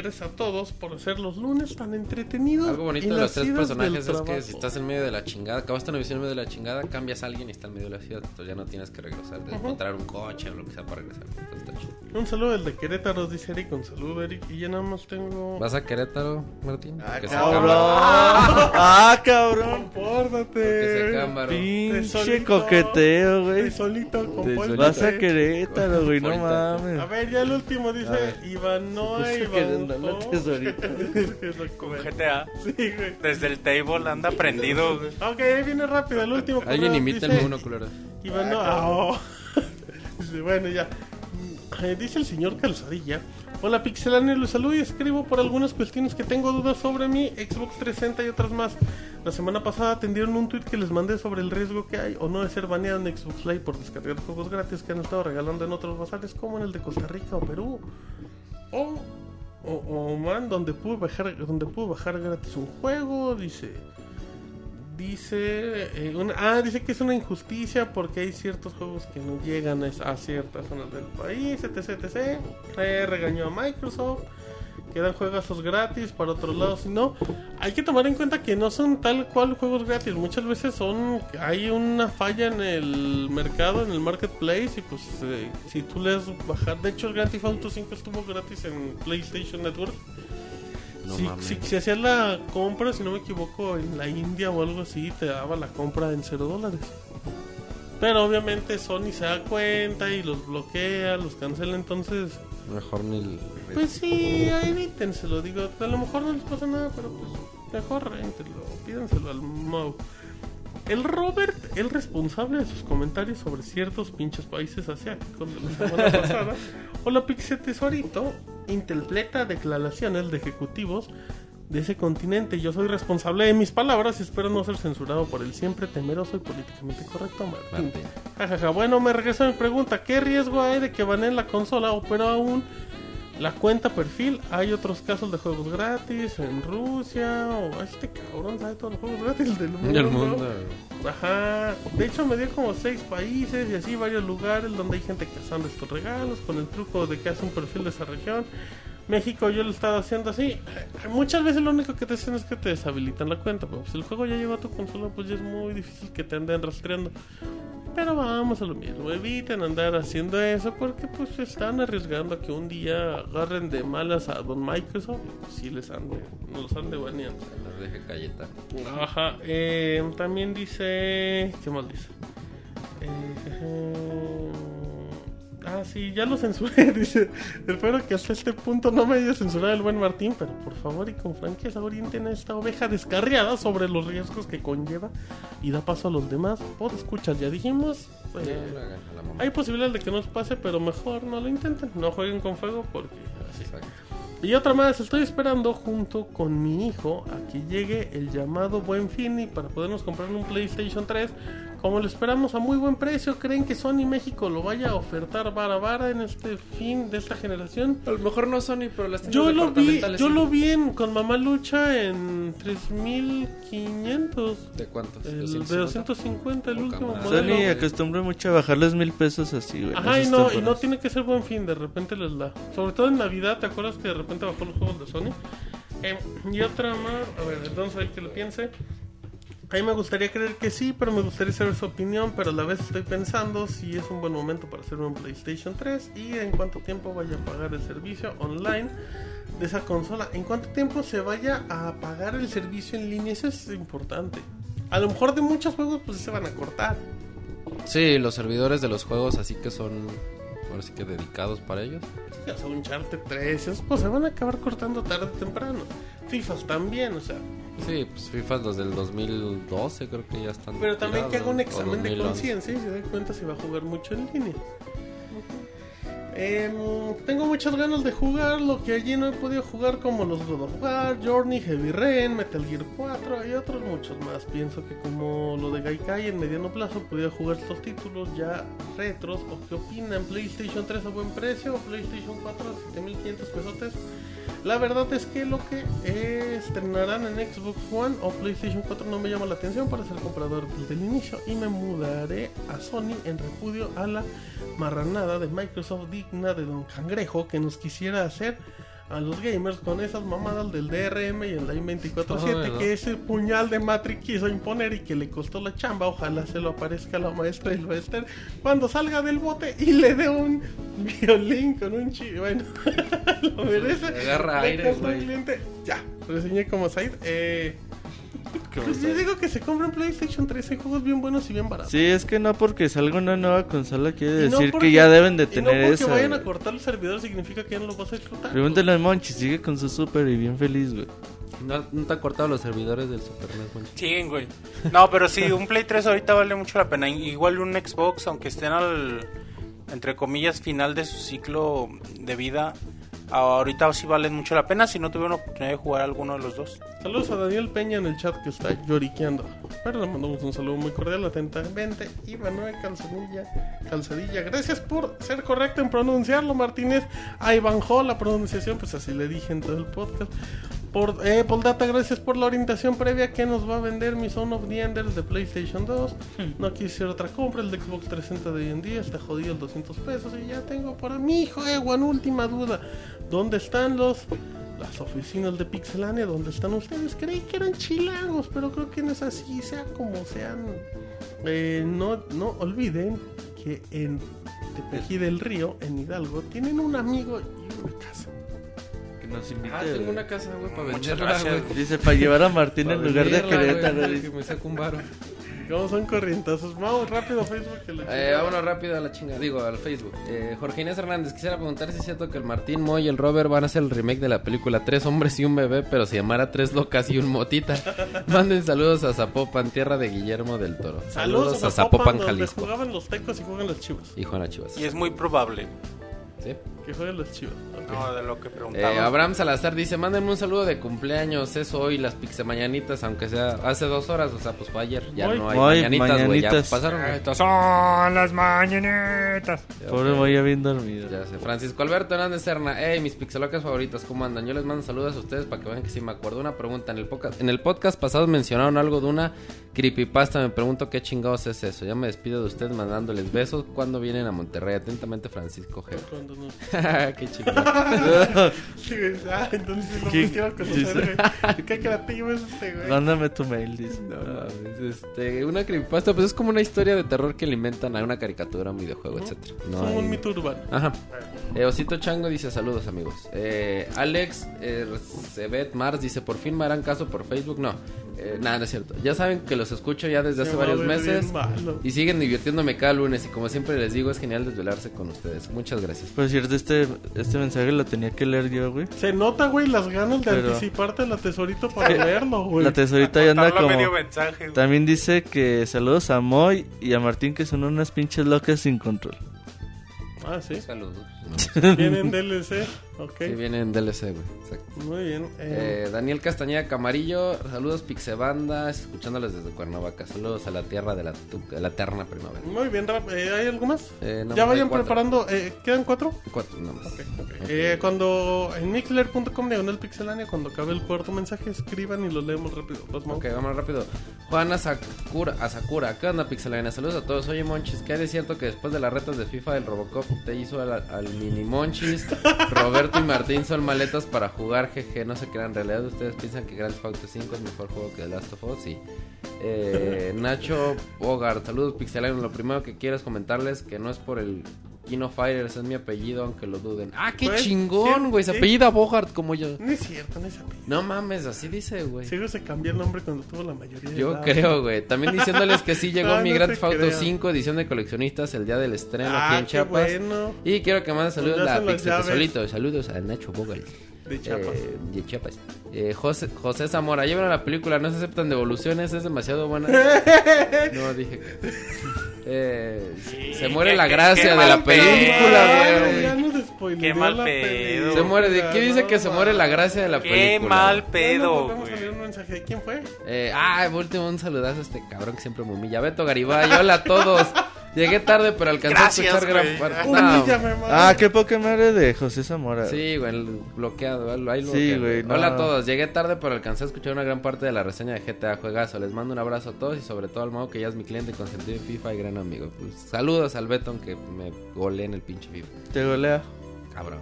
Gracias a todos por hacer los lunes tan entretenidos. Algo bonito de los tres personajes es que si estás en medio de la chingada, acabaste una visión en medio de la chingada, cambias a alguien y está en medio de la ciudad. Entonces ya no tienes que regresar, de encontrar un coche o lo que sea para regresar. Entonces está chido. Un saludo del de Querétaro, dice Eric. Un saludo, Eric. Y ya nada más tengo. ¿Vas a Querétaro, Martín? Ah, Porque cabrón. Ah, cabrón. Acámbaro. Pinche coqueteo, güey. Solito, Te compórtate. Vas a Querétaro, güey, no mames. A ver, ya el último dice. Ivanoa Se la tesorita. Con GTA. Sí, güey. Desde el table anda prendido. güey. Ok, ahí viene rápido el último. Alguien imita el uno, culero. Ivanoa. Ah, oh. Dice, bueno, ya. Eh, dice el señor Calzadilla. Hola Pixelania, los saludo y escribo por algunas cuestiones que tengo dudas sobre mi Xbox 360 y otras más. La semana pasada atendieron un tweet que les mandé sobre el riesgo que hay o no de ser baneado en Xbox Live por descargar juegos gratis que han estado regalando en otros bazares como en el de Costa Rica o Perú. O, o, o man, donde pude bajar, donde pude bajar gratis un juego, dice. Dice, eh, una- ah, dice que es una injusticia porque hay ciertos juegos que no llegan a, ciertas zonas del país, etc, etc. Regañó a Microsoft, que dan juegazos gratis para otros lados, no. Hay que tomar en cuenta que no son tal cual juegos gratis, muchas veces son, hay una falla en el mercado, en el marketplace, y pues eh, si tú le das bajar, de hecho el Grand Theft Auto 5 estuvo gratis en PlayStation Network. No si, si, si hacías la compra, si no me equivoco, en la India o algo así, te daba la compra en 0 dólares. Pero obviamente Sony se da cuenta y los bloquea, los cancela, entonces... Mejor ni el... Pues sí, evítenselo, digo, a lo mejor no les pasa nada, pero pues mejor rentenlo, pídanselo al Mau. El Robert, el responsable de sus comentarios sobre ciertos pinches países asiáticos de la semana pasada, o la Pixel Tesorito, interpreta declaraciones de ejecutivos de ese continente. Yo soy responsable de mis palabras y espero no ser censurado por el siempre temeroso y políticamente correcto Martín. Martín. Jajaja, bueno, me regreso a mi pregunta. ¿Qué riesgo hay de que baneen la consola o pero aún la cuenta perfil? Hay otros casos de juegos gratis en Rusia o este cabrón sabe todos los juegos gratis del mundo. Ajá. De hecho me dio como seis países y así varios lugares donde hay gente cazando estos regalos con el truco de que hace un perfil de esa región. México yo lo he estado haciendo así. Muchas veces lo único que te hacen es que te deshabilitan la cuenta. Pero si el juego ya llegó a tu consola, pues ya es muy difícil que te anden rastreando. Pero vamos a lo mismo, eviten andar haciendo eso porque pues se están arriesgando a que un día agarren de malas a Don Microsoft y pues sí les ande, no los ande baneando. Nos deje galleta. Ajá, eh, también dice. ¿Qué más dice? Eh, ah, sí, ya lo censuré. Dice: Espero que hasta este punto no me haya censurado el buen Martín, pero por favor y con franqueza orienten a esta oveja descarriada sobre los riesgos que conlleva y da paso a los demás. Por escuchar, ya dijimos. la mamá. hay posibilidades de que nos pase, pero mejor no lo intenten. No jueguen con fuego porque así. Y otra más, estoy esperando junto con mi hijo a que llegue el llamado Buen Fin y para podernos comprar un PlayStation 3. Como lo esperamos a muy buen precio, ¿creen que Sony México lo vaya a ofertar vara vara en este fin de esta generación? A lo mejor no Sony, pero las tiendas Yo lo vi, yo sí. lo vi en- con Mamá Lucha en 3500. ¿De cuántos? El de 250. 250, el último modelo. Sony acostumbra mucho a bajarles mil pesos así, güey. Ajá, y no, y no tiene que ser buen fin, de repente les da. Sobre todo en Navidad, ¿te acuerdas que de repente bajó los juegos de Sony? Eh, y otra más, a ver, entonces hay que lo piense. A mí me gustaría creer que sí, pero me gustaría saber su opinión, pero a la vez estoy pensando si es un buen momento para hacer un PlayStation 3 y en cuánto tiempo vaya a pagar el servicio online de esa consola. En cuánto tiempo se vaya a pagar el servicio en línea, eso es importante. A lo mejor de muchos juegos pues se van a cortar. Sí, los servidores de los juegos así que son ahora sí que dedicados para ellos. O sea, Uncharted 3, esos pues se van a acabar cortando tarde o temprano. FIFAs también, o sea. Sí, pues FIFA los del 2012 creo que ya están. Pero también que haga un examen de 2011. conciencia y se dé cuenta si va a jugar mucho en línea. Em, tengo muchas ganas de jugar lo que allí no he podido jugar como los God of War, Journey, Heavy Rain, Metal Gear 4 y otros muchos más. Pienso que como lo de Gaikai en mediano plazo podría jugar estos títulos ya retros o qué opinan PlayStation 3 a buen precio o PlayStation 4 a 7500 pesotes. La verdad es que lo que estrenarán en Xbox One o PlayStation 4 no me llama la atención para ser comprador desde el inicio y me mudaré a Sony en repudio a la marranada de Microsoft digna de Don Cangrejo que nos quisiera hacer a los gamers con esas mamadas del DRM y el Line 24-7 Oh, que ese puñal de Matrix quiso imponer y que le costó la chamba. Ojalá se lo aparezca la maestra del Western cuando salga del bote y le dé un violín con un chi. Bueno, lo merece. Agarra aire, güey. Ya, reseñé como Said. Eh, pues yo digo que se compren PlayStation 3. Hay juegos bien buenos y bien baratos. Sí, es que no porque salga una nueva consola quiere no decir porque- que ya deben de y no tener porque esa. vayan a cortar el servidor significa que ya no lo vas a disfrutar. Pregúntale a Monchi, sigue con su super y bien feliz, güey. ¿No, no te han cortado los servidores del Super NES, Monchi? Siguen, güey. No, pero sí, un Play 3 ahorita vale mucho la pena. Igual un Xbox, aunque estén al, entre comillas, final de su ciclo de vida, ahorita sí valen mucho la pena si no tuvieron oportunidad de jugar alguno de los dos. Saludos a Daniel Peña en el chat que está lloriqueando. Pero le mandamos un saludo muy cordial, atentamente. Y Manuel Calzadilla, Calzadilla. Gracias por ser correcto en pronunciarlo, Martínez. A Ivanjo, la pronunciación, pues así le dije en todo el podcast. Por, eh, Poldata, gracias por la orientación previa que nos va a vender mi Son of the Enders de PlayStation 2. No quise hacer otra compra, el de Xbox 360 de hoy en día está jodido el 200 pesos. Y ya tengo para mi hijo, Ewan, última duda. ¿Dónde están los las oficinas de Pixelania donde están ustedes. Creí que eran chilangos, pero creo que no es así, sea como sean. Eh, no, no olviden que en Tepeji del Río, en Hidalgo, tienen un amigo y una casa. Que nos invite. Ah, tengo una casa, güey, para Muchas venderla, gracias. güey. Dice, para llevar a Martín en lugar de venderla, Querétaro. güey, dice. Que me saque un varo. ¿Cómo son corrientazos? Vamos rápido a Facebook. Que la Eh, vámonos rápido a la chinga, digo, al Facebook. Eh, Jorge Inés Hernández, quisiera preguntar si es cierto que el Martín Moy y el Robert van a hacer el remake de la película Tres hombres y un bebé, pero se llamara Tres locas y un motita. Manden saludos a Zapopan, tierra de Guillermo del Toro. Saludos a Zapopan, donde jugaban los tecos y juegan los chivos. Y Juana Chivas. Y es muy probable. ¿Sí? Que jueguen los chivos. ok. No, de lo que Eh, preguntaba. Abraham Salazar dice, mándenme un saludo de cumpleaños, eso hoy, las pixemañanitas, aunque sea hace dos horas, o sea, pues fue ayer, ya Hoy. no hay Hoy, mañanitas, güey, ya mañanitas. pasaron. Estas son las mañanitas. Pobre voy ya bien dormido. Ya sé. Francisco Alberto Hernández Serna. Hey, mis pixelocas favoritas, ¿cómo andan? Yo les mando saludos a ustedes para que vean que sí me acuerdo. Una pregunta. En el, podcast, en el podcast pasado mencionaron algo de una creepypasta. Me pregunto qué chingados es eso. Ya me despido de ustedes mandándoles besos. ¿Cuándo vienen a Monterrey? Atentamente, Francisco G. Cuando qué güey, ah, entonces lo ¿Qué- quiero conocer, güey. Qué creativo es este, güey. Mándame tu mail, dice. No este, una creepypasta, pues es como una historia de terror que le inventan a una caricatura, un videojuego, etcétera. No Como hay- un mito urbano. Ajá. Eh, Osito Chango dice saludos amigos. Eh, Alex eh, Mars dice por fin me harán caso por Facebook. No, eh, nada, no es cierto. Ya saben que los escucho ya desde hace varios meses y siguen divirtiéndome cada lunes y como siempre les digo es genial desvelarse con ustedes. Muchas gracias. Por cierto, este, este mensaje lo tenía que leer yo, güey. Se nota, güey, las ganas de Pero- anticiparte la tesorito para leerlo, güey. La tesorita ya anda como... medio mensaje. güey. También dice que saludos a Moy y a Martín que son unas pinches locas sin control. Ah, sí. Saludos. Vienen DLC. Ok. Sí, viene en DLC, güey. Exacto. Muy bien. Eh, Eh, Daniel Castañeda Camarillo, saludos Pixebanda, escuchándoles desde Cuernavaca. Saludos a la tierra de la, tu- de la eterna primavera. muy bien, Rap. Eh, ¿Hay algo más? Eh, no, ya vayan preparando. Eh, ¿Quedan cuatro? Cuatro, nada más. Ok, ok. Eh, cuando en mixler.com diagonal pixelania, cuando acabe el cuarto mensaje, escriban y lo leemos rápido. Los Ok, vamos rápido. Juan Asakura, Asakura, ¿qué onda Pixelania? Saludos a todos. Oye Monchis, ¿qué hay de cierto que después de las retas de FIFA del Robocop te hizo al, al mini Monchis? Roberto y Martín son maletas para jugar, jeje, no se crean. En realidad ustedes piensan que Grand Theft Auto 5 es mejor juego que The Last of Us, sí. Eh, Nacho Bogart, saludos Pixelania. Lo primero que quiero es comentarles que no es por el Kino Fighters es mi apellido, aunque lo duden. ¡Ah, qué Pues, chingón, güey! Se sí. apellida Bogart como yo. No es cierto, no es apellido. No mames, así dice, güey. Seguro se cambió el nombre cuando tuvo la mayoría Yo creo, güey. También diciéndoles que sí llegó mi no Grand Auto creo. 5 edición de coleccionistas el día del estreno aquí Ah, en qué Chiapas. bueno. Y quiero que manden saludos Ya a Pixel. Tesorito. Saludos a Nacho Bogal. De Chiapas. Eh, de Chiapas. Eh, José, José Zamora, lleven a la película, no se aceptan devoluciones, es demasiado buena. no, dije que... Eh, se muere qué- la qué- gracia qué de mal la película, güey. Qué mal pedo. Se muere, ¿de qué dice que se muere la gracia de la Qué película? mal Ya nos pedo, volvemos a güey. leer un mensaje. ¿De quién fue? Eh, ah, último, un saludazo a este cabrón que siempre me humilla. Beto Garibay, hola a todos. Llegué tarde, pero alcancé Gracias, a escuchar güey. gran parte. No, Humíllame, madre. Ah, qué poca madre de José Zamora. Sí, güey, el bloqueado. Ahí lo Sí, bloqueé, güey, no. Hola a todos. Llegué tarde, pero alcancé a escuchar una gran parte de la reseña de GTA Juegazo. Les mando un abrazo a todos y sobre todo al Mau, que ya es mi cliente consentido en FIFA y gran amigo. Pues, saludos al Beto, aunque me golé en el pinche FIFA. Te golea Cabrón,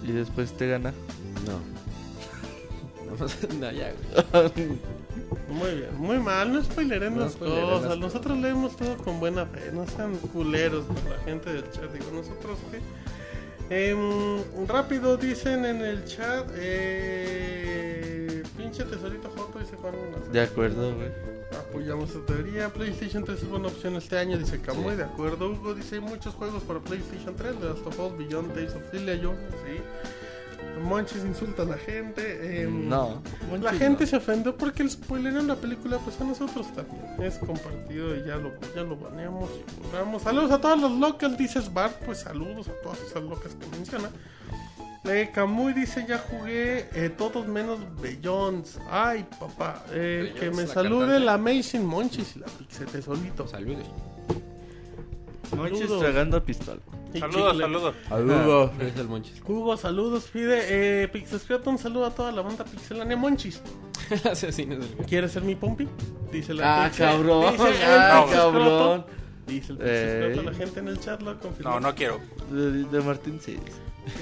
güey. y después te gana. No. no, ya, güey. Muy bien, muy mal, no spoileren No las cosas. las Nosotros leemos todo con buena fe, no sean culeros la gente del chat. Digo, nosotros que. Em, rápido dicen en el chat. Eh, pinche tesorito Joto, dice Juan. De acuerdo, güey. Apoyamos esta teoría. PlayStation 3 es buena opción este año, dice Camuy. De acuerdo, Hugo dice: hay muchos juegos para PlayStation 3. The Last of Us, Beyond Days of Lilia, yo, sí. Monchis insulta a la gente. em, No. la gente no. se ofendió porque el spoiler en la película, pues a nosotros también. Es compartido y ya lo, ya lo baneamos y borramos. Saludos a todos los locals, dices Bart. Pues saludos a todas esas locas que menciona. Eh, Camuy dice: Ya jugué eh, todos menos Beyonds. Ay, papá. Eh, que me la salude cantante. la Amazing Monchis y la Pixete solito. Saludos. Monchis tragando pistola. Saludos, saludos. Saludos. Es el Monchis. Hugo, saludos. Pide eh, Pixescreato un saludo a toda la banda pixelánea Monchis. Asesinos del ¿Quieres ser mi pompi? Dice la Ah, cabrón. dice el Ah, cabrón. Dice el Eh. Pixescroto, la gente en el chat lo confirmó. No, no quiero. De, de Martín sí.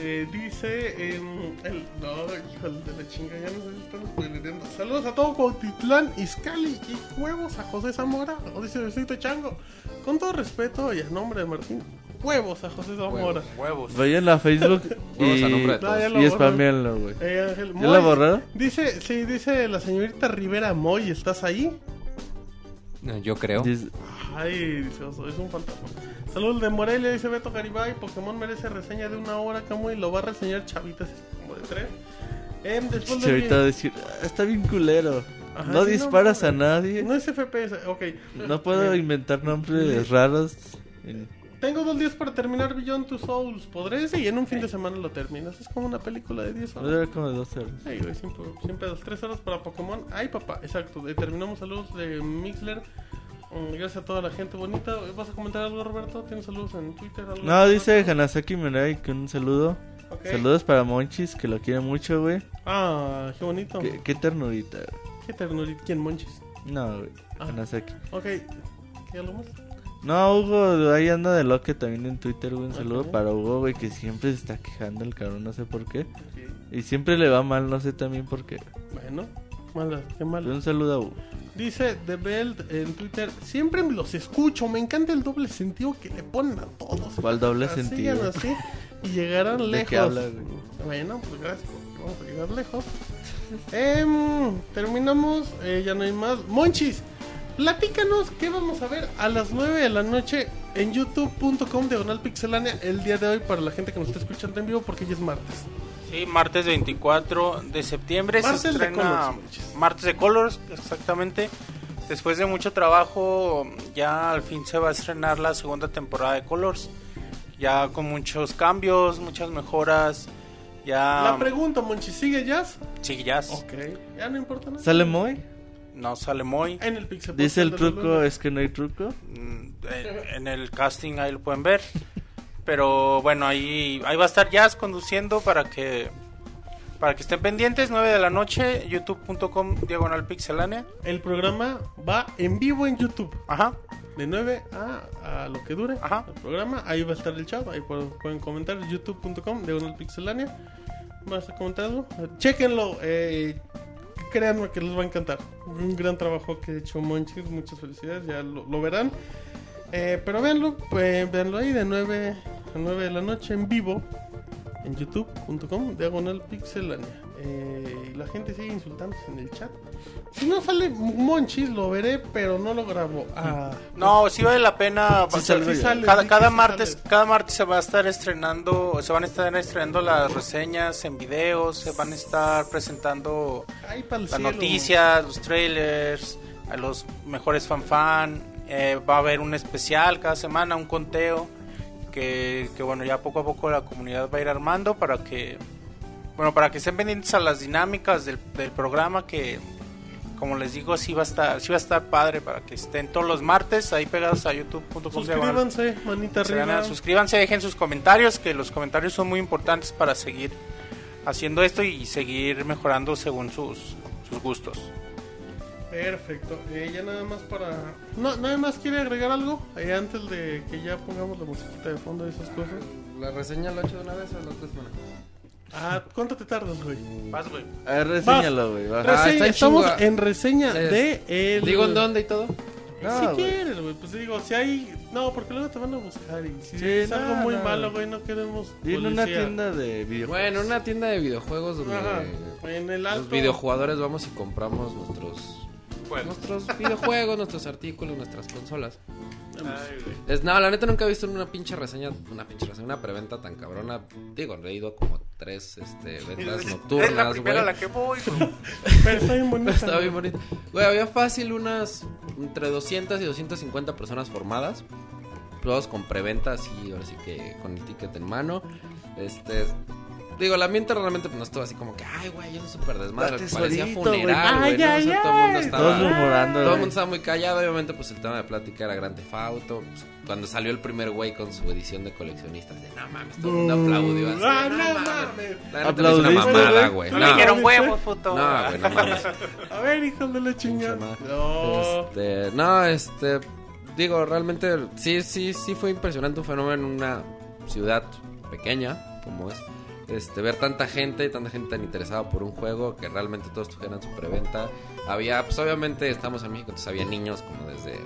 Eh, dice em, el. No, híjole de la chinga, ya no sé si están spoilereando. Saludos a todo Cuautitlán, Izcali y huevos a José Zamora. O dice Besito Chango. Con todo respeto y a nombre de Martín, huevos a José Zamora. Huevos. Vayan a Facebook Huevos y, a nombre de No, ya lo y borró. spameanlo, güey. Eh, Ángel, ¿Ya Moy, la borraron? Dice, sí, dice la señorita Rivera Moy, ¿estás ahí? No, Yo creo. Dice- Ay, dice Oso, es un fantasma. Saludos de Morelia, dice Beto Garibay. Pokémon merece reseña de una hora, Camuy. Lo va a reseñar Chavitas, como de tres. Em, después Sí, de. ahorita va a decir, "Ah, está bien culero. Ajá, no sí, disparas no, a nadie. No es FPS, ok. No puedo Eh, inventar nombres raros. En- Tengo dos días para terminar Beyond Two Souls. ¿Podré? Sí, en un fin de semana lo terminas. Es como una película de 10 horas. Dura como dos horas. Sí, güey, siempre, siempre dos, tres horas para Pokémon. Ay, papá, exacto. Eh, terminamos saludos de Mixler. Mm, Gracias a toda la gente bonita. ¿Vas a comentar algo, Roberto? ¿Tienes saludos en Twitter? algo? No, dice Hanasaki Mirai que un saludo. Saludos para Monchis, que lo quiere mucho, güey. Ah, qué bonito. Qué, qué ternurita. Qué ternurita. ¿Quién, Monchis? No, güey. Ah. Hanasaki. Ok. ¿Qué algo más? No, Hugo, ahí anda de loque también en Twitter, güey. Un Ok. saludo para Hugo, güey, que siempre se está quejando el cabrón, no sé por qué. Ok. Y siempre le va mal, no sé también por qué. Bueno, mala, qué mal. Un saludo a Hugo. Dice The Belt en Twitter, siempre los escucho, me encanta el doble sentido que le ponen a todos. ¿Cuál doble Sigan sentido? así y llegarán ¿De lejos. qué habla, güey? Bueno, pues gracias, porque vamos a llegar lejos. Em, terminamos, eh, ya no hay más. Monchis, platícanos qué vamos a ver a las 9 de la noche en youtube.com diagonal pixelánea el día de hoy para la gente que nos está escuchando en vivo porque ya es martes. Sí, martes 24 de septiembre Martes se de estrena Colors. Martes de Colors, exactamente. Después de mucho trabajo, ya al fin se va a estrenar la segunda temporada de Colors. Ya con muchos cambios, muchas mejoras. Ya La pregunta, Monchis, ¿sigue Jazz? sí, ya s- Ok, ya no importa nada. ¿Sale Moy? no sale muy. En el Pixel Dice el truco, es que no hay truco. Mm, En, en el casting ahí lo pueden ver. Pero bueno, ahí, ahí va a estar Jazz conduciendo para que para que estén pendientes. 9 de la noche, youtube.com diagonal pixelánea. El programa va en vivo en YouTube. Ajá. De 9 a, a lo que dure Ajá. el programa. Ahí va a estar el chat. Ahí pueden, comentar. youtube.com de pixelánea. ¿Vas a comentar algo? Chequenlo. Eh, créanme que les va a encantar. Un gran trabajo que ha hecho Monchis. Muchas felicidades. Ya lo, lo verán. Eh, pero véanlo, pues, véanlo ahí de 9 a 9 de la noche en vivo en youtube.com diagonal pixelania. Eh, y la gente sigue insultándose en el chat. Si no sale Monchis, lo veré, pero no lo grabo. Ah, No, sí vale la pena. Sí o sea, sale, sí sale, cada, sí cada que martes, sale. cada martes se va a estar estrenando, se van a estar estrenando las reseñas en videos, se van a estar presentando las cielo. noticias, los trailers, a los mejores fan fan. Eh, va a haber un especial cada semana, un conteo que, que bueno ya poco a poco la comunidad va a ir armando para que bueno para que estén pendientes a las dinámicas del, del programa que como les digo sí va a estar sí va a estar padre para que estén todos los martes ahí pegados a youtube.com Suscríbanse, manita arriba. suscríbanse, dejen sus comentarios, que los comentarios son muy importantes para seguir haciendo esto y seguir mejorando según sus, sus gustos. Perfecto. Eh, ya nada más para. No, nada más quiere agregar algo eh, antes de que ya pongamos la musiquita de fondo de esas cosas. ¿La reseña la he hecho de una vez o la otra semana? Ah, ¿cuánto te tardas, güey? Vas, güey. A ver, reséñalo, güey. en estamos en reseña Es- de el. ¿Digo en dónde y todo? No, si güey. quieres, güey. Pues digo, si hay. No, porque luego te van a buscar. Y si Sí, es no, algo muy no. malo, güey, no queremos. Dile una tienda de videojuegos. Bueno, una tienda de videojuegos donde Ajá. En el alto. los videojugadores vamos y compramos nuestros nuestros videojuegos, nuestros artículos, nuestras consolas. Es, no, la neta nunca he visto una pinche reseña, una pinche reseña, una preventa tan cabrona. Digo, he ido como tres este, ventas Es la nocturnas, primera a güey. la que voy. güey. Pero está bien bonita. Estaba bien bonito. Güey, había fácil unas entre 200 y 250 personas formadas. Todos con preventa, así, ahora sí que con el ticket en mano. Este. Digo, el ambiente realmente pues, no estuvo así como que, ay, güey, es un súper desmadre. Parecía solito, funeral, güey. ¿no? O sea, todo el mundo estaba. Todos murmurando. Todo el mundo estaba muy callado, obviamente, pues el tema de plática era Grande Fauto. Pues, cuando salió el primer güey con su edición de coleccionistas, de no mames, todo el mundo aplaudió. Así, Ah, "No no mames". mames. La neta le hizo una ¿Aplaudiste, mamada, güey? güey. No No, le Dijeron huevos, puto. no, güey, no mames. A ver, hijos de la chingada. No. Este, no, este, digo, realmente sí, sí, sí fue impresionante un fenómeno en una ciudad pequeña como es. Este, ver tanta gente y tanta gente tan interesada por un juego que realmente todos tuvieran su preventa. Había, pues obviamente estamos en México, entonces había niños como desde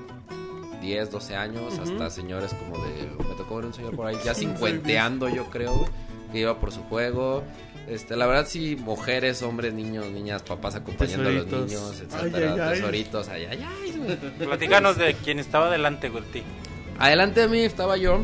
10, 12 años hasta señores como de, me tocó ver un señor por ahí ya cincuenteando yo creo, que iba por su juego. Este, la verdad sí, mujeres, hombres, niños, niñas, papás acompañando a los Tesoritos. niños, Ay, etcétera, ay, ay. tesoritos, ay, ay, ay, güey. Platícanos de quién estaba delante, güey. ti. Adelante de mí estaba yo.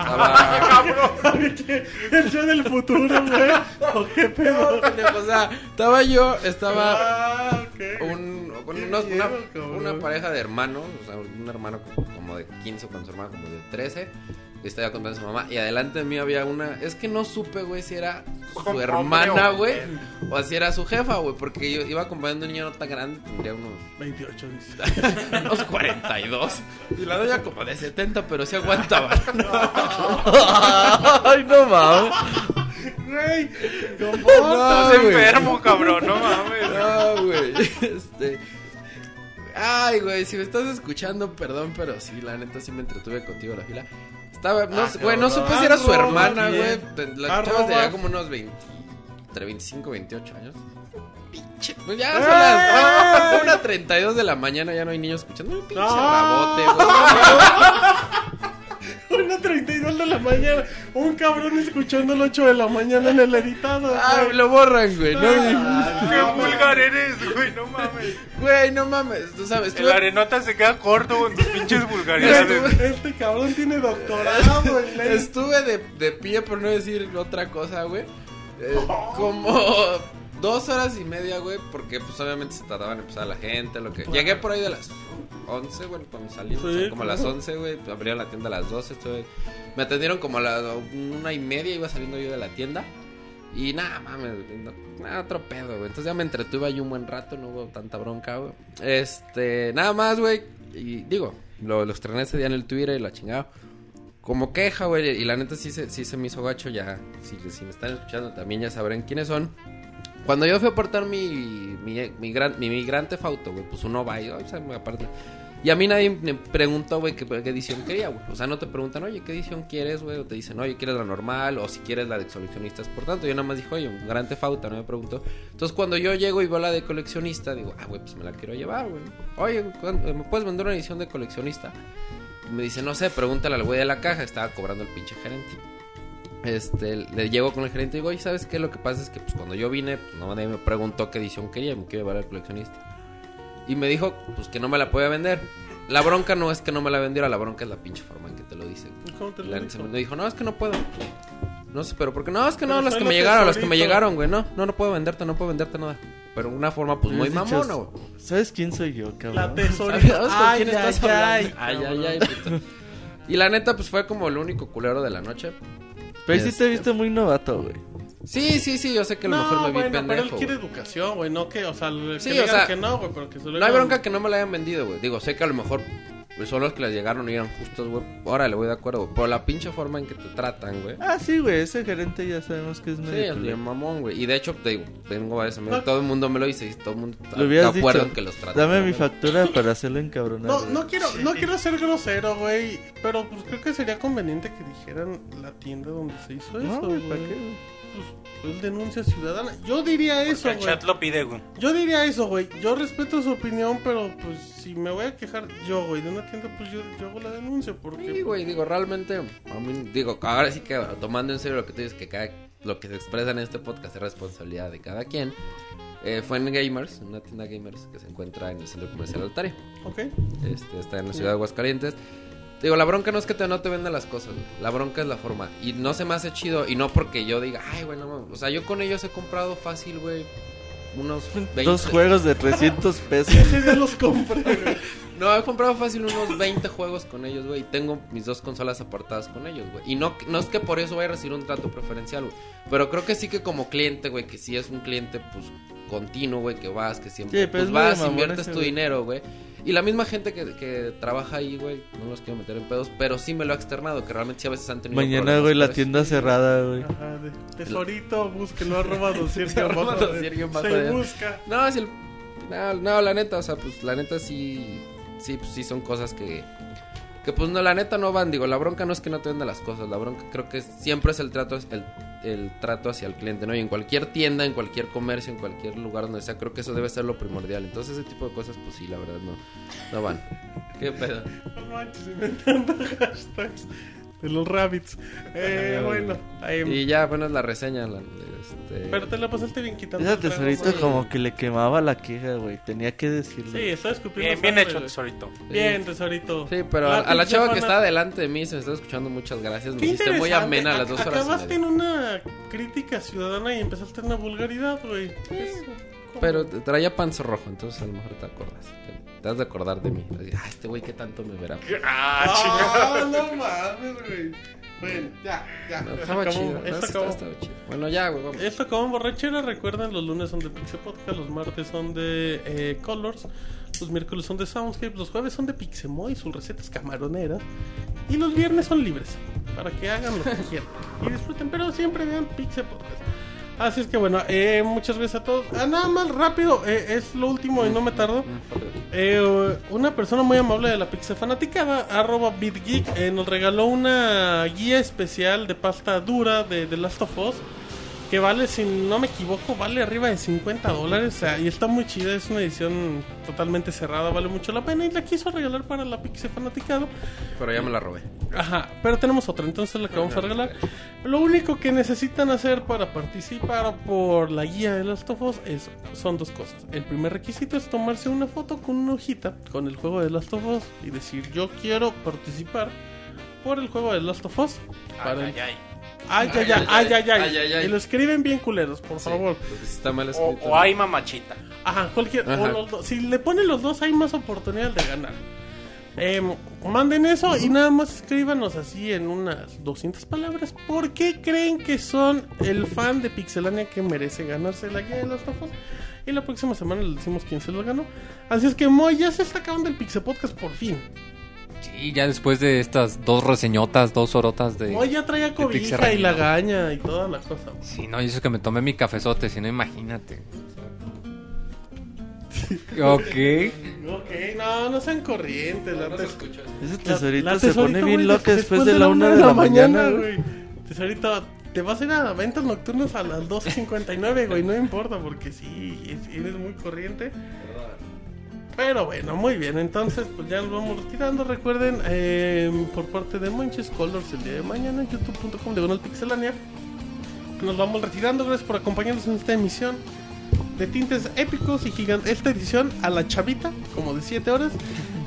Estaba, El show del futuro, güey. ¿O qué pedo? pendejo, o sea, estaba yo, estaba Ah, ok. un, unos- una, miedo, cabrón. una pareja de hermanos, o sea, un hermano como de 15 con su hermana como de 13, estaba contando a su mamá. Y adelante de mí había una, es que no supe, güey, si era su hermana, güey, o si era su jefa, güey, porque yo iba acompañando a un niño no tan grande, tendría unos 28 dice. unos 42. Y la doña como de 70, pero sí aguantaba. Ay, no mames. Güey, No, Estás enfermo, cabrón, no mames. No, güey. Este. Ay, güey, si me estás escuchando, perdón, pero sí, la neta sí me entretuve contigo en la fila. Estaba, no, Ah, güey, no supe si era su hermana, bien. güey. La chavas tenía como unos 20, entre 25 y 28 años. Pinche, pues ya son las una 32 de la mañana, ya no hay niños escuchando. Un pinche rabote, güey. una 32 de la mañana. Un cabrón escuchando el 8 de la mañana en el editado. Ah, güey. lo borran, güey. No, Qué vulgar eres, güey, no mames. güey, no mames. Tú sabes, El estuve- arenota se queda corto con tus pinches vulgaridades. Este, este cabrón tiene doctorado ley. Estuve de, de pie, por no decir otra cosa, güey. Eh, como dos horas y media, güey, porque pues obviamente se tardaban en empezar la gente, lo que... Llegué por ahí de las 11, bueno, cuando salimos, Sí, o sea, como a las claro. 11, güey, abrieron la tienda a las 12, estuve... Me atendieron como a las una y media, iba saliendo yo de la tienda. Y nada, mames, nada, otro pedo, güey. Entonces ya me entretuve ahí un buen rato, no hubo tanta bronca, güey. Este, nada más, güey. Y digo, lo, lo estrené ese día en el Twitter y la chingada. Como queja, güey. Y la neta sí se, sí se me hizo gacho, ya. Si, si me están escuchando también ya sabrán quiénes son. Cuando yo fui a aportar mi, mi, mi, gran- mi migrante fauto, güey, pues uno va y, "Ay, o sea, aparte. Y a mí nadie me preguntó, güey, qué, qué edición quería, güey. O sea, no te preguntan, oye, ¿qué edición quieres, güey? O te dicen, oye, ¿quieres la normal? O si quieres la de coleccionistas. Por tanto, yo nada más dije, oye, un gran Fauta, no me preguntó. Entonces, cuando yo llego y veo la de coleccionista, digo, ah, güey, pues me la quiero llevar, güey. Oye, ¿cuándo- ¿me puedes vender una edición de coleccionista? Me dice, no sé, pregúntale al güey de la caja. Estaba cobrando el pinche gerente. Este, le llego con el gerente y digo, oye, ¿sabes qué? Lo que pasa es que pues, cuando yo vine, pues, no nadie me preguntó qué edición quería, me quiero llevar al coleccionista. Y me dijo, pues que no me la podía vender. La bronca no es que no me la vendiera, la bronca es la pinche forma en que te lo dice. ¿Cómo te lo La- dijo? me dijo, no, es que no puedo. No sé, pero ¿por qué? No, es que no, las que me llegaron, las que me llegaron, güey. No, no, no puedo venderte, no puedo venderte nada. Pero una forma, pues, muy mamona, güey. ¿Sabes quién soy yo, La cabrón? tesorita. ¿Sabes con Ay, quién ay, estás ay, hablando? Ay, ay, ay. Y la neta, pues fue como el único culero de la noche. Pero sí te Este- he visto muy novato, güey. Sí, sí, sí, yo sé que a lo no, mejor me vi bueno, pero él pendejo. quiere güey. educación, güey, no que, o sea, el- Sí, que o sea, que no, güey, pero que se lo No hay bronca que no me la hayan vendido, güey. Digo, sé que a lo mejor pues, son los que les llegaron y eran justos, güey. Ahora le voy de acuerdo, güey. Pero la pinche forma en que te tratan, güey. Ah, sí, güey, ese gerente ya sabemos que es Sí, medio es culero. bien mamón, güey. Y de hecho, te digo, tengo varios amigos. No. Todo el mundo me lo dice y todo el mundo está de acuerdo dicho, en que los tratan. Dame mi factura para hacerlo encabronar. No, no quiero, no quiero ser grosero, güey, pero pues creo que sería conveniente que dijeran la tienda donde se hizo eso, No, güey, ¿para qué, güey? Pues, pues, denuncia ciudadana. Yo diría eso, el güey. chat lo pide, güey. Yo diría eso, güey. Yo respeto su opinión, pero pues si me voy a quejar yo, güey, de una tienda, pues yo, yo hago la denuncia, porque... Sí, güey, digo, realmente, a mí, digo, ahora sí que tomando en serio lo que tú dices, que cada, lo que se expresa en este podcast es responsabilidad de cada quien. Eh, fue en Gamers, una tienda Gamers que se encuentra en el centro comercial Altaria. Ok. Este, está en la ciudad de Aguascalientes. Digo, la bronca no es que te, no te vendan las cosas, güey. la bronca es la forma. Y no se me hace chido, y no porque yo diga, ay, güey, no mames". O sea, yo con ellos he comprado fácil, güey, unos 20. Dos juegos de 300 pesos. Ese día los compré, güey. No, he comprado fácil unos 20 juegos con ellos, güey. Y tengo mis dos consolas apartadas con ellos, güey. Y no, no es que por eso vaya a recibir un trato preferencial, güey. Pero creo que sí que como cliente, güey, que si es un cliente, pues, continuo, güey, que vas, que siempre Sí, pues, es vas, inviertes ese, tu dinero, güey. Y la misma gente que, que trabaja ahí, güey, no los quiero meter en pedos, pero sí me lo ha externado, que realmente sí a veces han tenido Mañana, güey, la tienda cerrada, güey. Tesorito, búsquelo, arroba dosier, Arroba abajo, dosier, guion bajo, Se de- busca. No, si el... No, no, la neta, o sea, pues la neta sí. Sí, pues sí son cosas que. Que pues no, la neta no van. Digo, la bronca no es que no te venda las cosas. La bronca creo que es- siempre es el trato, el, el trato hacia el cliente, ¿no? Y en cualquier tienda, en cualquier comercio, en cualquier lugar donde sea, creo que eso debe ser lo primordial. Entonces, ese tipo de cosas, pues sí, la verdad, no, no van. ¿Qué pedo? No manches, inventando hashtags de los rabbits. Eh, bueno, ahí... Y ya, bueno, es la reseña. la- este... Pero te la pasaste bien quitando. Ese tesorito güey. como que le quemaba la queja, güey. Tenía que decirlo. Sí, está escupiendo Bien, bien sangre, hecho, tesorito. Bien, tesorito. Sí, pero La a, la chava que está delante de mí, se me está escuchando, muchas gracias. Me hiciste muy amena las dos horas. Acabaste en una crítica ciudadana y empezaste en una vulgaridad, güey. Pero traía panzo rojo, entonces a lo mejor te acuerdas. Te, te has de acordar de mí. Así, Ah, este güey, ¿qué tanto me verá? Ah, no mames, güey. Bueno, ya, ya. No, Esto estaba acabó- chido. no, acabó. estaba chido. Bueno, ya, güey, vamos. Esto acabó en borrachera. Recuerden, los lunes son de Pixel Podcast, los martes son de eh, Colors, los miércoles son de Soundscape, los jueves son de Pixemoy, sus recetas camaroneras. Y los viernes son libres, para que hagan lo que quieran y disfruten, pero siempre vean Pixel Podcast. Así es que bueno, eh, muchas gracias a todos. Ah, nada más rápido, eh, es lo último y no me tardo. Eh, una persona muy amable de la Pixel Fanaticada, arroba BitGeek, eh, nos regaló una guía especial de pasta dura de The Last of Us. Que vale, si no me equivoco, vale arriba de 50 dólares. O sea, y está muy chida, es una edición totalmente cerrada, vale mucho la pena. Y la quiso regalar para la Pixel Fanaticado. Pero ya me la robé. Ajá, pero tenemos otra, entonces la que vamos a regalar. Lo único que necesitan hacer para participar por la guía de Last of Us es, son dos cosas. El primer requisito es tomarse una foto con una hojita con el juego de Last of Us y decir yo quiero participar por el juego de Last of Us. Para Ay, el- ay, ay. Ay, ay, ay, ay, ay, ay. Ay, ay, ay. Y lo escriben bien culeros, por favor. Está mal O, escrito. o hay mamachita. Ajá, cualquier. Ajá. o los dos. Si le ponen los dos, hay más oportunidades de ganar. Em, manden eso y nada más escríbanos así en unas 200 palabras. ¿Por qué creen que son el fan de Pixelania que merece ganarse la guía de los ojos? Y la próxima semana les decimos quién se lo ganó. Así es que Moy ya se está acabando el Pixel Podcast por fin. Sí, ya después de estas dos reseñotas, dos orotas de... Moy ya traía cobija y la gaña y toda la cosa. Sí, no, y eso que me tomé mi cafezote, si no, imagínate. ok. Ok, no, no sean corrientes. La No se tes- escuchó. Ese La- tesorito la se tesorito, pone bien loca después de la una de la mañana, güey. Tesorito, te vas a ir a ventas nocturnas a las 12.59, güey. No importa, porque sí, es- eres muy corriente. Pero bueno, muy bien. Entonces, pues ya nos vamos retirando. Recuerden, eh, por parte de Monches Colors, el día de mañana en youtube.com de Pixelania. Nos vamos retirando. Gracias por acompañarnos en esta emisión de tintes épicos y gigantes. Esta edición a la chavita, como de 7 horas.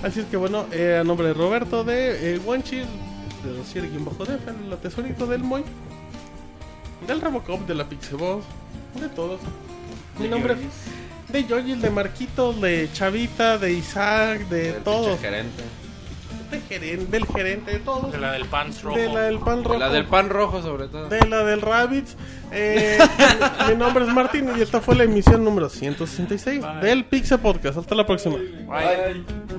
Así es que bueno, eh, a nombre de Roberto de eh, Wanchis, de Dosier bajo Def, el tesorito del Moy, del Robocop, de la Pixeboss, de todos. Mi nombre es de Yoyil, de Marquitos, de Chavita, de Isaac, de El todos. gerente. De gerente, del gerente, de todos. De la del pan rojo. De la del pan rojo. La del pan rojo, sobre todo. De la del Rabbits. Eh, mi nombre es Martín y esta fue la emisión número 166 del Pixel Podcast. Hasta la próxima. Bye.